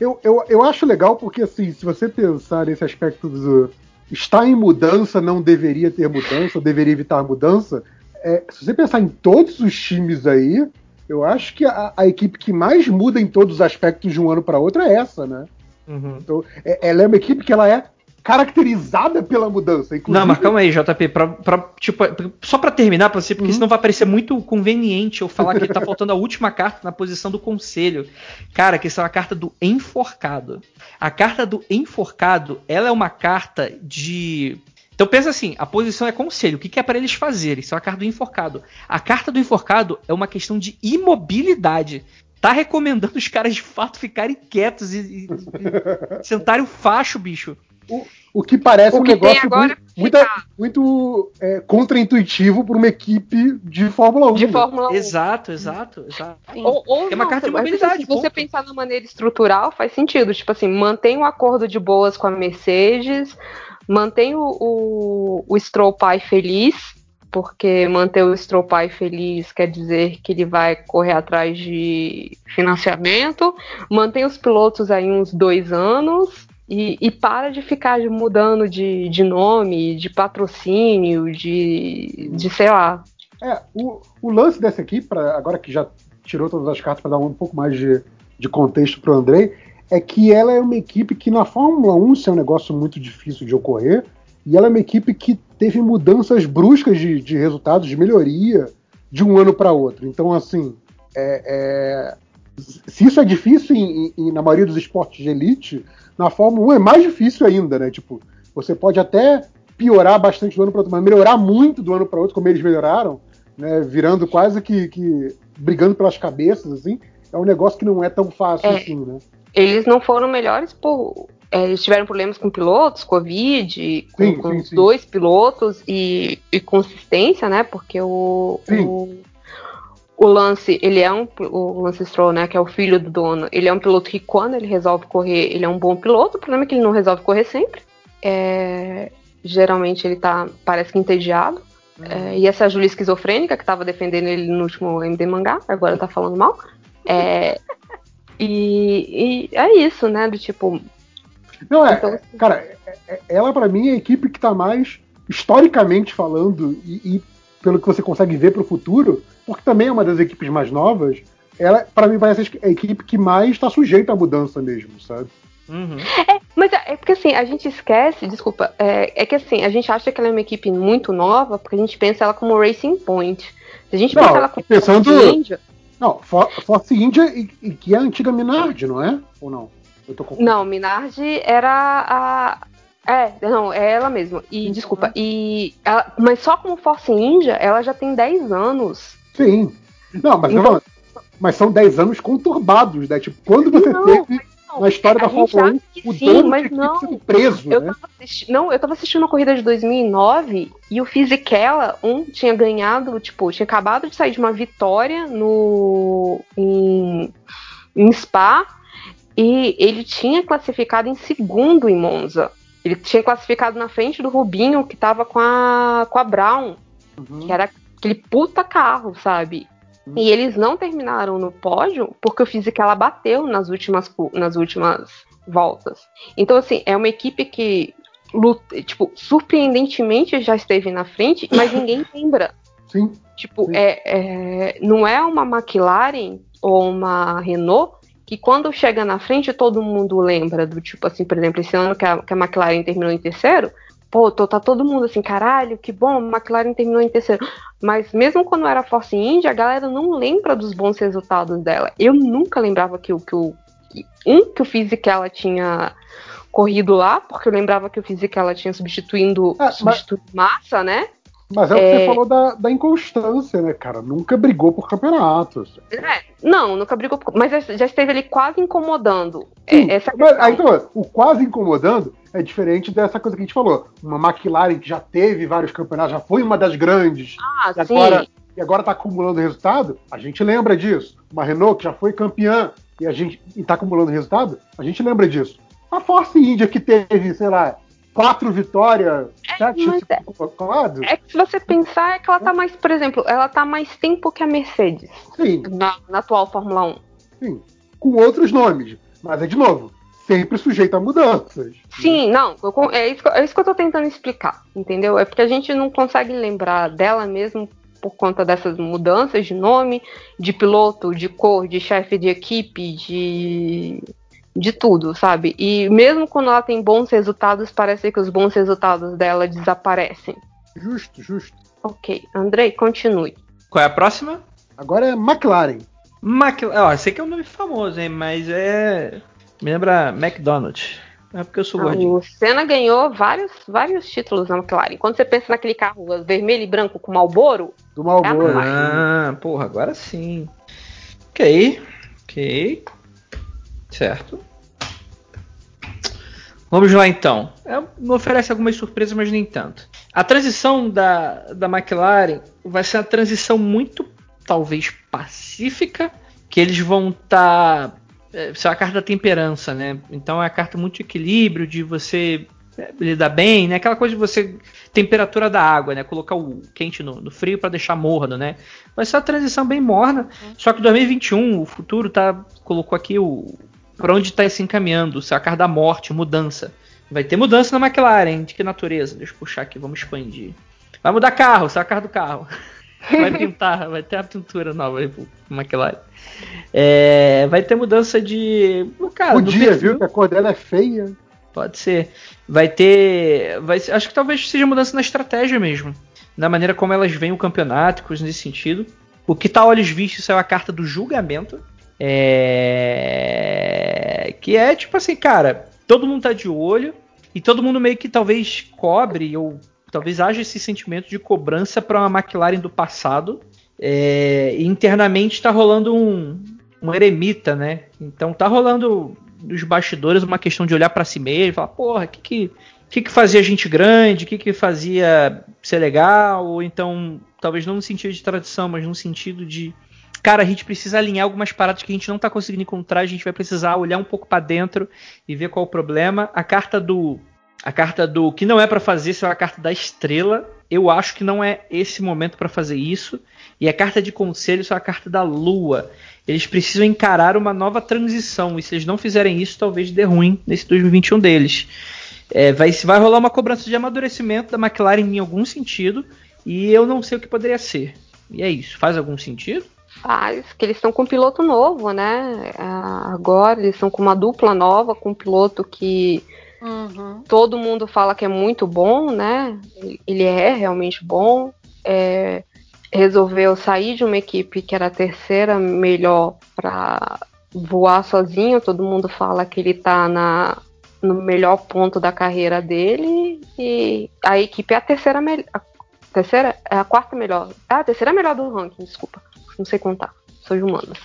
Eu, eu, eu acho legal porque, assim, se você pensar nesse aspecto do, está em mudança, não deveria ter mudança, deveria evitar mudança. É, se você pensar em todos os times aí, eu acho que a, a, equipe que mais muda em todos os aspectos de um ano para outro é essa, né? Uhum. Então, é, ela é uma equipe que ela é caracterizada pela mudança. Inclusive... Não, mas calma aí, JP, pra, pra, tipo, só para terminar, pra você, porque uhum. senão vai parecer muito conveniente eu falar que tá faltando a última carta na posição do conselho. Cara, que essa é uma carta do enforcado. A carta do enforcado, ela é uma carta de. Então pensa assim, a posição é conselho. O que, que é para eles fazerem? Isso é a carta do enforcado. A carta do enforcado é uma questão de imobilidade tá recomendando os caras de fato ficarem quietos e, e, e sentarem o facho, bicho. O, o que parece o um negócio muito, muito, muito é, contraintuitivo para uma equipe de Fórmula 1. De né? Fórmula 1. Exato, exato, exato. Ou, ou é uma não, carta de mobilidade. Se você pensar na maneira estrutural, faz sentido. Tipo assim, mantém o um acordo de boas com a Mercedes, mantém o, o, o Stroll pai feliz, porque manter o Stroll pai feliz quer dizer que ele vai correr atrás de financiamento, mantém os pilotos aí uns dois anos, e, e, para de ficar mudando de, de nome, de patrocínio, de, de sei lá. É, o, o lance dessa aqui, pra, agora que já tirou todas as cartas para dar um pouco mais de, de contexto para o Andrei, é que ela é uma equipe que na Fórmula 1 isso é um negócio muito difícil de ocorrer, e ela é uma equipe que teve mudanças bruscas de, de resultados, de melhoria, de um ano para outro. Então, assim, é, é, se isso é difícil em, em, na maioria dos esportes de elite, na Fórmula 1 é mais difícil ainda, né? Tipo, você pode até piorar bastante do ano para outro, mas melhorar muito do ano para outro, como eles melhoraram, né? Virando quase que, que brigando pelas cabeças, assim, é um negócio que não é tão fácil é, assim, né? Eles não foram melhores por. É, eles tiveram problemas com pilotos, Covid, com, sim, com sim, os sim. dois pilotos e, e, consistência, né? Porque o, o o Lance, ele é um o Lance Stroll, né, que é o filho do dono, ele é um piloto que quando ele resolve correr, ele é um bom piloto. O problema é que ele não resolve correr sempre. É, geralmente ele tá, parece que entediado. Uhum. É, e essa Júlia esquizofrênica que tava defendendo ele no último MD mangá, agora tá falando mal. É, e, e, é isso, né, do tipo Não é, então, cara, é, é, ela para mim é a equipe que tá mais historicamente falando e, e pelo que você consegue ver pro futuro, porque também é uma das equipes mais novas, ela, para mim, parece a equipe que mais está sujeita à mudança mesmo, sabe? Uhum. É, mas é, é porque assim, a gente esquece, desculpa, é, é, que assim, a gente acha que ela é uma equipe muito nova, porque a gente pensa ela como Racing Point. Se a gente não, pensa ela como pensando, Force India. Não, Force India, e, e, que é a antiga Minardi, não é? Ou não? Eu tô não, Minardi era a, é, não, é ela mesma. E, uhum. desculpa, e ela, mas só como Force India, ela já tem 10 anos. Sim. Não, mas, então, mas são 10 anos conturbados, né? Tipo, quando você não, teve não, na história da Fórmula 1 o sim, mas não. preso, eu né? Tava não, eu tava assistindo a corrida de 2009 e o Fisichella, um, tinha ganhado, tipo, tinha acabado de sair de uma vitória no em, em Spa e ele tinha classificado em segundo em Monza. Ele tinha classificado na frente do Rubinho, que tava com a, com a Brown, uhum. que era aquele puta carro, sabe? E eles não terminaram no pódio porque o Fisichella bateu nas últimas, nas últimas voltas. Então, assim, é uma equipe que, luta, tipo, surpreendentemente já esteve na frente, mas ninguém lembra. Sim. Tipo, Sim. É, é, não é uma McLaren ou uma Renault que quando chega na frente todo mundo lembra do tipo assim, por exemplo, esse ano que a, que a McLaren terminou em terceiro, pô, tô, tá todo mundo assim, caralho, que bom, a McLaren terminou em terceiro. Mas mesmo quando era Force India, a galera não lembra dos bons resultados dela. Eu nunca lembrava que o que o que, um que o Fisichella tinha corrido lá, porque eu lembrava que o Fisichella tinha substituindo, é, substituindo mas... massa, né? Mas é o que é... você falou da, da inconstância, né, cara? Nunca brigou por campeonatos. É, não, nunca brigou por. Mas já esteve ali quase incomodando. É, Sim, essa mas, então, o quase incomodando é diferente dessa coisa que a gente falou. Uma McLaren que já teve vários campeonatos, já foi uma das grandes. Ah, e sim. agora e agora tá acumulando resultado, a gente lembra disso. Uma Renault que já foi campeã e a gente está acumulando resultado, a gente lembra disso. A Force India que teve, sei lá, quatro vitórias, é, sete é, é que se você pensar, é que ela tá mais, por exemplo, ela tá mais tempo que a Mercedes. Sim. Na, na atual Fórmula 1. Sim. Com outros nomes. Mas é de novo. Sempre sujeito a mudanças. Sim, não, eu é isso, que, eu- é isso que eu tô tentando explicar, entendeu? É porque a gente não consegue lembrar dela mesmo por conta dessas mudanças de nome, de piloto, de cor, de chefe de equipe, de de tudo, sabe? E mesmo quando ela tem bons resultados, parece que os bons resultados dela desaparecem. Justo, justo. Ok, Andrei, continue. Qual é a próxima? Agora é McLaren. McLaren. Ó, sei que é um nome famoso, hein? Mas é. Me lembra McDonald's. É porque eu sou gordinho. O Senna ganhou vários, vários títulos na McLaren. Quando você pensa naquele carro vermelho e branco com Marlboro, Do Marlboro. Ah, porra, agora sim. Ok. Ok. Certo. Vamos lá então. É, me oferece algumas surpresas, mas nem tanto. A transição da, da McLaren vai ser uma transição muito, talvez, pacífica, que eles vão estar. É, ser a carta da temperança, né? Então é a carta muito de equilíbrio, de você é, lidar bem, né? Aquela coisa de você. Temperatura da água, né? Colocar o quente no, no frio para deixar morno, né? Vai ser uma transição bem morna. Só que 2021, o futuro tá. Colocou aqui o. Pra onde tá se encaminhando, se é a carta da morte, mudança. Vai ter mudança na McLaren. De que natureza? Deixa eu puxar aqui, vamos expandir. Vai mudar carro, se é a carta do carro. Vai pintar, vai ter a pintura nova aí pro McLaren. É, vai ter mudança de. Cara, Podia, perfil- viu? Que a cor dela é feia. Pode ser. Vai ter. Vai acho que talvez seja mudança na estratégia mesmo. Na maneira como elas veem o campeonato, coisas nesse sentido. O que tá a olhos vistos é a carta do julgamento. É... Que é tipo assim, cara, todo mundo tá de olho. E todo mundo meio que talvez cobre, ou talvez haja esse sentimento de cobrança para uma McLaren do passado. É, internamente tá rolando um, um eremita, né? Então tá rolando dos bastidores uma questão de olhar para si mesmo falar, porra, o que que, que que fazia gente grande, o que que fazia ser legal, ou então, talvez não no sentido de tradição, mas no sentido de, cara, a gente precisa alinhar algumas paradas que a gente não tá conseguindo encontrar, a gente vai precisar olhar um pouco para dentro e ver qual o problema. A carta do a carta do que não é para fazer, isso é a carta da estrela. Eu acho que não é esse momento para fazer isso. E a carta de conselho é a carta da lua. Eles precisam encarar uma nova transição. E se eles não fizerem isso, talvez dê ruim nesse 2021 deles. É, vai, vai rolar uma cobrança de amadurecimento da McLaren em algum sentido. E eu não sei o que poderia ser. E é isso. Faz algum sentido? faz que eles estão com um piloto novo, né? Ah, Agora eles estão com uma dupla nova, com um piloto que Uhum. todo mundo fala que é muito bom, né? Ele é realmente bom. É, resolveu sair de uma equipe que era a terceira melhor para voar sozinho. Todo mundo fala que ele tá na, no melhor ponto da carreira dele. E a equipe é a terceira melhor. Terceira? É a quarta melhor. Ah, a terceira melhor do ranking, desculpa. Não sei contar. Sou de humanas.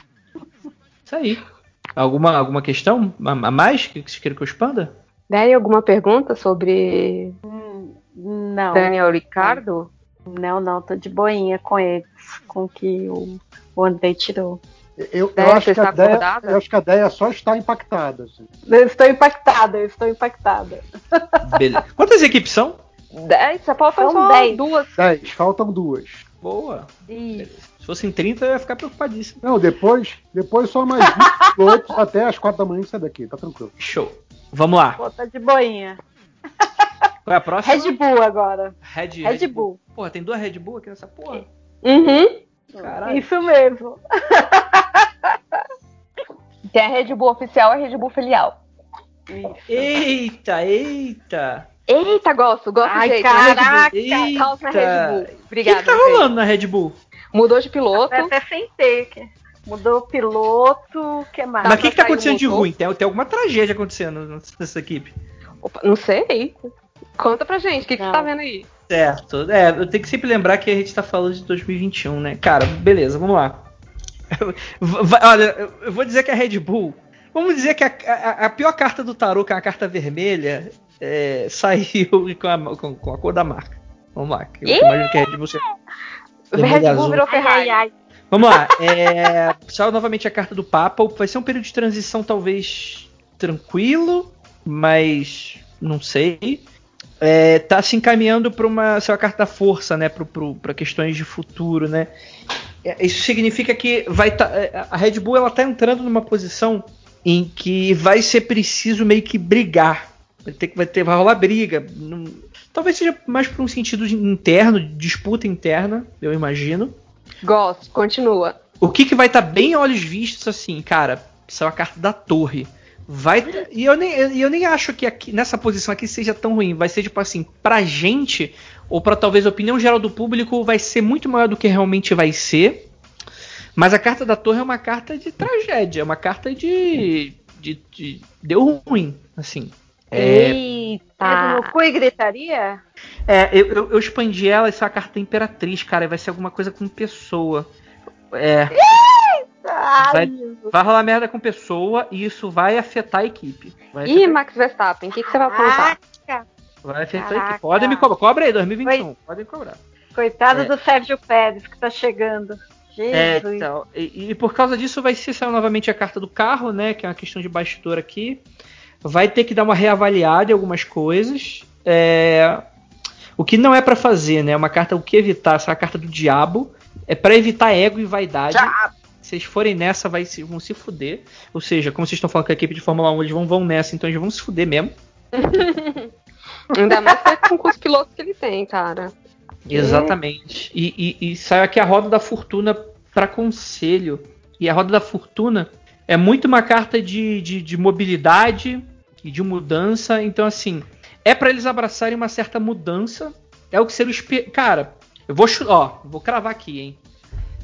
Isso aí. Alguma, alguma questão a mais que vocês queiram que eu expanda? Daí alguma pergunta sobre Não. Daniel Ricardo? Não, não, tô de boinha com eles, com o que o, o Andrei tirou. Eu, eu acho que a está Deia, eu acho que a Deia só está impactada. assim. Eu estou impactada, eu estou impactada. Beleza. Quantas equipes são? Dez, faltam São dez. duas. 10, faltam duas. Boa. Isso. Se fossem 30, eu ia ficar preocupadíssimo. Não, depois, depois só mais 20 pilotos até as 4 da manhã sai daqui, tá tranquilo. Show. Vamos lá. Pô, tá de boinha. Qual é a próxima? Red Bull agora. Red, Red Bull. Porra, tem duas Red Bull aqui nessa porra? Uhum. Caralho. Isso mesmo. Tem a Red Bull oficial e a Red Bull filial. Eita, eita. Eita, gosto, gosto Ai, jeito. caraca. Eita. Calça Red Bull. O que, Obrigada. que tá rolando na Red Bull? Mudou de piloto. Até sentei aqui. Mudou o piloto, o que mais? Mas o que, que tá acontecendo de ruim? Tem, tem alguma tragédia acontecendo nessa equipe. Opa, não sei. Conta pra gente, o que, que você tá vendo aí? Certo. É, eu tenho que sempre lembrar que a gente tá falando de 2021, né? Cara, beleza, vamos lá. Olha, eu- vou dizer que a Red Bull. Vamos dizer que a, a- a pior carta do tarô, que é a carta vermelha, é, saiu com a, com- com a cor da marca. Vamos lá. que Eu Ih! imagino que a Red Bull Red azul. Bull virou Ferrari. ai, ai. Vamos lá. É, saiu novamente a carta do Papa. Vai ser um período de transição talvez tranquilo, mas não sei. É, tá se encaminhando para uma saiu a carta da força, né? Para questões de futuro, né? É, Isso significa que vai tá, é, a Red Bull ela tá entrando numa posição em que vai ser preciso meio que brigar. Vai ter que vai ter vai rolar briga. Não- talvez seja mais por um sentido interno, disputa interna, eu imagino. Gosto, continua. O que, que vai estar bem a olhos vistos, assim, cara, isso é a carta da torre. Vai e eu nem, e eu nem acho que aqui, nessa posição aqui seja tão ruim. Vai ser tipo assim, pra gente, ou pra talvez a opinião geral do público, vai ser muito maior do que realmente vai ser. Mas a carta da torre é uma carta de tragédia, é uma carta de. de, de- deu ruim, assim. É, Eita! no cu e gritaria? é, eu, eu, eu expandi ela, isso é uma carta imperatriz, cara, e vai ser alguma coisa com pessoa. É. Vai, vai rolar merda com pessoa e isso vai afetar a equipe. Vai Ih, afetar, Max Verstappen, o que, que você vai aprontar? vai afetar a caraca. equipe. Podem me cobrar. Cobra aí, 2021. Podem cobrar. Coitado É. do Sérgio Pérez que tá chegando. É, Jesus. então, e, e por causa disso vai ser saiu novamente a carta do carro, né? Que é uma questão de bastidor aqui. Vai ter que dar uma reavaliada em algumas coisas. É, o que não é pra fazer, né? Uma carta o que evitar, essa é a carta do diabo. É pra evitar ego e vaidade. Se vocês forem nessa, vai se, vão se fuder. Ou seja, como vocês estão falando que a equipe de Fórmula 1 eles vão, vão nessa, então eles vão se fuder mesmo. Ainda mais com com os pilotos que ele tem, cara. Exatamente. E, e, e saiu aqui a roda da fortuna para conselho. E a roda da fortuna é muito uma carta de, de, de mobilidade e de mudança. Então, assim, é para eles abraçarem uma certa mudança. É o que seria o Cara, eu vou, ó, vou cravar aqui, hein?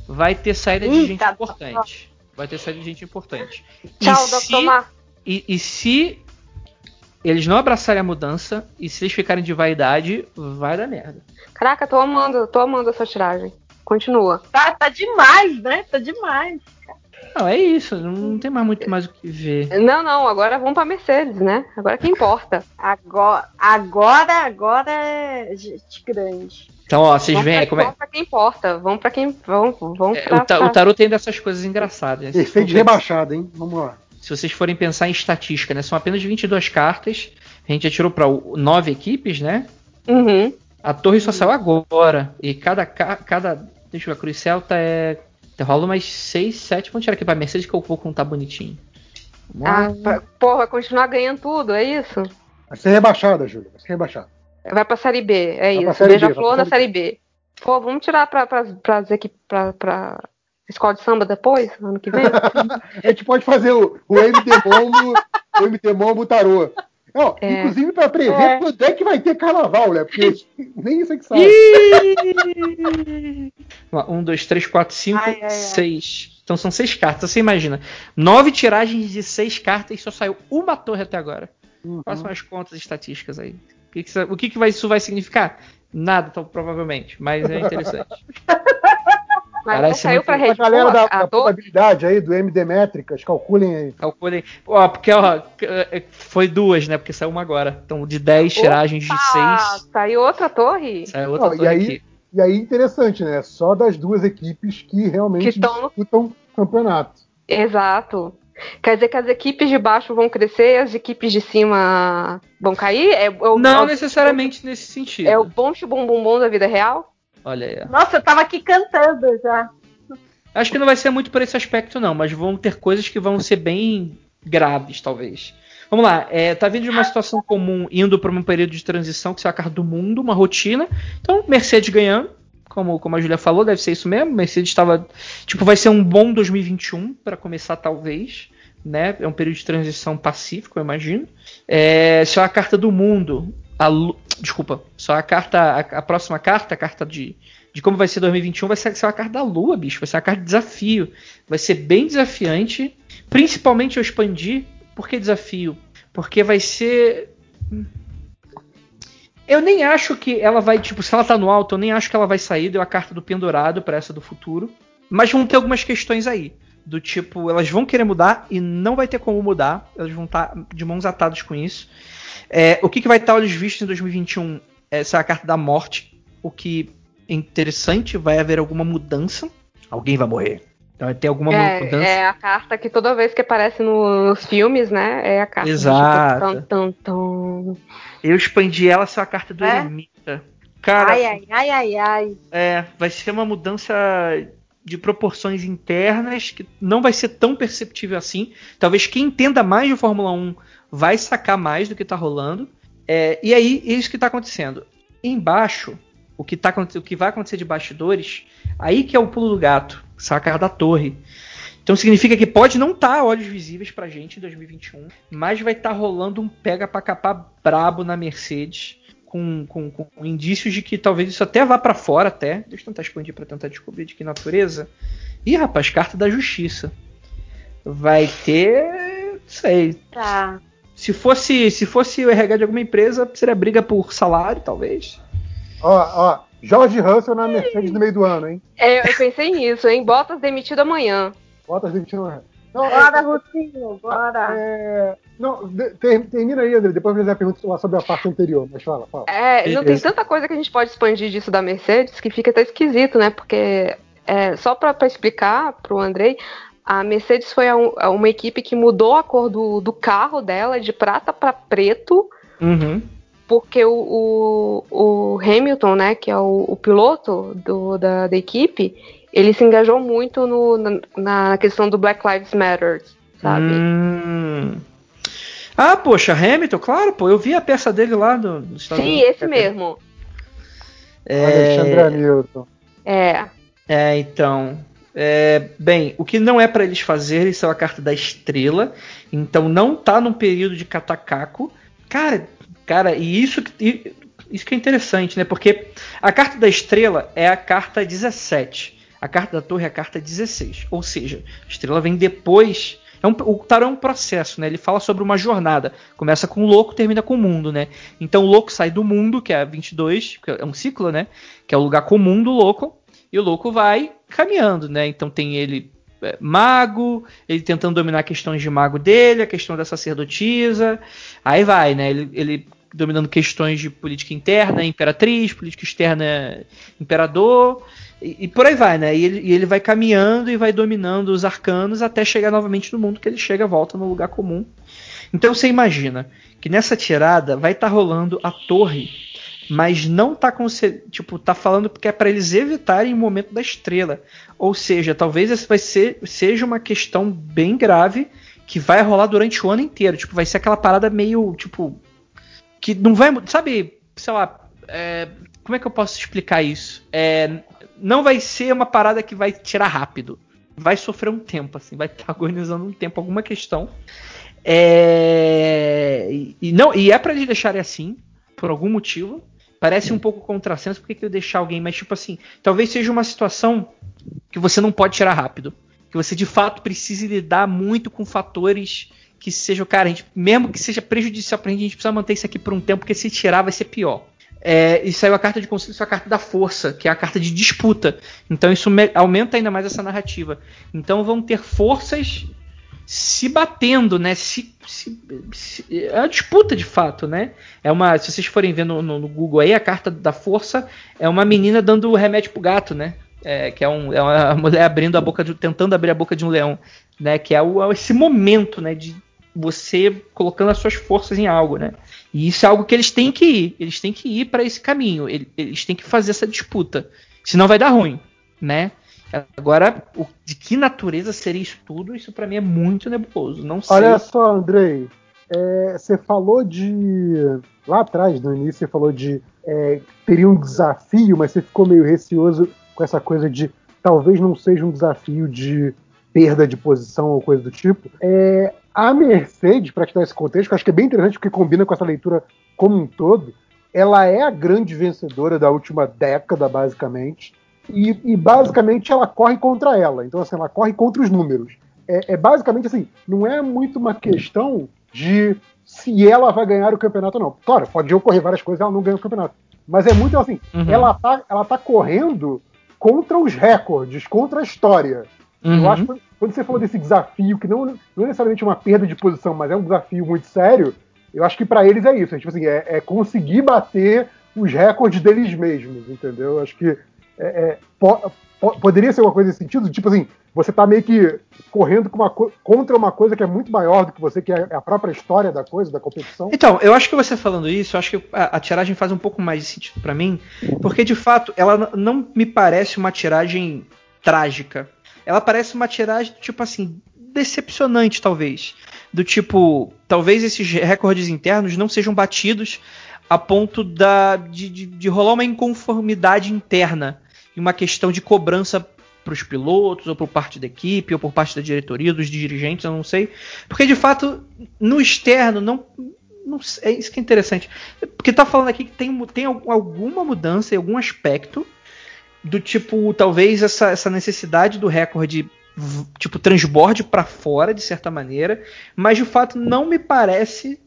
Vai ter saída de Eita, gente importante. Vai ter saída de gente importante. E Tchau, se- Dr. Mar. e, e se eles não abraçarem a mudança e se eles ficarem de vaidade, vai dar merda. Caraca, tô amando, tô amando essa tiragem. Continua. Tá, tá demais, né? Tá demais. Não, é isso, não tem mais muito mais o que ver. Não, não, agora vamos pra Mercedes, né? Agora que importa. Agora, agora, agora é gente grande. Então, ó, vocês vamos veem pra, como é. vamos pra quem importa. Vamos pra quem. Vamos, vamos é, pra, o, ta- pra- o tarot tem dessas coisas engraçadas. né? Efeito for- rebaixado, hein? Vamos lá. se vocês forem pensar em estatística, né? São apenas 22 cartas. A gente já tirou para nove equipes, né? Uhum. A torre só saiu agora. E cada. ca- cada deixa eu ver, a Cruz Celta é. Rola umas 6, 7. Vamos tirar aqui pra Mercedes que eu vou contar bonitinho. Vamos. Ah, pra, porra, continuar ganhando tudo, é isso? Vai ser rebaixada, Júlia. Vai ser rebaixada. Vai pra Série B, é Vai pra isso. Série B, vai Beija-flor pra na Série B. Pô, vamos tirar pra, pra, equipes. Pra, pra escola de samba depois, ano que vem? A gente pode fazer o, o MT Mombo, o MT Mombo Tarô. Não, É. Inclusive pra prever É. quando é que vai ter carnaval, né? Porque nem isso é que sabe. Vamos lá, Um, dois, três, quatro, cinco, Ai, ai, ai. seis. Então são seis cartas. Você imagina. Nove tiragens de seis cartas e só saiu uma torre até agora. Uhum. Façam as contas estatísticas aí. O que, que isso- o que, que vai- isso vai significar? Nada, tão, provavelmente. Mas é interessante. Mas não Parece saiu muito- pra A Red Bull galera da, a, da probabilidade aí, do MD Métricas, calculem aí. Calculem. Ó, porque ó, c- foi duas, né? Porque saiu uma agora. Então, de 10 tiragens de Ah, 6. saiu outra torre? Saiu outra Não, e torre aí- aqui. E aí, interessante, né? Só das duas equipes que realmente Que tão disputam campeonato. Exato. Quer dizer que as equipes de baixo vão crescer e as equipes de cima vão cair? É, é o- Não é o- necessariamente nesse sentido. É o bom bum bum bum da vida real? Olha aí. Nossa, eu tava aqui cantando já. Acho que não vai ser muito por esse aspecto, não, mas vão ter coisas que vão ser bem graves, talvez. Vamos lá, é, tá vindo de uma situação comum indo para um período de transição, que será a carta do mundo, uma rotina. Então, Mercedes ganhando, como, como a Julia falou, deve ser isso mesmo. Mercedes estava. Tipo, vai ser um bom 2021 para começar, talvez. Né? É um período de transição pacífico, eu imagino. É, só a carta do mundo. A, desculpa, só a carta. A, a próxima carta, a carta de, de como vai ser 2021, vai ser, ser uma carta da lua, bicho. Vai ser uma carta de desafio. Vai ser bem desafiante. Principalmente eu expandir. Por que desafio? Porque vai ser. Eu nem acho que ela vai, tipo, se ela tá no alto, eu nem acho que ela vai sair. Deu a carta do pendurado para essa do futuro. Mas vão ter algumas questões aí. Do tipo, elas vão querer mudar e não vai ter como mudar. Elas vão estar de mãos atadas com isso. É, o que, que vai estar olhos vistos em 2021? Essa é a carta da morte. O que é interessante, vai haver alguma mudança. Alguém vai morrer. Então vai ter alguma É, mudança. é a carta que toda vez que aparece no- nos filmes, né? É a carta. do Exato. Tipo, tan, tan, tan. Eu expandi ela, essa é a carta do É? eremita. Cara, Ai, ai, ai, ai, ai. É, vai ser uma mudança de proporções internas que não vai ser tão perceptível assim. Talvez quem entenda mais de Fórmula 1 vai sacar mais do que está rolando. É, e aí, é isso que está acontecendo. Embaixo, o que, tá, o que vai acontecer de bastidores, aí que é o pulo do gato, sacar da torre. Então significa que pode não estar tá olhos visíveis pra gente em 2021, mas vai estar tá rolando um pega pra capar brabo na Mercedes, com, com, com, indícios de que talvez isso até vá para fora até. Deixa eu tentar expandir para tentar descobrir de que natureza. Ih, rapaz, carta da justiça. Vai ter, sei. Tá. Se fosse, se fosse o RH de alguma empresa, seria briga por salário, talvez. Ó, ó, Jorge Russell na Mercedes no meio do ano, hein? É, eu pensei nisso, hein? Bottas demitido amanhã. Bottas demitido amanhã. Não, bora, Rutinho, bora. É, não, ter, termina aí, André. Depois eu fazer a pergunta sobre a parte anterior, mas fala, fala. É, não tem tanta coisa que a gente pode expandir disso da Mercedes que fica até esquisito, né? Porque, é, só para explicar pro Andrei, a Mercedes foi a, a uma equipe que mudou a cor do, do carro dela de prata para preto. Uhum. Porque o, o, o, Hamilton, né, que é o, o piloto do, da, da equipe, ele se engajou muito no, na, na, questão do Black Lives Matter, sabe? Hum. Ah, poxa, Hamilton, claro, pô, eu vi a peça dele lá no, no Estados Sim, esse mesmo. É... Alexandre Hamilton. É. É, então. É, bem, o que não é para eles fazerem isso é a carta da estrela. Então não tá num período de catacaco. Cara, cara, e isso, isso que é interessante, né? Porque a carta da estrela é a carta 17. A carta da torre é a carta 16. Ou seja, a estrela vem depois. É um, o tarot é um processo, né? Ele fala sobre uma jornada. Começa com o louco, termina com o mundo, né? Então o louco sai do mundo, que é a 22, que é um ciclo, né? Que é o lugar comum do louco. E o louco vai caminhando, né? Então tem ele é, mago, ele tentando dominar questões de mago dele, a questão da sacerdotisa. Aí vai, né? Ele, ele dominando questões de política interna, imperatriz, política externa, imperador. E, por aí vai, né? E ele, e ele vai caminhando e vai dominando os arcanos até chegar novamente no mundo que ele chega, volta no lugar comum. Então você imagina que nessa tirada vai estar tá rolando a torre, mas não tá tipo tá falando porque é para eles evitarem o momento da estrela. Ou seja, talvez essa vai ser seja uma questão bem grave que vai rolar durante o ano inteiro. Tipo, vai ser aquela parada meio tipo que não vai, sabe, sei lá, é, como é que eu posso explicar isso? É, não vai ser uma parada que vai tirar rápido. Vai sofrer um tempo, assim, vai estar agonizando um tempo alguma questão. É... E, não, e é para eles deixarem assim, por algum motivo. Parece um pouco contrassenso, porque que eu deixar alguém, mas tipo assim, talvez seja uma situação que você não pode tirar rápido. Que você de fato precise lidar muito com fatores que sejam, cara, gente, mesmo que seja prejudicial pra gente, a gente precisa manter isso aqui por um tempo, porque se tirar vai ser pior. É, e saiu a carta de conselho, a carta da força, que é a carta de disputa. Então isso aumenta ainda mais essa narrativa. Então vão ter forças se batendo, né? Se, se, se, é uma disputa de fato, né? É uma, se vocês forem ver no, no, no, Google aí, a carta da força é uma menina dando remédio pro gato, né? É, que é, um, é uma mulher abrindo a boca, de, tentando abrir a boca de um leão, né? Que é o, é esse momento, né? De você colocando as suas forças em algo, né? E isso é algo que eles têm que ir. Eles têm que ir para esse caminho. Eles têm que fazer essa disputa. Senão vai dar ruim, né? Agora, o, de que natureza seria isso tudo? Isso para mim é muito nebuloso. Não sei. Olha só, Andrei. É, você falou de. Lá atrás, no início, você falou de. É, teria um desafio, mas você ficou meio receoso com essa coisa de talvez não seja um desafio de perda de posição ou coisa do tipo. É, a Mercedes, para te dar esse contexto, que eu acho que é bem interessante porque combina com essa leitura como um todo, ela é a grande vencedora da última década, basicamente, e, e basicamente ela corre contra ela. Então, assim, ela corre contra os números. É, é, basicamente assim, não é muito uma questão de se ela vai ganhar o campeonato ou não. Claro, pode ocorrer várias coisas ela não ganha o campeonato. Mas é muito assim, uhum. ela, tá, ela tá correndo contra os recordes, contra a história. Uhum. Eu acho que quando você falou desse desafio, que não, não é necessariamente uma perda de posição, mas é um desafio muito sério, eu acho que para eles é isso. É, tipo assim, é, é, conseguir bater os recordes deles mesmos, entendeu? Eu acho que é, é po, po, poderia ser uma coisa nesse sentido, tipo assim, você tá meio que correndo uma contra uma coisa que é muito maior do que você, que é a própria história da coisa, da competição. Então, eu acho que você falando isso, eu acho que a, a tiragem faz um pouco mais de sentido para mim, porque de fato ela não me parece uma tiragem trágica. Ela parece uma tiragem, tipo assim, decepcionante, talvez. Do tipo, talvez esses recordes internos não sejam batidos a ponto da, de, de, de rolar uma inconformidade interna e uma questão de cobrança para os pilotos, ou por parte da equipe, ou por parte da diretoria, dos dirigentes, eu não sei. Porque de fato, no externo, não. não é isso que é interessante. Porque tá falando aqui que tem, tem alguma mudança em algum aspecto do tipo, talvez essa, essa necessidade do recorde tipo transborde para fora de certa maneira, mas de fato não me parece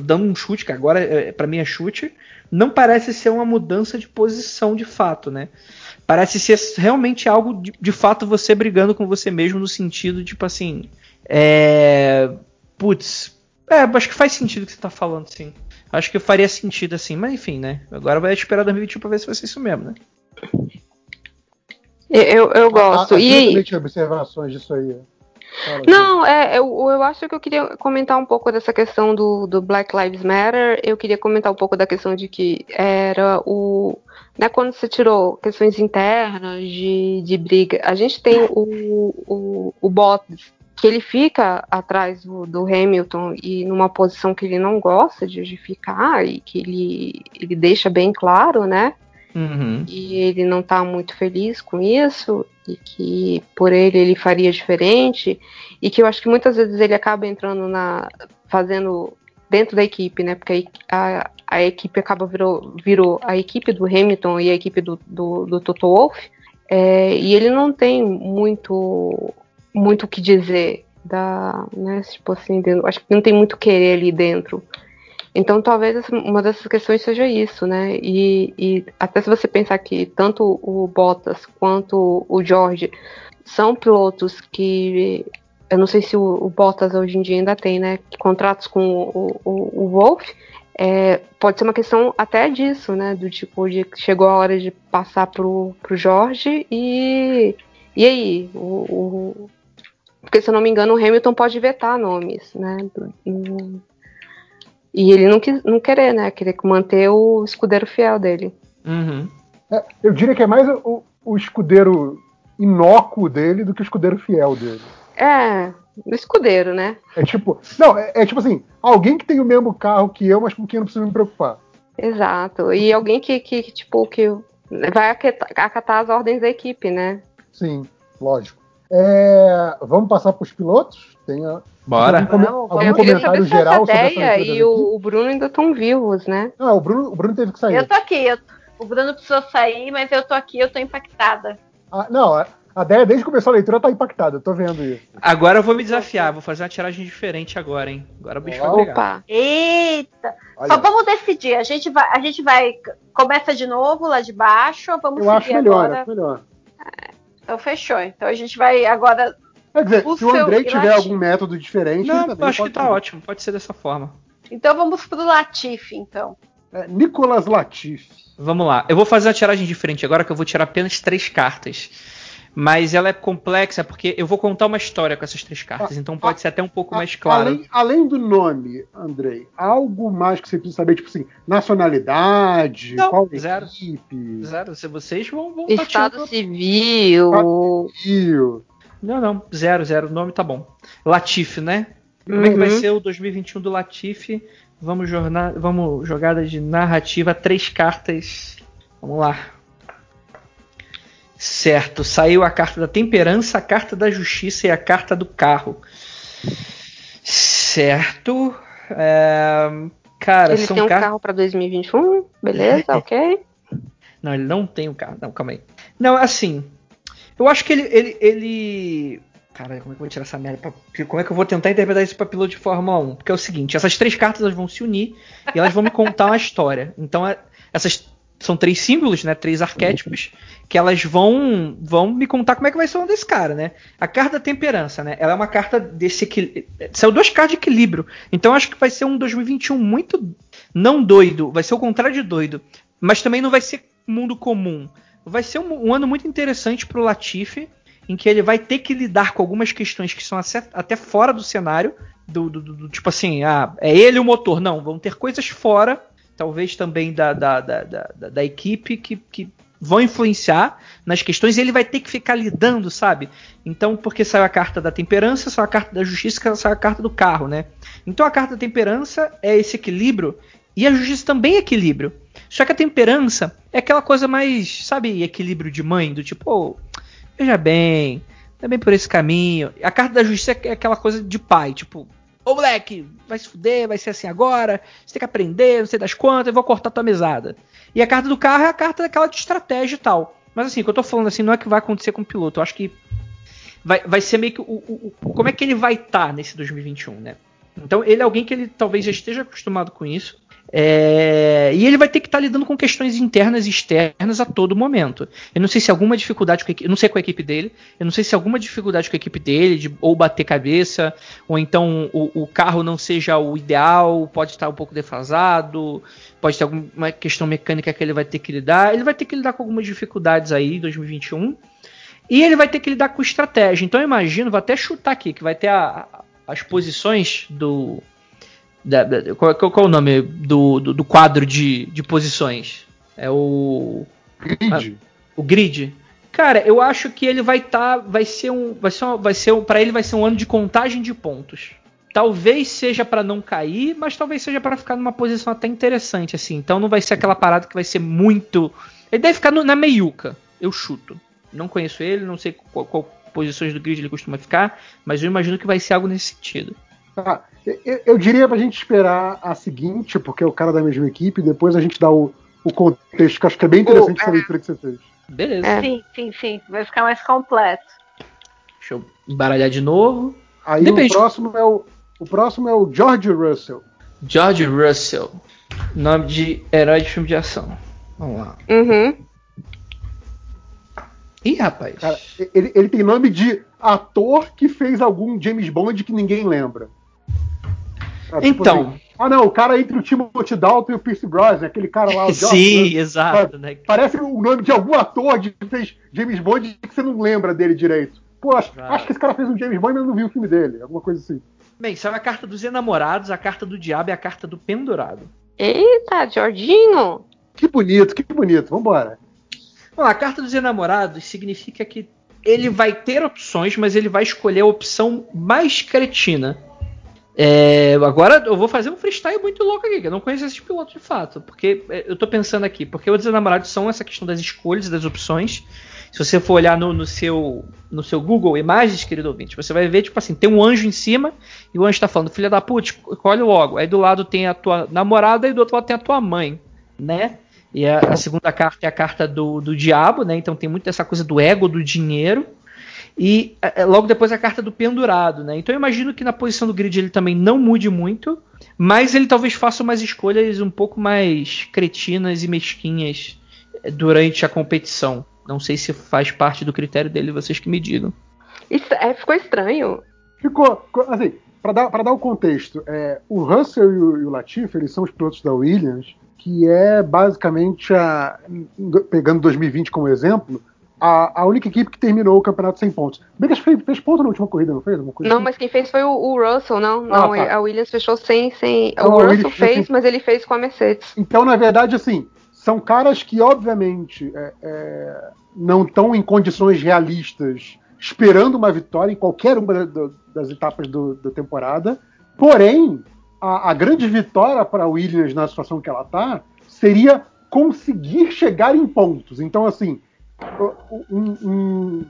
dando um chute que agora é, para mim é chute, não parece ser uma mudança de posição de fato, né? Parece ser realmente algo de, de fato você brigando com você mesmo no sentido tipo assim, é, putz, é, acho que faz sentido o que você tá falando, sim. Acho que faria sentido assim, mas enfim, né? Agora vai esperar 2021 para ver se vai ser isso mesmo, né? Eu, eu gosto. A, a, e aí? observações disso aí. Fala Não, é, eu, eu acho que eu queria comentar um pouco dessa questão do, do Black Lives Matter. Eu queria comentar um pouco da questão de que era o. Né, quando você tirou questões internas de, de briga, a gente tem o, o, o Bottas, que ele fica atrás do, do, Hamilton e numa posição que ele não gosta de, de ficar e que ele, ele deixa bem claro, né? Uhum. E ele não está muito feliz com isso, e que por ele ele faria diferente, e que eu acho que muitas vezes ele acaba entrando na. fazendo dentro da equipe, né? Porque a, a equipe acaba virou, virou a equipe do Hamilton e a equipe do, do, do Toto Wolff, é, e ele não tem muito muito o que dizer da, né, tipo assim, acho que não tem muito querer ali dentro. Então, talvez uma dessas questões seja isso, né? E, e, até se você pensar que tanto o Bottas quanto o George são pilotos que eu não sei se o, o Bottas hoje em dia ainda tem, né? Contratos com o, o, o Wolf. É, pode ser uma questão até disso, né? Do tipo, de chegou a hora de passar pro, pro Jorge e. E aí? O, porque, se eu não me engano, o Hamilton pode vetar nomes, né? E ele não, quis, não querer, né? Querer manter o escudeiro fiel dele. Uhum. É, eu diria que é mais o, o escudeiro inócuo dele do que o escudeiro fiel dele. É, o escudeiro, né? É tipo. Não, é, é, tipo assim, alguém que tem o mesmo carro que eu, mas com quem eu não preciso me preocupar. Exato. E alguém que, que tipo, que vai acatar as ordens da equipe, né? Sim, lógico. É, vamos passar para os pilotos? Tem a, Bora. Algum, não, algum comentário geral sobre essa ideia e o, o, Bruno ainda estão vivos, né? Não, o Bruno, o Bruno teve que sair. Eu tô aqui. Eu, o Bruno precisou sair, mas eu tô aqui, eu tô impactada. Ah, não, a Déia, desde que começou a leitura, tá impactada, eu tô vendo isso. Agora eu vou me desafiar, vou fazer uma tiragem diferente agora, hein? Agora o bicho Opa. vai pegar. Eita! Olha. Só vamos decidir, a gente vai, a gente vai, começa de novo lá de baixo, vamos eu seguir acho melhor, agora. Acho melhor. É, então fechou, então a gente vai agora Quer dizer, o se o Andrei tiver algum método diferente. Não, acho que tá ótimo, pode ser dessa forma. Então vamos pro Latif, então. É, Nicolas Latif. Vamos lá. Eu vou fazer uma tiragem diferente agora, que eu vou tirar apenas três cartas. Mas ela é complexa porque eu vou contar uma história com essas três cartas, então pode a, ser até um pouco a, mais claro. Além, além, do nome, Andrei, algo mais que você precisa saber, tipo assim, nacionalidade, Não, qual zero. equipe? Zero. Se vocês vão, vão Estado civil. Estado civil. Não, não, zero, zero. O nome tá bom. Latifi, né? Como uhum. é que vai ser o 2021 do Latifi? Vamos, jornar, vamos jogada de narrativa, três cartas. Vamos lá. Certo, saiu a carta da temperança, a carta da justiça e a carta do carro. Certo. É, cara, ele são tem um car... carro para 2021, beleza, ok. Não, ele não tem um carro. Não, calma aí. Não, assim, eu acho que ele. ele, ele... Cara, como é que eu vou tirar essa merda? Pra... Como é que eu vou tentar interpretar isso pra piloto de Fórmula 1? Porque é o seguinte: essas três cartas elas vão se unir e elas vão me contar uma história. Então, é, essas são três símbolos, né? Três arquétipos que elas vão vão me contar como é que vai ser o desse cara, né? A carta da temperança, né? Ela é uma carta desse equilíbrio. São duas cartas de equilíbrio. Então acho que vai ser um 2021 muito não doido, vai ser o contrário de doido, mas também não vai ser mundo comum vai ser um, um ano muito interessante para o Latifi, em que ele vai ter que lidar com algumas questões que são até fora do cenário, do, do, do, tipo assim, ah, é ele o motor. Não, vão ter coisas fora, talvez também da, da, da, da, da equipe, que, que vão influenciar nas questões e ele vai ter que ficar lidando, sabe? Então, porque saiu a carta da temperança, saiu a carta da justiça, saiu a carta do carro, né? Então a carta da temperança é esse equilíbrio e a justiça também é equilíbrio. Só que a temperança é aquela coisa mais, sabe, equilíbrio de mãe, do tipo, oh, veja bem, também por esse caminho. A carta da justiça é aquela coisa de pai, tipo, ô moleque, vai se fuder, vai ser assim agora, você tem que aprender, não sei das quantas, eu vou cortar tua mesada. E a carta do carro é a carta daquela de estratégia e tal. Mas assim, o que eu tô falando assim não é que vai acontecer com o piloto, eu acho que vai, vai ser meio que o, o, o como é que ele vai estar tá nesse 2021, né? Então ele é alguém que ele talvez já esteja acostumado com isso. É, e ele vai ter que estar tá lidando com questões internas e externas a todo momento. Eu não sei se alguma dificuldade com a não sei com a equipe dele, eu não sei se alguma dificuldade com a equipe dele, de ou bater cabeça, ou então o, o, carro não seja o ideal, pode estar um pouco defasado, pode ter alguma questão mecânica que ele vai ter que lidar. Ele vai ter que lidar com algumas dificuldades aí em 2021. E ele vai ter que lidar com estratégia. Então eu imagino, vou até chutar aqui, que vai ter a, as posições do da, da, qual, qual, é o nome do, do, do, quadro de, de posições? É o. Grid. Ah, o grid. Cara, eu acho que ele vai estar. Tá, vai ser um. Vai ser, um, vai ser um, para ele vai ser um ano de contagem de pontos. Talvez seja para não cair, mas talvez seja para ficar numa posição até interessante, assim. Então não vai ser aquela parada que vai ser muito. Ele deve ficar no, na meiuca, eu chuto. Não conheço ele, não sei qual, qual posições do grid ele costuma ficar, mas eu imagino que vai ser algo nesse sentido. Tá. Eu, eu diria pra gente esperar a seguinte, porque é o cara da mesma equipe, depois a gente dá o, o contexto, que acho que é bem interessante oh, essa é. leitura que você fez. Beleza. É. Sim, sim, sim. Vai ficar mais completo. Deixa eu embaralhar de novo. Aí Depende. o próximo é o, o próximo é o George Russell. George Russell. Nome de herói de filme de ação. Vamos lá. Uhum. Ih, rapaz. Cara, ele, ele tem nome de ator que fez algum James Bond que ninguém lembra. Tipo então. Assim, ah, não, o cara entre o Timothy Dalton e o Pierce Brosnan, aquele cara lá. O Sim, exato. Né? Parece o nome de algum ator que fez James Bond que você não lembra dele direito. Pô, acho, acho, que esse cara fez um James Bond, mas não viu o filme dele. Alguma coisa assim. Bem, sabe a carta dos enamorados, a carta do diabo e a carta do pendurado. Eita, Jorginho! Que bonito, que bonito. Vambora. Bom, a carta dos enamorados significa que ele vai ter opções, mas ele vai escolher a opção mais cretina. É, agora eu vou fazer um freestyle muito louco aqui, que eu não conheço esses pilotos de fato. Porque é, eu tô pensando aqui, porque os enamorados são essa questão das escolhas e das opções. Se você for olhar no, no, seu, no seu Google Imagens, querido ouvinte, você vai ver, tipo assim, tem um anjo em cima e o anjo tá falando, filha da puta, escolhe logo. Aí do lado tem a tua namorada e do outro lado tem a tua mãe, né? E a, a segunda carta é a carta do, do diabo, né? Então tem muito essa coisa do ego, do dinheiro. E é, é, logo depois a carta do pendurado, né? Então eu imagino que na posição do grid ele também não mude muito, mas ele talvez faça umas escolhas um pouco mais cretinas e mesquinhas é, durante a competição. Não sei se faz parte do critério dele, vocês que me digam. Isso, é, ficou estranho. Ficou, assim, para dar, dar o contexto, é, o Russell e o, e o Latifi, eles são os pilotos da Williams, que é basicamente a, pegando 2020 como exemplo, a, a, única equipe que terminou o campeonato sem pontos. Bem fez, fez ponto na última corrida, não fez? não, assim? mas quem fez foi o, o Russell, não. Ah, não tá. A Williams fechou sem. sem... Então, o Russell fez, mas ele fez com a Mercedes. Então, na verdade, assim, são caras que, obviamente, é, é, não estão em condições realistas esperando uma vitória em qualquer uma das etapas do, da temporada. Porém, a, a grande vitória para a Williams na situação que ela está seria conseguir chegar em pontos. Então, assim, um, um,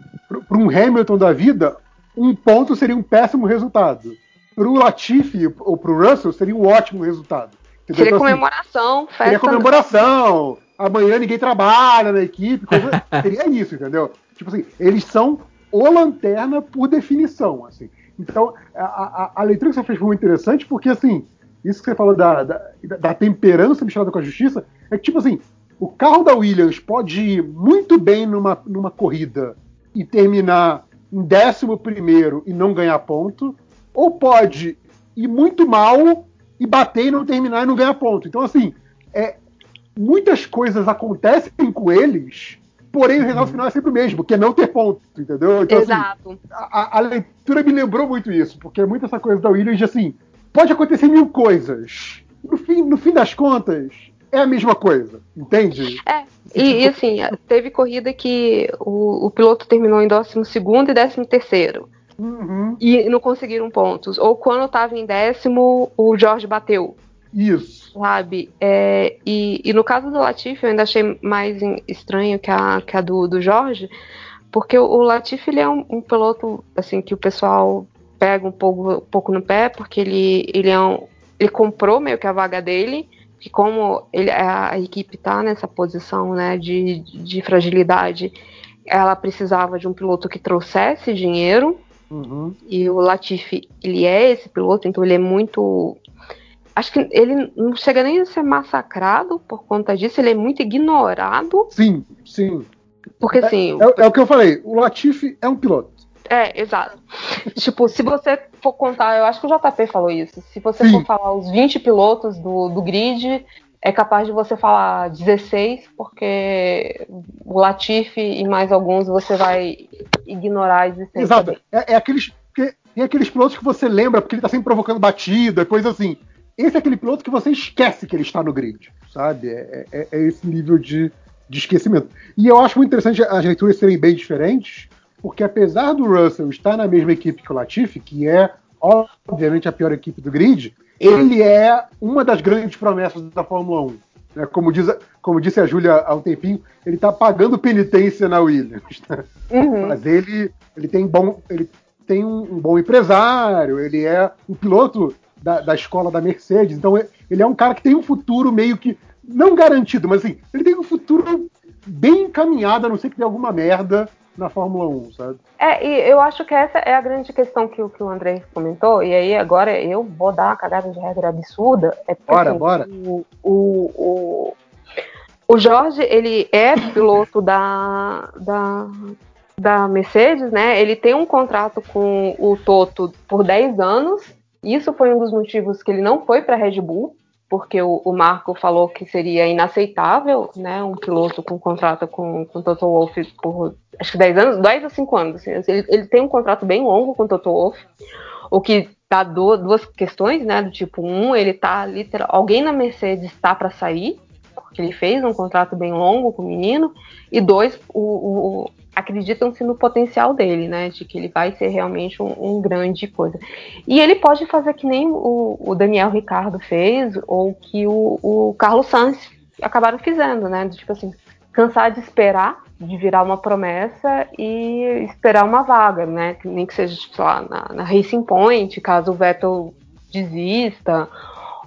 para um Hamilton da vida, um ponto seria um péssimo resultado. Para o Latifi ou para o Russell seria um ótimo resultado. Entendeu? Seria então, assim, comemoração, festa. Seria comemoração. Amanhã ninguém trabalha na equipe. Coisa, seria isso, entendeu? Tipo assim, eles são o lanterna por definição. Assim. Então, a, a, a leitura que você fez foi muito interessante, porque assim, isso que você falou da, da, da temperança misturada com a justiça, é que, tipo assim, o carro da Williams pode ir muito bem numa, numa corrida e terminar em décimo primeiro e não ganhar ponto, ou pode ir muito mal e bater e não terminar e não ganhar ponto. Então, assim, é, muitas coisas acontecem com eles, porém o resultado final é sempre o mesmo, que é não ter ponto, entendeu? Então, assim, Exato. Assim, a, a, leitura me lembrou muito isso, porque é muito essa coisa da Williams de assim, pode acontecer mil coisas. No fim, no fim das contas, é a mesma coisa, entende? É, e, e assim, teve corrida que o, o piloto terminou em 12 e 13 terceiro. Uhum. E não conseguiram pontos. Ou quando estava em décimo, o Jorge bateu. Isso. Sabe? É, e, e no caso do Latifi, eu ainda achei mais estranho que a, que a do, do Jorge, porque o, o Latifi ele é um, um piloto assim que o pessoal pega um pouco, um pouco no pé, porque ele, ele, é um, ele comprou meio que a vaga dele, que como ele, a, equipe está nessa posição né, de, de fragilidade, ela precisava de um piloto que trouxesse dinheiro, Uhum. e o Latifi, ele é esse piloto, então ele é muito. Acho que ele não chega nem a ser massacrado por conta disso, ele é muito ignorado. Sim, sim. Porque assim. É, é o que eu falei, o Latifi é um piloto. É, exato. tipo, se você for contar, eu acho que o JP falou isso. Se você Sim. for falar os 20 pilotos do, do grid, é capaz de você falar 16, porque o Latifi e mais alguns você vai ignorar a existência Exato. É, é aqueles. Tem aqueles pilotos que você lembra porque ele tá sempre provocando batida, coisa assim. Esse é aquele piloto que você esquece que ele está no grid, sabe? É, é- é esse nível de, de esquecimento. E eu acho muito interessante as leituras serem bem diferentes, porque apesar do Russell estar na mesma equipe que o Latifi, que é obviamente a pior equipe do grid, ele é uma das grandes promessas da Fórmula 1. né? Como, diz, como disse a Júlia há um tempinho, ele está pagando penitência na Williams. né? Uhum. Mas ele, ele tem bom, ele tem um, um bom empresário, ele é um piloto da, da escola da Mercedes, então é- ele é um cara que tem um futuro meio que não garantido, mas assim, ele tem um futuro bem encaminhado, a não ser que dê alguma merda na Fórmula 1, sabe? É, e eu acho que essa é a grande questão que, o- que o André comentou, e aí agora eu vou dar uma cagada de regra absurda. É porque, Bora, assim, bora. O, o, o, o Jorge, ele é piloto da, da, da Mercedes, né? Ele tem um contrato com o Toto por 10 anos. Isso foi um dos motivos que ele não foi para a Red Bull, porque o, o Marco falou que seria inaceitável, né? Um piloto com contrato com, com Toto Wolff por acho que 10 anos, 10 ou 5 anos. assim. Ele, ele tem um contrato bem longo com o Toto Wolff, o que dá du- duas questões, né? Do tipo, um, ele tá literal. Alguém na Mercedes está para sair, porque ele fez um contrato bem longo com o menino, e dois, o, o- acreditam-se no potencial dele, né? De que ele vai ser realmente um, um grande coisa. E ele pode fazer que nem o, o Daniel Ricardo fez, ou que o, o Carlos Sainz acabaram fazendo, né? Tipo assim, cansar de esperar, de virar uma promessa e esperar uma vaga, né? Nem que seja, tipo, lá, na, na Racing Point, caso o Vettel desista,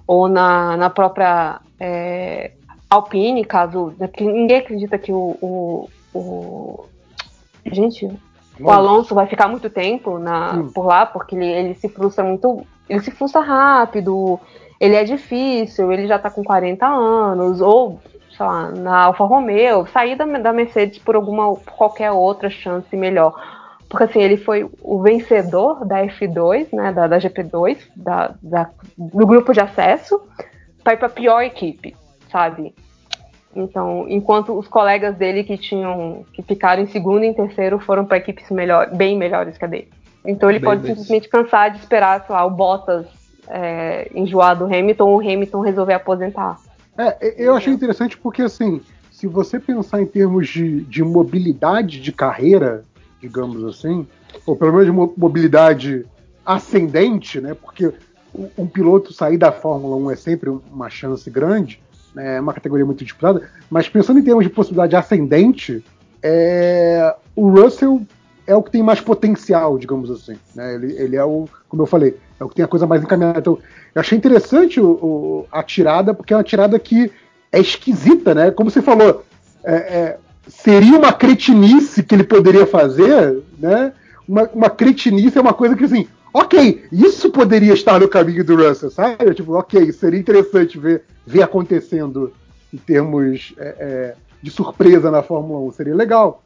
ou na, na própria é, Alpine, caso. que ninguém acredita que o. o, o- gente, o Alonso vai ficar muito tempo na, Hum. por lá, porque ele, ele se frustra muito. Ele se frustra rápido, ele é difícil, ele já tá com 40 anos, ou, sei lá, na Alfa Romeo, sair da, da Mercedes por alguma por qualquer outra chance melhor. Porque assim, ele foi o vencedor da F2, né? Da, da GP2, da, da- do grupo de acesso, para ir pra pior equipe, sabe? Então, enquanto os colegas dele que tinham que ficaram em segundo e em terceiro foram para equipes melhor, bem melhores que a dele. Então ele Bem, pode bem. simplesmente cansar de esperar, sei lá, o Bottas é, enjoar do Hamilton ou o Hamilton resolver aposentar. É, eu achei interessante porque, assim, se você pensar em termos de, de mobilidade de carreira, digamos assim, ou pelo menos de mo- mobilidade ascendente, né? Porque um, piloto sair da Fórmula 1 é sempre uma chance grande, é uma categoria muito disputada, mas pensando em termos de possibilidade ascendente, é, o Russell é o que tem mais potencial, digamos assim. Né? Ele, ele é o, como eu falei, é o que tem a coisa mais encaminhada. Então, eu achei interessante o- o- a tirada, porque é uma tirada que é esquisita, né? Como você falou, é, é, seria uma cretinice que ele poderia fazer, né? Uma, uma cretinice é uma coisa que, assim, ok, isso poderia estar no caminho do Russell, sabe? Tipo, ok, seria interessante ver, ver acontecendo em termos é, é, de surpresa na Fórmula 1, seria legal.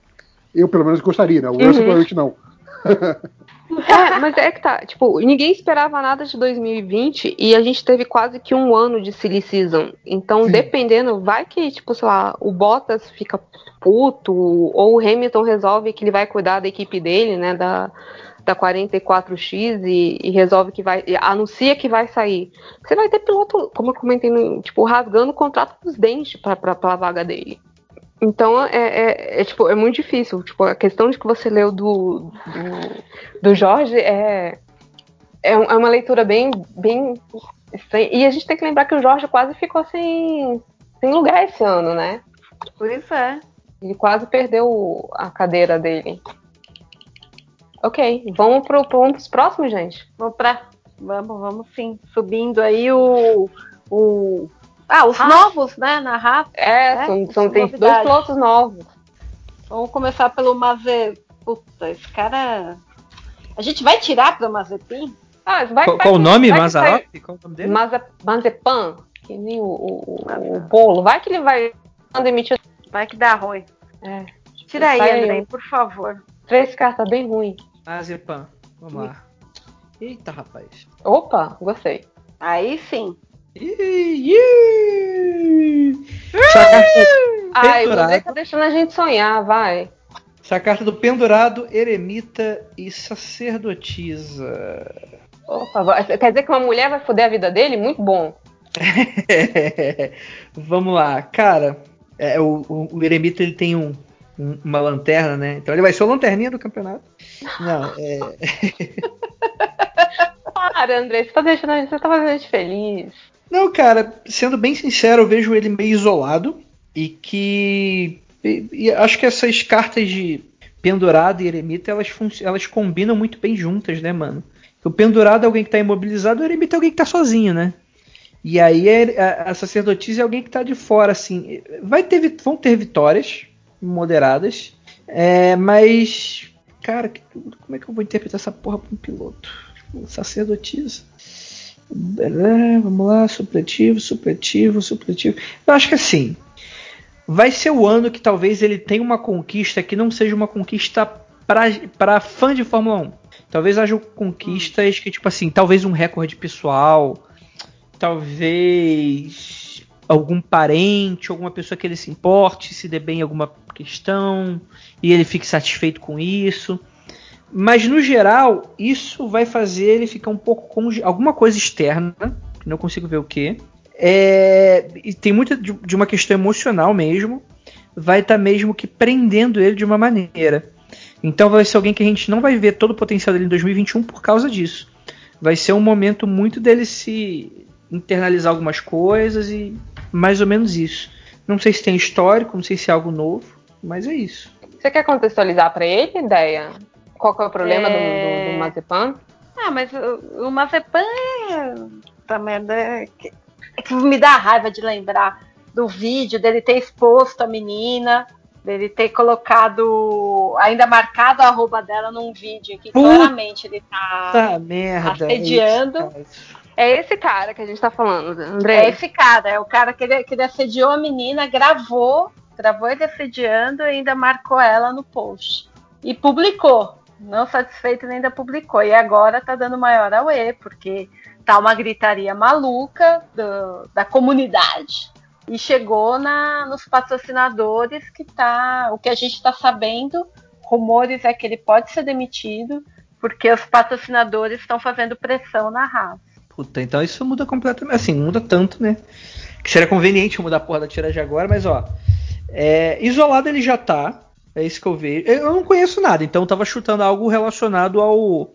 Eu, pelo menos, gostaria, né? O Russell Uhum. provavelmente não. É, mas é que tá, tipo, ninguém esperava nada de 2020 e a gente teve quase que um ano de silly season. Então, Sim. dependendo, vai que, tipo, sei lá, o Bottas fica puto, ou o Hamilton resolve que ele vai cuidar da equipe dele, né, da, da 44X e, e resolve que vai, anuncia que vai sair. Você vai ter piloto, como eu comentei, no, tipo, rasgando o contrato dos dentes para a vaga dele. Então é, é, é, tipo, é muito difícil. Tipo, a questão de que você leu do, do, do Jorge é, é, é uma leitura bem, bem. E a gente tem que lembrar que o Jorge quase ficou sem, sem lugar esse ano, né? Pois é. Ele quase perdeu a cadeira dele. Ok, vamos para dos próximos, gente? Vamos para. Vamos, vamos sim. Subindo aí o. o ah, os Haas. novos, né? Na Rafa. É, É, são, são tem dois pilotos novos. Vamos começar pelo Maze. Puta, esse cara. A gente vai tirar pro Mazepin? Ah, vai, Qual, vai qual o que- nome? Mazarop? Qual o nome dele? Maze, Mazepan, que nem o, o, o- o bolo. Vai que ele vai demitir. Vai que dá ruim. É. Tira aí, André, um. por favor. Três cartas bem ruim. Mazepan. Vamos lá. Eita, rapaz. Opa, gostei. Aí sim. Ih, ih. Carta, Ai, Pendurado. André tá deixando a gente sonhar, vai. essa carta do pendurado, eremita e sacerdotisa. Opa, vai- quer dizer que uma mulher vai foder a vida dele? Muito bom. Vamos lá, cara. é, o, o, o eremita ele tem um, um- uma lanterna, né? Então ele vai ser o lanterninha do campeonato. Não, é. Para, André, você tá deixando a gente, você tá fazendo a gente feliz. Não, cara, sendo bem sincero, eu vejo ele meio isolado e que. e- e acho que essas cartas de pendurado e eremita elas, fun- elas combinam muito bem juntas, né, mano? O pendurado é alguém que tá imobilizado, o eremita é alguém que tá sozinho, né? E aí é- a, a sacerdotisa é alguém que tá de fora, assim. Vai ter, vão ter vitórias moderadas, é, mas. Cara, como é que eu vou interpretar essa porra pra um piloto? Tipo, Sacerdotisa. Vamos lá, supletivo, supletivo, supletivo. Eu acho que assim, vai ser o ano que talvez ele tenha uma conquista que não seja uma conquista para fã de Fórmula 1. Talvez haja conquistas que, tipo assim, talvez um recorde pessoal, talvez algum parente, alguma pessoa que ele se importe, se dê bem em alguma questão e ele fique satisfeito com isso. Mas no geral, isso vai fazer ele ficar um pouco com alguma coisa externa, que não consigo ver o que. É, e tem muita de, de uma questão emocional mesmo. Vai estar mesmo que prendendo ele de uma maneira. Então vai ser alguém que a gente não vai ver todo o potencial dele em 2021 por causa disso. Vai ser um momento muito dele se internalizar algumas coisas e mais ou menos isso. Não sei se tem histórico, não sei se é algo novo, mas é isso. Você quer contextualizar pra ele, ideia? Qual que é o problema do- É. do, do Mazepan? Ah, mas o, o Mazepan é. Tá merda. É que, é que me dá raiva de lembrar do vídeo dele ter exposto a menina, dele ter colocado. ainda marcado a arroba dela num vídeo que Puta claramente ele tá. Tá merda. assediando. é isso, cara. É esse cara que a gente tá falando, É André. esse cara, é o cara que que assediou a menina, gravou, gravou ele assediando e ainda marcou ela no post. E publicou. Não satisfeito, ainda publicou. E agora tá dando maior auê, porque tá uma gritaria maluca do- da comunidade. E chegou na, nos patrocinadores que tá. O que a gente tá sabendo, rumores é que ele pode ser demitido, porque os patrocinadores estão fazendo pressão na Haas. Puta, então isso muda completamente. Assim, muda tanto, né? Que seria conveniente mudar a porra da tiragem agora, mas ó. é, isolado ele já tá. É isso que eu vejo. Eu não conheço nada, então eu tava chutando algo relacionado ao.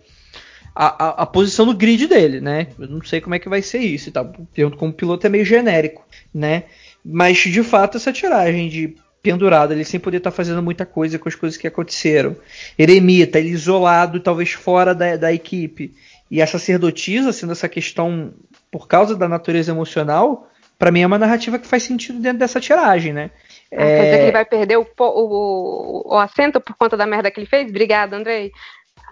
A, a- a posição no grid dele, né? Eu não sei como é que vai ser isso e tal. Pergunto como piloto é meio genérico, né? Mas de fato essa tiragem de pendurado, ele sem poder estar fazendo muita coisa com as coisas que aconteceram. Eremita, ele isolado, talvez fora da, da equipe. E a sacerdotisa, sendo essa questão por causa da natureza emocional, pra mim é uma narrativa que faz sentido dentro dessa tiragem, né? Ah, Quer dizer que ele vai perder o, o, o assento por conta da merda que ele fez? Obrigada, Andrei.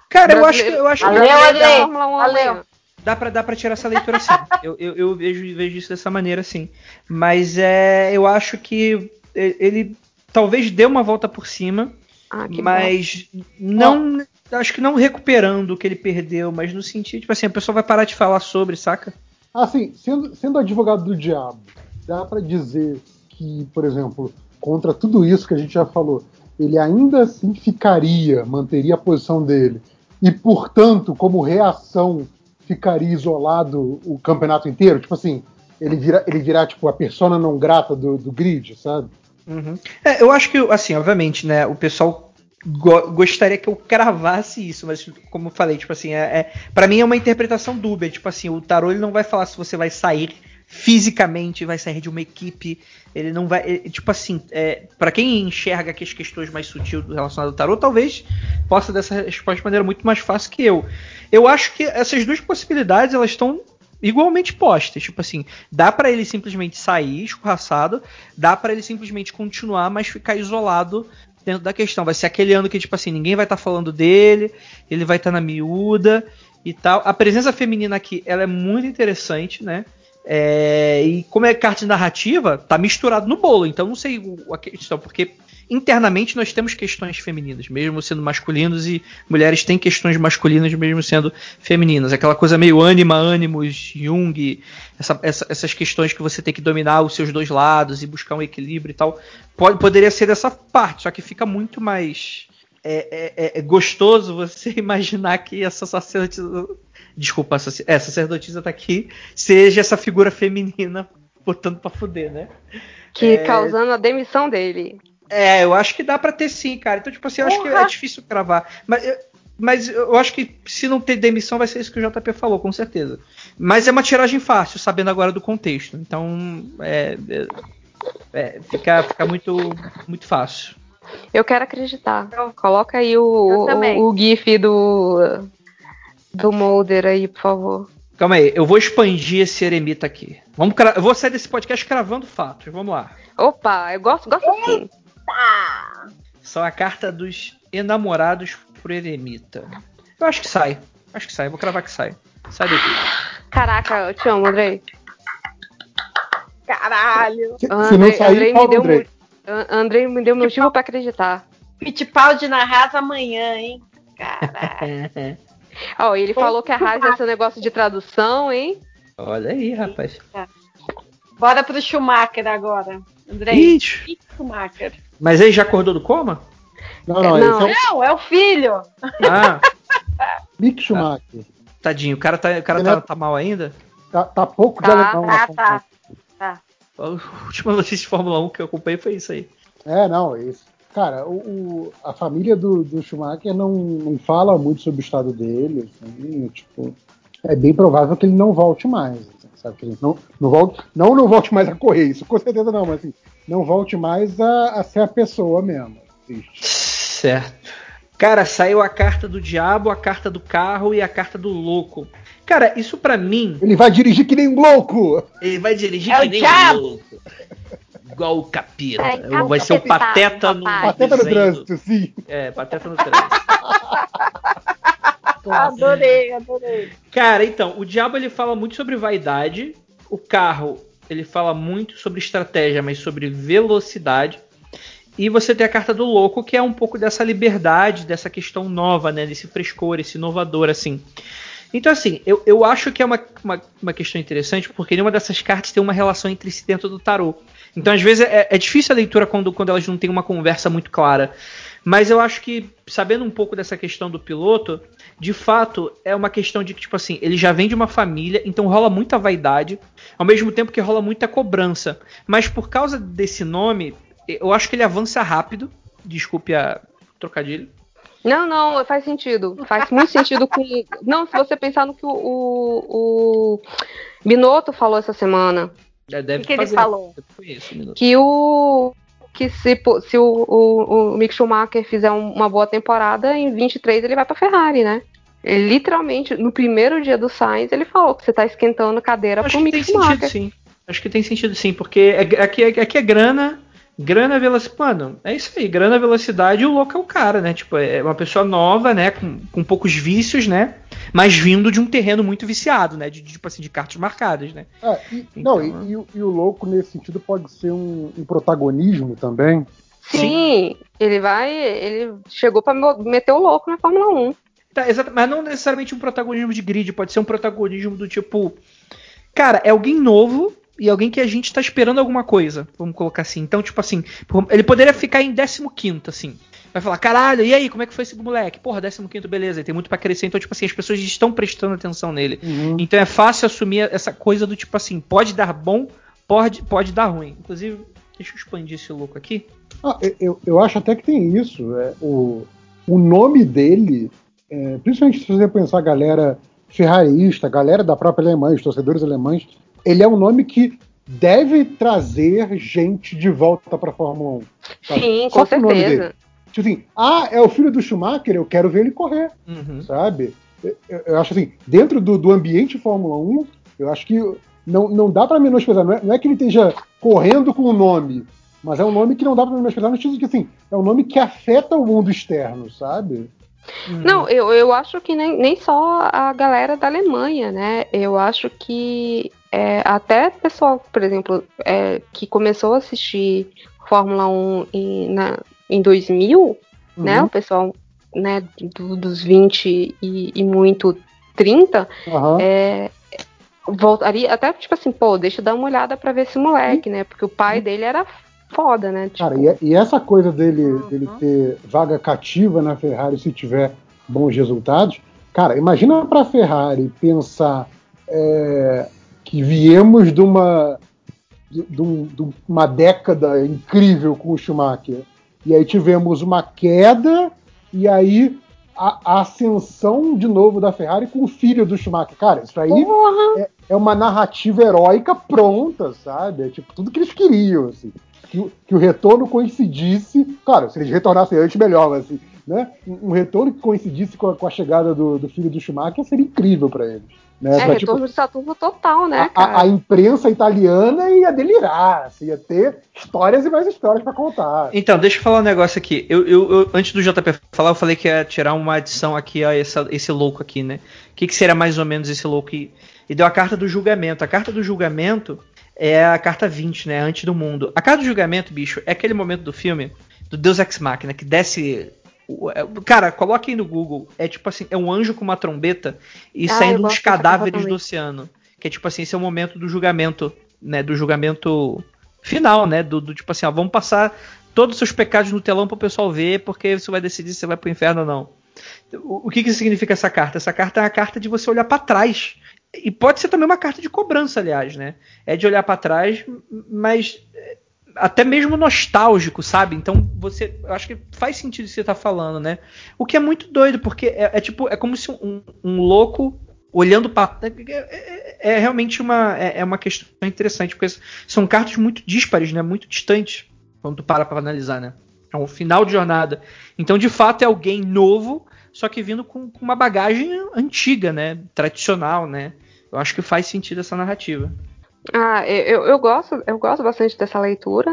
Cara, eu acho que eu acho que Valeu, da Andrei. Fórmula 1 Valeu. dá pra, dá pra tirar essa leitura assim. eu, eu, eu vejo, vejo isso dessa maneira assim. Mas é, eu acho que ele talvez dê uma volta por cima, Ah, que bom. mas não. Acho que não recuperando o que ele perdeu, mas no sentido, tipo assim, a pessoa vai parar de falar sobre, saca? Assim, sendo, sendo advogado do diabo, dá pra dizer que, por exemplo, contra tudo isso que a gente já falou, ele ainda assim ficaria, manteria a posição dele, e, portanto, como reação, ficaria isolado o campeonato inteiro? Tipo assim, ele virar ele vira, tipo, a persona não grata do, do grid, sabe? Uhum. É, eu acho que, assim, obviamente, né, o pessoal go gostaria que eu cravasse isso, mas como eu falei, tipo assim, é, é para mim é uma interpretação dúbia, tipo assim, o tarô ele não vai falar se você vai sair fisicamente, vai sair de uma equipe, ele não vai, tipo assim, é, para quem enxerga que as questões mais sutis relacionadas ao tarô, talvez possa dessa resposta de maneira muito mais fácil que eu. Eu acho que essas duas possibilidades elas estão igualmente postas. Tipo assim, dá para ele simplesmente sair escorraçado, dá para ele simplesmente continuar, mas ficar isolado dentro da questão. Vai ser aquele ano que, tipo assim, ninguém vai estar tá falando dele, ele vai estar tá na miúda e tal. A presença feminina aqui, ela é muito interessante, né? É, e como é carta narrativa, tá misturado no bolo, então não sei a questão, porque internamente nós temos questões femininas, mesmo sendo masculinos, e mulheres têm questões masculinas, mesmo sendo femininas. Aquela coisa meio ânima, ânimos, Jung, essa, essa, essas questões que você tem que dominar os seus dois lados e buscar um equilíbrio e tal. Pode, poderia ser dessa parte, só que fica muito mais. É, é, é gostoso você imaginar que essa sacerdotisa. Desculpa, essa, é, sacerdotisa tá aqui, seja essa figura feminina botando pra fuder, né? Que é... causando a demissão dele. É, eu acho que dá para ter sim, cara. Então, tipo assim, eu acho que é difícil cravar. Mas, mas eu acho que se não ter demissão, vai ser isso que o JP falou, com certeza. Mas é uma tiragem fácil, sabendo agora do contexto. Então, é, é, é fica, fica muito, muito fácil. Eu quero acreditar. Coloca aí o, o, o, GIF do, do Molder aí, por favor. Calma aí, eu vou expandir esse eremita aqui. Vamos, eu vou sair desse podcast cravando fatos. Vamos lá. Opa, eu gosto, gosto assim. São a carta dos enamorados por eremita. Eu acho que sai. Acho que sai. Vou cravar que sai. Sai daqui. Caraca, eu te amo, Andrei. Caralho. Se, Andrei, se não sair, Andrei me, deu Andrei. Andrei me deu motivo pra acreditar. Fittipaldi na rasa amanhã, hein? Caralho. Ó, oh, ele falou que a Rasa é esse negócio de tradução, hein? Olha aí, rapaz. Bora pro Schumacher agora. Andrei. Ixi. Schumacher. Mas ele já acordou do coma? Não, não, não. É, não, é o filho. Ah. Mick Schumacher. Tadinho, o cara tá, o cara tá, tá, mal ainda? Tá, tá pouco tá, de alemão. Tá, tá, tá. A última notícia de Fórmula 1 que eu acompanhei foi isso aí. É, não, isso. Cara, o, o, a família do, do Schumacher não, não fala muito sobre o estado dele, assim, tipo, é bem provável que ele não volte mais, sabe? Que não, não, volte, não, não volte mais a correr, isso com certeza não, mas assim, não volte mais a, a ser a pessoa mesmo. Certo. Cara, saiu a carta do diabo, a carta do carro e a carta do louco. Cara, isso para mim. Ele vai dirigir que nem um louco! Ele vai dirigir é que nem diabo. um louco. Igual o capeta. É, vai ser o pateta no. Pateta no trânsito, sim. É, pateta no trânsito. adorei, adorei. Cara, então, o diabo ele fala muito sobre vaidade. O carro ele fala muito sobre estratégia, mas sobre velocidade. E você tem a carta do louco, que é um pouco dessa liberdade, dessa questão nova, né? Desse frescor, esse inovador, assim. Então, assim, eu, eu acho que é uma, uma, uma questão interessante, porque nenhuma dessas cartas tem uma relação entre si dentro do tarô. Então, às vezes, é, é difícil a leitura quando, quando elas não têm uma conversa muito clara. Mas eu acho que, sabendo um pouco dessa questão do piloto, de fato é uma questão de que, tipo assim, ele já vem de uma família, então rola muita vaidade, ao mesmo tempo que rola muita cobrança. Mas por causa desse nome, eu acho que ele avança rápido. Desculpe a trocadilho. Não, não, faz sentido. Faz muito sentido com. Não, se você pensar no que o, o, o Minotto falou essa semana. É, deve o que, que ele falou? Isso, que o, que se, se o, o, o Mick Schumacher fizer uma boa temporada, em 23 ele vai para Ferrari, né? Ele, literalmente, no primeiro dia do Sainz, ele falou que você tá esquentando cadeira Acho pro Mick Schumacher. Sentido, sim. Acho que tem sentido sim, porque aqui, aqui é grana, grana, velocidade. Mano, é isso aí, grana, velocidade e o louco é o cara, né? Tipo, é uma pessoa nova, né? Com, com poucos vícios, né? Mas vindo de um terreno muito viciado, né? De, de tipo assim, de cartas marcadas, né? É, e, então, não, e, e, e, o louco, nesse sentido, pode ser um, um protagonismo também. Sim, Sim, ele vai. Ele chegou para meter o louco na Fórmula 1. Tá, exato, mas não necessariamente um protagonismo de grid, pode ser um protagonismo do tipo. Cara, é alguém novo e alguém que a gente tá esperando alguma coisa, vamos colocar assim. Então, tipo assim, ele poderia ficar em 15, assim. vai falar, caralho, e aí, como é que foi esse moleque? Porra, 15 beleza, e tem muito pra crescer. Então, tipo assim, as pessoas estão prestando atenção nele. Uhum. Então é fácil assumir essa coisa do tipo assim, pode dar bom, pode, pode dar ruim. Inclusive, deixa eu expandir esse louco aqui. Ah, eu, eu acho até que tem isso. É, o, o nome dele, é, principalmente se você pensar a galera ferrarista, a galera da própria Alemanha, os torcedores alemães, ele é um nome que deve trazer gente de volta pra Fórmula 1. sabe? Sim, Só com nome certeza. dele. Tipo assim, ah, é o filho do Schumacher, eu quero ver ele correr, Uhum. sabe? Eu, eu acho assim, dentro do, do ambiente Fórmula 1, eu acho que não, não dá pra menosprezar. Não é, não é que ele esteja correndo com o nome, mas é um nome que não dá pra menosprezar no sentido de que, assim, é um nome que afeta o mundo externo, sabe? Não, eu, eu acho que nem, nem só a galera da Alemanha, né? Eu acho que é, até pessoal, por exemplo, é, que começou a assistir Fórmula 1 em, na, em 2000, né? Uhum. O pessoal né, do- dos 20 e, e muito 30, Aham. é, voltaria até tipo assim, pô, deixa eu dar uma olhada pra ver esse moleque, né? Porque o pai dele era foda, né? Tipo, Cara, e, e essa coisa dele, dele ter vaga cativa na Ferrari se tiver bons resultados, cara, imagina pra Ferrari pensar é, que viemos de uma de, de de uma década incrível com o Schumacher e aí tivemos uma queda e aí a, a ascensão de novo da Ferrari com o filho do Schumacher. Cara, isso aí é, é uma narrativa heróica pronta, sabe? É tipo tudo que eles queriam, assim. Que, o- que o retorno coincidisse. Claro, se eles retornassem antes, melhor, mas assim, né? Um um retorno que coincidisse com a, com a chegada do, do filho do Schumacher seria incrível pra eles. Né? é Pra, tipo, retorno de Saturno total, né, a, cara? a- a imprensa italiana ia delirar, assim, ia ter histórias e mais histórias pra contar. Então, deixa eu falar um negócio aqui. Eu, eu- eu- antes do JP falar, eu falei que ia tirar uma adição aqui a essa- esse louco aqui, né? O que, que seria mais ou menos esse louco? E, e deu a carta do julgamento. A carta do julgamento é a carta 20, né? Antes do mundo. A carta do julgamento, bicho, é aquele momento do filme do Deus Ex Machina que desce. o- é- Cara, coloque aí no Google. É tipo assim, é um anjo com uma trombeta e Ah, saindo uns cadáveres do oceano. Que é tipo assim, esse é o momento do julgamento, né? Do julgamento final, né? Do, do tipo assim, ó, vamos passar todos os seus pecados no telão para o pessoal ver, porque isso vai decidir se você vai pro inferno ou não. O, o que, que significa essa carta? Essa carta é a carta de você olhar para trás. E pode ser também uma carta de cobrança, aliás, né? É de olhar para trás, mas é, até mesmo nostálgico, sabe? Então você, eu acho que faz sentido o que você tá falando, né? O que é muito doido, porque é, é tipo, é como se um, um louco olhando para é, é- é realmente uma é, é uma questão interessante, porque são cartas muito díspares, né? Muito distantes quando tu para para analisar, né? É um final de jornada. Então, de fato, é alguém novo, só que vindo com, com uma bagagem antiga, né? Tradicional, né? Eu acho que faz sentido essa narrativa. Ah, eu, eu gosto, eu gosto bastante dessa leitura,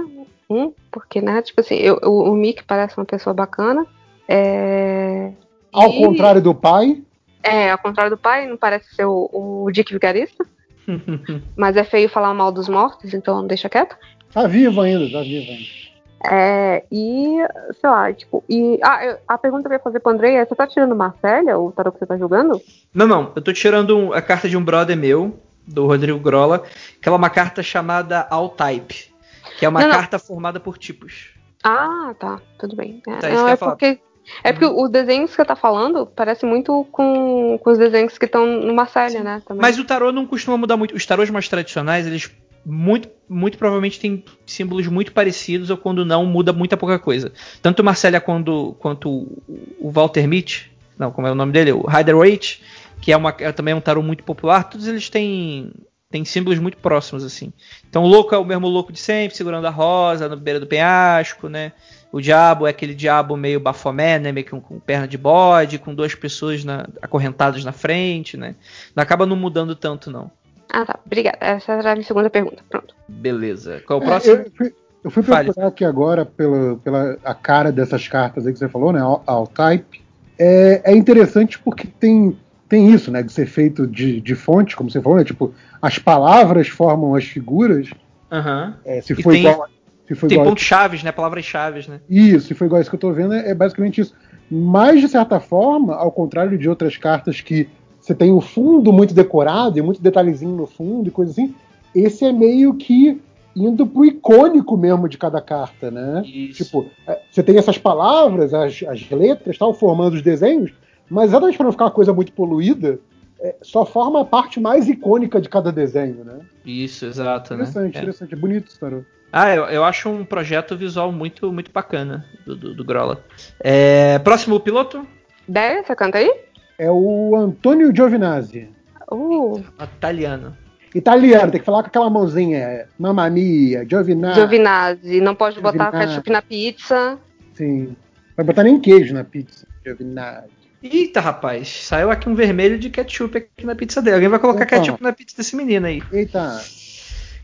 um, porque, né, tipo assim, eu, o, o Mick parece uma pessoa bacana. É, Ao e- contrário do pai, É, ao contrário do pai, não parece ser o, o Dick Vigarista, mas é feio falar mal dos mortos, então deixa quieto. tá vivo ainda, tá vivo ainda. É, e, sei lá, tipo, e ah, a pergunta que eu ia fazer pro Andrei é: você tá tirando Marcélia, o tarot que você tá jogando? Não, não. Eu tô tirando a carta de um brother meu, do Rodrigo Grola, que ela é uma carta chamada All Type, que é uma Não, não. carta formada por tipos. Ah, tá, tudo bem. É, Tá, não, é porque. É porque os desenhos que você tá falando parece muito com, com os desenhos que estão no Marcélia, né? Também. Mas o tarô não costuma mudar muito. Os tarôs mais tradicionais, eles muito, muito provavelmente têm símbolos muito parecidos, ou quando não, muda muita pouca coisa. Tanto o Marcélia quando, quanto o, Walter Mitty, não, como é o nome dele? O Rider-Waite, que é, uma, é também um tarô muito popular, todos eles têm, têm símbolos muito próximos, assim. Então o louco é o mesmo louco de sempre, segurando a rosa, na beira do penhasco, né? O diabo é aquele diabo meio bafomé, né? Meio que com, com perna de bode, com duas pessoas na- acorrentadas na frente, né? Não acaba não mudando tanto, não. Ah, tá, obrigada. Essa era a minha segunda pergunta. Pronto. Beleza. Qual é o É, próximo? eu fui, eu fui Fale. procurar aqui agora pela, pela a cara dessas cartas aí que você falou, né? All, all type. É, é interessante porque tem, tem isso, né? De ser feito de, de fonte, como você falou, né? Tipo, as palavras formam as figuras. Aham. É, se foi igual. Se foi Tem igual pontos chaves, né? Palavras chaves, né? Isso, se foi igual isso que eu tô vendo, é é basicamente isso. Mas, de certa forma, ao contrário de outras cartas que você tem o fundo muito decorado e muito detalhezinho no fundo e coisa assim, esse é meio que indo pro icônico mesmo de cada carta, né? Isso. Tipo, é, você tem essas palavras, as, as letras, tal, formando os desenhos, mas exatamente para não ficar uma coisa muito poluída, é, só forma a parte mais icônica de cada desenho, né? Isso, exato, né? Interessante, É. interessante. É bonito isso, Tarô. Ah, eu, eu acho um projeto visual muito, muito bacana do, do, do Grola. É, próximo piloto? Déia, você canta aí? É o Antônio Giovinazzi. Uh, Italiano. Italiano, tem que falar com aquela mãozinha. é, Mamma mia, Giovinazzi. Giovinazzi. Não pode botar Giovinazzi. ketchup na pizza. Sim. Vai botar nem queijo na pizza. Giovinazzi. Eita, rapaz, saiu aqui um vermelho de ketchup aqui na pizza dele. Alguém vai colocar Opa. ketchup na pizza desse menino aí. Eita.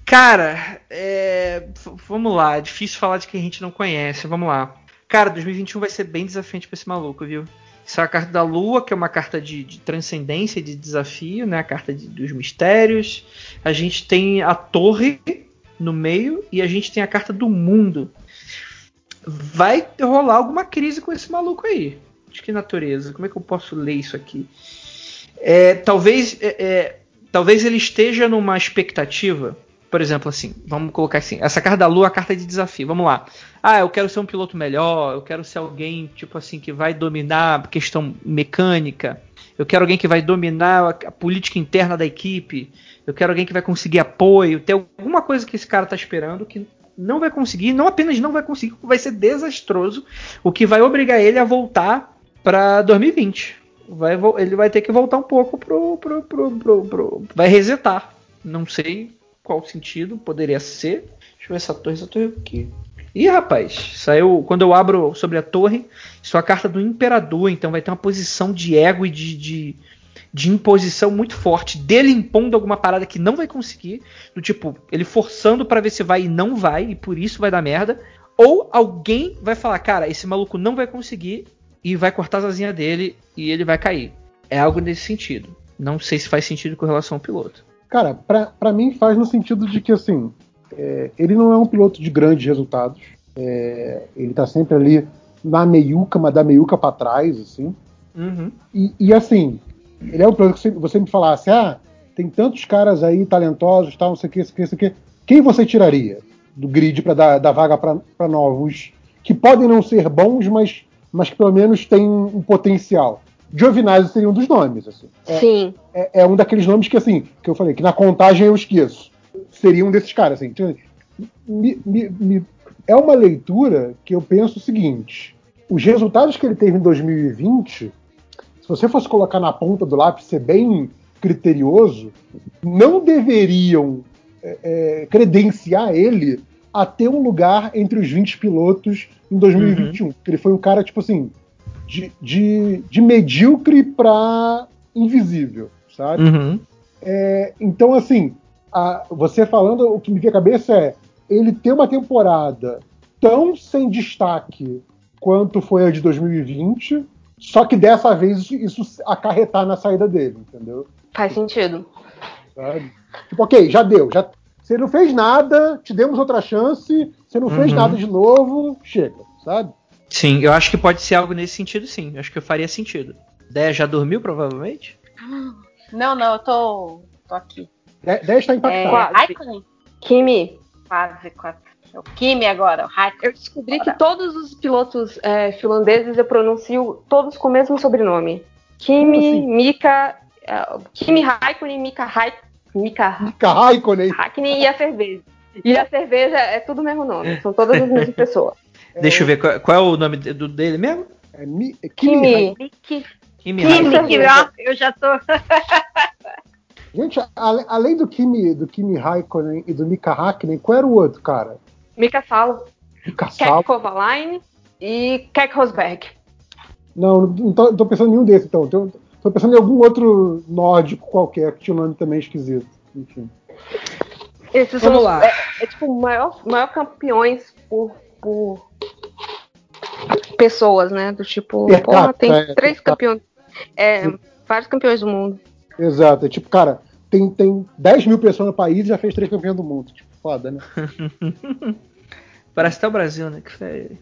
Cara, é, vamos lá, é difícil falar de quem a gente não conhece, vamos lá. Cara, 2021 vai ser bem desafiante pra esse maluco, viu? Isso é a carta da Lua, que é uma carta de, de transcendência, de desafio, né? A carta de- dos mistérios. A gente tem a torre no meio e a gente tem a carta do mundo. Vai rolar alguma crise com esse maluco aí. De que natureza? Como é que eu posso ler isso aqui? É, talvez, é, é, talvez ele esteja numa expectativa. Por exemplo, assim, vamos colocar assim, essa carta da Lua é a carta de desafio. Vamos lá. Ah, eu quero ser um piloto melhor, eu quero ser alguém, tipo assim, que vai dominar a questão mecânica. Eu quero alguém que vai dominar a, política interna da equipe. Eu quero alguém que vai conseguir apoio. Tem alguma coisa que esse cara tá esperando que não vai conseguir, não apenas não vai conseguir, vai ser desastroso, o que vai obrigar ele a voltar para 2020. Vai, ele vai ter que voltar um pouco pro, pro, pro, pro, pro- Vai resetar. Não sei qual sentido poderia ser. Deixa eu ver essa torre, essa torre aqui. Ih, rapaz, saiu. Quando eu abro sobre a torre, isso é a carta do imperador, então vai ter uma posição de ego e de, de, de imposição muito forte. Dele impondo alguma parada que não vai conseguir. Do tipo, ele forçando pra ver se vai e não vai, e por isso vai dar merda. Ou alguém vai falar, cara, esse maluco não vai conseguir e vai cortar as asinhas dele e ele vai cair. É algo nesse sentido. Não sei se faz sentido com relação ao piloto. Cara, pra, pra mim faz no sentido de que, assim, é, ele não é um piloto de grandes resultados. É, ele tá sempre ali na meiuca, mas da meiuca pra trás, assim. Uhum. E, e, assim, ele é um piloto que você me falasse, ah, tem tantos caras aí talentosos, tal, não sei o que, não sei o que, não sei o que. Quem você tiraria do grid para dar, dar vaga para novos que podem não ser bons, mas, mas que pelo menos têm um potencial? Giovinazzi seria um dos nomes, assim. É, Sim. é, é um daqueles nomes que, assim, que eu falei, que na contagem eu esqueço. Seria um desses caras, assim. Então, me- me- me- é uma leitura que eu penso o seguinte: os resultados que ele teve em 2020, se você fosse colocar na ponta do lápis, ser bem criterioso, não deveriam é, é, credenciar ele a ter um lugar entre os 20 pilotos em 2021. Porque ele foi um cara, tipo assim, de, de, de medíocre para invisível, sabe? Uhum. É, então, assim, a- você falando, o que me vem à cabeça é ele ter uma temporada tão sem destaque quanto foi a de 2020, só que dessa vez isso acarretar na saída dele, entendeu? Faz sentido. Sabe? Tipo, ok, já deu. Já, você não fez nada, te demos outra chance, você não fez Uhum. nada de novo, chega, sabe? Sim, eu acho que pode ser algo nesse sentido, sim. Eu acho que faria sentido. Deia já dormiu, provavelmente? Não, não, eu tô, tô aqui. 10 está É, impactado. Raikkonen? Kimi, Quase, quase. É o Kimi agora, o Raikkonen. eu descobri que todos os pilotos é, finlandeses eu pronuncio todos com o mesmo sobrenome. Kimi, assim? Mika, é, Kimi Raikkonen, Mika Raikkonen, Mika Mika Raikkonen. Raikkonen e a cerveja. E a cerveja é tudo o mesmo nome, são todas as mesmas pessoas. Deixa eu ver qual, qual é o nome do, dele mesmo? É, Mi- é Kimi Kimi, Miki. Kimi Kimi, ó, eu já tô. Gente, ale- além do Kimi, do Kimi Raikkonen e do Mika Hakkinen, qual era o outro, cara? Mika Salo, Mika Kek Sal? Kovalainen e Kek Rosberg. Não, não tô, não tô pensando em nenhum desses, então. Tô, tô pensando em algum outro nórdico qualquer que tinha um nome também esquisito. Enfim. Esses Vamos são, lá. É, é tipo o maior, maior campeões por, por pessoas, né? Do tipo, Per porra, tem é, três capita. campeões. É, vários campeões do mundo. Exato. É tipo, cara, tem, tem 10 mil pessoas no país e já fez três campeões do mundo. Tipo, foda, né? Parece até o Brasil, né? Que foi-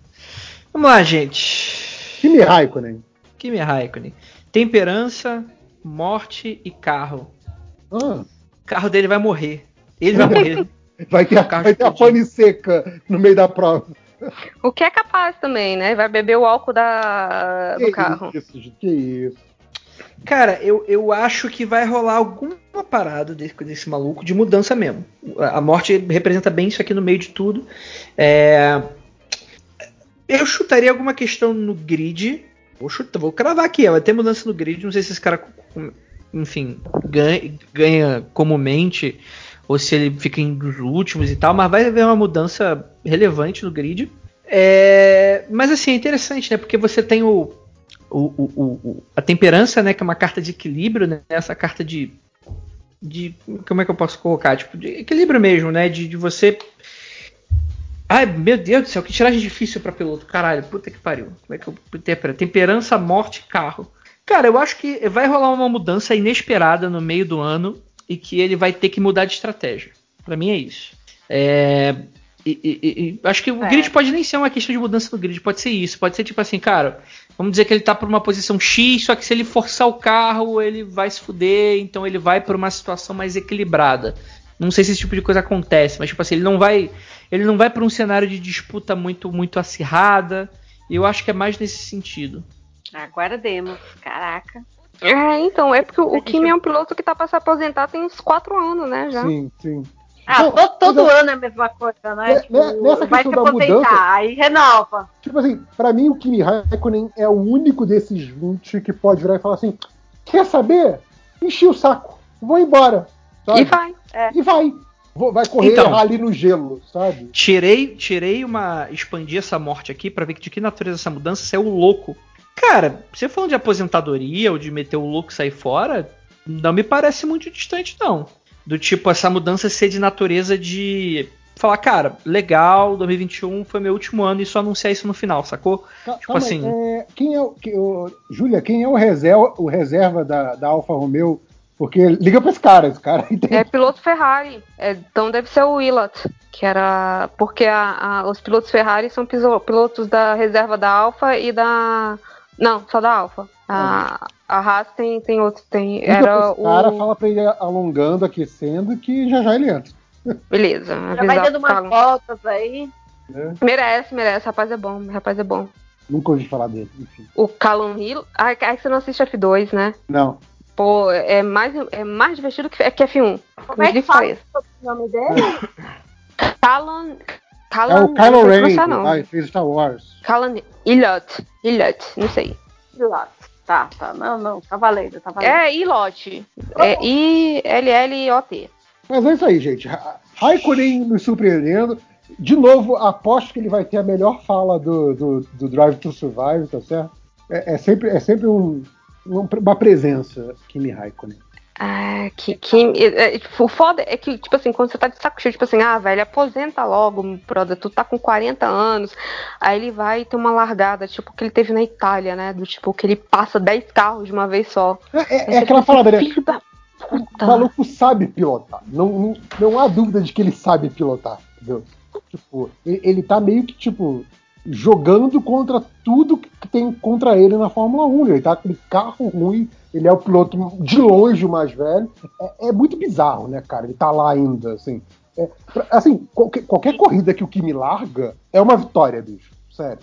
Vamos lá, gente. Kimi Raikkonen. Kimi Raikkonen. Temperança, morte e carro. Ah, O carro dele vai morrer. Ele vai morrer. Vai ter, a, vai ter a pane seca no meio da prova. O que é capaz também, né? Vai beber o álcool da, do que carro. Isso, que isso. Cara, eu, eu acho que vai rolar alguma parada desse, desse maluco de mudança mesmo. A morte representa bem isso aqui no meio de tudo. É, Eu chutaria alguma questão no grid. Vou, chutar, vou cravar aqui, vai ter mudança no grid. Não sei se esse cara, enfim, ganha, ganha comumente ou se ele fica em dos últimos e tal, mas vai haver uma mudança relevante no grid. É, mas assim, é interessante, né? Porque você tem o, o, o- o- a temperança, né? Que é uma carta de equilíbrio, né? Essa carta de. de como é que eu posso colocar? Tipo, de equilíbrio mesmo, né? De, de você. Ai, meu Deus do céu, que tiragem difícil pra piloto. Caralho, puta que pariu. Como é que eu interpreto? Temperança, morte, carro. Cara, eu acho que vai rolar uma mudança inesperada no meio do ano e que ele vai ter que mudar de estratégia. Pra mim é isso. É, e- e- e- acho que o É. grid pode nem ser uma questão de mudança no grid, pode ser isso. Pode ser tipo assim, cara, vamos dizer que ele tá por uma posição X, só que se ele forçar o carro, ele vai se fuder, então ele vai por uma situação mais equilibrada. Não sei se esse tipo de coisa acontece, mas tipo assim, ele não vai, ele não vai para um cenário de disputa muito muito acirrada. E eu acho que é mais nesse sentido. Aguardemos. Caraca. É, então, é porque o Kimi é um piloto que tá pra se aposentar tem uns 4 anos, né? Já. Sim, sim. Ah, Não, todo, todo mas é- ano é a mesma coisa, né? Ne- Tipo, ne- nessa vai se aposentar, mudança- aí renova. Tipo assim, pra mim o Kimi Raikkonen é o único desses 20 que pode virar e falar assim: quer saber? Enchi o saco, vou embora. sabe? E vai. É. E vai. Vai correr Então. ali no gelo, sabe? Tirei, tirei uma. Expandi essa morte aqui pra ver de que natureza essa mudança saiu o louco. Cara, você falando de aposentadoria ou de meter o louco e sair fora, não me parece muito distante, não. Do tipo, essa mudança ser de natureza de. Falar, cara, legal, 2021 foi meu último ano e só anunciar isso no final, sacou? Ca- Tipo calma aí, assim- é, quem é o. que- o- Júlia, quem é o reserva, o reserva da, da Alfa Romeo? Porque liga pra esse cara, esse cara aí tem. É piloto Ferrari. É, então deve ser o Willett, que era. Porque a- a- os pilotos Ferrari são piso- pilotos da reserva da Alfa e da. Não, só da Alfa. A, a Haas tem, tem outro. Tem, Liga pra era esse cara, o. fala pra ele alongando, aquecendo, que já já ele entra. Beleza. Já vai dando umas Calum. voltas aí. Né? Merece, merece. Rapaz é bom. Rapaz é bom. Nunca ouvi falar dele, enfim. O Callum Hill. Ai, ai, você não assiste F2, né? Não. Pô, é mais, é mais divertido que, que F1. Como é que fala o nome dele? É o Kylo Ren, ah, fez Star Wars. Callum Ilott. Ilott, não sei. Tá, tá. Não, não. Tá valendo, tá valendo. É Ilott. É I-L-L-O-T. Mas é isso aí, gente. Ra- Raikkonen nos surpreendendo. De novo, aposto que ele vai ter a melhor fala do, do, do Drive to Survive, tá certo? É, é sempre, é sempre um- um- uma presença, Kimi Raikkonen. Ah, que, que, é, é, o foda é que, tipo assim, quando você tá de saco cheio, tipo assim, ah, velho, aposenta logo, brother, tu tá com 40 anos, aí ele vai ter uma largada, tipo, que ele teve na Itália, né, do tipo, que ele passa 10 carros de uma vez só. É, Aí é você aquela fica parada, né? Filho da O puta. maluco sabe pilotar. Não, não, não há dúvida de que ele sabe pilotar, entendeu? Tipo, ele, ele tá meio que, tipo, jogando contra tudo que tem contra ele na Fórmula 1. Ele tá com um carro ruim, ele é o piloto de longe o mais velho. É, é muito bizarro, né, cara? Ele tá lá ainda, assim. É, pra- assim, qualquer, qualquer corrida que o Kimi larga é uma vitória, bicho. Sério.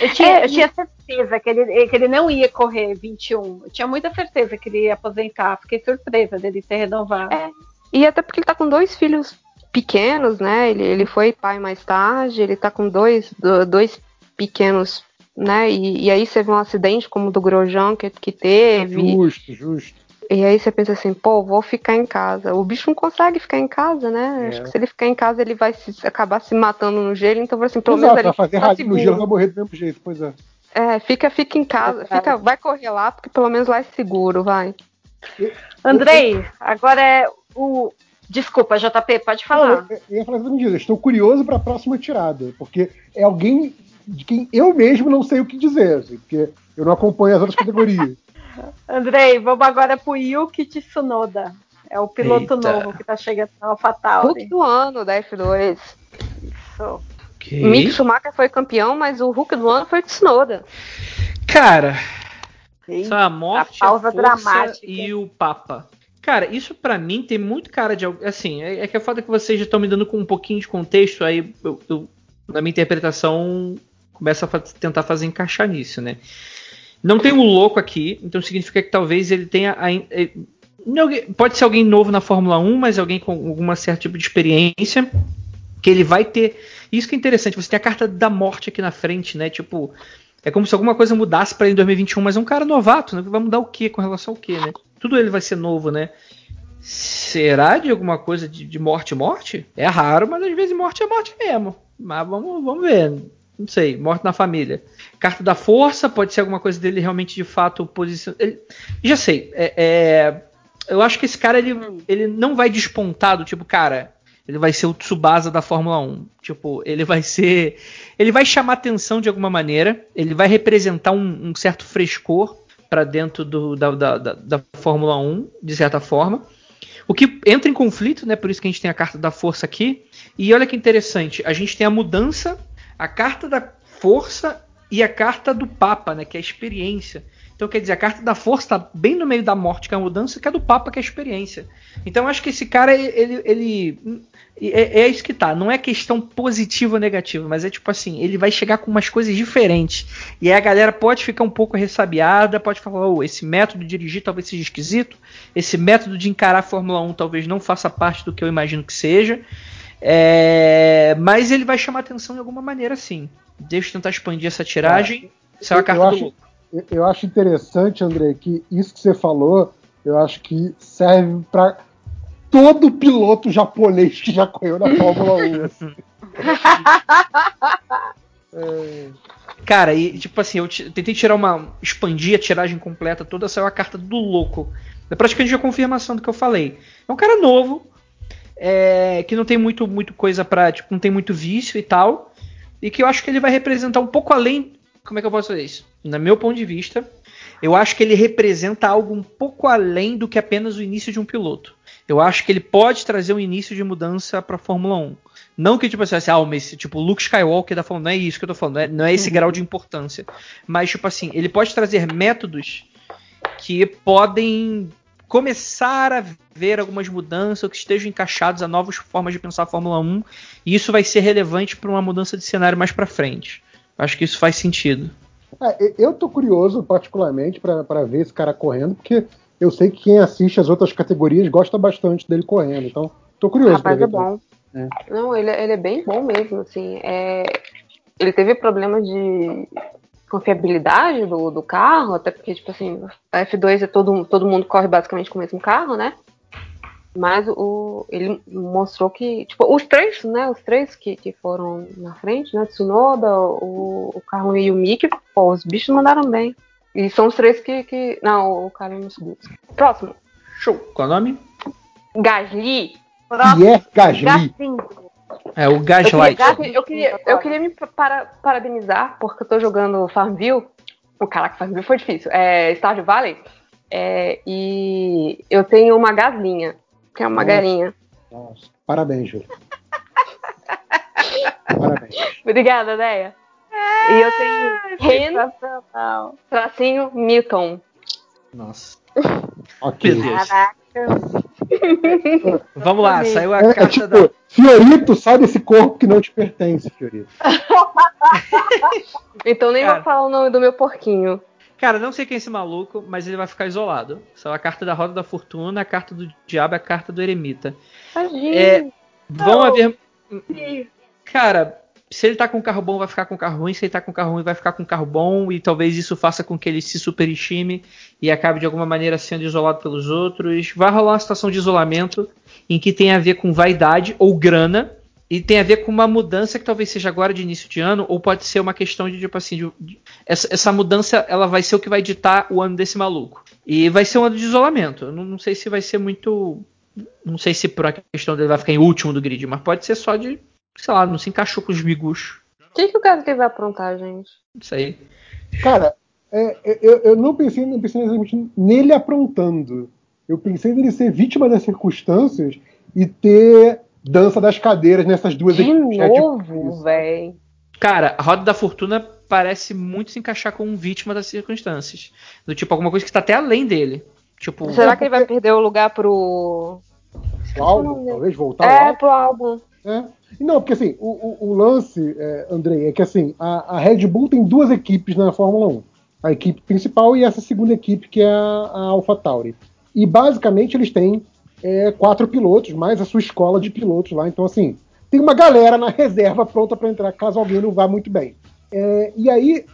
Eu tinha, É, eu tinha certeza que ele, que ele não ia correr 21. Eu tinha muita certeza que ele ia aposentar. Fiquei surpresa dele ter renovado. É. E até porque ele tá com dois filhos pequenos, né? Ele, ele foi pai mais tarde, ele tá com dois, do- dois pequenos, né? E, e aí você vê um acidente como o do Grosjean que, que teve. Justo, justo. E aí você pensa assim, pô, vou ficar em casa. O bicho não consegue ficar em casa, né? É. Acho que se ele ficar em casa, ele vai se- acabar se matando no gelo, então assim, pelo Exato, menos vai ele fazer tá rally no gelo vai morrer do mesmo jeito, pois é. É, fica, fica em casa, fica, vai correr lá, porque pelo menos lá é seguro, vai. Andrei, agora é o. Desculpa, JP, pode falar. Eu, eu ia falar exatamente isso. Eu estou curioso para a próxima tirada, porque é alguém de quem eu mesmo não sei o que dizer, assim, porque eu não acompanho as outras categorias. Andrei, vamos agora pro Yuki Tsunoda. É o piloto Eita. novo que tá chegando na AlphaTauri. Hulk do ano da F2. Isso. Ok. Mick Schumacher foi campeão, mas o Hulk do ano foi o Tsunoda. Cara, Sim. só a morte, A a, pausa força dramática. e o Papa. Cara, isso pra mim tem muito cara de. Assim, é, é que é foda que vocês já estão me dando com um pouquinho de contexto, aí eu, eu- na minha interpretação, começa a tentar fazer encaixar nisso, né? Não tem um louco aqui, então significa que talvez ele tenha. ain- eh, não alguém- Pode ser alguém novo na Fórmula 1, mas alguém com algum certo tipo de experiência. Que ele vai ter. Isso que é interessante, você tem a carta da morte aqui na frente, né? Tipo, é como se alguma coisa mudasse pra ele em 2021, mas é um cara novato, né? Vai mudar o quê com relação ao quê, né? Tudo ele vai ser novo, né? Será de alguma coisa de, de morte morte? É raro, mas às vezes morte é morte mesmo. Mas vamos, vamos ver. Não sei, morte na família. Carta da força, pode ser alguma coisa dele realmente de fato posição. Ele, já sei. é- é, eu acho que esse cara ele, ele não vai despontar do tipo, cara, ele vai ser o Tsubasa da Fórmula 1. Tipo, ele vai ser. Ele vai chamar atenção de alguma maneira. Ele vai representar um, um certo frescor para dentro do- da, da- da- Fórmula 1, de certa forma. O que entra em conflito, né? Por isso que a gente tem a carta da força aqui. E olha que interessante, a gente tem a mudança, a carta da força e a carta do Papa, né? Que é a experiência. Então quer dizer, a carta da força está bem no meio da morte, que é a mudança, que é do Papa, que é a experiência. Então eu acho que esse cara, ele. ele é, é isso que tá. Não é questão positiva ou negativa, mas é tipo assim, ele vai chegar com umas coisas diferentes. E aí a galera pode ficar um pouco ressabiada, pode falar, oh, esse método de dirigir talvez seja esquisito, esse método de encarar a Fórmula 1 talvez não faça parte do que eu imagino que seja. É, mas ele vai chamar atenção de alguma maneira, sim. Deixa eu tentar expandir essa tiragem. Isso é uma carta eu do acho, louco. Eu- acho interessante, André, que isso que você falou, eu acho que serve para todo piloto japonês que já correu na Fórmula 1. assim. É, Cara, e tipo assim, eu tentei tirar uma. expandir a tiragem completa toda, saiu a carta do louco. É praticamente a confirmação do que eu falei. É um cara novo, é, que não tem muito, muito coisa pra. Tipo, não tem muito vício e tal. E que eu acho que ele vai representar um pouco além. Como é que eu posso fazer isso? No meu ponto de vista, eu acho que ele representa algo um pouco além do que apenas o início de um piloto. Eu acho que ele pode trazer um início de mudança pra Fórmula 1. Não que tipo assim, assim, ah, mas tipo, Luke Skywalker tá falando, não é isso que eu tô falando, não é, não é esse grau de importância. Mas, tipo assim, ele pode trazer métodos que podem começar a ver algumas mudanças ou que estejam encaixados a novas formas de pensar a Fórmula 1 e isso vai ser relevante para uma mudança de cenário mais para frente. Acho que isso faz sentido. É, eu tô curioso, particularmente, para ver esse cara correndo, porque eu sei que quem assiste as outras categorias gosta bastante dele correndo. Então, tô curioso para Rapaz, ver. é bom. É. Não, ele, ele é bem bom mesmo, assim. É, ele teve problema de confiabilidade do, do carro, até porque, tipo assim, a F2 é todo, todo mundo corre basicamente com o mesmo carro, né? Mas o, ele mostrou que, tipo, os três, né? Os três que, que foram na frente, né? Tsunoda, o, o Carlos e o Mick, pô, os bichos mandaram bem. E são os três que. que não, o Carlos não subiu. Próximo. Show. Qual é o nome? Gasly. E é Gasly. É o Eu Gaslight. queria, eu queria, eu queria me para- parabenizar, porque eu tô jogando Farmville. O caraca, Farmville foi difícil. É Stardew Valley. É, e eu tenho uma galinha, que é uma Nossa. galinha. Nossa, parabéns, Júlio. parabéns. Obrigada, Deia. E eu tenho Ren, tracinho Milton. Nossa. Ok. Caraca. Vamos lá, saiu a É, é carta tipo, da. Fiorito, sai desse corpo que não te pertence, Fiorito. Então nem Cara. vou falar o nome do meu porquinho. Cara, não sei quem é esse maluco, mas ele vai ficar isolado. Saiu a carta da Roda da Fortuna, a carta do Diabo e a carta do Eremita. Tadinho. É, Vão haver. Cara, se ele tá com um carro bom, vai ficar com um carro ruim. Se ele tá com um carro ruim, vai ficar com um carro bom. E talvez isso faça com que ele se superestime e acabe de alguma maneira sendo isolado pelos outros. Vai rolar uma situação de isolamento em que tem a ver com vaidade ou grana. E tem a ver com uma mudança que talvez seja agora de início de ano, ou pode ser uma questão de, tipo assim, de- de- essa, essa mudança ela vai ser o que vai ditar o ano desse maluco. E vai ser um ano de isolamento. Eu não, não sei se vai ser muito. Não sei se por uma questão dele vai ficar em último do grid, mas pode ser só de. Sei lá, não se encaixou com os miguxos. O que, que o Gasly vai aprontar, gente? Isso aí. Cara, é, é, eu, eu não pensei, não pensei necessariamente nele aprontando. Eu pensei nele ser vítima das circunstâncias e ter dança das cadeiras nessas duas De equipes. É, tipo novo, véi. Cara, a Roda da Fortuna parece muito se encaixar com um vítima das circunstâncias. Do tipo, alguma coisa que está até além dele. Tipo, Será que ele vai perder o lugar pro. O álbum, talvez voltar É, lá. pro álbum. É. Não, porque assim, o, o- o lance, é, Andrei, é que assim, a, a Red Bull tem duas equipes na Fórmula 1. A equipe principal e essa segunda equipe, que é a, a AlphaTauri. E basicamente eles têm é, quatro pilotos, mais a sua escola de pilotos lá. Então, assim, tem uma galera na reserva pronta para entrar caso alguém não vá muito bem. É, e aí,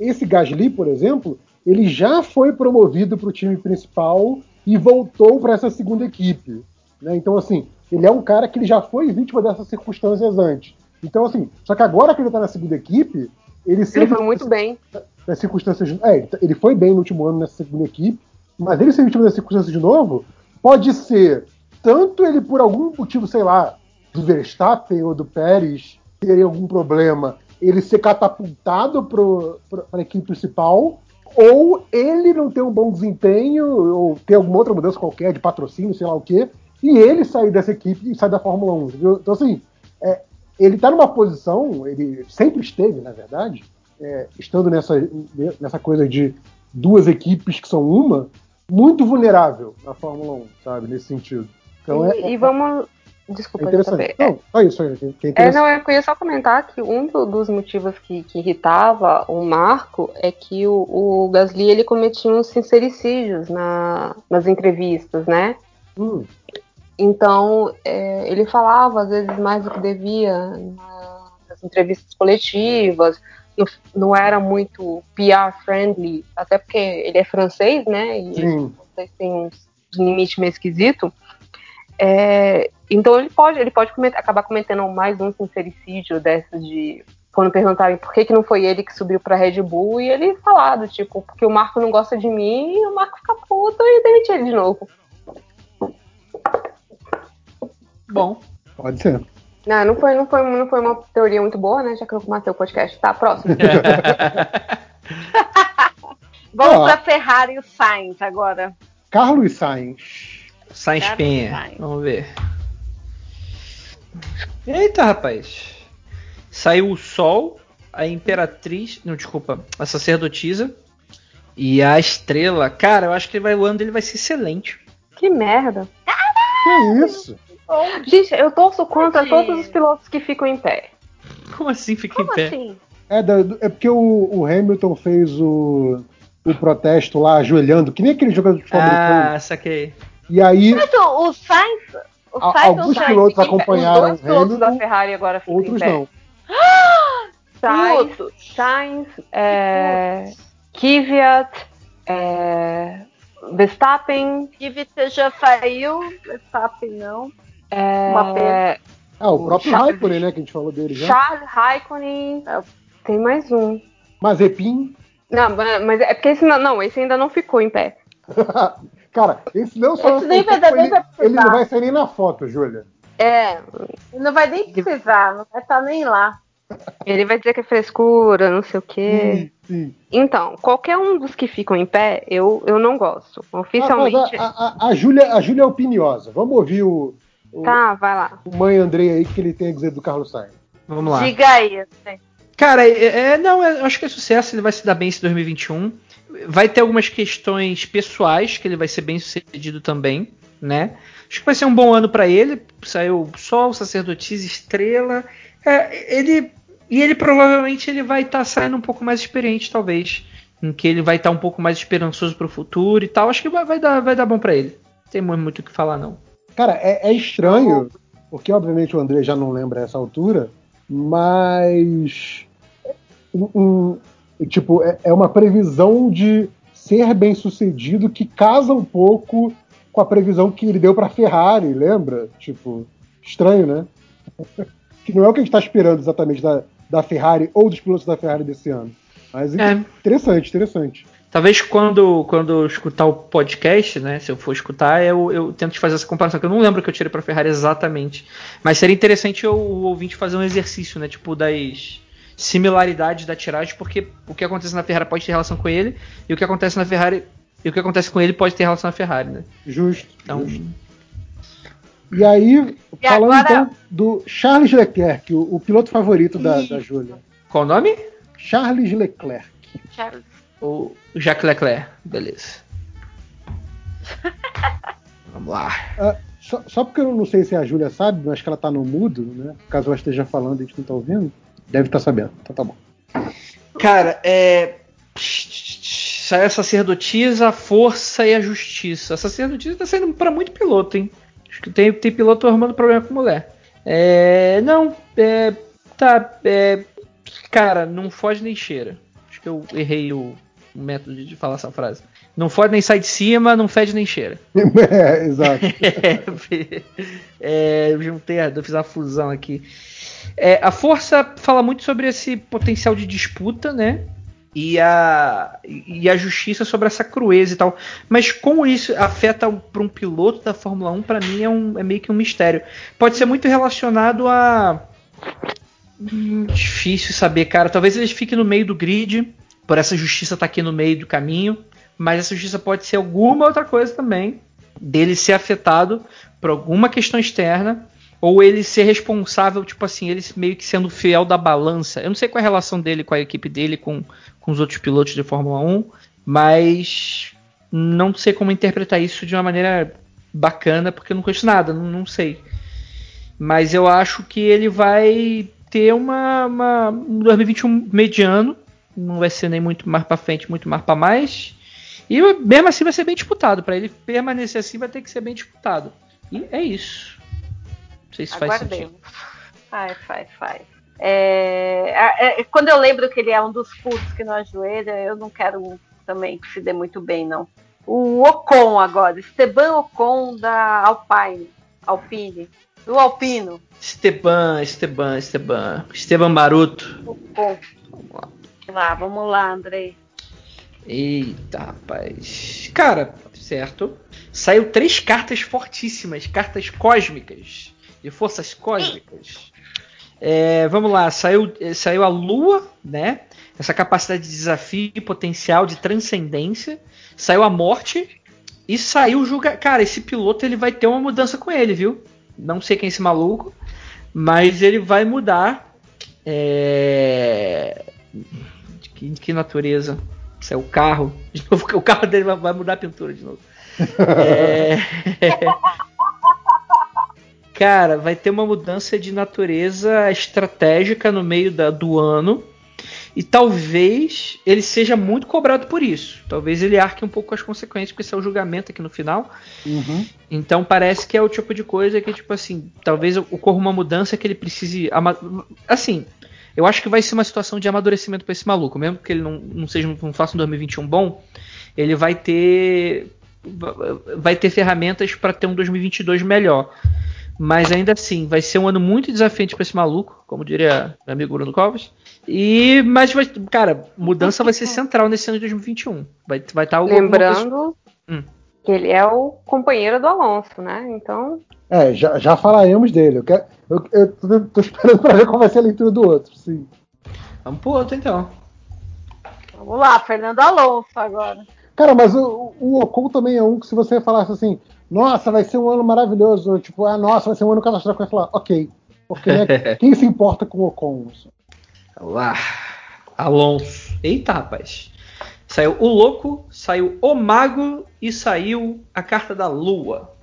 esse Gasly, por exemplo, ele já foi promovido para o time principal e voltou para essa segunda equipe. né? Então, assim, ele é um cara que ele já foi vítima dessas circunstâncias antes. Então, assim, só que agora que ele está na segunda equipe, ele Ele sempre foi muito bem. das circunstâncias. É, ele- ele foi bem no último ano nessa segunda equipe, mas ele ser vítima das circunstâncias de novo pode ser tanto ele por algum motivo, sei lá, do Verstappen ou do Pérez terem algum problema, ele ser catapultado para a equipe principal, ou ele não ter um bom desempenho, ou ter alguma outra mudança qualquer de patrocínio, sei lá o quê, e ele sair dessa equipe e sair da Fórmula 1. Entendeu? Então, assim, é, ele está numa posição, ele sempre esteve, na verdade, é, estando nessa, nessa coisa de duas equipes que são uma, muito vulnerável na Fórmula 1, sabe? Nesse sentido. Então é, e, e vamos. é Desculpa, interessante. JP. É, Não, só isso é É, interessante. não, eu queria só comentar que um do- dos motivos que, que irritava o Marco é que o, o Gasly ele cometia uns sincericídios na, nas entrevistas, né? Hum, Então, é, ele falava às vezes mais do que devia na- nas entrevistas coletivas, não, não era muito PR friendly, até porque ele é francês, né? E sim. vocês têm uns limites meio esquisito. É, então ele pode, ele pode comet- acabar cometendo mais um sincericídio dessas de quando perguntarem por que, que não foi ele que subiu pra Red Bull e ele falar do tipo, porque o Marco não gosta de mim e o Marco fica puto e demite ele de novo. bom. Pode ser. Não, não foi, não foi, não foi uma teoria muito boa, né? Já que eu matei o podcast. Tá, próximo. Vamos Ó. pra Ferrari e o Sainz agora. Carlos Sainz. Sainz Cara, Penha. vai. Vamos ver. Eita, rapaz. Saiu o Sol, a Imperatriz. Não, desculpa. A Sacerdotisa. E a Estrela. Cara, eu acho que ele vai, o ano dele vai ser excelente. que merda. Que isso? Gente, eu torço contra todos os pilotos que ficam em pé. Como assim fica Como em pé? assim? É, é porque o, o Hamilton fez o, o protesto lá ajoelhando, que nem aquele jogador de futebol. Ah, saquei. E aí, Mas o, o Sainz. O A- Sainz alguns tá pilotos em acompanharam Os dois pilotos Hamilton, da Ferrari agora ficam em outros pé. não. Sainz. Sainz, é, Kvyat, é, Verstappen, Kvyat já saiu, Verstappen não. É, Uma pena. Ah, o próprio Charles- Raikkonen, né, que a gente falou dele já. Charles Raikkonen, é, tem mais um. Mazepin. Não, mas é porque esse não, não, esse ainda não ficou em pé. Cara, esse não só. Esse nem vai- ele, nem vai precisar. ele não vai sair nem na foto, Júlia. É, Ele não vai nem precisar, não vai estar nem lá. ele vai dizer que é frescura, não sei o quê. Sim, sim. Então, qualquer um dos que ficam em pé, eu, eu não gosto. Ah, Oficialmente. mas a, a, a Júlia, a Júlia é opiniosa. Vamos ouvir o, o, Tá, vai lá. o mãe Andrei aí, que ele tem a dizer do Carlos Sainz. Vamos lá. Diga aí. assim. Cara, é, é- não, eu acho que é sucesso, ele vai se dar bem esse 2021. Vai ter algumas questões pessoais que ele vai ser bem sucedido também, né? Acho que vai ser um bom ano pra ele. Saiu Sol, Sacerdotisa, Estrela. É, ele e ele provavelmente ele vai estar saindo um pouco mais experiente, talvez, em que ele vai estar um pouco mais esperançoso pro futuro e tal. Acho que vai, vai dar, vai dar bom pra ele. Não tem mu- muito o que falar não. Cara, é, é estranho, porque obviamente o André já não lembra essa altura, mas. um- um- tipo, é, é uma previsão de ser bem sucedido que casa um pouco com a previsão que ele deu pra Ferrari, lembra? Tipo, estranho, né? que não é o que a gente tá esperando exatamente da, da Ferrari ou dos pilotos da Ferrari desse ano. Mas É. interessante, interessante. Talvez quando, quando eu escutar o podcast, né? Se eu for escutar, eu, eu tento fazer essa comparação, que eu não lembro que eu tirei pra Ferrari exatamente. Mas seria interessante o, o ouvinte fazer um exercício, né? Tipo, das similaridades da tiragem, porque o que acontece na Ferrari pode ter relação com ele, e o que acontece na Ferrari. E o que acontece com ele pode ter relação na Ferrari, né? Justo. Então. justo. E aí, E falando agora- então do Charles Leclerc, o, o piloto favorito da, da Júlia. Qual o nome? Charles Leclerc. O Jacques Leclerc. Beleza. Vamos lá. Ah, só, só porque eu não sei se a Júlia sabe, mas que ela tá no mudo, né? Caso ela esteja falando e a gente não tá ouvindo, deve estar sabendo. Então tá bom. Cara, é. Saiu a sacerdotisa, a força e a justiça. A sacerdotisa tá saindo pra muito piloto, hein? Acho que tem, tem piloto arrumando problema com mulher. É. Não, é. Tá, é. Cara, não foge nem cheira. Acho que eu errei o método de falar essa frase. Não fode nem sai de cima, não fede nem cheira. É, exato. é, eu juntei, eu fiz uma fusão aqui. É, a força fala muito sobre esse potencial de disputa, né? E a, e a justiça sobre essa crueza e tal. Mas como isso afeta para um piloto da Fórmula 1, para mim é, um, é meio que um mistério. Pode ser muito relacionado a. Hum, difícil saber, cara. Talvez eles fiquem no meio do grid, por essa justiça estar tá aqui no meio do caminho. Mas essa justiça pode ser alguma outra coisa também. Dele ser afetado por alguma questão externa ou ele ser responsável, tipo assim, ele meio que sendo fiel da balança. Eu não sei qual é a relação dele com a equipe dele, com, com os outros pilotos de Fórmula 1, mas não sei como interpretar isso de uma maneira bacana, porque eu não conheço nada, não, não sei. Mas eu acho que ele vai ter uma, uma, um 2021 mediano, não vai ser nem muito mais para frente, muito mais para mais. E mesmo assim vai ser bem disputado. Para ele permanecer assim, vai ter que ser bem disputado. E é isso sei se faz sentido. Faz, faz, faz. É, é, quando eu lembro que ele é um dos putos que não ajoelha, eu não quero também que se dê muito bem, não. O Ocon agora, Esteban Ocon da Alpine, Alpine, do Alpino. Esteban, Esteban, Esteban, Esteban Maroto. Ocon. Lá. vamos lá, Andrei. Eita, rapaz. Cara, certo. Saiu três cartas fortíssimas, cartas cósmicas de forças cósmicas. É, vamos lá, saiu, saiu a Lua, né? Essa capacidade de desafio, potencial de transcendência. Saiu a morte e saiu o julga. Cara, esse piloto ele vai ter uma mudança com ele, viu? Não sei quem é esse maluco, mas ele vai mudar. É... Que, que natureza? Isso é o carro. De novo, o carro dele vai mudar a pintura de novo. é... Cara, vai ter uma mudança de natureza estratégica no meio da, do ano. E talvez ele seja muito cobrado por isso. Talvez ele arque um pouco as consequências, porque esse é o julgamento aqui no final. Uhum. Então parece que é o tipo de coisa que, tipo assim, talvez ocorra uma mudança que ele precise. Assim, eu acho que vai ser uma situação de amadurecimento para esse maluco. Mesmo que ele não, não seja não faça um 2021 bom, ele vai ter. Vai ter ferramentas para ter um 2022 melhor. Mas ainda assim, vai ser um ano muito desafiante para esse maluco, como diria meu amigo Bruno Covas. E, mas, vai, cara, mudança vai ser central nesse ano de 2021. Vai estar vai tá Lembrando hum. Que ele é o companheiro do Alonso, né? Então. É, já, já falaremos dele. Eu, quero, eu, eu tô, tô esperando para ver qual vai ser a leitura do outro, sim. Vamos pro outro então. Vamos lá, Fernando Alonso agora. Cara, mas o, o Ocon também é um que se você falasse assim, nossa, vai ser um ano maravilhoso. Tipo, ah, nossa, vai ser um ano catastrófico. Vai falar, ok. Porque né, quem se importa com o Ocon? Lá. Alonso. Eita, rapaz. Saiu o Louco, saiu o Mago e saiu a carta da Lua.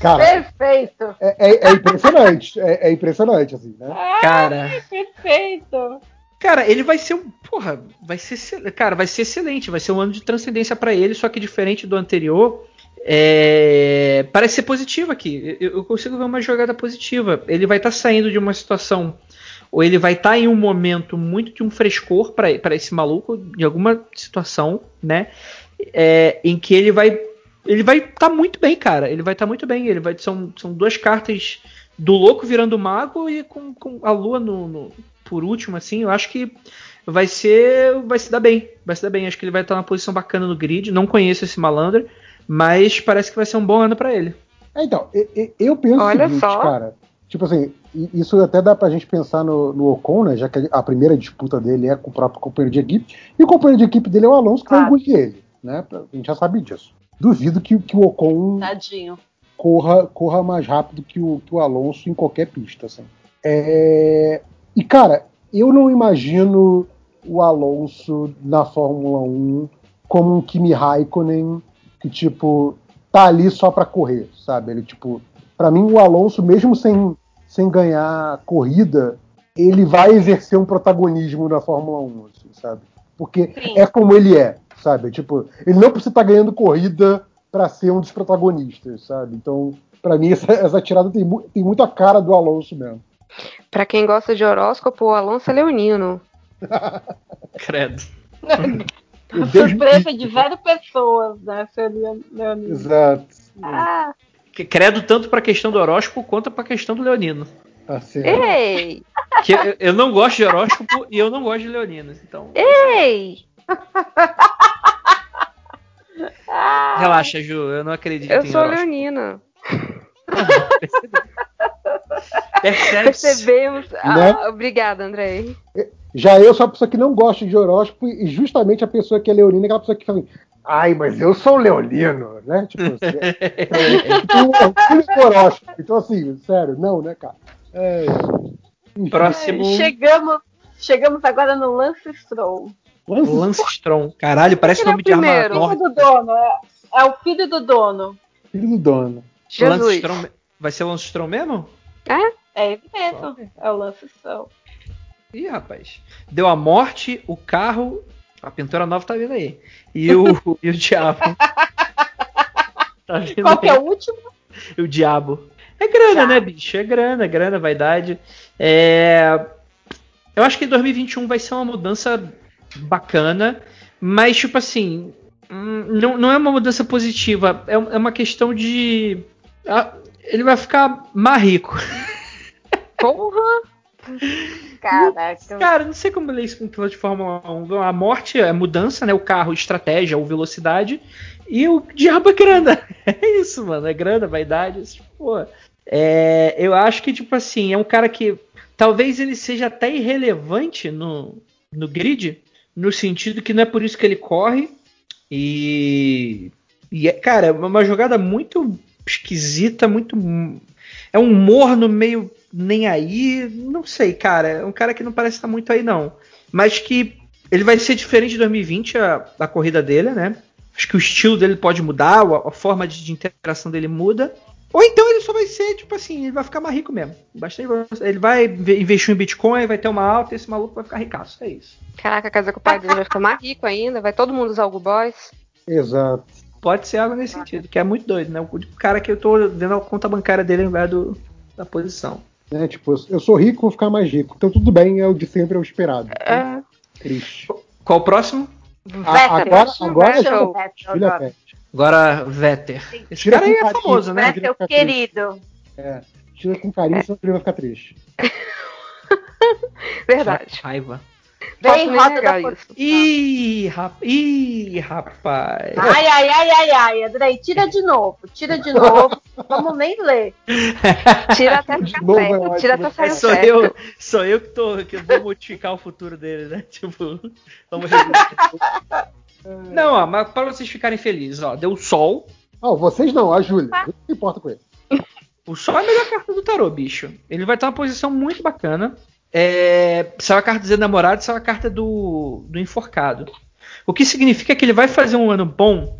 Cara, Perfeito. É, é, é impressionante. É, é, impressionante, assim, né? Cara. perfeito. Cara, ele vai ser um. Porra, vai ser. Cara, vai ser excelente. Vai ser um ano de transcendência para ele, só que diferente do anterior é, parece ser positivo aqui. Eu, eu, consigo ver uma jogada positiva. Ele vai estar tá saindo de uma situação, ou ele vai estar tá em um momento muito de um frescor para esse maluco, em alguma situação, né? É, em que ele vai. Ele vai estar tá muito bem, cara. Ele vai estar tá muito bem. Ele vai são, são duas cartas do louco virando mago e com, com a lua no, no, por último, assim. Eu acho que vai ser. Vai se dar bem. Vai se dar bem. Acho que ele vai estar numa posição bacana no grid. Não conheço esse malandro. Mas parece que vai ser um bom ano para ele. É, então, eu, penso Olha o seguinte, só. cara. Tipo assim, isso até dá pra gente pensar no, no Ocon, né? Já que a primeira disputa dele é com o próprio companheiro de equipe. E o companheiro de equipe dele é o Alonso, que claro. vai engolir ele. Né? A gente já sabe disso. Duvido que, que o Ocon Tadinho. Corra, corra mais rápido que o, que o Alonso em qualquer pista. Assim. É... E, cara, eu não imagino o Alonso na Fórmula 1 como um Kimi Raikkonen que, tipo, tá ali só pra correr, sabe? Ele, tipo, pra mim o Alonso, mesmo sem, sem ganhar corrida, ele vai exercer um protagonismo na Fórmula 1, assim, sabe? Porque Sim. é como ele é, sabe? Tipo, ele não precisa estar ganhando corrida pra ser um dos protagonistas, sabe? Então, pra mim, essa, essa tirada tem, mu- tem muito a cara do Alonso mesmo. Pra quem gosta de horóscopo, o Alonso é leonino. Credo. Me Surpresa de várias pessoas, né, Leon- Leonino? Exato. Ah, Credo tanto pra questão do horóscopo quanto pra questão do leonino. Tá certo. ei! Que eu, eu não gosto de horóscopo e eu não gosto de leoninos. Então, Ei! relaxa, Ju, eu não acredito Eu em sou horóscopo. leonina. Percebe? Percebemos. Ah, Né? Obrigada, Andrei. Já eu sou a pessoa que não gosta de horóscopo e justamente a pessoa que é leonina é aquela pessoa que fala assim, ai, mas eu sou leonino, né? Tipo, assim, é, é, tipo um. Então, assim, sério, não, né, cara? É. Próximo, Chegamos, chegamos agora no Lance Stroll. Lance- Lance Strong. Caralho, parece é nome o de? Filho nórdica. do dono, é, é o filho do dono. filho do dono. Lance Jesus. Strong. Vai ser Lance Strong mesmo? É ele mesmo, é o Lance Stroll. Ih, rapaz. Deu a morte, o carro. A pintura nova tá vindo aí. E o, e o diabo. Tá vindo Qual que é aí. o último? o diabo. É grana, né, bicho? É grana, grana, vaidade. É... Eu acho que 2021 vai ser uma mudança bacana, mas, tipo assim, hum, não, não é uma mudança positiva. É, é uma questão de. ah, Ele vai ficar mais rico. Porra! Caraca. Cara, não sei como ler isso com piloto de Fórmula 1. A morte é mudança, né? O carro, estratégia ou velocidade. E o diabo é grana. É isso, mano. É grana, vaidade. Isso, pô. É, eu acho que, tipo assim, é um cara que talvez ele seja até irrelevante no, no grid, no sentido que não é por isso que ele corre. E. E, é, cara, é uma jogada muito esquisita, muito. É um morno meio nem aí. Não sei, cara. É um cara que não parece estar muito aí, não. Mas que ele vai ser diferente de 2020, a, a corrida dele, né? Acho que o estilo dele pode mudar, a, a forma de, de interação dele muda. Ou então ele só vai ser, tipo assim, ele vai ficar mais rico mesmo. Basta ele, ele vai inve- investir em Bitcoin, vai ter uma alta e esse maluco vai ficar ricaço. É isso. Caraca, casa com o pai dele vai ficar mais rico ainda. Vai todo mundo usar o Google Boys. Exato. Pode ser algo nesse sentido, que é muito doido, né? O cara que eu tô vendo a conta bancária dele ao invés do, da posição. Né? Tipo, eu sou rico, vou ficar mais rico. Então tudo bem, é o de sempre, é o esperado. É. Triste. Qual o próximo? A- agora, agora Vettel. Filha Pet. Agora, Vetter. Esse Tira cara aí é carinho, famoso, né? Vettel querido. É. Tira com carinho, senão ele vai ficar triste. Verdade. Raiva. Posso Bem rota da isso. Ih, rap... Ih, rapaz. Ai, ai, ai, ai, ai, Andrei, tira de novo, tira de novo. Vamos nem ler. Tira até ficar é certo. Tira até sair Sou certo. eu, sou eu que tô que eu vou modificar o futuro dele, né? Tipo, vamos. Não, ó, mas para vocês ficarem felizes, ó, deu o sol. Não, vocês não, a Júlia. O que importa com ele? O sol é a melhor carta do tarô, bicho. Ele vai estar numa posição muito bacana. É, saiu a carta dos enamorados, saiu a carta do, do enforcado. O que significa que ele vai fazer um ano bom,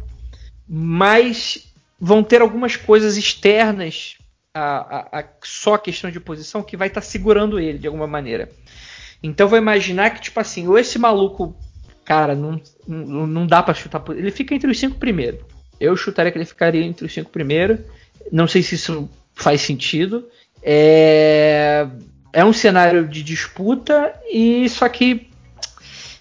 mas vão ter algumas coisas externas a, a- a só a questão de posição que vai estar segurando ele de alguma maneira. Então vou imaginar que, tipo assim, ou esse maluco, cara, não, não, não dá pra chutar. Ele fica entre os cinco primeiros. Eu chutaria que ele ficaria entre os cinco primeiros. Não sei se isso faz sentido. É, é um cenário de disputa e só que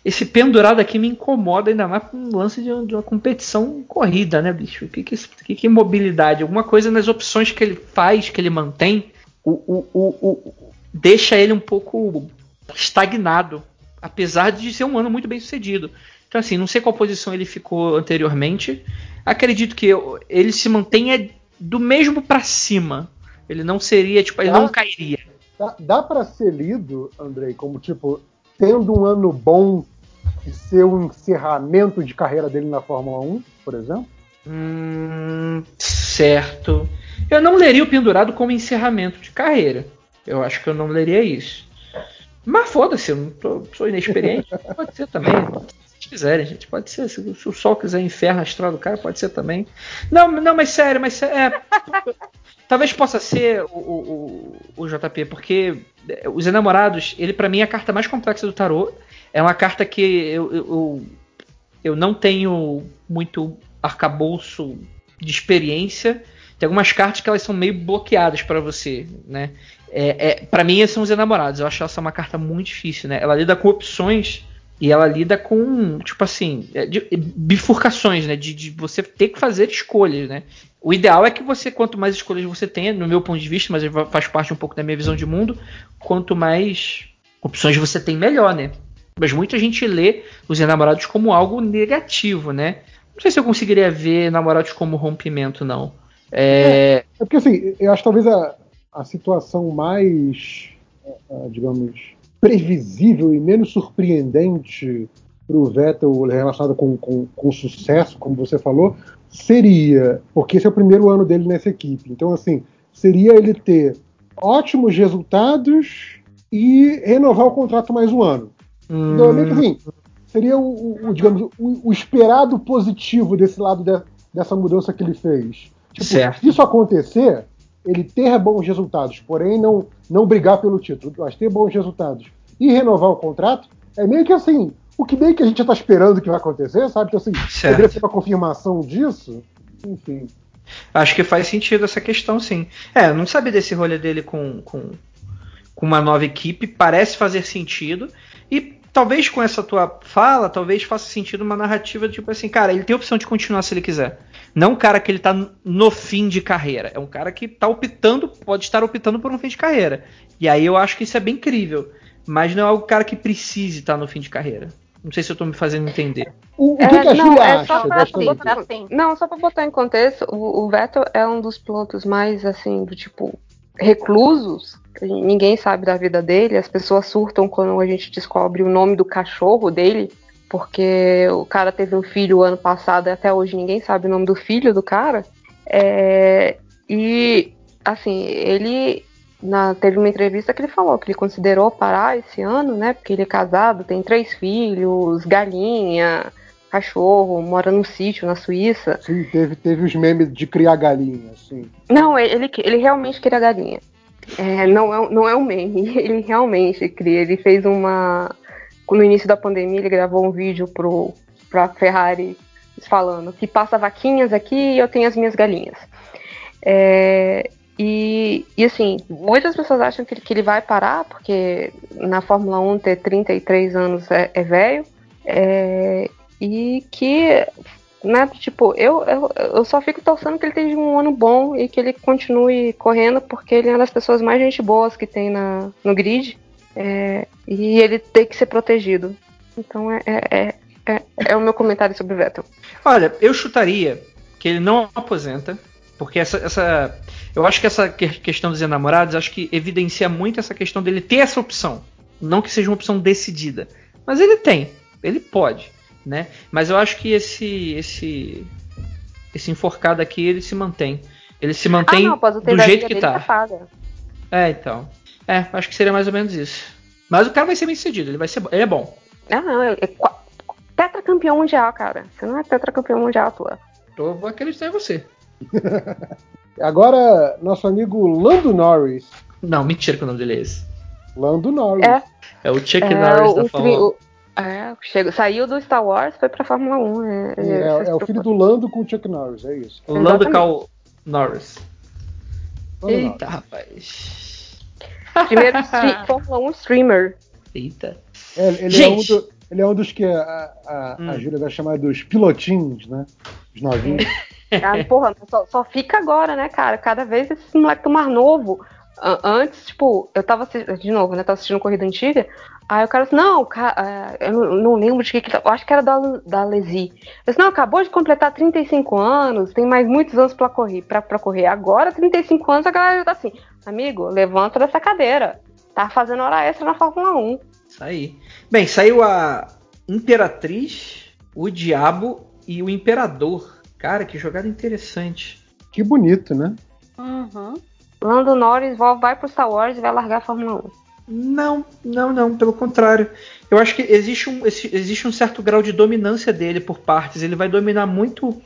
esse pendurado aqui me incomoda ainda mais com um lance de, uma competição corrida, né, bicho? O que que, que que é mobilidade? Alguma coisa nas opções que ele faz, que ele mantém, o, o, o, deixa ele um pouco estagnado, apesar de ser um ano muito bem sucedido. Então, assim, não sei qual posição ele ficou anteriormente. Acredito que ele se mantenha do mesmo pra cima. Ele não seria, tipo, ele não cairia. Dá, dá para ser lido, Andrei, como tipo, tendo um ano bom e ser um encerramento de carreira dele na Fórmula 1, por exemplo? Hum, certo. Eu não leria o pendurado como encerramento de carreira. Eu acho que eu não leria isso. Mas foda-se, eu não tô- sou inexperiente. Pode ser também. Quiserem, gente. Pode ser. Se, se o sol quiser inferno astral do cara, pode ser também. Não, não, mas sério, mas é. Talvez possa ser o, o, o, JP, porque é, os enamorados, ele pra mim é a carta mais complexa do tarô. É uma carta que eu, eu, eu, não tenho muito arcabouço de experiência. Tem algumas cartas que elas são meio bloqueadas pra você, né? É, é, para mim, esses são os enamorados. Eu acho essa uma carta muito difícil, né? Ela lida com opções e ela lida com, tipo assim, é, de- bifurcações, né? De, de você ter que fazer escolhas, né? O ideal é que você, quanto mais escolhas você tenha, no meu ponto de vista, mas faz parte um pouco da minha visão de mundo, quanto mais opções você tem, melhor, né? Mas muita gente lê os enamorados como algo negativo, né? Não sei se eu conseguiria ver enamorados como rompimento, não. É, É porque assim, eu acho que talvez a, a situação mais, digamos, previsível e menos surpreendente para o Vettel relacionada com, com, com sucesso, como você falou, seria, porque esse é o primeiro ano dele nessa equipe. Então, assim, seria ele ter ótimos resultados e renovar o contrato mais um ano. Então, é assim, seria o, o- o, digamos, o, o esperado positivo desse lado de- dessa mudança que ele fez. Tipo, Certo. se isso acontecer, ele ter bons resultados, porém não, não brigar pelo título, mas ter bons resultados e renovar o contrato, é meio que assim, o que meio que a gente já tá esperando que vai acontecer, sabe? Então, assim, Certo. poderia ser uma confirmação disso, enfim. Acho que faz sentido essa questão, sim. É, eu não sabia desse rolê dele com, com, com uma nova equipe, parece fazer sentido. E talvez com essa tua fala, talvez faça sentido uma narrativa tipo assim, cara, ele tem a opção de continuar se ele quiser. Não um cara que ele tá no fim de carreira. É um cara que tá optando, pode estar optando por um fim de carreira. E aí eu acho que isso é bem incrível. Mas não é o cara que precise estar no fim de carreira. Não sei se eu tô me fazendo entender. O, o que, É, que a não, é acha só pra dessa botar- aí? Não, só pra botar em contexto, o, o Vettel é um dos pilotos mais, assim, do tipo, reclusos. Ninguém sabe da vida dele. As pessoas surtam quando a gente descobre o nome do cachorro dele, porque o cara teve um filho ano passado e até hoje ninguém sabe o nome do filho do cara. É, e, assim, ele na- teve uma entrevista que ele falou que ele considerou parar esse ano, né? Porque ele é casado, tem três filhos, galinha, cachorro, mora num sítio na Suíça. Sim, teve, teve os memes de criar galinha, assim. Não, ele, ele realmente queria galinha. É, não, é, não é um meme, ele realmente queria. Ele fez uma. No início da pandemia, ele gravou um vídeo pro, pra Ferrari falando que passa vaquinhas aqui e eu tenho as minhas galinhas. É, e, e assim, muitas pessoas acham que, ele- que ele vai parar, porque na Fórmula 1 ter 33 anos é, é velho. É, e que né, tipo, eu, eu, eu só fico torcendo que ele tenha um ano bom e que ele continue correndo, porque ele é uma das pessoas mais gente boas que tem na, no grid. é, e ele tem que ser protegido. Então é, é, é, é, é o meu comentário sobre o Vettel. Olha, eu chutaria que ele não aposenta, porque essa, essa eu acho que essa que- questão dos enamorados, acho que evidencia muito essa questão dele ter essa opção, não que seja uma opção decidida, mas ele tem, ele pode, né? Mas eu acho que esse esse esse enforcado aqui ele se mantém, ele se mantém ah, não, do jeito que tá. paga. É, então, é, acho que seria mais ou menos isso. Mas o cara vai ser bem sucedido, ele vai ser, ele é bom. Ah, não, é, é tetracampeão mundial, cara. Você não é tetracampeão mundial, tua. Eu vou acreditar em você. Agora, nosso amigo Lando Norris. Não, mentira que o nome dele é esse. Lando Norris. É. É o Chuck É, Norris da o, Fórmula 1. o- é, chegou, saiu do Star Wars, foi pra Fórmula 1. É, É, é- é o filho do Lando com o Chuck Norris, é isso. O Lando Cal Norris. Lando Eita, rapaz. Primeiro Fórmula 1 streamer. Eita. É, ele, é um Gente. do- ele é um dos que a, a, a Júlia vai chamar dos pilotinhos, né? Os novinhos. Ah, porra, só, só fica agora, né, cara? Cada vez esse moleque tão mais novo. Antes, tipo, eu tava assistindo, de novo, né? Tava assistindo corrida antiga. Aí o cara disse, não, ah, eu não, lembro de que que. tá- Eu acho que era da, da Lesi. Eu disse, não, acabou de completar 35 anos, tem mais muitos anos pra correr, pra, pra correr. Agora, 35 anos, a galera já tá assim, amigo, levanta dessa cadeira. Tá fazendo hora extra na Fórmula 1. Isso aí. Bem, saiu a Imperatriz, o Diabo e o Imperador. Cara, que jogada interessante. Que bonito, né? Uhum. Lando Norris vai pro Star Wars e vai largar a Fórmula Não, não, não, pelo contrário. Eu acho que existe um, existe um certo grau de dominância dele por partes. Ele vai dominar muito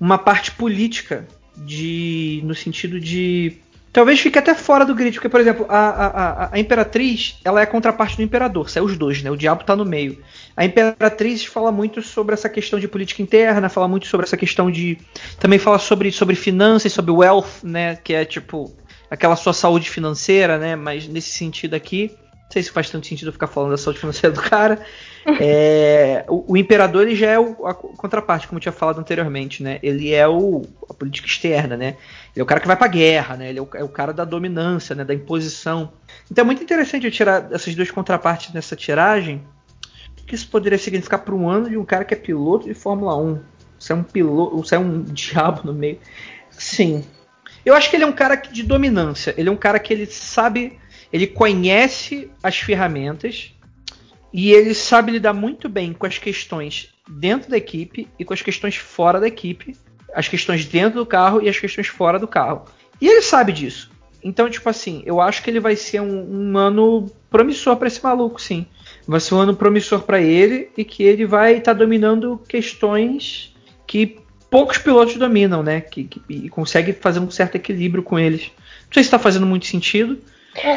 uma parte política de no sentido de talvez fique até fora do grid, porque por exemplo a, a, a imperatriz ela é a contraparte do imperador, sai os dois, né? O diabo tá no meio. A imperatriz fala muito sobre essa questão de política interna, fala muito sobre essa questão de também fala sobre sobre finanças, sobre wealth, né? Que é tipo aquela sua saúde financeira, né? Mas nesse sentido aqui não sei se faz tanto sentido ficar falando da saúde financeira do cara. É, o, o, imperador ele já é o, a contraparte, como eu tinha falado anteriormente, né? Ele é o, a política externa, né? Ele é o cara que vai pra guerra, né? Ele é o, é o cara da dominância, né? Da imposição. Então é muito interessante eu tirar essas duas contrapartes nessa tiragem. O que isso poderia significar para um ano de um cara que é piloto de Fórmula 1? Você é um piloto, você é um diabo no meio. Sim. Eu acho que ele é um cara de dominância. Ele é um cara que ele sabe ele conhece as ferramentas e ele sabe lidar muito bem com as questões dentro da equipe e com as questões fora da equipe, as questões dentro do carro e as questões fora do carro. E ele sabe disso. Então, tipo assim, eu acho que ele vai ser um, um ano promissor para esse maluco, sim. Vai ser um ano promissor para ele e que ele vai estar tá dominando questões que poucos pilotos dominam, né? Que, que e consegue fazer um certo equilíbrio com eles. Não sei se está fazendo muito sentido,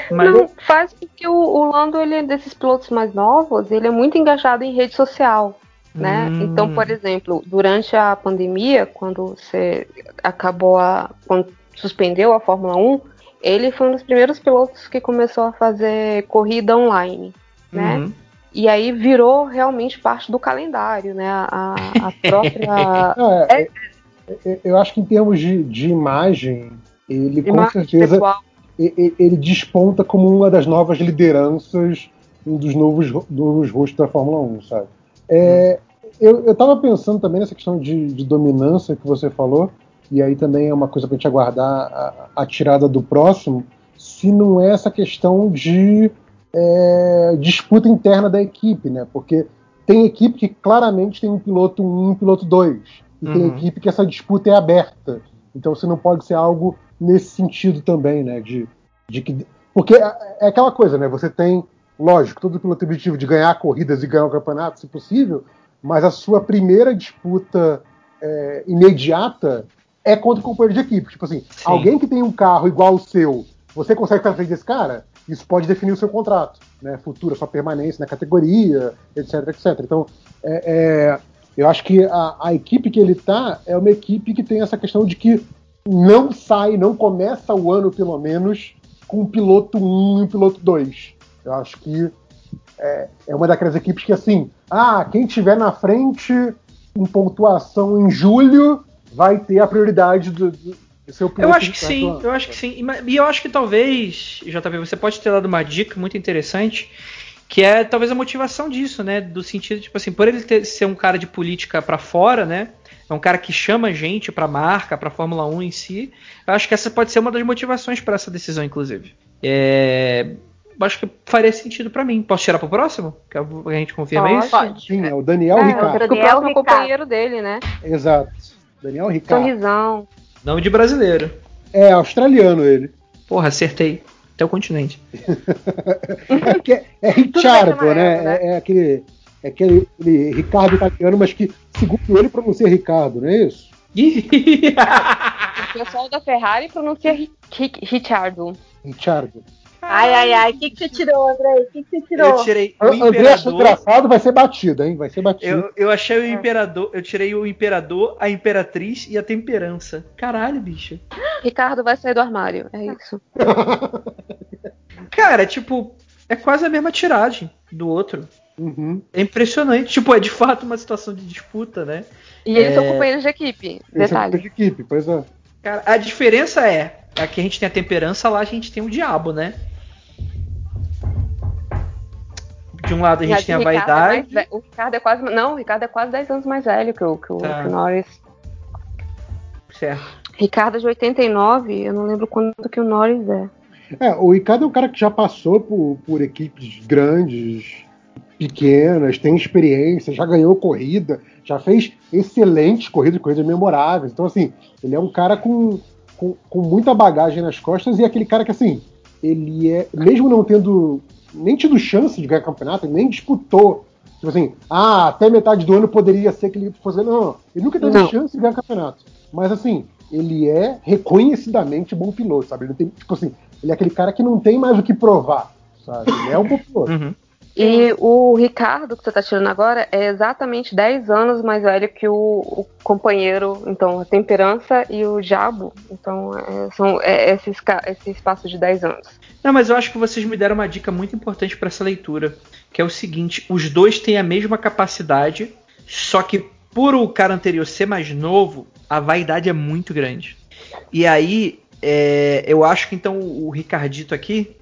mas... Não, faz porque o, o Lando, ele é desses pilotos mais novos, ele é muito engajado em rede social. Né? Hum. Então, por exemplo, durante a pandemia, quando você acabou a. Quando suspendeu a Fórmula 1, ele foi um dos primeiros pilotos que começou a fazer corrida online. Né? Uhum. E aí virou realmente parte do calendário, né? A, a própria. é, é, é, eu acho que em termos de, de imagem, ele imagem com certeza. Pessoal ele desponta como uma das novas lideranças, um dos novos, novos rostos da Fórmula 1, sabe? É, eu, eu tava pensando também nessa questão de, de, dominância que você falou, e aí também é uma coisa pra gente aguardar a, a tirada do próximo, se não é essa questão de é, disputa interna da equipe, né? Porque tem equipe que claramente tem um piloto 1 um, um piloto 2, e uhum. tem equipe que essa disputa é aberta. Então você não pode ser algo nesse sentido também, né? De, de que, porque é, é aquela coisa, né? Você tem, lógico, todo piloto tem objetivo de ganhar corridas e ganhar o campeonato, se possível, mas a sua primeira disputa é, imediata é contra o companheiro de equipe. Tipo assim, Sim. alguém que tem um carro igual ao seu, você consegue estar frente desse cara? Isso pode definir o seu contrato, né? Futura, sua permanência na categoria, etc, etc. Então, é, é, eu acho que a, a, equipe que ele tá é uma equipe que tem essa questão de que não sai, não começa o ano, pelo menos, com um piloto 1 e um piloto 2. Eu acho que é, é, uma daquelas equipes que, assim, ah, quem tiver na frente em pontuação em julho vai ter a prioridade do seu piloto. Eu acho que sim, eu acho que sim. E eu acho que talvez, JP, você pode ter dado uma dica muito interessante, que é talvez a motivação disso, né? Do sentido, tipo assim, por ele ter, ser um cara de política para fora, né? é um cara que chama gente para marca, para Fórmula 1 em si. Eu acho que essa pode ser uma das motivações para essa decisão, inclusive. É, acho que faria sentido para mim. Posso tirar pro próximo? Que a gente confirma pode, isso? Pode. Sim, é o Daniel é, Ricardo. O, Daniel o Ricardo. companheiro dele, né? Exato. Daniel Ricardo. Sorrisão. Nome de brasileiro. É, australiano ele. Porra, acertei. Até o continente. é, é, é Richardo, né? né? É, é aquele é aquele Ricardo italiano, mas que, segundo ele, pronuncia Ricardo, não é isso? o pessoal da Ferrari pronuncia Richardo. Richardo. Ai, ai, ai. O que, que você tirou, André? O que, que você tirou? Eu tirei o André achou engraçado, vai ser batido, hein? Vai ser batido. Eu, eu achei o imperador, eu tirei o imperador, a imperatriz e a temperança. Caralho, bicho. Ricardo vai sair do armário, é isso. Cara, tipo, é quase a mesma tiragem do outro. Uhum. É impressionante. Tipo, é de fato uma situação de disputa, né? E eles é... são companheiros de equipe. Eles detalhe. São de equipe, pois é. Cara, a diferença é: aqui a gente tem a temperança, lá a gente tem o diabo, né? De um lado a gente tem a é vaidade. É o Ricardo é quase. Não, o Ricardo é quase 10 anos mais velho que o, que o, tá. que o Norris. Certo. Ricardo é de 89, eu não lembro quanto que o Norris é. É, o Ricardo é um cara que já passou por, por equipes grandes, pequenas, tem experiência, já ganhou corrida, já fez excelentes corridas, corridas memoráveis. Então, assim, ele é um cara com, com, com, muita bagagem nas costas e é aquele cara que, assim, ele é, mesmo não tendo nem tido chance de ganhar campeonato, ele nem disputou. Tipo assim, ah, até metade do ano poderia ser que ele fosse. Não, ele nunca teve Não. chance de ganhar campeonato. Mas assim, ele é reconhecidamente bom piloto, sabe? Ele não tem, tipo assim, ele é aquele cara que não tem mais o que provar, sabe? Ele é um bom piloto. Uhum. E o Ricardo, que você tá tirando agora, é exatamente 10 anos mais velho que o, o companheiro, então, a Temperança e o Jabo. Então, é, são é, esse, esse espaço de 10 anos. Não, mas eu acho que vocês me deram uma dica muito importante para essa leitura, que é o seguinte: os dois têm a mesma capacidade, só que por o cara anterior ser mais novo, a vaidade é muito grande. E aí, é, eu acho que então o Ricardito aqui,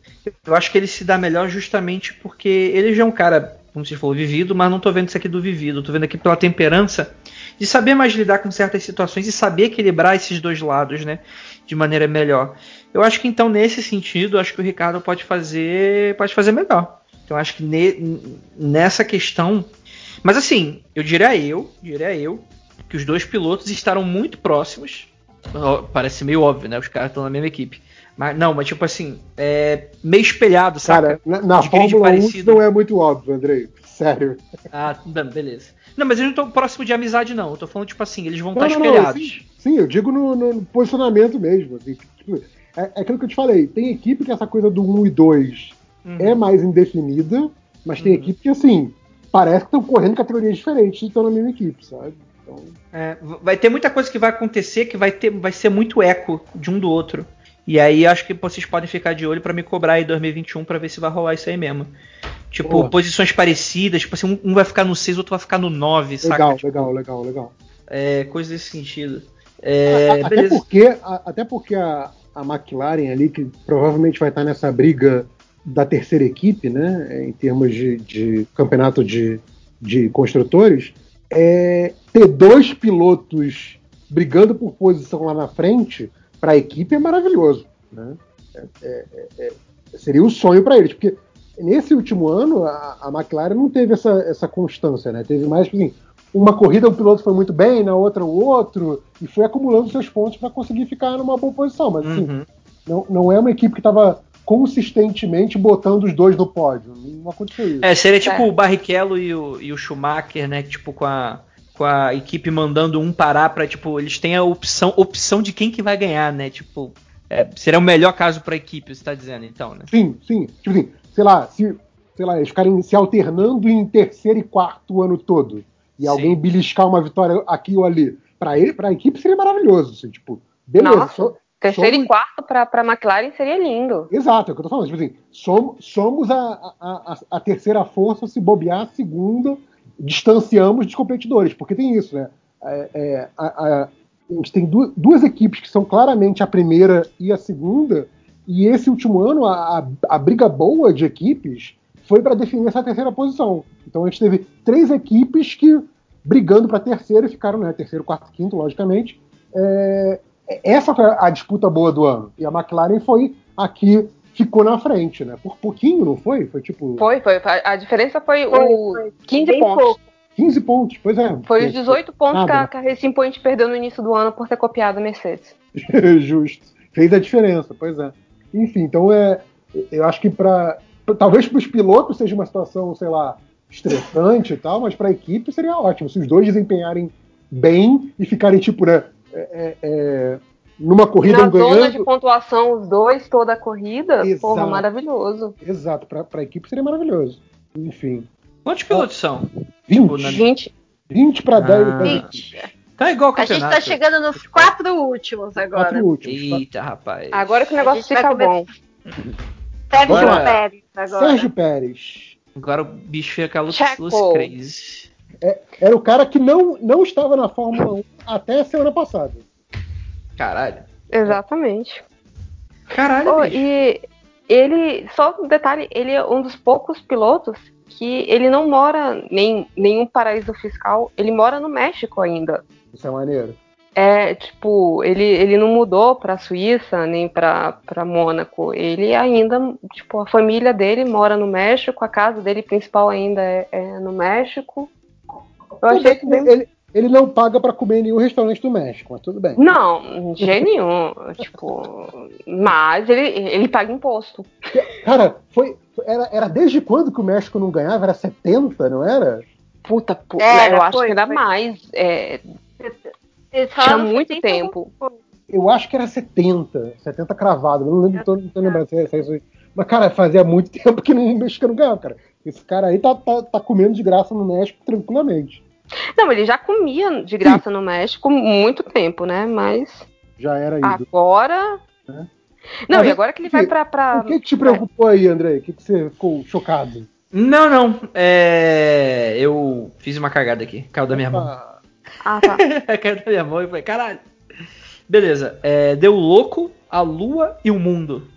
eu acho que ele se dá melhor justamente porque ele já é um cara, como você falou, vivido, mas não tô vendo isso aqui do vivido, tô vendo aqui pela temperança de saber mais lidar com certas situações e saber equilibrar esses dois lados, né, de maneira melhor. Eu acho que então nesse sentido, acho que o Ricardo pode fazer, pode fazer melhor. Então eu acho que ne- nessa questão, mas assim, eu diria eu, diria eu, que os dois pilotos estarão muito próximos. Parece meio óbvio, né? Os caras estão na mesma equipe. Mas não, mas tipo assim, é meio espelhado, saca? Cara, na, na Fórmula 1 isso parecido. não é muito óbvio, Andrei. Sério. Ah, beleza. Não, mas eles não estão próximos de amizade, não. Eu tô falando, tipo assim, eles vão Não, estar não, não, espelhados. sim, sim, eu digo no, no posicionamento mesmo. assim, tipo, é, é aquilo que eu te falei. Tem equipe que essa coisa do 1 e 2 Uhum. é mais indefinida, mas tem equipe que, assim, parece que estão correndo categorias diferentes e estão na mesma equipe, sabe? Então, É, vai ter muita coisa que vai acontecer que vai, ter, vai ser muito eco de um do outro. E aí acho que vocês podem ficar de olho pra me cobrar aí 2021 pra ver se vai rolar isso aí mesmo. Tipo, Boa. posições parecidas, tipo assim, um, vai ficar no 6, outro vai ficar no 9, saca? legal, Tipo, legal, legal, legal. É, coisa desse sentido. É, A- a- até porque, a- até porque a, a McLaren ali, que provavelmente vai estar nessa briga da terceira equipe, né, em termos de, de campeonato de, de construtores, é, ter dois pilotos brigando por posição lá na frente para a equipe é maravilhoso, né? É- é- é- é- seria o sonho para eles, porque nesse último ano a, a McLaren não teve essa, essa constância, né? Teve mais tipo assim, uma corrida o piloto foi muito bem, na outra o outro, e foi acumulando seus pontos para conseguir ficar numa boa posição. Mas assim, Uhum. não, não é uma equipe que estava consistentemente botando os dois no pódio. Não aconteceu isso. É, seria tipo o Barrichello e o, e o Schumacher, né? Tipo, com a, com a equipe mandando um parar pra, tipo, eles têm a opção, opção de quem que vai ganhar, né? Tipo, é, seria o melhor caso pra equipe, você tá dizendo, então, né? Sim, sim. Tipo assim, sei lá, se sei lá, eles ficarem se alternando em terceiro e quarto o ano todo. E Sim. alguém beliscar uma vitória aqui ou ali. Pra ele, pra equipe seria maravilhoso. Assim, tipo, beleza. Nossa, só- Terceiro somos- e quarto pra, pra McLaren seria lindo. Exato, é o que eu tô falando. Tipo assim, somos, somos a, a, a, a terceira força, se bobear a segunda, distanciamos dos competidores, porque tem isso, né? É, é, a, a- a gente tem du- duas equipes que são claramente a primeira e a segunda, e esse último ano a, a, briga boa de equipes foi para definir essa terceira posição. Então a gente teve três equipes que brigando para terceiro e ficaram, né? Terceiro, quarto, quinto, logicamente. É, essa foi a disputa boa do ano. E a McLaren foi a que ficou na frente, né? Por pouquinho, não foi? Foi tipo Foi, foi. A diferença foi, Foi, o foi. 15 Bem pontos. pouco. 15 pontos. Pois é. Foi os 18 pontos que Nada, a, que a Racing Point perdeu no início do ano por ter copiado a Mercedes. Justo. Fez a diferença, pois é. Enfim, então é. Eu acho que para talvez para os pilotos seja uma situação, sei lá, estressante e tal, mas para a equipe seria ótimo se os dois desempenharem bem e ficarem tipo, né, é, é, é, numa corrida Na um zona ganhando. de pontuação, os dois, toda a corrida, Exato. porra, maravilhoso. Exato, para a equipe seria maravilhoso. Enfim, Quantos pilotos são? 20, Tipo, na- 20. 20 para 10 Ah. das 20. Tá igual o A gente campeonato. tá chegando nos quatro últimos agora. quatro últimos. Eita, rapaz. Agora que o negócio fica comer- bom. Sérgio Agora- Pérez agora. Sérgio Pérez. Agora o bicho fica luz, Checo. luz crazy. Era o cara que não, não estava na Fórmula 1 até a semana passada. Caralho. Exatamente. Caralho, Oh, bicho. e ele, só um detalhe, ele é um dos poucos pilotos que ele não mora em nenhum paraíso fiscal, ele mora no México ainda. Isso é maneiro. É, tipo, ele, ele não mudou pra Suíça nem pra, pra Mônaco. Ele ainda, tipo, a família dele mora no México, a casa dele principal ainda é, é no México. Eu achei isso bem. ele, ele não paga pra comer em nenhum restaurante do México, mas tudo bem. Não, de jeito nenhum. tipo, mas ele, ele paga imposto. Cara, foi. Era, era desde quando que o México não ganhava? Era 70, não era? Puta, pu- Era, eu acho foi, que era foi. mais. é, tinha muito 70 tempo. Eu acho que era 70. 70 cravado. Eu não lembro, tô, não tô lembrando se é, se é isso aí. Mas, cara, fazia muito tempo que não, o México não ganhava, cara. Esse cara aí tá, tá, tá comendo de graça no México tranquilamente. Não, ele já comia de graça no México muito tempo, né? Mas Já era ido. agora. É. Não, Mas e agora que ele vai pra. pra... O que, que te preocupou aí, André? O que, que você ficou chocado? Não, não. É, eu fiz uma cagada aqui. Caiu da minha mão. Ah, tá. Caiu da minha mão e falei, caralho. Beleza. É, deu louco, a lua e o mundo.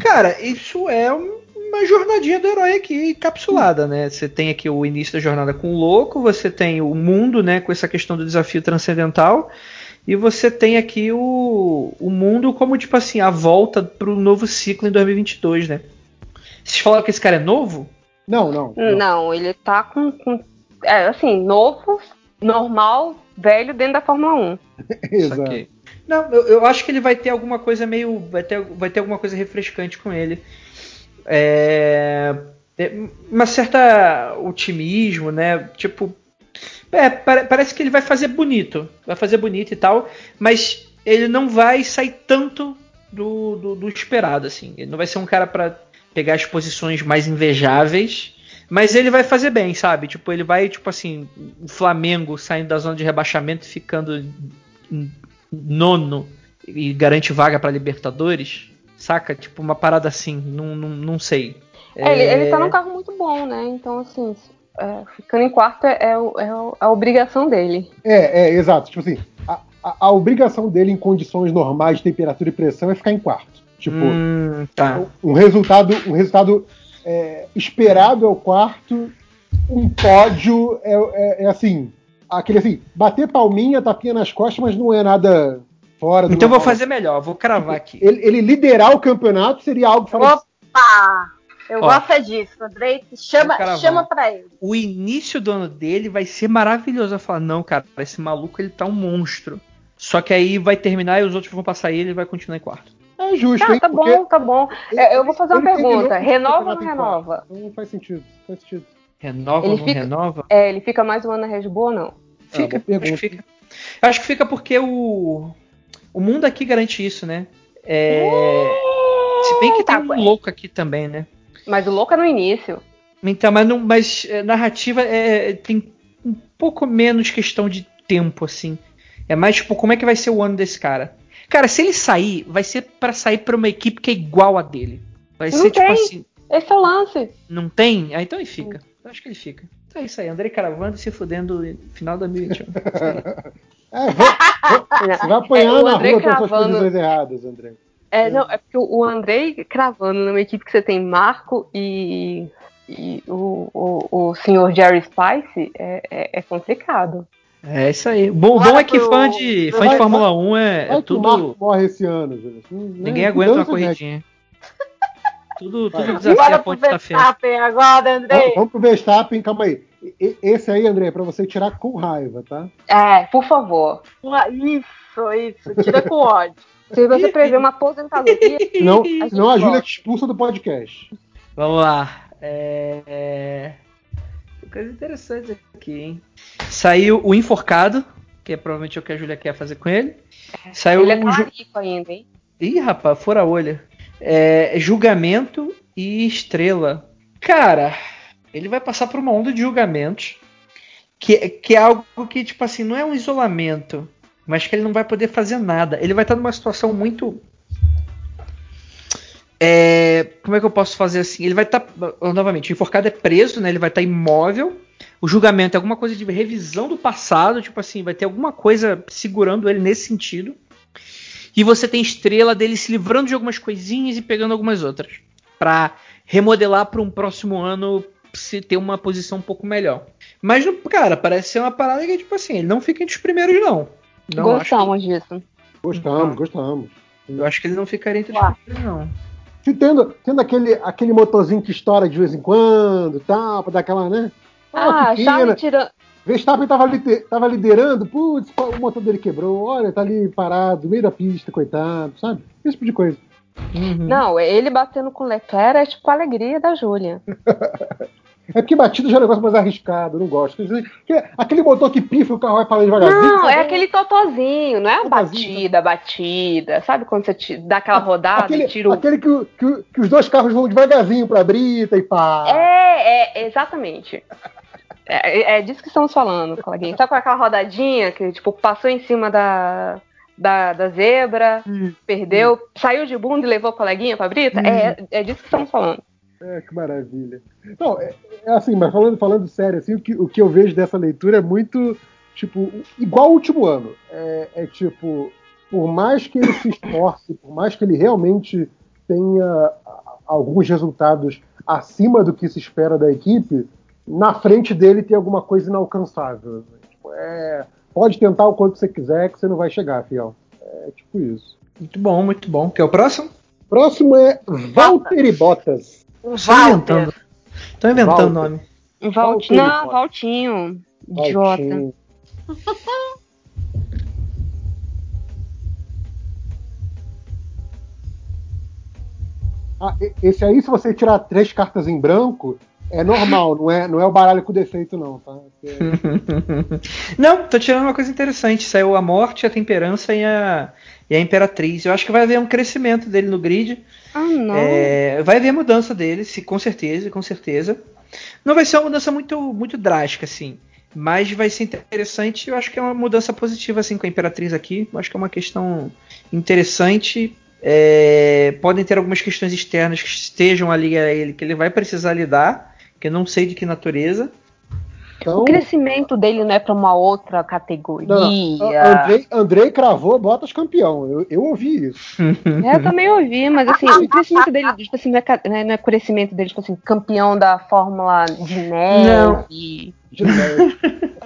Cara, isso é um- uma jornadinha do herói aqui encapsulada, né? Você tem aqui o início da jornada com o louco, você tem o mundo, né, com essa questão do desafio transcendental, e você tem aqui o, o mundo como, tipo assim, a volta pro novo ciclo em 2022, né? Vocês falaram que esse cara é novo? Não, não. não. Não, ele tá com. com- é, assim, novo, normal, velho dentro da Fórmula 1. Exato. Não, eu, eu acho que ele vai ter alguma coisa meio. Vai ter, vai ter alguma coisa refrescante com ele. É, é, uma certa otimismo, né? Tipo. É, pare- parece que ele vai fazer bonito. Vai fazer bonito e tal. Mas ele não vai sair tanto do, do, do esperado, assim. Ele não vai ser um cara pra pegar as posições mais invejáveis. Mas ele vai fazer bem, sabe? Tipo, ele vai, tipo assim, o Flamengo saindo da zona de rebaixamento ficando nono e garante vaga pra Libertadores, saca? Tipo uma parada assim, não, não, não sei. É, Ele, ele tá num carro muito bom, né? Então, assim, é, ficando em quarto é, é o- é a obrigação dele. É, é, exato. Tipo assim, a, a- a obrigação dele em condições normais de temperatura e pressão é ficar em quarto. Tipo, Hum, tá. um resultado, um resultado é, esperado é o quarto, um pódio é, é- é assim, aquele assim, bater palminha, tapinha nas costas, mas não é nada fora do Então eu vou fazer melhor, vou cravar aqui. Ele, ele liderar o campeonato seria algo fora de Opa! Eu Ó. gosto é disso, Andrei. Chama, chama pra ele. O início do ano dele vai ser maravilhoso. Eu falar, não, cara, esse maluco ele tá um monstro. Só que aí vai terminar e os outros vão passar ele e ele vai continuar em quarto. É justo, Tá, hein? tá bom, tá bom. É, eu vou fazer uma ele pergunta. Renova ou não renova? quarto. Não faz sentido, faz sentido. Renova Ele ou não fica- renova? É, ele fica mais um ano na Red Bull ou não? Fica, Ah, acho que fica. Eu acho que fica porque o. O mundo aqui garante isso, né? É, Se bem que Tá, tem um louco aqui também, né? Mas o louco é no início. Então, mas, não, mas é, narrativa é, tem um pouco menos questão de tempo, assim. É mais tipo, como é que vai ser o ano desse cara? Cara, se ele sair, vai ser pra sair pra uma equipe que é igual a dele. Vai Não ser tipo tem. assim, Esse é o lance. não tem? Ah, então ele fica. Eu acho que ele fica. Então é isso aí, Andrei caravando e se fudendo no final de 2021. É, vou- vou- você vai apanhar É, na André rua pelas previsões erradas, André. É, não, é porque o Andrei cravando numa equipe que você tem Marco e, e o, o, o senhor Jerry Spice é, é, é complicado. É isso aí. Bom, bom é que fã de, fã Vai- de Fórmula 1 é, é tudo. morre esse ano, Júlio. Ninguém aguenta uma corridinha. Tudo, tudo Vai. a pro ponte da fé. Verstappen agora, Andrei. Vamos, vamos pro Verstappen, calma aí. Esse aí, André, é pra você tirar com raiva, tá? É, por favor. Isso, isso. Tira com ódio. Se você prever uma aposentadoria. Senão a Júlia gosta. te expulsa do podcast. Vamos lá. É, é... Tem coisa interessante aqui, hein? Saiu o Enforcado, que é provavelmente o que a Júlia quer fazer com ele. Saiu Ele é o. Ju... talarico ainda, hein? Ih, rapaz, fora a olha. É, julgamento e estrela. Cara, ele vai passar por uma onda de julgamentos. Que, que é algo que, tipo assim, não é um isolamento. Mas que ele não vai poder fazer nada. Ele vai estar numa situação muito. É, como é que eu posso fazer assim? Ele vai estar. novamente, o enforcado é preso, né? Ele vai estar imóvel. O julgamento é alguma coisa de revisão do passado. Tipo assim, vai ter alguma coisa segurando ele nesse sentido. E você tem estrela dele se livrando de algumas coisinhas e pegando algumas outras. Pra remodelar para um próximo ano se ter uma posição um pouco melhor. Mas, cara, parece ser uma parada que, tipo assim, ele não fica entre os primeiros, não. não Gostamos disso. Gostamos, gostamos. que- eu acho que ele não ficaria entre os primeiros, não. Se tendo, tendo aquele, aquele motorzinho que estoura de vez em quando, tal, pra dar aquela, né? Ah, pequena. Charlie tirando. Verstappen tava, tava liderando, putz, pô, o motor dele quebrou, olha, tá ali parado, no meio da pista, coitado, sabe? Esse tipo de coisa. Não, ele batendo com o Leclerc é tipo a alegria da Júlia. É porque batida já é um negócio mais arriscado, não gosto. Aquele motor que pifa o carro vai para devagarzinho. Não, sabe? é aquele totozinho, não é a Totozinho. batida, batida. Sabe quando você dá aquela rodada Aquele, e tira o. aquele que, que, que os dois carros vão devagarzinho pra brita e pá. É, é, exatamente. É, é disso que estamos falando, coleguinha. Sabe com aquela rodadinha que, tipo, passou em cima da, da, da zebra, perdeu, saiu de bunda e levou a coleguinha pra brita? É, é disso que estamos falando. É, que maravilha. Não, é, é assim, mas falando, falando sério, assim, o, que, o que eu vejo dessa leitura é muito, tipo, igual o último ano. É, é tipo, por mais que ele se esforce, por mais que ele realmente tenha alguns resultados acima do que se espera da equipe, na frente dele tem alguma coisa inalcançável. Tipo, é, pode tentar o quanto você quiser que você não vai chegar, fiel. É tipo isso. Muito bom, muito bom. Quer o próximo? Próximo é Valtteri Bottas. Estão inventando. Estão inventando o Walter. nome. Valtinho. Não, Valtinho. Idiota. Ah, esse aí, se você tirar três cartas em branco, é normal, não é, não é o baralho com defeito, não, tá? Porque- Não, tô tirando uma coisa interessante. Saiu a morte, a temperança e a, e a imperatriz. Eu acho que vai haver um crescimento dele no grid. Ah, não. É, vai haver mudança dele, se, com certeza, com certeza. Não vai ser uma mudança muito, muito drástica, assim. Mas vai ser interessante. Eu acho que é uma mudança positiva, assim, com a Imperatriz aqui. Eu acho que é uma questão interessante. É, podem ter algumas questões externas que estejam ali a ele, que ele vai precisar lidar, que eu não sei de que natureza. Então, O crescimento dele não é pra uma outra categoria. não, Andrei, Andrei cravou Bottas campeão. Eu, eu ouvi isso. É, eu também ouvi, mas assim, o crescimento dele, tipo assim, não é, né, não é crescimento dele, tipo assim, campeão da Fórmula de neve. Não. De leve.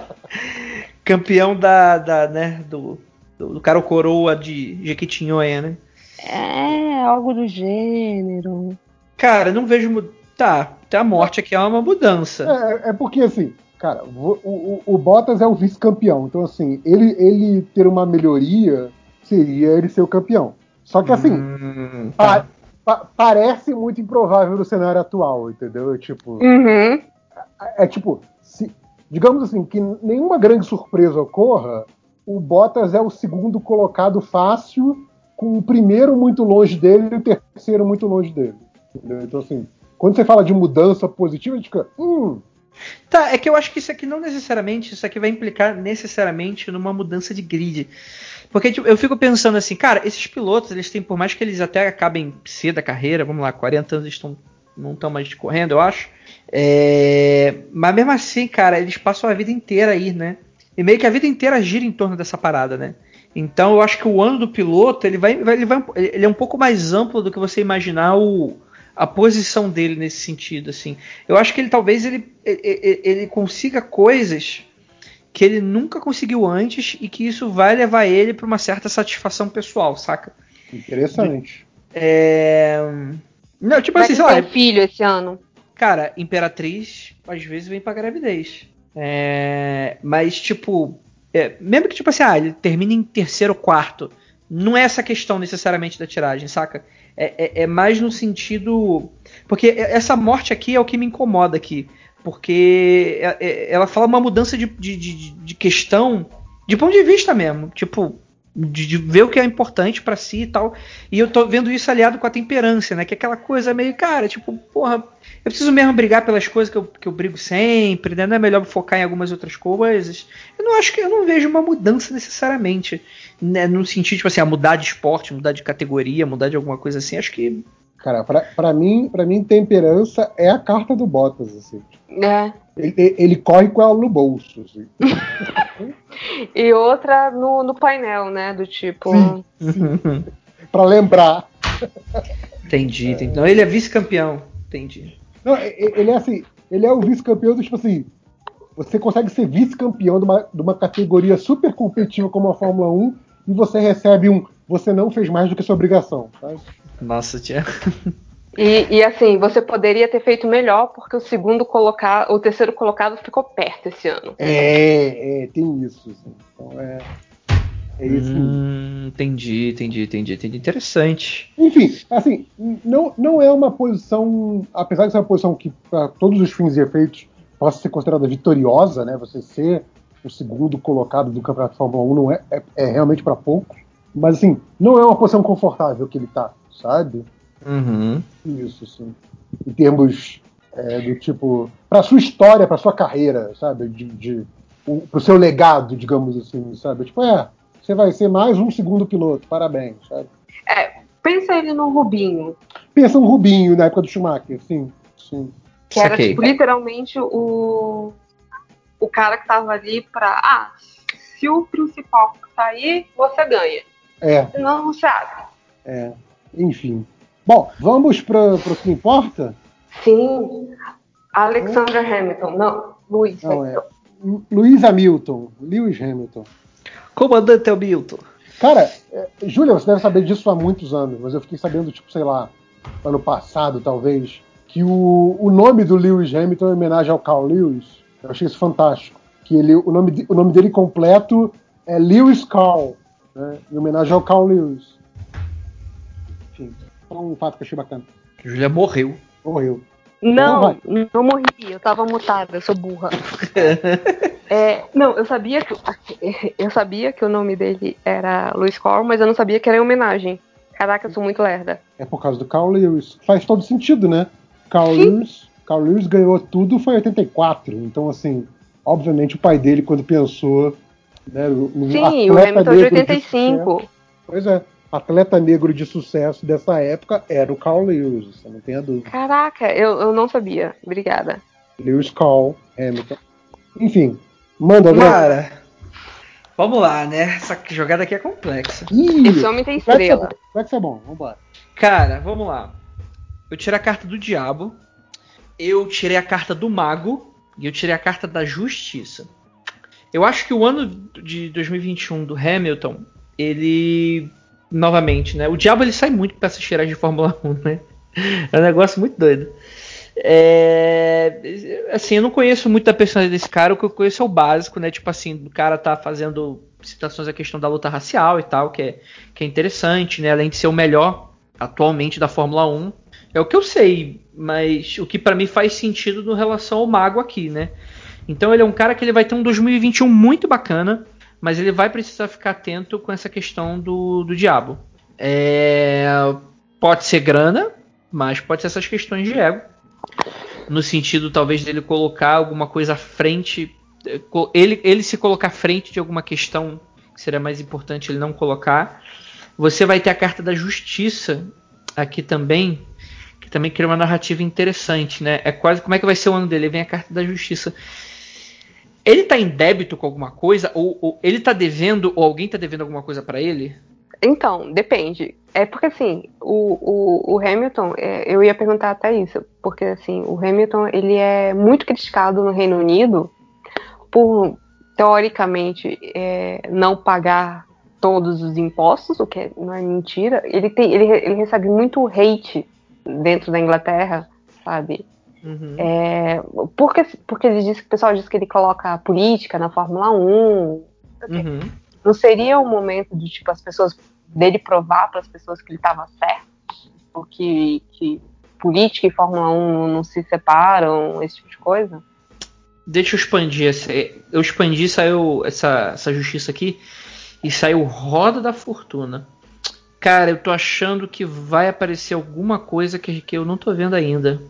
Campeão da, da né, do, do, do cara coroa de Jequitinhonha, né? É, algo do gênero. Cara, não vejo. Tá, até a morte aqui é uma mudança. É, é porque, assim, cara, o, o, o Bottas é o vice-campeão. Então, assim, ele, ele ter uma melhoria seria ele ser o campeão. Só que, assim, Hum, pa- tá. pa- parece muito improvável no cenário atual, entendeu? É Tipo, Uhum. é tipo, se, digamos assim, que nenhuma grande surpresa ocorra, o Bottas é o segundo colocado fácil, com o primeiro muito longe dele e o terceiro muito longe dele. entendeu? Então, assim, quando você fala de mudança positiva, a gente fica. Hum, Tá, é que eu acho que isso aqui não necessariamente, isso aqui vai implicar necessariamente numa mudança de grid. Porque tipo, eu fico pensando assim, cara, esses pilotos, eles têm, por mais que eles até acabem cedo a carreira, vamos lá, 40 anos eles estão, não estão mais correndo, eu acho. É, mas mesmo assim, cara, eles passam a vida inteira aí, né? E meio que a vida inteira gira em torno dessa parada, né? Então eu acho que o ano do piloto, ele vai, vai- ele vai, ele é um pouco mais amplo do que você imaginar o, a posição dele nesse sentido, assim. Eu acho que ele talvez ele, ele, ele consiga coisas que ele nunca conseguiu antes e que isso vai levar ele para uma certa satisfação pessoal, saca? interessante. É... Não, tipo Vai assim, sei lá, um filho esse ano. cara, Imperatriz às vezes vem pra gravidez. É, Mas, tipo, é, mesmo que, tipo assim, ah, ele termina em terceiro ou quarto, não é essa questão necessariamente da tiragem, saca? É, é- é mais no sentido. Porque essa morte aqui é o que me incomoda aqui. Porque é- é- ela fala uma mudança de, de, de- de questão de ponto de vista mesmo. Tipo, de, de ver o que é importante pra si e tal. E eu tô vendo isso aliado com a temperança, né? Que é aquela coisa meio, cara, tipo, porra, eu preciso mesmo brigar pelas coisas que eu, que eu brigo sempre, né? Não é melhor focar em algumas outras coisas. Eu não acho que eu não vejo uma mudança necessariamente. Né? No sentido, tipo assim, a mudar de esporte, mudar de categoria, mudar de alguma coisa assim. Acho que. Cara, pra, pra mim, para mim, temperança é a carta do Bottas, assim. É. Ele, ele- corre com ela no bolso, assim. E outra no, no painel, né? Do tipo. Sim. Pra lembrar. entendi, entendi. Não, ele é vice-campeão. Entendi. Não, ele é assim, ele é o vice-campeão do tipo assim. Você consegue ser vice-campeão de uma, de uma categoria super competitiva como a Fórmula 1 e você recebe um. Você não fez mais do que sua obrigação. Sabe? Nossa, tia. E, e, assim, você poderia ter feito melhor porque o segundo colocado, o terceiro colocado ficou perto esse ano. É, é tem isso. Assim. Então é. É isso. Hum, entendi, entendi, entendi, entendi. Interessante. Enfim, assim, não, não é uma posição, apesar de ser uma posição que, para todos os fins e efeitos, possa ser considerada vitoriosa, né? Você ser o segundo colocado do Campeonato de Fórmula 1 não é, é, é realmente para poucos. Mas, assim, não é uma posição confortável que ele tá, sabe? Uhum. Isso, sim. Em termos é, do tipo. para sua história, para sua carreira, sabe? De, de, o, pro seu legado, digamos assim, sabe? Tipo, é, você vai ser mais um segundo piloto, parabéns, sabe? É, pensa ele no Rubinho. Pensa no Rubinho na época do Schumacher, sim, sim. Que era, tipo, literalmente o, o cara que tava ali pra. Ah, se o principal sair, você ganha. É. Senão você abre. É, enfim. Bom, vamos para o que importa? Sim. Alexander Hamilton. Não, Luiz Não, é. Luiz Hamilton. Lewis Hamilton. Comandante Hamilton. Cara, é, Júlia, você deve saber disso há muitos anos, mas eu fiquei sabendo, tipo, sei lá, ano passado, talvez, que o, o nome do Lewis Hamilton é em homenagem ao Carl Lewis. Eu achei isso fantástico. Que ele, o, nome, o nome dele completo é Lewis Carl, né, em homenagem ao Carl Lewis. Um fato que eu achei bacana. Júlia morreu. Morreu. Não, não, não morri, eu tava mutada, eu sou burra. é, não, eu sabia que eu sabia que o nome dele era Louis Carl, mas eu não sabia que era em homenagem. Caraca, eu sou muito lerda. É por causa do Carl Lewis. Faz todo sentido, né? Carl Sim. Lewis, Carl Lewis ganhou tudo foi em 84. Então, assim, obviamente o pai dele, quando pensou. Né, no Sim, o Hamilton de 85. De pois é atleta negro de sucesso dessa época era o Carl Lewis, você não tem a dúvida. Caraca, eu, eu não sabia. Obrigada. Lewis Carl Hamilton. Enfim, manda. Cara, vamos lá, né? Essa jogada aqui é complexa. Ih, Esse homem tem estrela. Vai que ser bom, vambora. Cara, vamos lá. Eu tirei a carta do diabo, eu tirei a carta do mago e eu tirei a carta da justiça. Eu acho que o ano de 2021 do Hamilton, ele novamente, né? O diabo ele sai muito para essas cheiras de Fórmula 1, né? É um negócio muito doido. É, assim, eu não conheço muito da personalidade desse cara, o que eu conheço é o básico, né? Tipo assim, o cara tá fazendo citações à questão da luta racial e tal, que é, que é interessante, né? Além de ser o melhor atualmente da Fórmula 1. É o que eu sei, mas o que para mim faz sentido no relação ao Mago aqui, né? Então ele é um cara que ele vai ter um 2021 muito bacana mas ele vai precisar ficar atento com essa questão do, do diabo. É, pode ser grana, mas pode ser essas questões de ego. No sentido, talvez, dele colocar alguma coisa à frente. Ele, ele se colocar à frente de alguma questão que seria mais importante ele não colocar. Você vai ter a carta da justiça aqui também, que também cria uma narrativa interessante, né? É quase como é que vai ser o ano dele? Vem a carta da justiça. Ele tá em débito com alguma coisa? Ou, ou ele tá devendo, ou alguém tá devendo alguma coisa para ele? Então, depende. É porque assim, o, o, o Hamilton, é, eu ia perguntar até isso, porque assim, o Hamilton ele é muito criticado no Reino Unido por teoricamente é, não pagar todos os impostos, o que é, não é mentira. Ele tem, ele, ele recebe muito hate dentro da Inglaterra, sabe? Uhum. É, porque, porque ele diz, o pessoal diz que ele coloca a política na Fórmula 1. Uhum. Não seria o momento de tipo as pessoas dele provar para as pessoas que ele estava certo, porque que política e Fórmula 1 não se separam, esse tipo de coisa? Deixa eu expandir esse, eu expandi saiu essa, essa justiça aqui e saiu Roda da Fortuna. Cara, eu tô achando que vai aparecer alguma coisa que, que eu não tô vendo ainda.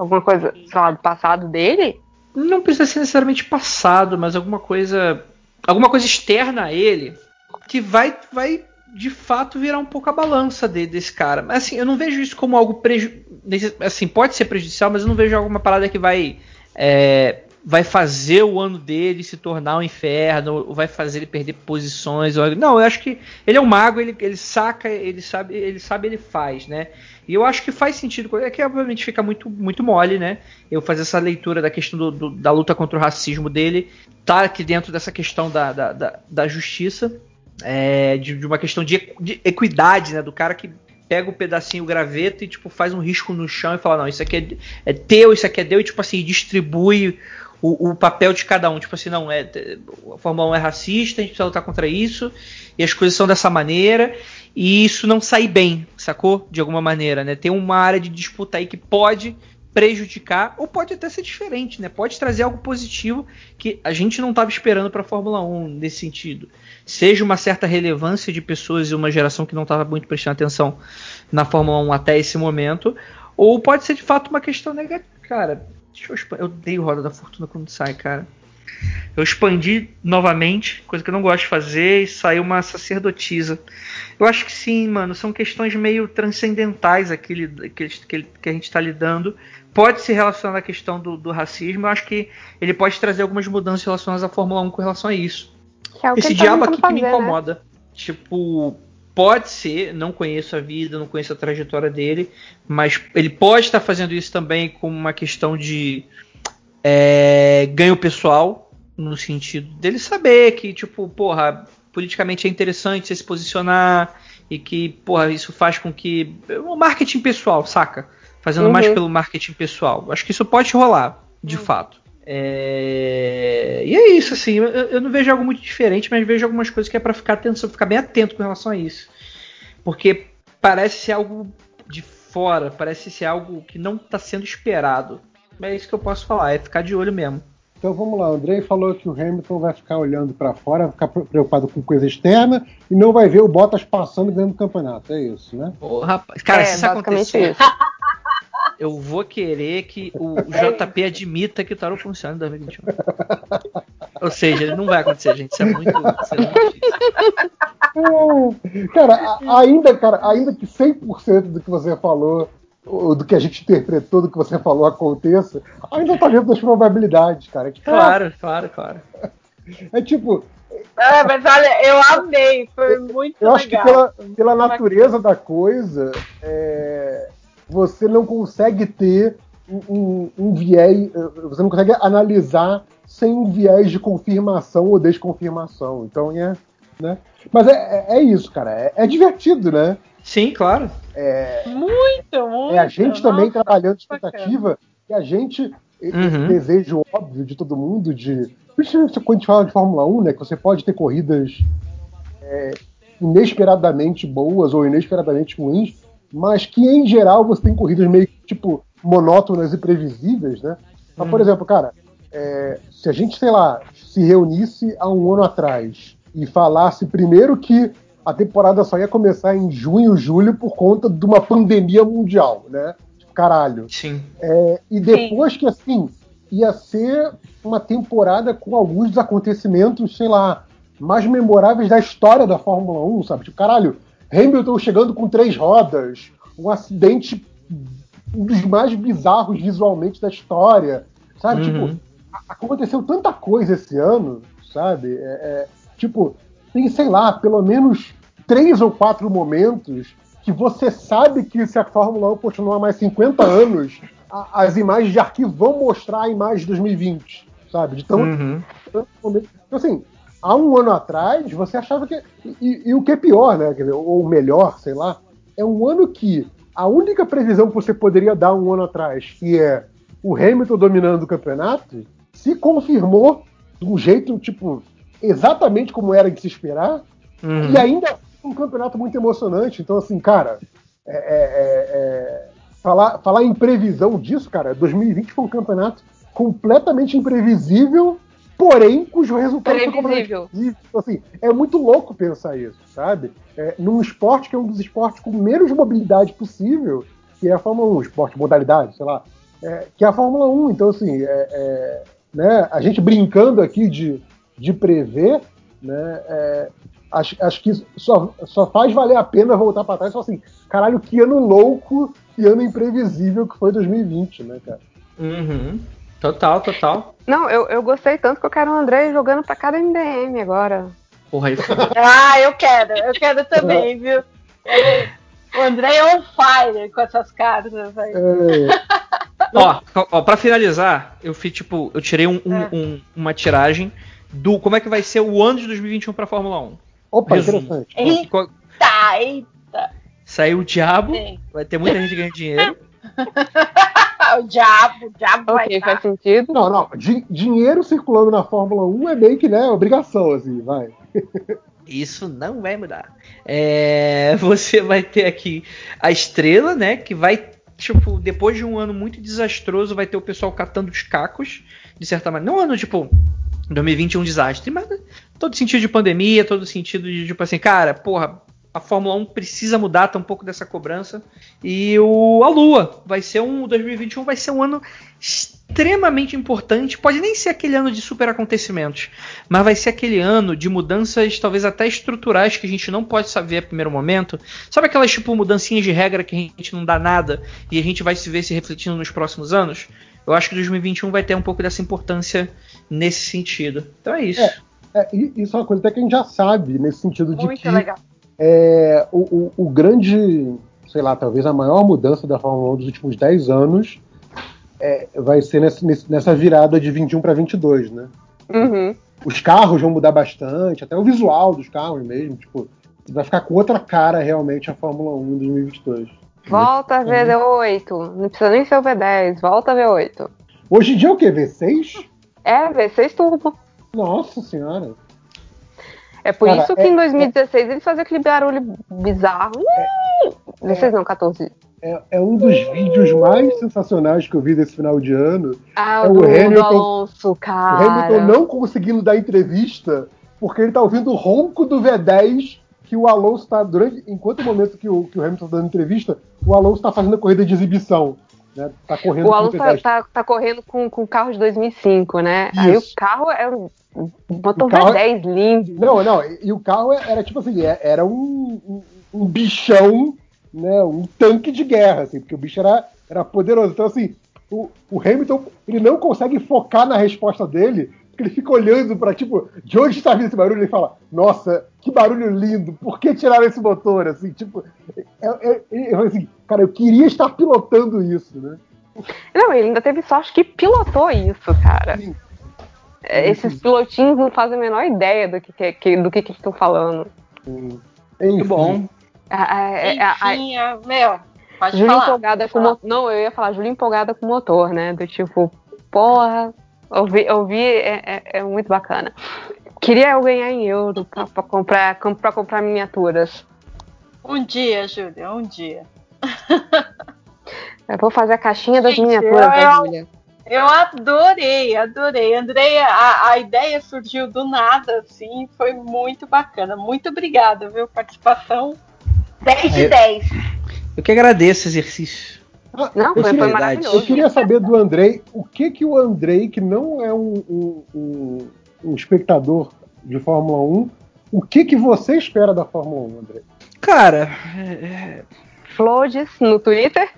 Alguma coisa, sei lá, do passado dele? Não precisa ser necessariamente passado, mas alguma coisa. Alguma coisa externa a ele que vai, vai de fato virar um pouco a balança de, desse cara. Mas assim, eu não vejo isso como algo preju assim, pode ser prejudicial, mas eu não vejo alguma parada que vai é, vai fazer o ano dele se tornar um inferno, ou vai fazer ele perder posições. Ou... Não, eu acho que ele é um mago, ele, ele saca, ele sabe, ele sabe, ele faz, né? E eu acho que faz sentido, é que obviamente fica muito, muito mole, né? Eu fazer essa leitura da questão do, do, da luta contra o racismo dele, tá aqui dentro dessa questão da, da, da, da justiça, é, de, de, uma questão de, de, equidade, né? Do cara que pega o pedacinho, o graveto e tipo faz um risco no chão e fala não, isso aqui é, é teu, isso aqui é teu e tipo assim distribui o, o, papel de cada um. Tipo assim, não, é, a Fórmula 1 é racista, a gente precisa lutar contra isso, e as coisas são dessa maneira, e isso não sai bem, sacou? De alguma maneira, né? Tem uma área de disputa aí que pode prejudicar, ou pode até ser diferente, né? Pode trazer algo positivo que a gente não estava esperando para a Fórmula 1 nesse sentido. Seja uma certa relevância de pessoas e uma geração que não estava muito prestando atenção na Fórmula 1 até esse momento, ou pode ser de fato uma questão negativa. Cara, Deixa eu expandir. Eu odeio Roda da Fortuna quando sai, cara. Eu expandi novamente, coisa que eu não gosto de fazer, e saiu uma sacerdotisa. Eu acho que sim, mano. São questões meio transcendentais aqui que, que, que a gente está lidando. Pode se relacionar à questão do, do, racismo. Eu acho que ele pode trazer algumas mudanças relacionadas à Fórmula 1 com relação a isso. É Esse diabo aqui fazer, que me né? incomoda. Né? Tipo, Pode ser, não conheço a vida, não conheço a trajetória dele, mas ele pode estar fazendo isso também como uma questão de é, ganho pessoal, no sentido dele saber que, tipo, porra, politicamente é interessante você se posicionar e que, porra, isso faz com que. O marketing pessoal, saca? Fazendo uhum. mais pelo marketing pessoal. Acho que isso pode rolar, de uhum. fato. É... E é isso, assim, eu, eu, não vejo algo muito diferente, mas vejo algumas coisas que é para ficar atento, ficar bem atento com relação a isso. Porque parece ser algo de fora, parece ser algo que não está sendo esperado. É isso que eu posso falar, é ficar de olho mesmo. Então vamos lá, o Andrei falou que o Hamilton vai ficar olhando para fora, vai ficar preocupado com coisa externa e não vai ver o Bottas passando dentro do campeonato, é isso, né? Ô, rapaz, cara, é, se isso acontecer, isso eu vou querer que o JP admita que o tarô funciona em 2021. Ou seja, ele não vai acontecer, gente. Isso é muito, isso é muito difícil. cara, ainda, cara, ainda que 100% do que você falou, do que a gente interpretou, do que você falou aconteça, ainda tá dentro das probabilidades, cara. É tipo, claro, claro, claro. É tipo, é, mas olha, eu amei, foi muito eu legal. Eu acho que pela, pela natureza da coisa, é, você não consegue ter um, um, um, viés, você não consegue analisar sem um viés de confirmação ou desconfirmação. Então é. Né? Mas é, é, é isso, cara. É, é, divertido, né? Sim, claro. É, muito, muito. É a gente também Nossa, trabalhando expectativa e a gente, uhum. esse desejo óbvio de todo mundo de. Principalmente quando a gente fala de Fórmula 1, né? Que você pode ter corridas é, inesperadamente boas ou inesperadamente ruins, mas que em geral você tem corridas meio tipo monótonas e previsíveis, né? Mas, por uhum. exemplo, cara, é, se a gente, sei lá, se reunisse há um ano atrás e falasse primeiro que a temporada só ia começar em junho, julho por conta de uma pandemia mundial, né? Tipo, caralho. Sim. É, e depois Sim. que assim ia ser uma temporada com alguns dos acontecimentos, sei lá, mais memoráveis da história da Fórmula 1, sabe? Tipo, caralho, Hamilton chegando com três rodas, um acidente um dos mais bizarros visualmente da história, sabe? Uhum. Tipo, aconteceu tanta coisa esse ano, sabe? É, é, tipo, tem, sei lá, pelo menos três ou quatro momentos que você sabe que se a Fórmula 1 continuar mais 50 anos, a, as imagens de arquivo vão mostrar a imagem de 2020, sabe? Uhum. Então, assim, há um ano atrás, você achava que. E, e o que é pior, né? Ou melhor, sei lá, é um ano que a única previsão que você poderia dar um ano atrás, que é o Hamilton dominando o campeonato, se confirmou de um jeito, tipo, exatamente como era de se esperar, uhum. e ainda um campeonato muito emocionante. Então, assim, cara, é, é, é, é falar, falar em previsão disso, cara, 2020 foi um campeonato completamente imprevisível porém cujo resultado Previsível. foi assim, é muito louco pensar isso, sabe? É, num esporte que é um dos esportes com menos mobilidade possível, que é a Fórmula 1, esporte modalidade, sei lá, é, que é a Fórmula 1. Então, assim, é, é, né, a gente brincando aqui de, de prever, né, é, acho, acho que só, só faz valer a pena voltar para trás e falar assim, caralho, que ano louco, que ano imprevisível que foi 2020, né, cara? Uhum. Total, total. Não, eu, eu gostei tanto que eu quero o André jogando pra cada MDM agora. Porra, aí Ah, eu quero, eu quero também, viu? O André é on fire com essas cartas aí. É. ó, ó, pra finalizar, eu fiz tipo, eu tirei um, um, é. um, uma tiragem do como é que vai ser o ano de 2021 pra Fórmula 1. Opa, Resumo. interessante. Eita, eita. Saiu o Diabo, vai ter muita gente ganhando dinheiro. o diabo, o diabo vai Ok, dar. faz sentido. Não, não. di- dinheiro circulando na Fórmula 1 é meio que, né, obrigação, assim, vai. Isso não vai mudar. É, você vai ter aqui a estrela, né? Que vai, tipo, depois de um ano muito desastroso, vai ter o pessoal catando os cacos, de certa maneira. Não um ano, tipo, 2020 um desastre, mas todo sentido de pandemia, todo sentido de, tipo assim, cara, porra, a Fórmula 1 precisa mudar, tá um pouco dessa cobrança. E o a Lua vai ser um 2021 vai ser um ano extremamente importante. Pode nem ser aquele ano de super acontecimentos, mas vai ser aquele ano de mudanças, talvez até estruturais que a gente não pode saber a primeiro momento. Sabe aquelas tipo mudancinhas de regra que a gente não dá nada e a gente vai se ver se refletindo nos próximos anos? Eu acho que 2021 vai ter um pouco dessa importância nesse sentido. Então é isso. É, É, isso é uma coisa até que a gente já sabe, nesse sentido de Muito que legal. É, o, o- o grande, sei lá, talvez a maior mudança da Fórmula 1 dos últimos 10 anos é, vai ser nesse- nessa virada de 21 para 22, né? Uhum. Os carros vão mudar bastante, até o visual dos carros mesmo, tipo, vai ficar com outra cara realmente a Fórmula 1 em 2022. Volta V8. Não precisa nem ser o V10. Volta V8. Hoje em dia é o quê? V6? É, V6 Turbo. Nossa senhora. É por Cara, isso que é- em 2016 ele fazia aquele barulho bizarro. Uh! 16 não, 14. É, é um dos vídeos mais sensacionais que eu vi desse final de ano. Ah, É o o do Hamilton- Alonso, O cara. Hamilton não conseguindo dar entrevista porque ele tá ouvindo o ronco do V10 que o Alonso tá durante enquanto o momento que o, que o Hamilton tá dando entrevista, o Alonso tá fazendo a corrida de exibição, né? Tá correndo O Alonso tá, V10. tá, tá correndo com, com o carro de 2005, né? Aí o Isso. carro é um motor O carro V10 lindo. Não, não, e, o carro era tipo assim, é- era um, um, um bichão, né? Um tanque de guerra, assim, porque o bicho era, era poderoso. Então, assim, o, o Hamilton, ele não consegue focar na resposta dele, porque ele fica olhando pra, tipo, de onde está vindo esse barulho? Ele fala, nossa, que barulho lindo, por que tiraram esse motor? Assim, tipo, é, é, é, é, assim, cara, eu queria estar pilotando isso, né? Não, ele ainda teve sorte que pilotou isso, cara. Sim. É, Esses pilotinhos não fazem a menor ideia do que, que- que- do que que estão falando. Enfim. Muito bom. Enfim, a- meu, pode Júlia falar. empolgada pode com falar. Não, eu ia falar Júlia empolgada com motor, né? Do tipo, porra, ouvir, ouvir é, é- é muito bacana. Queria eu ganhar em euro pra, pra comprar, com- pra comprar miniaturas. Um dia, Júlia, um dia. Eu vou fazer a caixinha das Gente, miniaturas eu- da Júlia. Eu adorei, adorei. Andreia, a, a ideia surgiu do nada, assim, foi muito bacana. Muito obrigada, viu? Participação 10 de É. 10. Eu que agradeço esse exercício. Ah, Não, eu foi, foi queria- maravilhoso. Eu queria saber do Andrei, o que que o Andrei, que não é um, um- um- um espectador de Fórmula 1, o que que você espera da Fórmula 1, Andrei? Cara, é- Flores no Twitter.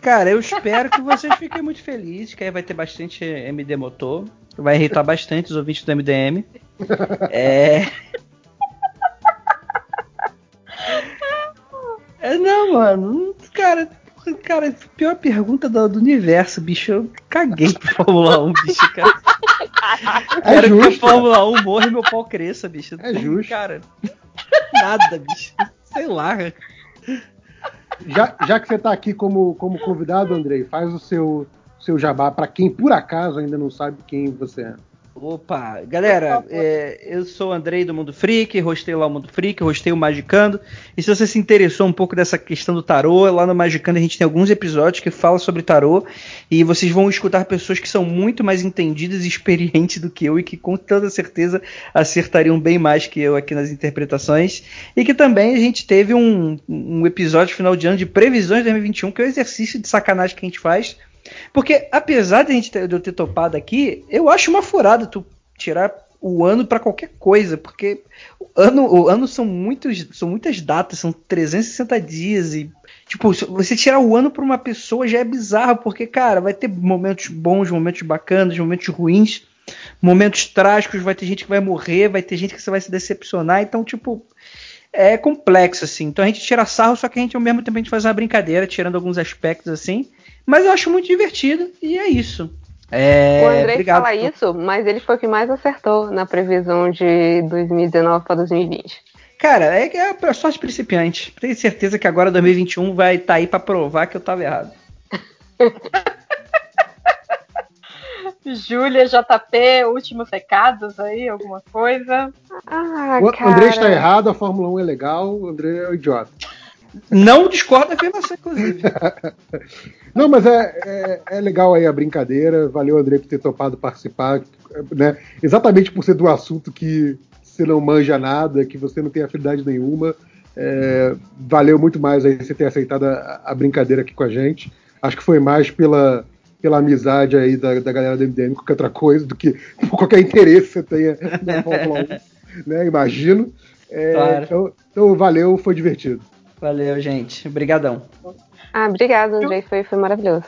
cara, eu espero que vocês fiquem muito felizes, que aí vai ter bastante MD motor. Vai irritar bastante os ouvintes do MDM. É. É, não, mano. Cara, cara, pior pergunta do, do universo, bicho. Eu caguei pro Fórmula 1, bicho, cara. É Quero que a justo. Fórmula 1 morra e meu pau cresça, bicho. É justo. Cara, nada, bicho. Sei lá. Já, já que você está aqui como, como convidado, Andrei, faz o seu, seu jabá para quem por acaso ainda não sabe quem você é. Opa, galera, é, eu sou o Andrei do Mundo Freak, hostei lá o Mundo Freak, hostei o Magicando. E se você se interessou um pouco dessa questão do tarô, lá no Magicando a gente tem alguns episódios que falam sobre tarô. E vocês vão escutar pessoas que são muito mais entendidas e experientes do que eu e que com toda certeza acertariam bem mais que eu aqui nas interpretações. E que também a gente teve um, um episódio final de ano de previsões de 2021, que é o exercício de sacanagem que a gente faz. Porque apesar de, a gente ter, de eu ter topado aqui, eu acho uma furada tu tirar o ano para qualquer coisa, porque o ano, o ano são, muitos, são muitas datas, são 360 dias e tipo, você tirar o ano para uma pessoa já é bizarro, porque cara, vai ter momentos bons, momentos bacanas, momentos ruins, momentos trágicos, vai ter gente que vai morrer, vai ter gente que você vai se decepcionar, então tipo, é complexo, assim. Então a gente tira sarro, só que a gente ao mesmo tempo a gente faz uma brincadeira, tirando alguns aspectos assim. Mas eu acho muito divertido e é isso. É, o Andrei obrigado fala por- isso, mas ele foi o que mais acertou na previsão de 2019 para 2020. Cara, é que é a sorte principiante. Tenho certeza que agora 2021 vai estar tá aí pra provar que eu tava errado. Júlia, JP, últimos recados aí, alguma coisa? Ah, o cara. André está errado, a Fórmula 1 é legal, o André é um idiota. Não discordo da afirmação, inclusive. Não, mas é, é, é, legal aí a brincadeira. Valeu, André, por ter topado participar. Né? Exatamente por ser do assunto que você não manja nada, que você não tem afinidade nenhuma. É, valeu muito mais aí você ter aceitado a, a, brincadeira aqui com a gente. Acho que foi mais pela, pela amizade aí da, da galera do MDM qualquer outra coisa, do que por qualquer interesse que você tenha na Fórmula 1, né? Imagino. É, claro. então, então, valeu, foi divertido. Valeu, gente. Obrigadão. Ah, obrigado, Andrei. Foi, foi maravilhoso.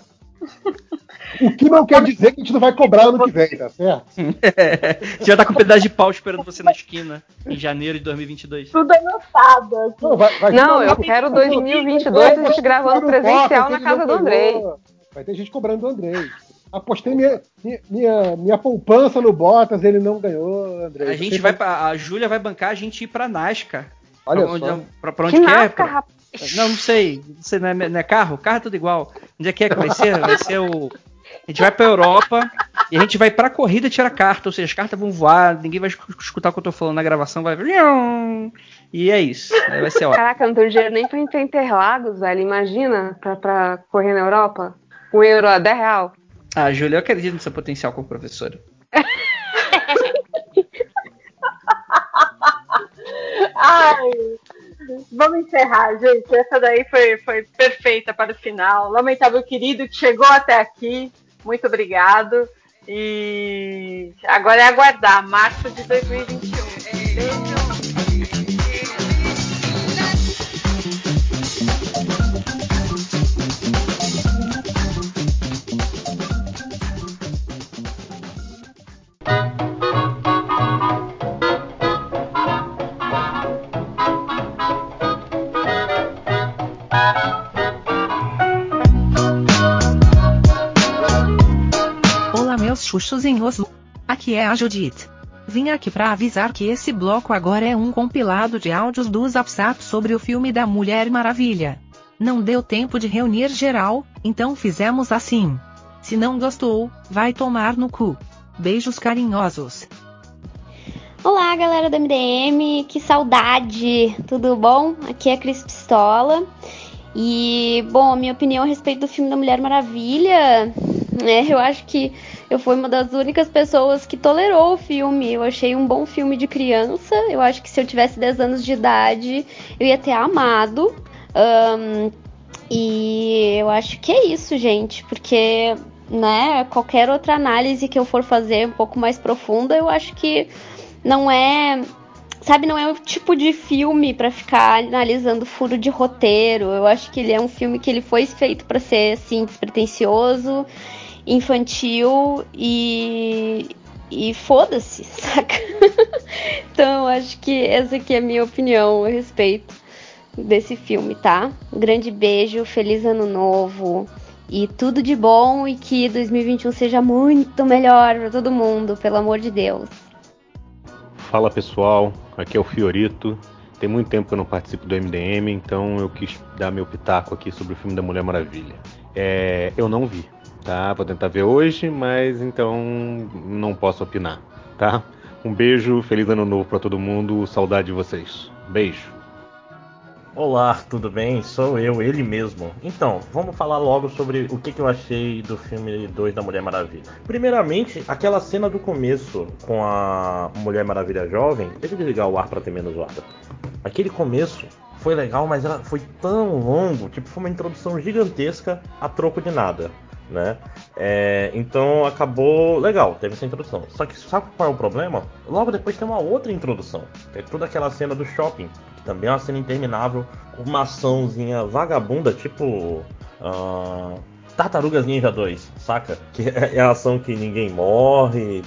O que não quer dizer que a gente não vai cobrar ano que vem, tá certo? É, já tá com um pedaço de pau esperando você na esquina em janeiro de 2022. Tudo anotado. Não, vai, vai não eu quero 2022 a gente gravando presencial na casa do Andrei. Vai ter gente cobrando do Andrei. Apostei minha, minha, minha, poupança no Bottas, ele não ganhou, André. A gente vai pra, a Júlia vai bancar a gente ir pra NASCAR. Olha pra onde, só. Pra, pra onde que, que é? Pra... Não, não sei. Não, sei não, é, não é carro? Carro é tudo igual. Onde é que é que vai ser? Vai ser o. A gente vai pra Europa e a gente vai pra corrida tirar carta, ou seja, as cartas vão voar, ninguém vai escutar o que eu tô falando na gravação, vai. E é isso. Vai ser ótimo. Caraca, não tenho dinheiro nem pra ir pra Interlagos, velho. Imagina pra, pra correr na Europa. Um euro a 10 real. Ah, Júlia, eu acredito no seu potencial como professora. Ai. Vamos encerrar, gente. Essa daí foi, foi perfeita para o final. Lamentável querido que chegou até aqui. Muito obrigado. E agora é aguardar março de 2021. Chuchuzinhos. Aqui é a Judith. Vim aqui para avisar que esse bloco agora é um compilado de áudios do WhatsApp sobre o filme da Mulher Maravilha. Não deu tempo de reunir geral, então fizemos assim. Se não gostou, vai tomar no cu. Beijos carinhosos. Olá, galera do MDM, que saudade! Tudo bom? Aqui é a Cris Pistola. E, bom, minha opinião a respeito do filme da Mulher Maravilha, né? Eu acho que eu fui uma das únicas pessoas que tolerou o filme. Eu achei um bom filme de criança. Eu acho que se eu tivesse 10 anos de idade, eu ia ter amado. Um, e eu acho que é isso, gente, porque né, qualquer outra análise que eu for fazer um pouco mais profunda, eu acho que não é sabe, não é o tipo de filme para ficar analisando furo de roteiro. Eu acho que ele é um filme que ele foi feito para ser assim despretensioso infantil e, e foda-se, saca? então, acho que essa aqui é a minha opinião a respeito desse filme, tá? Um grande beijo, feliz ano novo e tudo de bom e que 2021 seja muito melhor para todo mundo, pelo amor de Deus. Fala pessoal, aqui é o Fiorito. Tem muito tempo que eu não participo do MDM, então eu quis dar meu pitaco aqui sobre o filme da Mulher Maravilha. É, eu não vi, tá? Vou tentar ver hoje, mas então não posso opinar, tá? Um beijo, feliz ano novo para todo mundo, saudade de vocês. Beijo. Olá, tudo bem? Sou eu, ele mesmo. Então, vamos falar logo sobre o que, que eu achei do filme 2 da Mulher Maravilha. Primeiramente, aquela cena do começo com a Mulher Maravilha jovem, deixa eu desligar o ar para ter menos ar. Aquele começo foi legal, mas ela foi tão longo, tipo, foi uma introdução gigantesca a troco de nada né? É, então acabou legal, teve essa introdução. Só que sabe qual é o problema? Logo depois tem uma outra introdução, é toda aquela cena do shopping, que também é uma cena interminável, uma açãozinha vagabunda, tipo. Uh, Tartarugas Ninja 2, saca? Que é a ação que ninguém morre,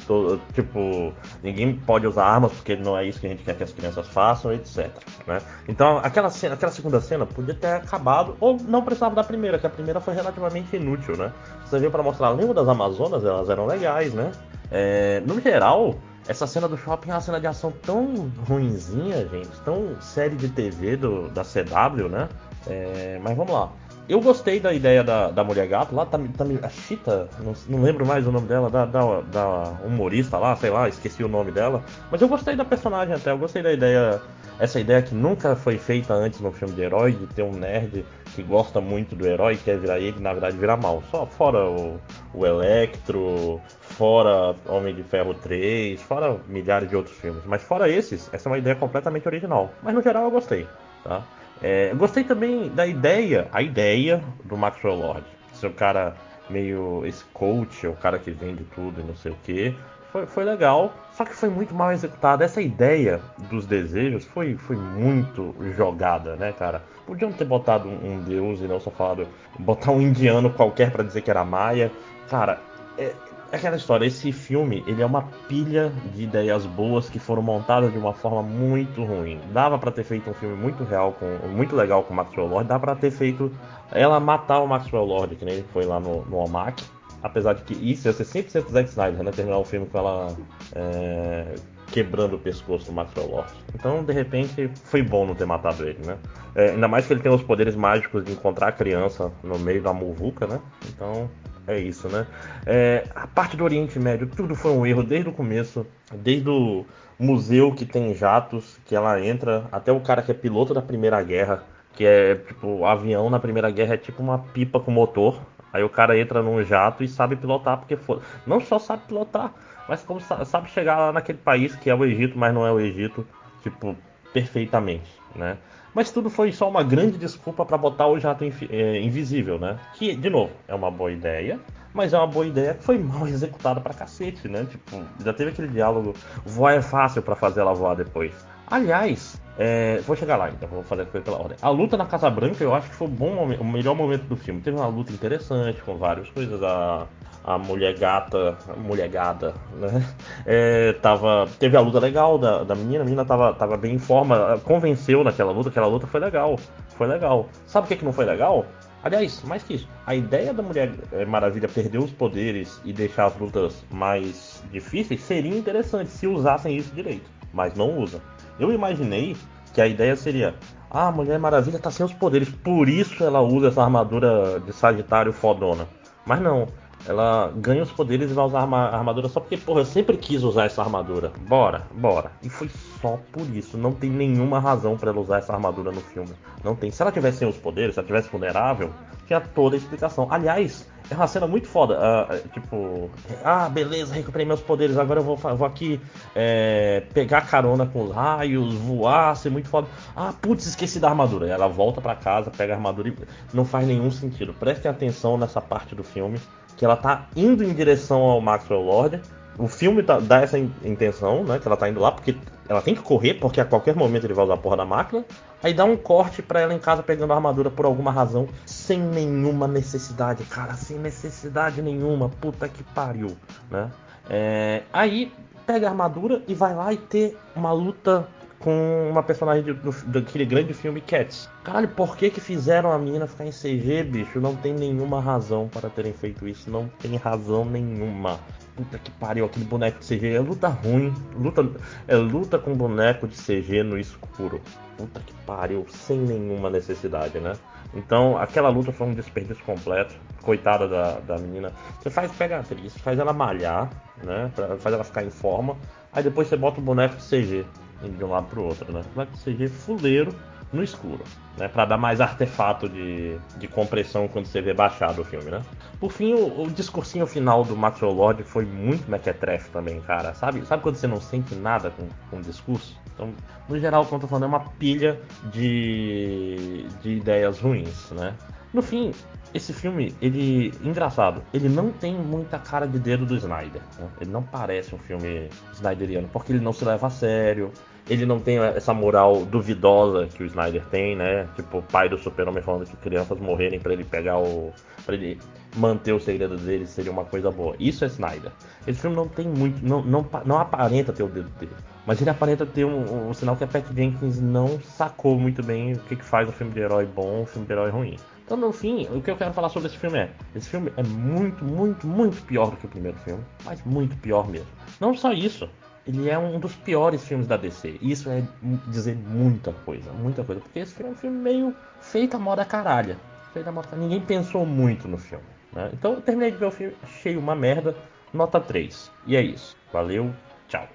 tipo, ninguém pode usar armas porque não é isso que a gente quer que as crianças façam, etc. Né? Então, aquela, cena, aquela segunda cena podia ter acabado, ou não precisava da primeira, que a primeira foi relativamente inútil, né? Você viu para mostrar a língua das Amazonas, elas eram legais, né? É, no geral, essa cena do shopping é uma cena de ação tão ruinzinha, gente, tão série de TV do, da CW, né? É, mas vamos lá. Eu gostei da ideia da, da mulher gato lá, tá, tá, a Chita, não, não, lembro mais o nome dela, da, da, da, humorista lá, sei lá, esqueci o nome dela. Mas eu gostei da personagem até, eu gostei da ideia, essa ideia que nunca foi feita antes no filme de herói, de ter um nerd que gosta muito do herói, quer virar ele, na verdade virar mal. Só fora o, o Electro, fora Homem de Ferro 3, fora milhares de outros filmes. Mas fora esses, essa é uma ideia completamente original. Mas no geral eu gostei, tá? É, gostei também da ideia, a ideia do Maxwell Lord. Ser o cara meio esse coach, o cara que vende tudo e não sei o que. Foi, foi legal, só que foi muito mal executado. Essa ideia dos desejos foi, foi muito jogada, né, cara? Podiam ter botado um, um deus e não só falado, botar um indiano qualquer para dizer que era maia. Cara, é, é aquela história, esse filme, ele é uma pilha de ideias boas que foram montadas de uma forma muito ruim. Dava para ter feito um filme muito real, com, muito legal com o Maxwell Lord, dava para ter feito ela matar o Maxwell Lord, que nem foi lá no, no OMAC. Apesar de que isso ia ser 100% Zack Snyder, né? Terminar o filme com ela é, quebrando o pescoço do Maxwell Lord. Então, de repente, foi bom não ter matado ele, né? É, ainda mais que ele tem os poderes mágicos de encontrar a criança no meio da muvuca, né? Então, é isso, né? É, a parte do Oriente Médio, tudo foi um erro desde o começo, desde o museu que tem jatos, que ela entra, até o cara que é piloto da Primeira Guerra, que é tipo, avião na Primeira Guerra é tipo uma pipa com motor. Aí o cara entra num jato e sabe pilotar, porque for... não só sabe pilotar, mas como sabe chegar lá naquele país que é o Egito, mas não é o Egito, tipo, perfeitamente, né? Mas tudo foi só uma grande desculpa para botar o jato é, invisível, né? Que, de novo, é uma boa ideia, mas é uma boa ideia que foi mal executada pra cacete, né? Tipo, já teve aquele diálogo, voar é fácil para fazer ela voar depois. Aliás, é, vou chegar lá, então vou fazer a coisa pela ordem. A luta na Casa Branca eu acho que foi o, bom momento, o melhor momento do filme. Teve uma luta interessante, com várias coisas. A, a mulher gata, a mulher gada, né? É, tava, teve a luta legal da, da menina, a menina tava, tava bem em forma, convenceu naquela luta, aquela luta foi legal, foi legal. Sabe o que, que não foi legal? Aliás, mais que isso, a ideia da Mulher é, Maravilha perder os poderes e deixar as lutas mais difíceis seria interessante se usassem isso direito, mas não usa. Eu imaginei que a ideia seria: ah, a Mulher Maravilha tá sem os poderes, por isso ela usa essa armadura de Sagitário fodona. Mas não, ela ganha os poderes e vai usar a armadura só porque, porra, eu sempre quis usar essa armadura. Bora, bora. E foi só por isso. Não tem nenhuma razão para ela usar essa armadura no filme. Não tem. Se ela tivesse sem os poderes, se ela tivesse vulnerável, tinha toda a explicação. Aliás, é uma cena muito foda. Uh, tipo, ah, beleza, recuperei meus poderes. Agora eu vou, vou aqui é, pegar carona com os raios, voar, ser muito foda. Ah, putz, esqueci da armadura. Ela volta para casa, pega a armadura e não faz nenhum sentido. Prestem atenção nessa parte do filme que ela tá indo em direção ao Maxwell Lord. O filme tá, dá essa intenção, né? Que ela tá indo lá, porque ela tem que correr, porque a qualquer momento ele vai usar a porra da máquina. Aí dá um corte para ela em casa pegando a armadura por alguma razão, sem nenhuma necessidade, cara, sem necessidade nenhuma. Puta que pariu, né? É, aí pega a armadura e vai lá e ter uma luta com uma personagem do, daquele grande filme Cats. Caralho, por que que fizeram a menina ficar em CG, bicho? Não tem nenhuma razão para terem feito isso. Não tem razão nenhuma. Puta que pariu, aquele boneco de CG é luta ruim. Luta, é luta com boneco de CG no escuro. Puta que pariu, sem nenhuma necessidade, né? Então, aquela luta foi um desperdício completo. Coitada da, da menina. Você faz, pega a atriz, faz ela malhar, né? Faz ela ficar em forma. Aí depois você bota o boneco de CG de um lado pro outro, né? Vai CG fuleiro no escuro, né? Para dar mais artefato de, de compressão quando você vê baixado o filme, né? Por fim, o, o discursinho final do Maxwell Lord foi muito mequetrefe também, cara. Sabe, sabe quando você não sente nada com, com o discurso? Então, no geral, como eu tô falando, é uma pilha de, de ideias ruins, né? No fim, esse filme, ele. Engraçado, ele não tem muita cara de dedo do Snyder. Né? Ele não parece um filme Snyderiano, porque ele não se leva a sério. Ele não tem essa moral duvidosa que o Snyder tem, né? Tipo, o pai do Super-Homem falando que crianças morrerem para ele pegar o. para ele manter o segredo dele seria uma coisa boa. Isso é Snyder. Esse filme não tem muito. não, não, não aparenta ter o dedo dele. Mas ele aparenta ter um, um, sinal que a Pat Jenkins não sacou muito bem o que, que faz um filme de herói bom um filme de herói ruim. Então, no fim, o que eu quero falar sobre esse filme é: esse filme é muito, muito, muito pior do que o primeiro filme, mas muito pior mesmo. Não só isso, ele é um dos piores filmes da DC. Isso é dizer muita coisa, muita coisa. Porque esse filme é um filme meio feito a moda caralha. Feito a moda caralha. Ninguém pensou muito no filme. Né? Então eu terminei de ver o filme, achei uma merda, nota 3. E é isso. Valeu, tchau.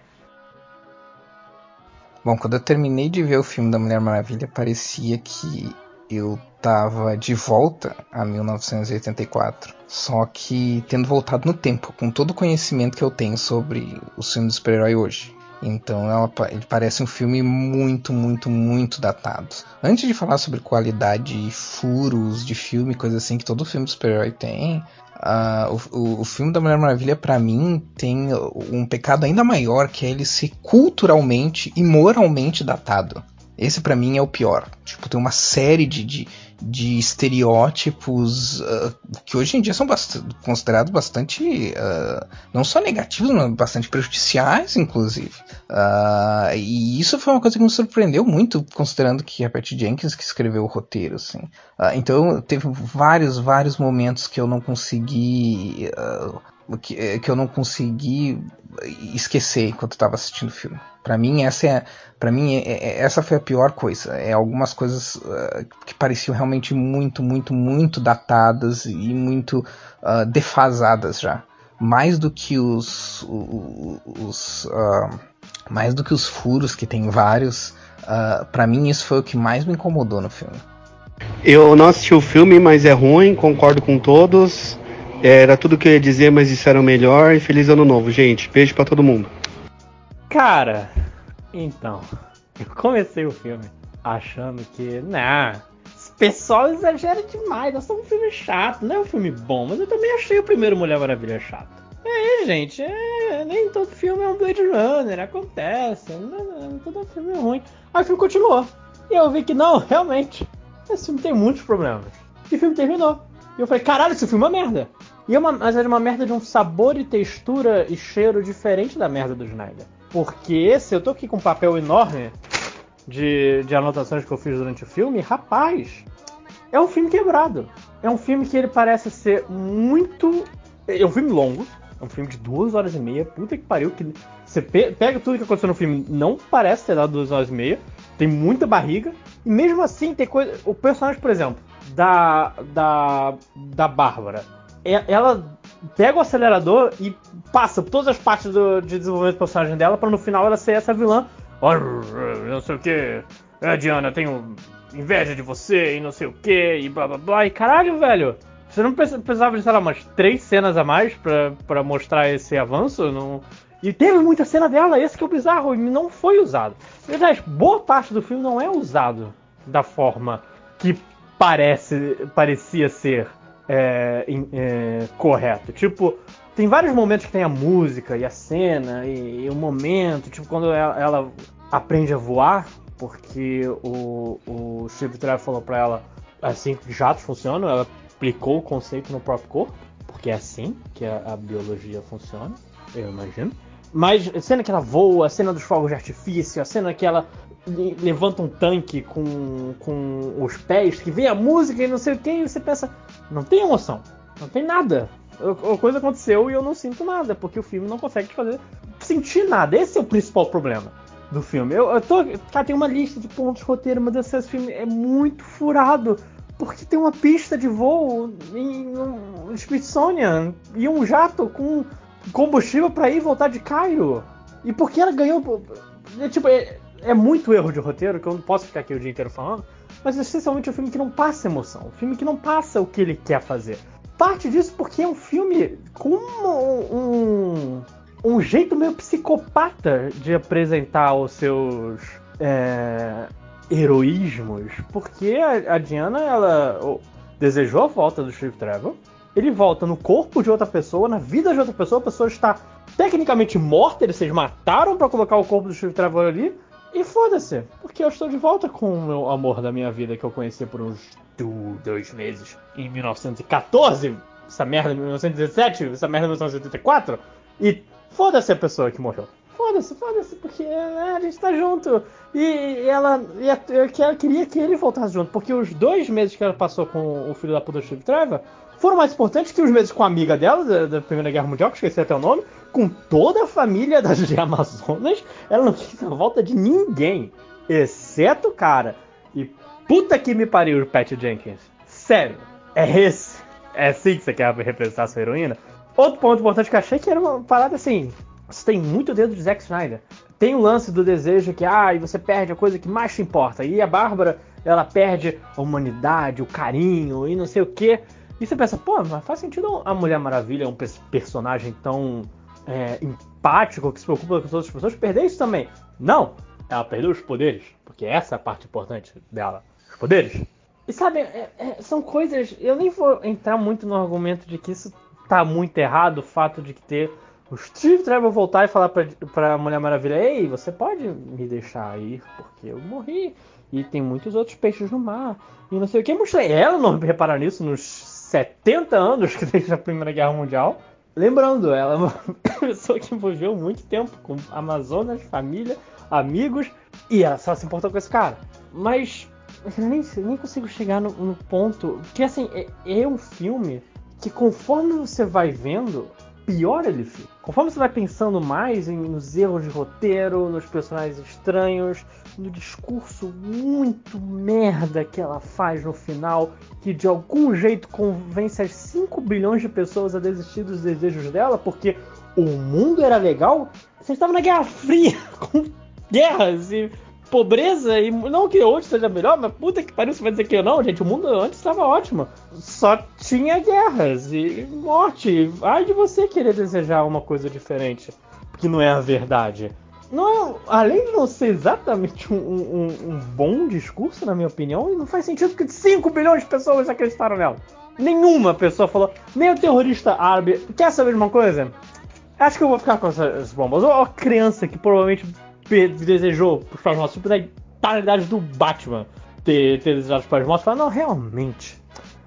Bom, quando eu terminei de ver o filme da Mulher Maravilha, parecia que eu tava de volta a 1984. Só que tendo voltado no tempo, com todo o conhecimento que eu tenho sobre os filmes de super-herói hoje. Então ela, ele parece um filme muito, muito, muito datado. Antes de falar sobre qualidade e furos de filme, coisa assim que todo filme de super-herói tem, uh, o, o, filme da Mulher Maravilha, para mim, tem um pecado ainda maior, que é ele ser culturalmente e moralmente datado. Esse para mim é o pior. Tipo, tem uma série de, de, de estereótipos uh, que hoje em dia são bast considerados bastante, uh, não só negativos, mas bastante prejudiciais, inclusive. Uh, e isso foi uma coisa que me surpreendeu muito, considerando que é a Patty Jenkins que escreveu o roteiro. Assim. então, teve vários, vários momentos que eu não consegui. Que, que, eu não consegui esquecer enquanto estava assistindo o filme. Para mim essa é, para mim é, é, essa foi a pior coisa. É algumas coisas uh, que pareciam realmente muito, muito, muito datadas e muito uh, defasadas já. Mais do que os, os, os uh, mais do que os furos que tem vários. para mim isso foi o que mais me incomodou no filme. Eu não assisti o filme, mas é ruim, concordo com todos. Era tudo que eu ia dizer, mas disseram melhor. E feliz ano novo, gente. Beijo para todo mundo. Cara, então, eu comecei o filme achando que, nah, esse pessoal exagera demais, nós somos um filme chato, não é um filme bom, mas eu também achei o primeiro Mulher Maravilha chato. É, gente, é, nem todo filme é um Blade Runner, acontece, não, não, todo filme é ruim. Aí o filme continuou, e eu vi que não, realmente, esse filme tem muitos problemas. E o filme terminou. E eu falei, caralho, esse filme é uma merda. E é uma, mas era uma merda de um sabor e textura e cheiro diferente da merda do Snyder. Porque esse, eu tô aqui com um papel enorme de, de anotações que eu fiz durante o filme, rapaz, é um filme quebrado. É um filme que ele parece ser muito. É um filme longo, é um filme de duas horas e meia, puta que pariu. Que você pega tudo que aconteceu no filme, não parece ter dado duas horas e meia, tem muita barriga, e mesmo assim tem coisa. O personagem, por exemplo, da. da. da Bárbara. É, ela pega o acelerador e passa por todas as partes do, de desenvolvimento do personagem dela para no final ela ser essa vilã. Não sei o que. É, Diana, tenho inveja de você e não sei o que e blá blá blá. E caralho, velho. Você não precisava de, sei lá, umas três cenas a mais para mostrar esse avanço? Não... E teve muita cena dela, esse que é o bizarro, e não foi usado. Aliás, boa parte do filme não é usado da forma que parece, parecia ser é, é, correto. Tipo, tem vários momentos que tem a música e a cena e, e o momento, tipo quando ela, ela, aprende a voar, porque o, o Steve Trevor falou pra ela assim que jatos funcionam, ela aplicou o conceito no próprio corpo, porque é assim que a, a biologia funciona, eu imagino. Mas a cena que ela voa, a cena dos fogos de artifício, a cena que ela levanta um tanque com, com os pés, que vem a música e não sei o que, e você pensa, não tem emoção, não tem nada. A coisa aconteceu e eu não sinto nada, porque o filme não consegue fazer sentir nada. Esse é o principal problema do filme. Eu, eu tô. Cara, tem uma lista de pontos de roteiro, mas esse filme é muito furado. Porque tem uma pista de voo em, em Smithsonian e um jato com combustível para ir voltar de Cairo. E porque ela ganhou. É, tipo, é, é, muito erro de roteiro, que eu não posso ficar aqui o dia inteiro falando. Mas essencialmente é um filme que não passa emoção. Um filme que não passa o que ele quer fazer. Parte disso porque é um filme com um, um, um jeito meio psicopata de apresentar os seus é, heroísmos. Porque a, a Diana, ela desejou a volta do Steve Trevor ele volta no corpo de outra pessoa, na vida de outra pessoa, a pessoa está tecnicamente morta, eles mataram para colocar o corpo do Steve Trevor ali, e foda-se, porque eu estou de volta com o meu amor da minha vida que eu conheci por uns dois meses em 1914, essa merda em 1917, essa merda em 1984, e foda-se a pessoa que morreu. foda-se, foda-se, porque é, a gente tá junto. E, ela, e a- eu queria que ele voltasse junto, porque os dois meses que ela passou com o filho da puta Steve Trevor foram mais importantes que os meses com a amiga dela, da, da Primeira Guerra Mundial, que esqueci até o nome, com toda a família das Amazonas. Ela não quis a volta de ninguém, exceto o cara. E puta que me pariu o Pat Jenkins. Sério, é esse. É assim que você quer representar sua heroína? Outro ponto importante que eu achei que era uma parada assim. Você tem muito dedo de Zack Snyder. Tem o lance do desejo que, ah, e você perde a coisa que mais te importa. E a Bárbara, ela perde a humanidade, o carinho e não sei o quê. E você pensa, pô, mas faz sentido a Mulher Maravilha, um pers- personagem tão é, empático, que se preocupa com as outras pessoas, perder isso também. Não, ela perdeu os poderes, porque essa é a parte importante dela, os poderes. E sabe, é- é- são coisas. Eu nem vou entrar muito no argumento de que isso tá muito errado, o fato de que ter o Steve Trevor voltar e falar pra, pra Mulher Maravilha: Ei, você pode me deixar ir, porque eu morri. E tem muitos outros peixes no mar. E não sei o que. É. Ela não reparar nisso nos 70 anos que desde a Primeira Guerra Mundial. Lembrando, ela é uma pessoa que viveu muito tempo com Amazonas, família, amigos, e ela só se importou com esse cara. Mas nem, nem consigo chegar no, no ponto. Que assim, é, é um filme que conforme você vai vendo, pior ele fica. Conforme você vai pensando mais em, nos erros de roteiro, nos personagens estranhos, no discurso muito merda que ela faz no final, que de algum jeito convence as 5 bilhões de pessoas a desistir dos desejos dela, porque o mundo era legal, você estava na Guerra Fria, com guerras e pobreza, e não que hoje seja melhor, mas puta que pariu, você vai dizer que não, gente, o mundo antes estava ótimo. Só tinha guerras e morte. Ai de você querer desejar uma coisa diferente, que não é a verdade. Não é, além de não ser exatamente um, um- um bom discurso, na minha opinião, não faz sentido porque 5 bilhões de pessoas acreditaram nela. Nenhuma pessoa falou, nem o terrorista árabe. Quer saber de uma coisa? Acho que eu vou ficar com essas bombas. Ou a criança que provavelmente desejou os pais mortos, tipo da idade do Batman ter, ter desejado os pais mortos, fala, não, realmente.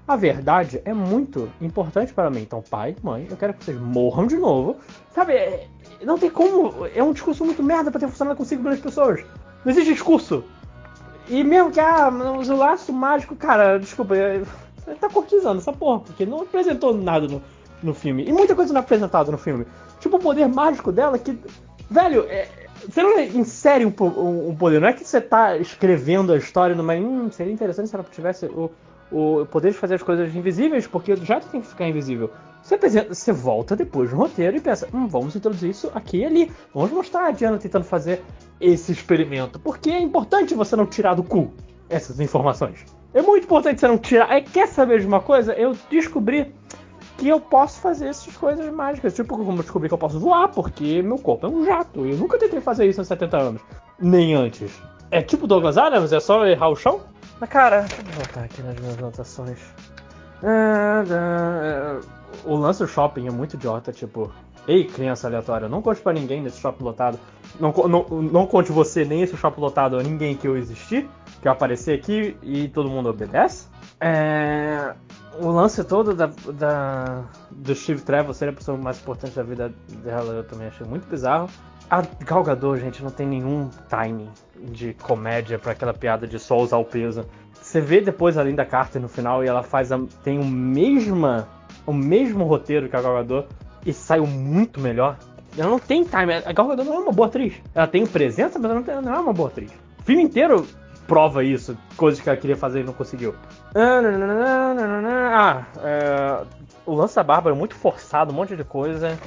A verdade é muito importante para mim. Então, pai, mãe, eu quero que vocês morram de novo. Sabe, é- não tem como. É um discurso muito merda pra ter funcionado com 5 milhões de pessoas. Não existe discurso. E mesmo que, ah, o laço mágico, cara, desculpa, é- ele tá cortizando essa porra, porque não apresentou nada no, no filme. E muita coisa não é apresentada no filme. Tipo o poder mágico dela que. Velho, é- você não insere um, um poder, não é que você tá escrevendo a história numa. Hum, seria interessante se ela tivesse o, o poder de fazer as coisas invisíveis, porque já tem que ficar invisível. Você, apresenta- você volta depois no roteiro e pensa, hum, vamos introduzir isso aqui e ali. Vamos mostrar a Diana tentando fazer esse experimento. Porque é importante você não tirar do cu essas informações. É muito importante você não tirar. É, quer saber de uma coisa? Eu descobri que eu posso fazer essas coisas mágicas. Tipo, como eu descobri que eu posso voar, porque meu corpo é um jato. Eu nunca tentei fazer isso nos 70 anos. Nem antes. É tipo Douglas Adams, é só errar o chão? Mas cara, deixa eu voltar aqui nas minhas anotações. O lance do shopping é muito idiota, tipo. Ei, criança aleatória, não conte pra ninguém nesse shopping lotado. Não, não, não conte você nem esse shopping lotado a ninguém que eu existir, que eu aparecer aqui e todo mundo obedece. É, o lance todo da, da- do Steve Trevor ser a pessoa mais importante da vida dela, eu também achei muito bizarro. A Gal Gadot, gente, não tem nenhum timing de comédia pra aquela piada de só usar o peso. Você vê depois além da Carter no final e ela faz a, tem o mesma o mesmo roteiro que a Gal Gadot e saiu muito melhor. Ela não tem time. A Gal Gadot não é uma boa atriz. Ela tem presença, mas ela não, tem- não é uma boa atriz. O filme inteiro prova isso, coisas que ela queria fazer e não conseguiu. Ah, é, o lance da Bárbara é muito forçado, um monte de coisa.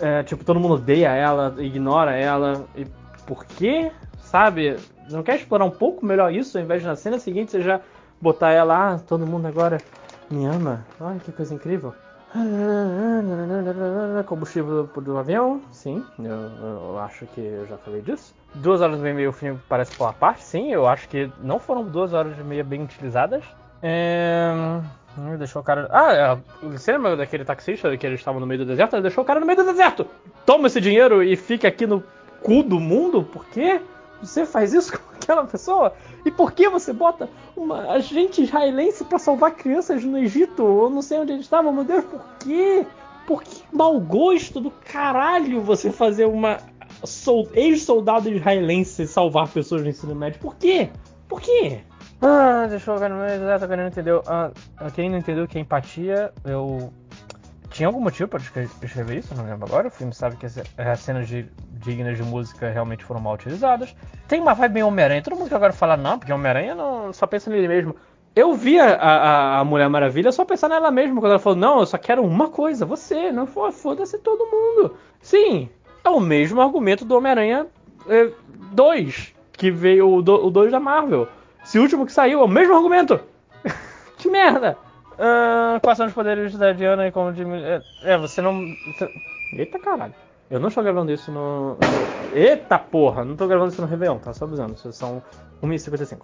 É, tipo, todo mundo odeia ela, ignora ela. E por quê? Sabe? Não quer explorar um pouco melhor isso, ao invés de na cena seguinte você já botar ela, ah, todo mundo agora me ama. Olha que coisa incrível. Combustível do, do avião, sim, eu, eu acho que eu já falei disso. Duas horas e meia o filme parece pela parte, sim, eu acho que não foram duas horas e meia bem utilizadas. É... hum, Deixou o cara. Ah, é, você lembra daquele taxista que eles estavam no meio do deserto? Ele deixou o cara no meio do deserto! Toma esse dinheiro e fica aqui no cu do mundo? Por quê? Você faz isso com aquela pessoa? E por que você bota uma agente israelense pra salvar crianças no Egito? Eu não sei onde eles estavam, meu Deus, por quê? Por que mau gosto do caralho você fazer uma sol- ex-soldado israelense salvar pessoas no ensino médio. Por quê? Por quê? Ah, deixa eu ver no meu exato, quem não entendeu. Ah, quem não entendeu que é empatia, eu. Tinha algum motivo para escre- escrever isso, não lembro agora. O filme sabe que as, as cenas de- dignas de música realmente foram mal utilizadas. Tem uma vibe bem Homem-Aranha. Todo mundo que agora fala, não, porque Homem-Aranha não só pensa nele mesmo. Eu vi a, a, a Mulher Maravilha só pensar nela mesma quando ela falou: Não, eu só quero uma coisa, você, não foda-se todo mundo. Sim, é o mesmo argumento do Homem-Aranha 2, que veio o 2 da Marvel. Esse último que saiu, é o mesmo argumento. que merda! Ah, quais são os poderes da Diana e como diminuir. É, é, você não. Eita caralho. Eu não estou gravando isso no. Eita porra! Não estou gravando isso no Réveillon, tá? Só avisando. Isso São 1h55.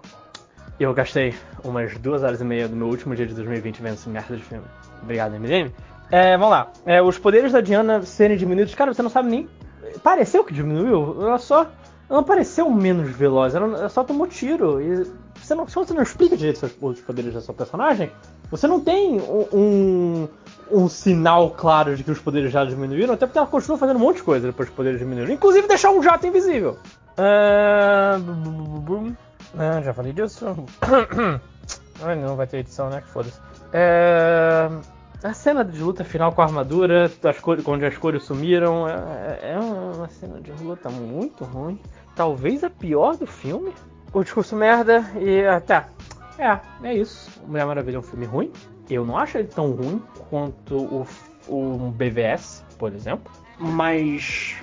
Eu gastei umas duas horas e meia do meu último dia de 2020 vendo esse merda de filme. Obrigado, MDM. É, vamos lá. É, os poderes da Diana serem diminuídos. Cara, você não sabe nem. Pareceu que diminuiu. Ela só. Ela não pareceu menos veloz. Ela só tomou tiro. E você não, se você não explica direito os, poderes da sua personagem, você não tem um, um, um sinal claro de que os poderes já diminuíram. Até porque ela continua fazendo um monte de coisa depois que os poderes diminuíram. Inclusive deixar um jato invisível. Ah, já falei disso. Ai, não vai ter edição, né? Que foda-se. É... A cena de luta final com a armadura, as cores, onde as cores sumiram, é, é uma cena de luta muito ruim. Talvez a pior do filme. O discurso merda e. Tá. É, é isso. Mulher Maravilha é um filme ruim. Eu não acho ele tão ruim quanto o, o BVS, por exemplo. Mas.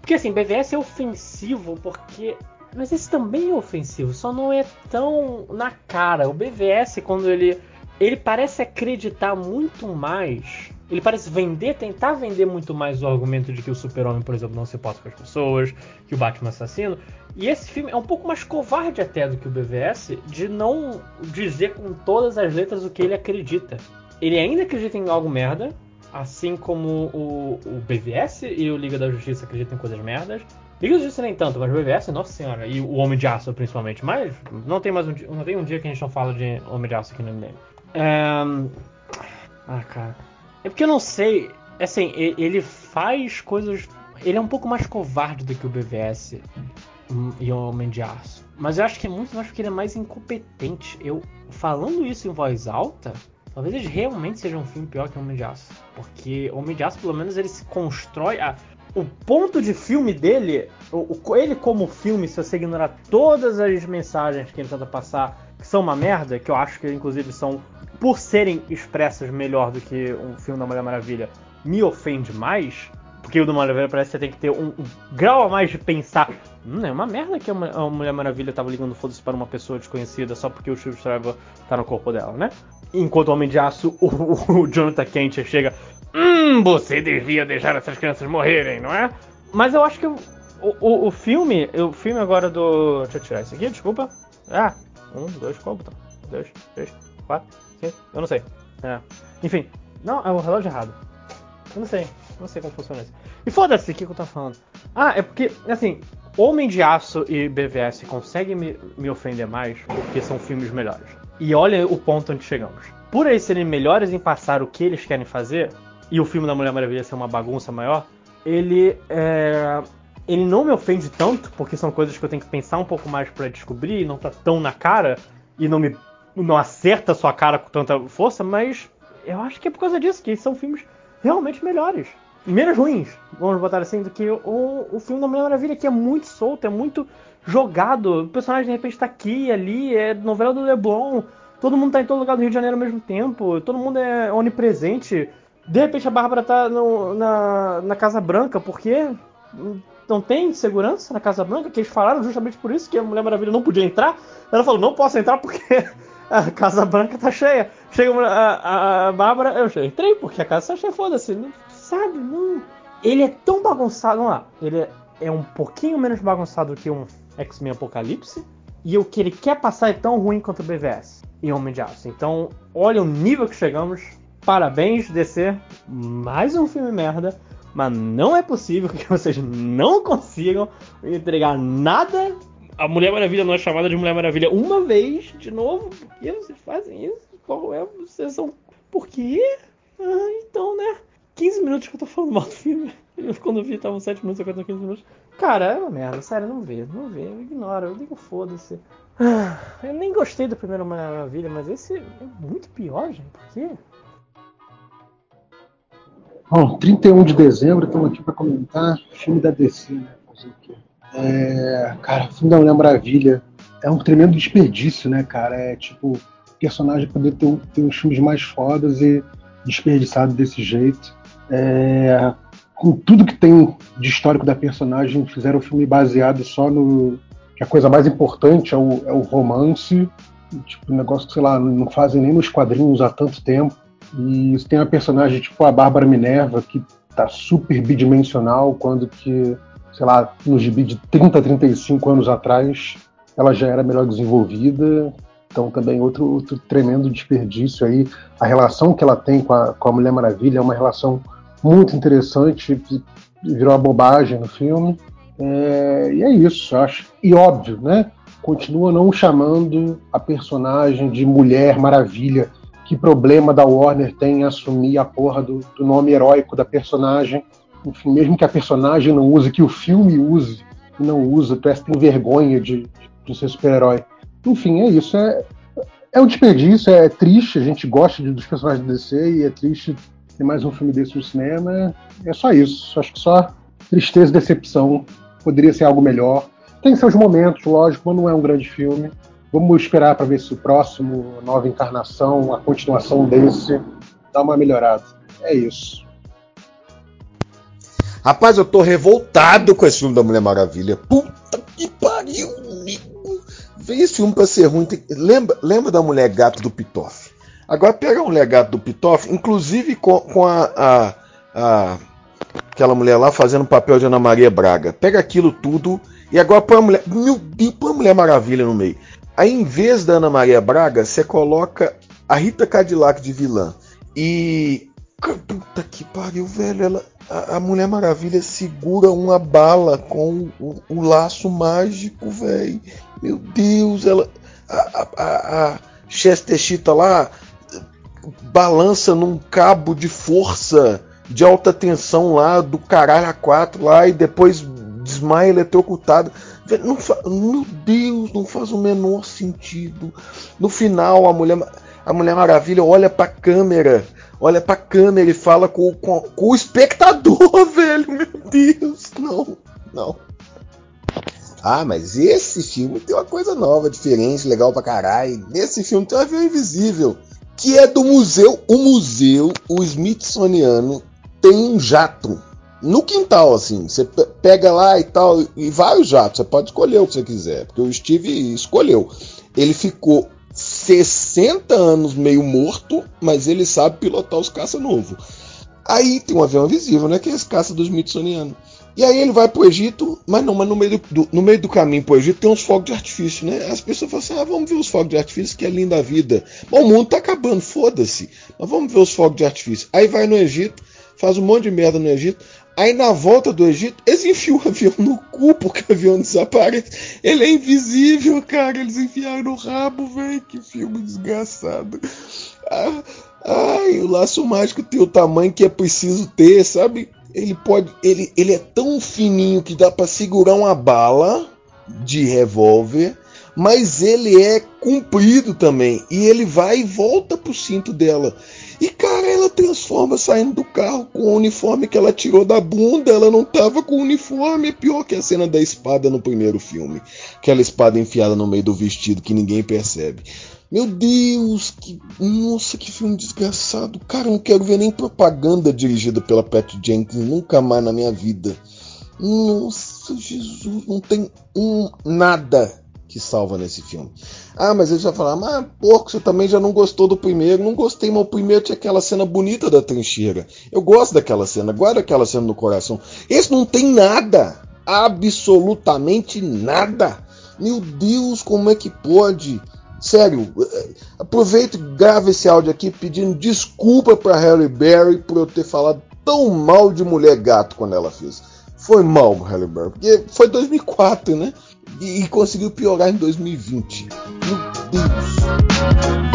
Porque assim, BVS é ofensivo porque. Mas esse também é ofensivo, só não é tão na cara. O BVS, quando ele. Ele parece acreditar muito mais. Ele parece vender, tentar vender muito mais o argumento de que o Super-Homem, por exemplo, não se importa com as pessoas, que o Batman é assassino. E esse filme é um pouco mais covarde até do que o BVS, de não dizer com todas as letras o que ele acredita. Ele ainda acredita em algo merda, assim como o, o BVS e o Liga da Justiça acreditam em coisas merdas. Liga da Justiça nem tanto, mas o BVS, nossa senhora, e o Homem de Aço principalmente. Mas não tem mais um não tem um dia que a gente não fala de Homem de Aço aqui no MDM. É... Ah, cara. É porque eu não sei. Assim, ele faz coisas. Ele é um pouco mais covarde do que o BVS e o Homem de Aço. Mas eu acho que é muito mais porque ele é mais incompetente. Eu, falando isso em voz alta, talvez ele realmente seja um filme pior que o Homem de Aço. Porque o Homem de Aço, pelo menos, ele se constrói. A, o ponto de filme dele, o, o- ele como filme, se você ignorar todas as mensagens que ele tenta passar, que são uma merda, que eu acho que inclusive são, por serem expressas melhor do que um filme da Mulher Maravilha, me ofende mais. Porque o do Maravilha parece que você tem que ter um, um grau a mais de pensar. Hum, é uma merda que a Mulher Maravilha tava ligando foda-se para uma pessoa desconhecida só porque o Steve Trevor tá no corpo dela, né? Enquanto o Homem de Aço, o, o Jonathan Kent chega. Hum, você devia deixar essas crianças morrerem, não é? Mas eu acho que o, o, o filme. O filme agora do. Deixa eu tirar isso aqui, desculpa. Ah, um, dois, qual botão? Dois, três, quatro, cinco, eu não sei. É. Enfim, não, é o relógio errado. Eu não sei, não sei como funciona isso. E foda-se, o que, que eu tô falando? Ah, é porque, assim, Homem de Aço e BVS conseguem me, me ofender mais porque são filmes melhores. E olha o ponto onde chegamos. Por eles serem melhores em passar o que eles querem fazer, e o filme da Mulher Maravilha ser uma bagunça maior, ele é. Ele não me ofende tanto, porque são coisas que eu tenho que pensar um pouco mais pra descobrir, não tá tão na cara, e não me. não acerta a sua cara com tanta força, mas eu acho que é por causa disso, que são filmes realmente melhores. Menos ruins, vamos botar assim, do que o, o filme da Mulher Maravilha, que é muito solto, é muito jogado. O personagem de repente tá aqui, ali, é novela do Leblon, todo mundo tá em todo lugar do Rio de Janeiro ao mesmo tempo, todo mundo é onipresente. De repente a Bárbara tá no- na, na Casa Branca, porque não tem segurança na Casa Branca, que eles falaram justamente por isso que a Mulher Maravilha não podia entrar. Ela falou, não posso entrar porque a Casa Branca tá cheia. Chega a, a, a Bárbara, eu já entrei porque a casa tá cheia, foda-se. Sabe, não... Ele é tão bagunçado, vamos lá, ele é, é um pouquinho menos bagunçado que um X-Men Apocalipse, e o que ele quer passar é tão ruim quanto o BVS e Homem de Aço. Então, olha o nível que chegamos. Parabéns, DC. Mais um filme merda. Mas não é possível que vocês não consigam entregar nada. A Mulher Maravilha não é chamada de Mulher Maravilha uma vez, de novo. Por que vocês fazem isso? Qual é? Vocês são. Por quê? Ah, então, né? 15 minutos que eu tô falando mal do filme. Eu, quando vi, tava 7 minutos, 50, 15 minutos. Cara, é uma merda, sério, não vê, não vê, eu ignoro, eu digo foda-se. Ah, Eu nem gostei do primeiro Maravilha, mas esse é muito pior, gente, por quê? Bom, 31 de dezembro, estamos aqui para comentar filme da DC, né? Fazer o? É, cara, filme da Mulher Maravilha é um tremendo desperdício, né, cara? É tipo, personagem poder ter, ter uns filmes mais fodas e desperdiçado desse jeito. É, com tudo que tem de histórico da personagem, fizeram um filme baseado só no. que a coisa mais importante é o, é o romance. Tipo, um negócio que, sei lá, não fazem nem nos quadrinhos há tanto tempo. E tem uma personagem tipo a Bárbara Minerva, que tá super bidimensional, quando que, sei lá, no gibi de 30, 35 anos atrás, ela já era melhor desenvolvida. Então também outro, outro tremendo desperdício aí. A relação que ela tem com a, com a Mulher Maravilha é uma relação muito interessante, virou uma bobagem no filme. É, e é isso, acho. E óbvio, né? Continua não chamando a personagem de Mulher Maravilha. Que problema da Warner tem em assumir a porra do, do nome heróico da personagem? Enfim, mesmo que a personagem não use, que o filme use não usa, parece que tem vergonha de, de ser super-herói. Enfim, é isso. É, é um desperdício, é triste. A gente gosta de- dos personagens do DC e é triste ter mais um filme desse no cinema. É, é só isso. Acho que só tristeza e decepção. Poderia ser algo melhor. Tem seus momentos, lógico, mas não é um grande filme. Vamos esperar para ver se o próximo, nova encarnação, a continuação desse, dá uma melhorada. É isso. Rapaz, eu tô revoltado com esse filme da Mulher Maravilha. Puta que pariu, amigo. Veio esse filme pra ser ruim. Tem- Lembra, lembra da mulher gato do Pitoff? Agora pega a mulher gato do Pitoff, inclusive com, com a, a- a- aquela mulher lá fazendo papel de Ana Maria Braga. Pega aquilo tudo e agora põe a mulher. Meu Deus, põe a Mulher Maravilha no meio. Aí em vez da Ana Maria Braga, você coloca a Rita Cadillac de vilã. E. Puta que pariu, velho. Ela, a, a Mulher Maravilha segura uma bala com o, o laço mágico, velho. Meu Deus, ela. A, a, a, Chester Cheetah lá balança num cabo de força de alta tensão lá do caralho a quatro lá e depois desmaia eletrocutado. Não fa- Meu Deus, não faz o menor sentido. No final, a mulher, a mulher Maravilha olha pra câmera, olha pra câmera e fala com, com, com o espectador, velho. Meu Deus, não, não. Ah, mas esse filme tem uma coisa nova, diferente, legal pra caralho. Nesse filme tem um avião invisível, que é do museu. O museu, o Smithsoniano, tem um jato no quintal, assim. Você pe- pega lá e tal, e vários jatos. Você pode escolher o que você quiser, porque o Steve escolheu. Ele ficou 60 anos meio morto, mas ele sabe pilotar os caça novo. Aí tem um avião invisível, né? Que é esse caça do Smithsoniano. E aí ele vai pro Egito, mas não, mas no meio do, do- no meio do caminho pro Egito tem uns fogos de artifício, né? As pessoas falam assim: ah, vamos ver os fogos de artifício, que é linda a vida. Mas o mundo tá acabando, foda-se. Mas vamos ver os fogos de artifício. Aí vai no Egito, faz um monte de merda no Egito. Aí na volta do Egito, eles enfiam o avião no cu porque o avião desaparece. Ele é invisível, cara. Eles enfiaram no rabo, velho. Que filme desgraçado. Ah, ai, o laço mágico tem o tamanho que é preciso ter, sabe? Ele pode. Ele, ele é tão fininho que dá pra segurar uma bala de revólver. Mas ele é comprido também. E ele vai e volta pro cinto dela. E cara, ela transforma saindo do carro com o uniforme que ela tirou da bunda. Ela não tava com o uniforme. É pior que a cena da espada no primeiro filme. Aquela espada enfiada no meio do vestido que ninguém percebe. Meu Deus, que. Nossa, que filme desgraçado. Cara, não quero ver nem propaganda dirigida pela Pat Jenkins nunca mais na minha vida. Nossa, Jesus, não tem um nada que salva nesse filme. Ah, mas ele já falou, mas porco, você também já não gostou do primeiro. Não gostei, mas o primeiro tinha aquela cena bonita da trincheira. Eu gosto daquela cena, guarda aquela cena no coração. Esse não tem nada, absolutamente nada. Meu Deus, como é que pode? Sério, aproveita e grava esse áudio aqui pedindo desculpa para Halle Berry por eu ter falado tão mal de Mulher Gato quando ela fez. Foi mal, Halle Berry, porque foi 2004, né? e, e conseguiu piorar em 2020. Meu Deus!